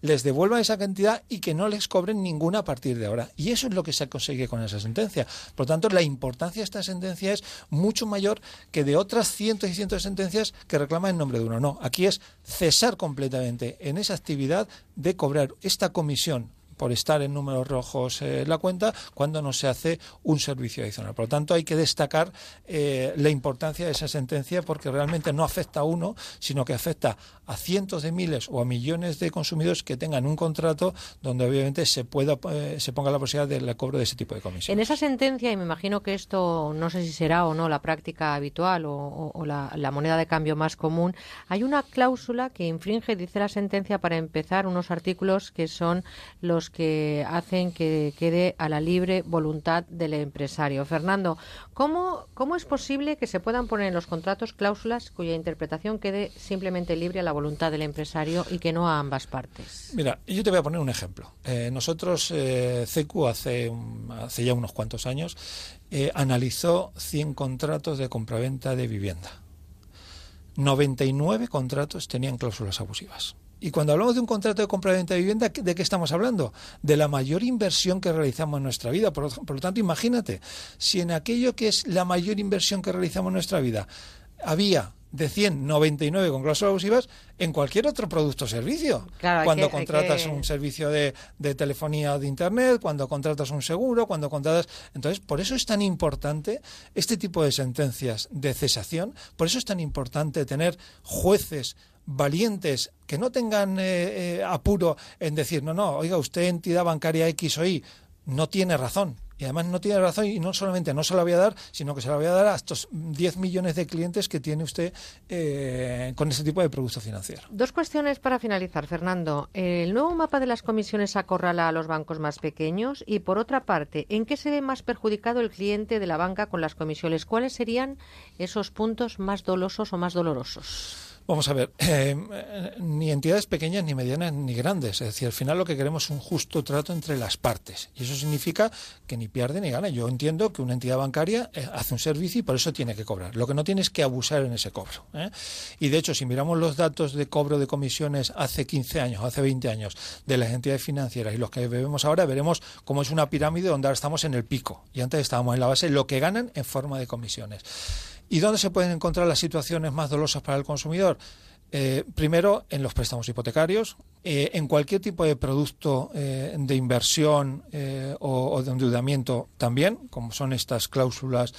les devuelvan esa cantidad y que no les cobren ninguna a partir de ahora. Y eso es lo que se consigue con esa sentencia. Por lo tanto, la importancia de esta sentencia es mucho mayor que de otras cientos y cientos de sentencias que reclaman en nombre de uno. No, aquí es cesar completamente en esa actividad de cobrar esta comisión por estar en números rojos eh, la cuenta cuando no se hace un servicio adicional. Por lo tanto, hay que destacar eh, la importancia de esa sentencia porque realmente no afecta a uno, sino que afecta a cientos de miles o a millones de consumidores que tengan un contrato donde obviamente se pueda eh, se ponga la posibilidad del cobro de ese tipo de comisión. En esa sentencia, y me imagino que esto no sé si será o no la práctica habitual o, la, la moneda de cambio más común, hay una cláusula que infringe, dice la sentencia, para empezar, unos artículos que son los que hacen que quede a la libre voluntad del empresario. Fernando, ¿cómo, ¿cómo es posible que se puedan poner en los contratos cláusulas cuya interpretación quede simplemente libre a la voluntad del empresario y que no a ambas partes? Mira, yo te voy a poner un ejemplo. Eh, nosotros, eh, hace, hace ya unos cuantos años, eh, analizó 100 contratos de compraventa de vivienda. 99 contratos tenían cláusulas abusivas. Y cuando hablamos de un contrato de compra-venta de vivienda, ¿de qué estamos hablando? De la mayor inversión que realizamos en nuestra vida. Por, lo tanto, imagínate, si en aquello que es la mayor inversión que realizamos en nuestra vida había de 199 con cláusulas abusivas en cualquier otro producto o servicio. cuando contratas un servicio de, de, telefonía o de internet, cuando contratas un seguro, cuando contratas... Entonces, por eso es tan importante este tipo de sentencias de cesación, por eso es tan importante tener jueces valientes que no tengan eh, eh, apuro en decir, no, no, oiga, usted entidad bancaria X o Y no tiene razón. Y además no tiene razón y no solamente no se la voy a dar, sino que se la voy a dar a estos 10 millones de clientes que tiene usted eh, con ese tipo de producto financiero. Dos cuestiones para finalizar, Fernando. El nuevo mapa de las comisiones acorrala a los bancos más pequeños y, por otra parte, ¿en qué se ve más perjudicado el cliente de la banca con las comisiones? ¿Cuáles serían esos puntos más dolosos o más dolorosos? Vamos a ver, eh, ni entidades pequeñas, ni medianas, ni grandes. Es decir, al final lo que queremos es un justo trato entre las partes. Y eso significa que ni pierde ni gana. Yo entiendo que una entidad bancaria eh, hace un servicio y por eso tiene que cobrar. Lo que no tiene es que abusar en ese cobro. ¿eh? Y de hecho, si miramos los datos de cobro de comisiones hace 15 años, hace 20 años, de las entidades financieras y los que vemos ahora, veremos cómo es una pirámide donde ahora estamos en el pico. Y antes estábamos en la base, lo que ganan en forma de comisiones. ¿Y dónde se pueden encontrar las situaciones más dolosas para el consumidor? Eh, primero, en los préstamos hipotecarios, eh, en cualquier tipo de producto eh, de inversión o, de endeudamiento también, como son estas cláusulas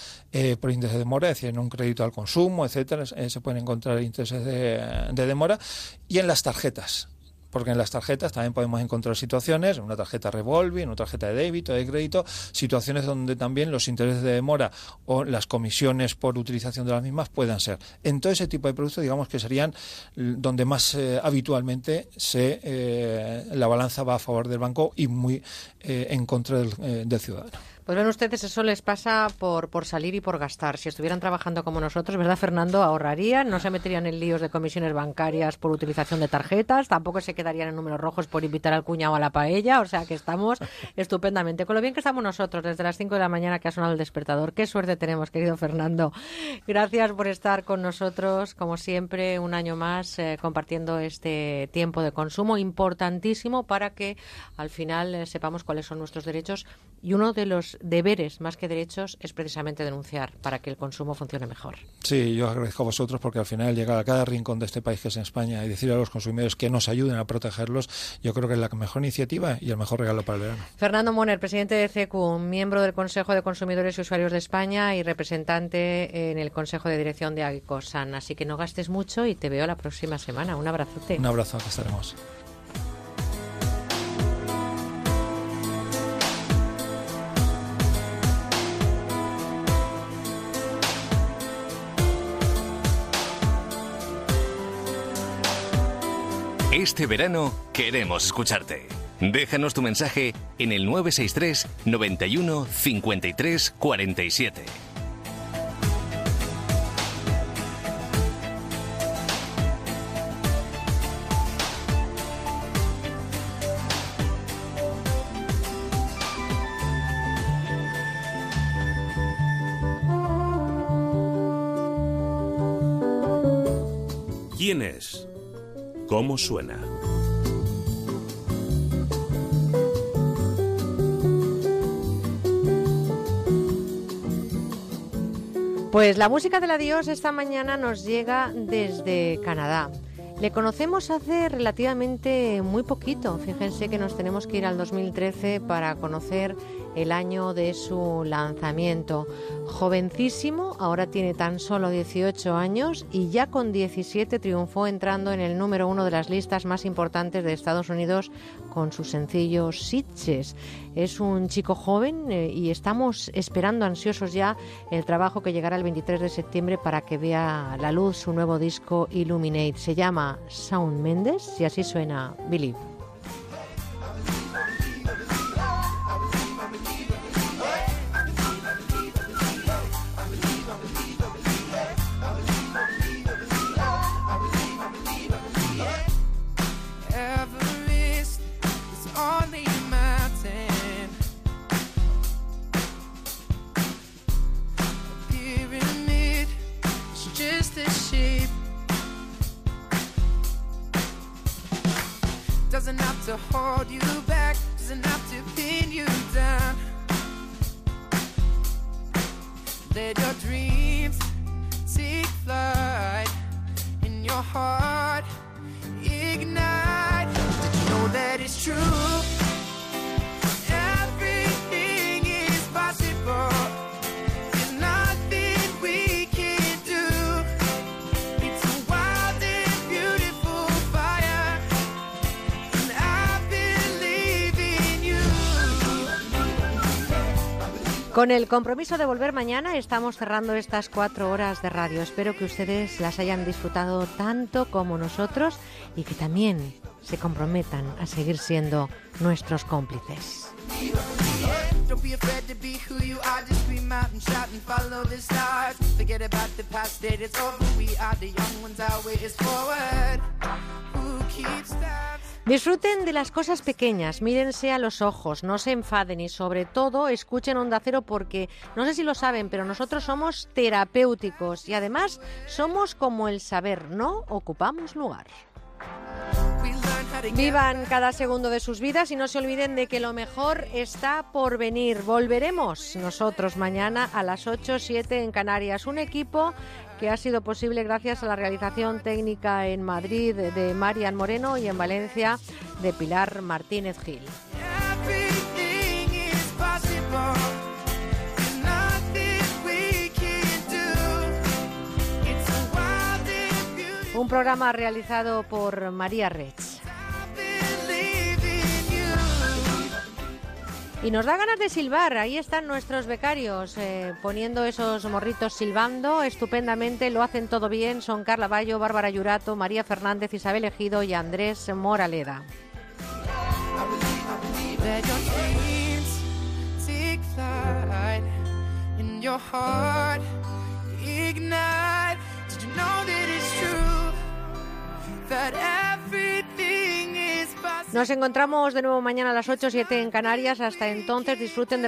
por índice de demora, es decir, en un crédito al consumo, etcétera, se pueden encontrar intereses de demora, y en las tarjetas porque en las tarjetas también podemos encontrar situaciones, una tarjeta revolving, una tarjeta de débito, de crédito, situaciones donde también los intereses de demora o las comisiones por utilización de las mismas puedan ser. En todo ese tipo de productos, digamos que serían donde más eh, habitualmente se eh, la balanza va a favor del banco y muy eh, en contra del ciudadano. Pues ven ustedes, eso les pasa por, por salir y por gastar. Si estuvieran trabajando como nosotros, ¿verdad, Fernando? Ahorrarían, no se meterían en líos de comisiones bancarias por utilización de tarjetas, tampoco se quedarían en números rojos por invitar al cuñado a la paella, o sea que estamos estupendamente. Con lo bien que estamos nosotros desde las 5 de la mañana que ha sonado el despertador. Qué suerte tenemos, querido Fernando. Gracias por estar con nosotros, como siempre, un año más eh, compartiendo este tiempo de consumo importantísimo para que al final eh, sepamos cuáles son nuestros derechos y uno de los nuestros deberes más que derechos es precisamente denunciar para que el consumo funcione mejor. Sí, yo agradezco a vosotros porque al final llegar a cada rincón de este país que es en España y decirle a los consumidores que nos ayuden a protegerlos, yo creo que es la mejor iniciativa y el mejor regalo para el verano. Fernando Moner, presidente de CECU, miembro del Consejo de Consumidores y Usuarios de España y representante en el Consejo de Dirección de Agicosan. Así que no gastes mucho y te veo la próxima semana. Un abrazote. Un abrazo, que estaremos. Este verano queremos escucharte. Déjanos tu mensaje en el 963 91 53 47. ¿Quién es? ¿Cómo suena? Pues la música del adiós esta mañana nos llega desde Canadá. Le conocemos hace relativamente muy poquito. Fíjense que nos tenemos que ir al 2013 para conocer el año de su lanzamiento. Jovencísimo, ahora tiene tan solo 18 años y ya con 17 triunfó entrando en el número uno de las listas más importantes de Estados Unidos con su sencillo Sitches. Es un chico joven eh, y estamos esperando ansiosos ya el trabajo que llegará el 23 de septiembre para que vea la luz su nuevo disco Illuminate. Se llama Sound Mendes y así suena Believe. Doesn't have to hold you back, doesn't have to pin you down. Let your dreams take flight in your heart ignite. Did you know that it's true? Everything is possible. Con el compromiso de volver mañana estamos cerrando estas cuatro horas de radio. Espero que ustedes las hayan disfrutado tanto como nosotros y que también se comprometan a seguir siendo nuestros cómplices. Disfruten de las cosas pequeñas, mírense a los ojos, no se enfaden y sobre todo escuchen Onda Cero porque no sé si lo saben, pero nosotros somos terapéuticos y además somos como el saber, no ocupamos lugar. Vivan cada segundo de sus vidas y no se olviden de que lo mejor está por venir. Volveremos nosotros mañana a las 8, 7 en Canarias. Un equipo que ha sido posible gracias a la realización técnica en Madrid de Marian Moreno y en Valencia de Pilar Martínez Gil. Un programa realizado por María Rech. Y nos da ganas de silbar, ahí están nuestros becarios eh, poniendo esos morritos silbando estupendamente, lo hacen todo bien, son Carla Bayo, Bárbara Yurato, María Fernández, Isabel Ejido y Andrés Moraleda. Nos encontramos de nuevo mañana a las 8 7 en Canarias. Hasta entonces disfruten de la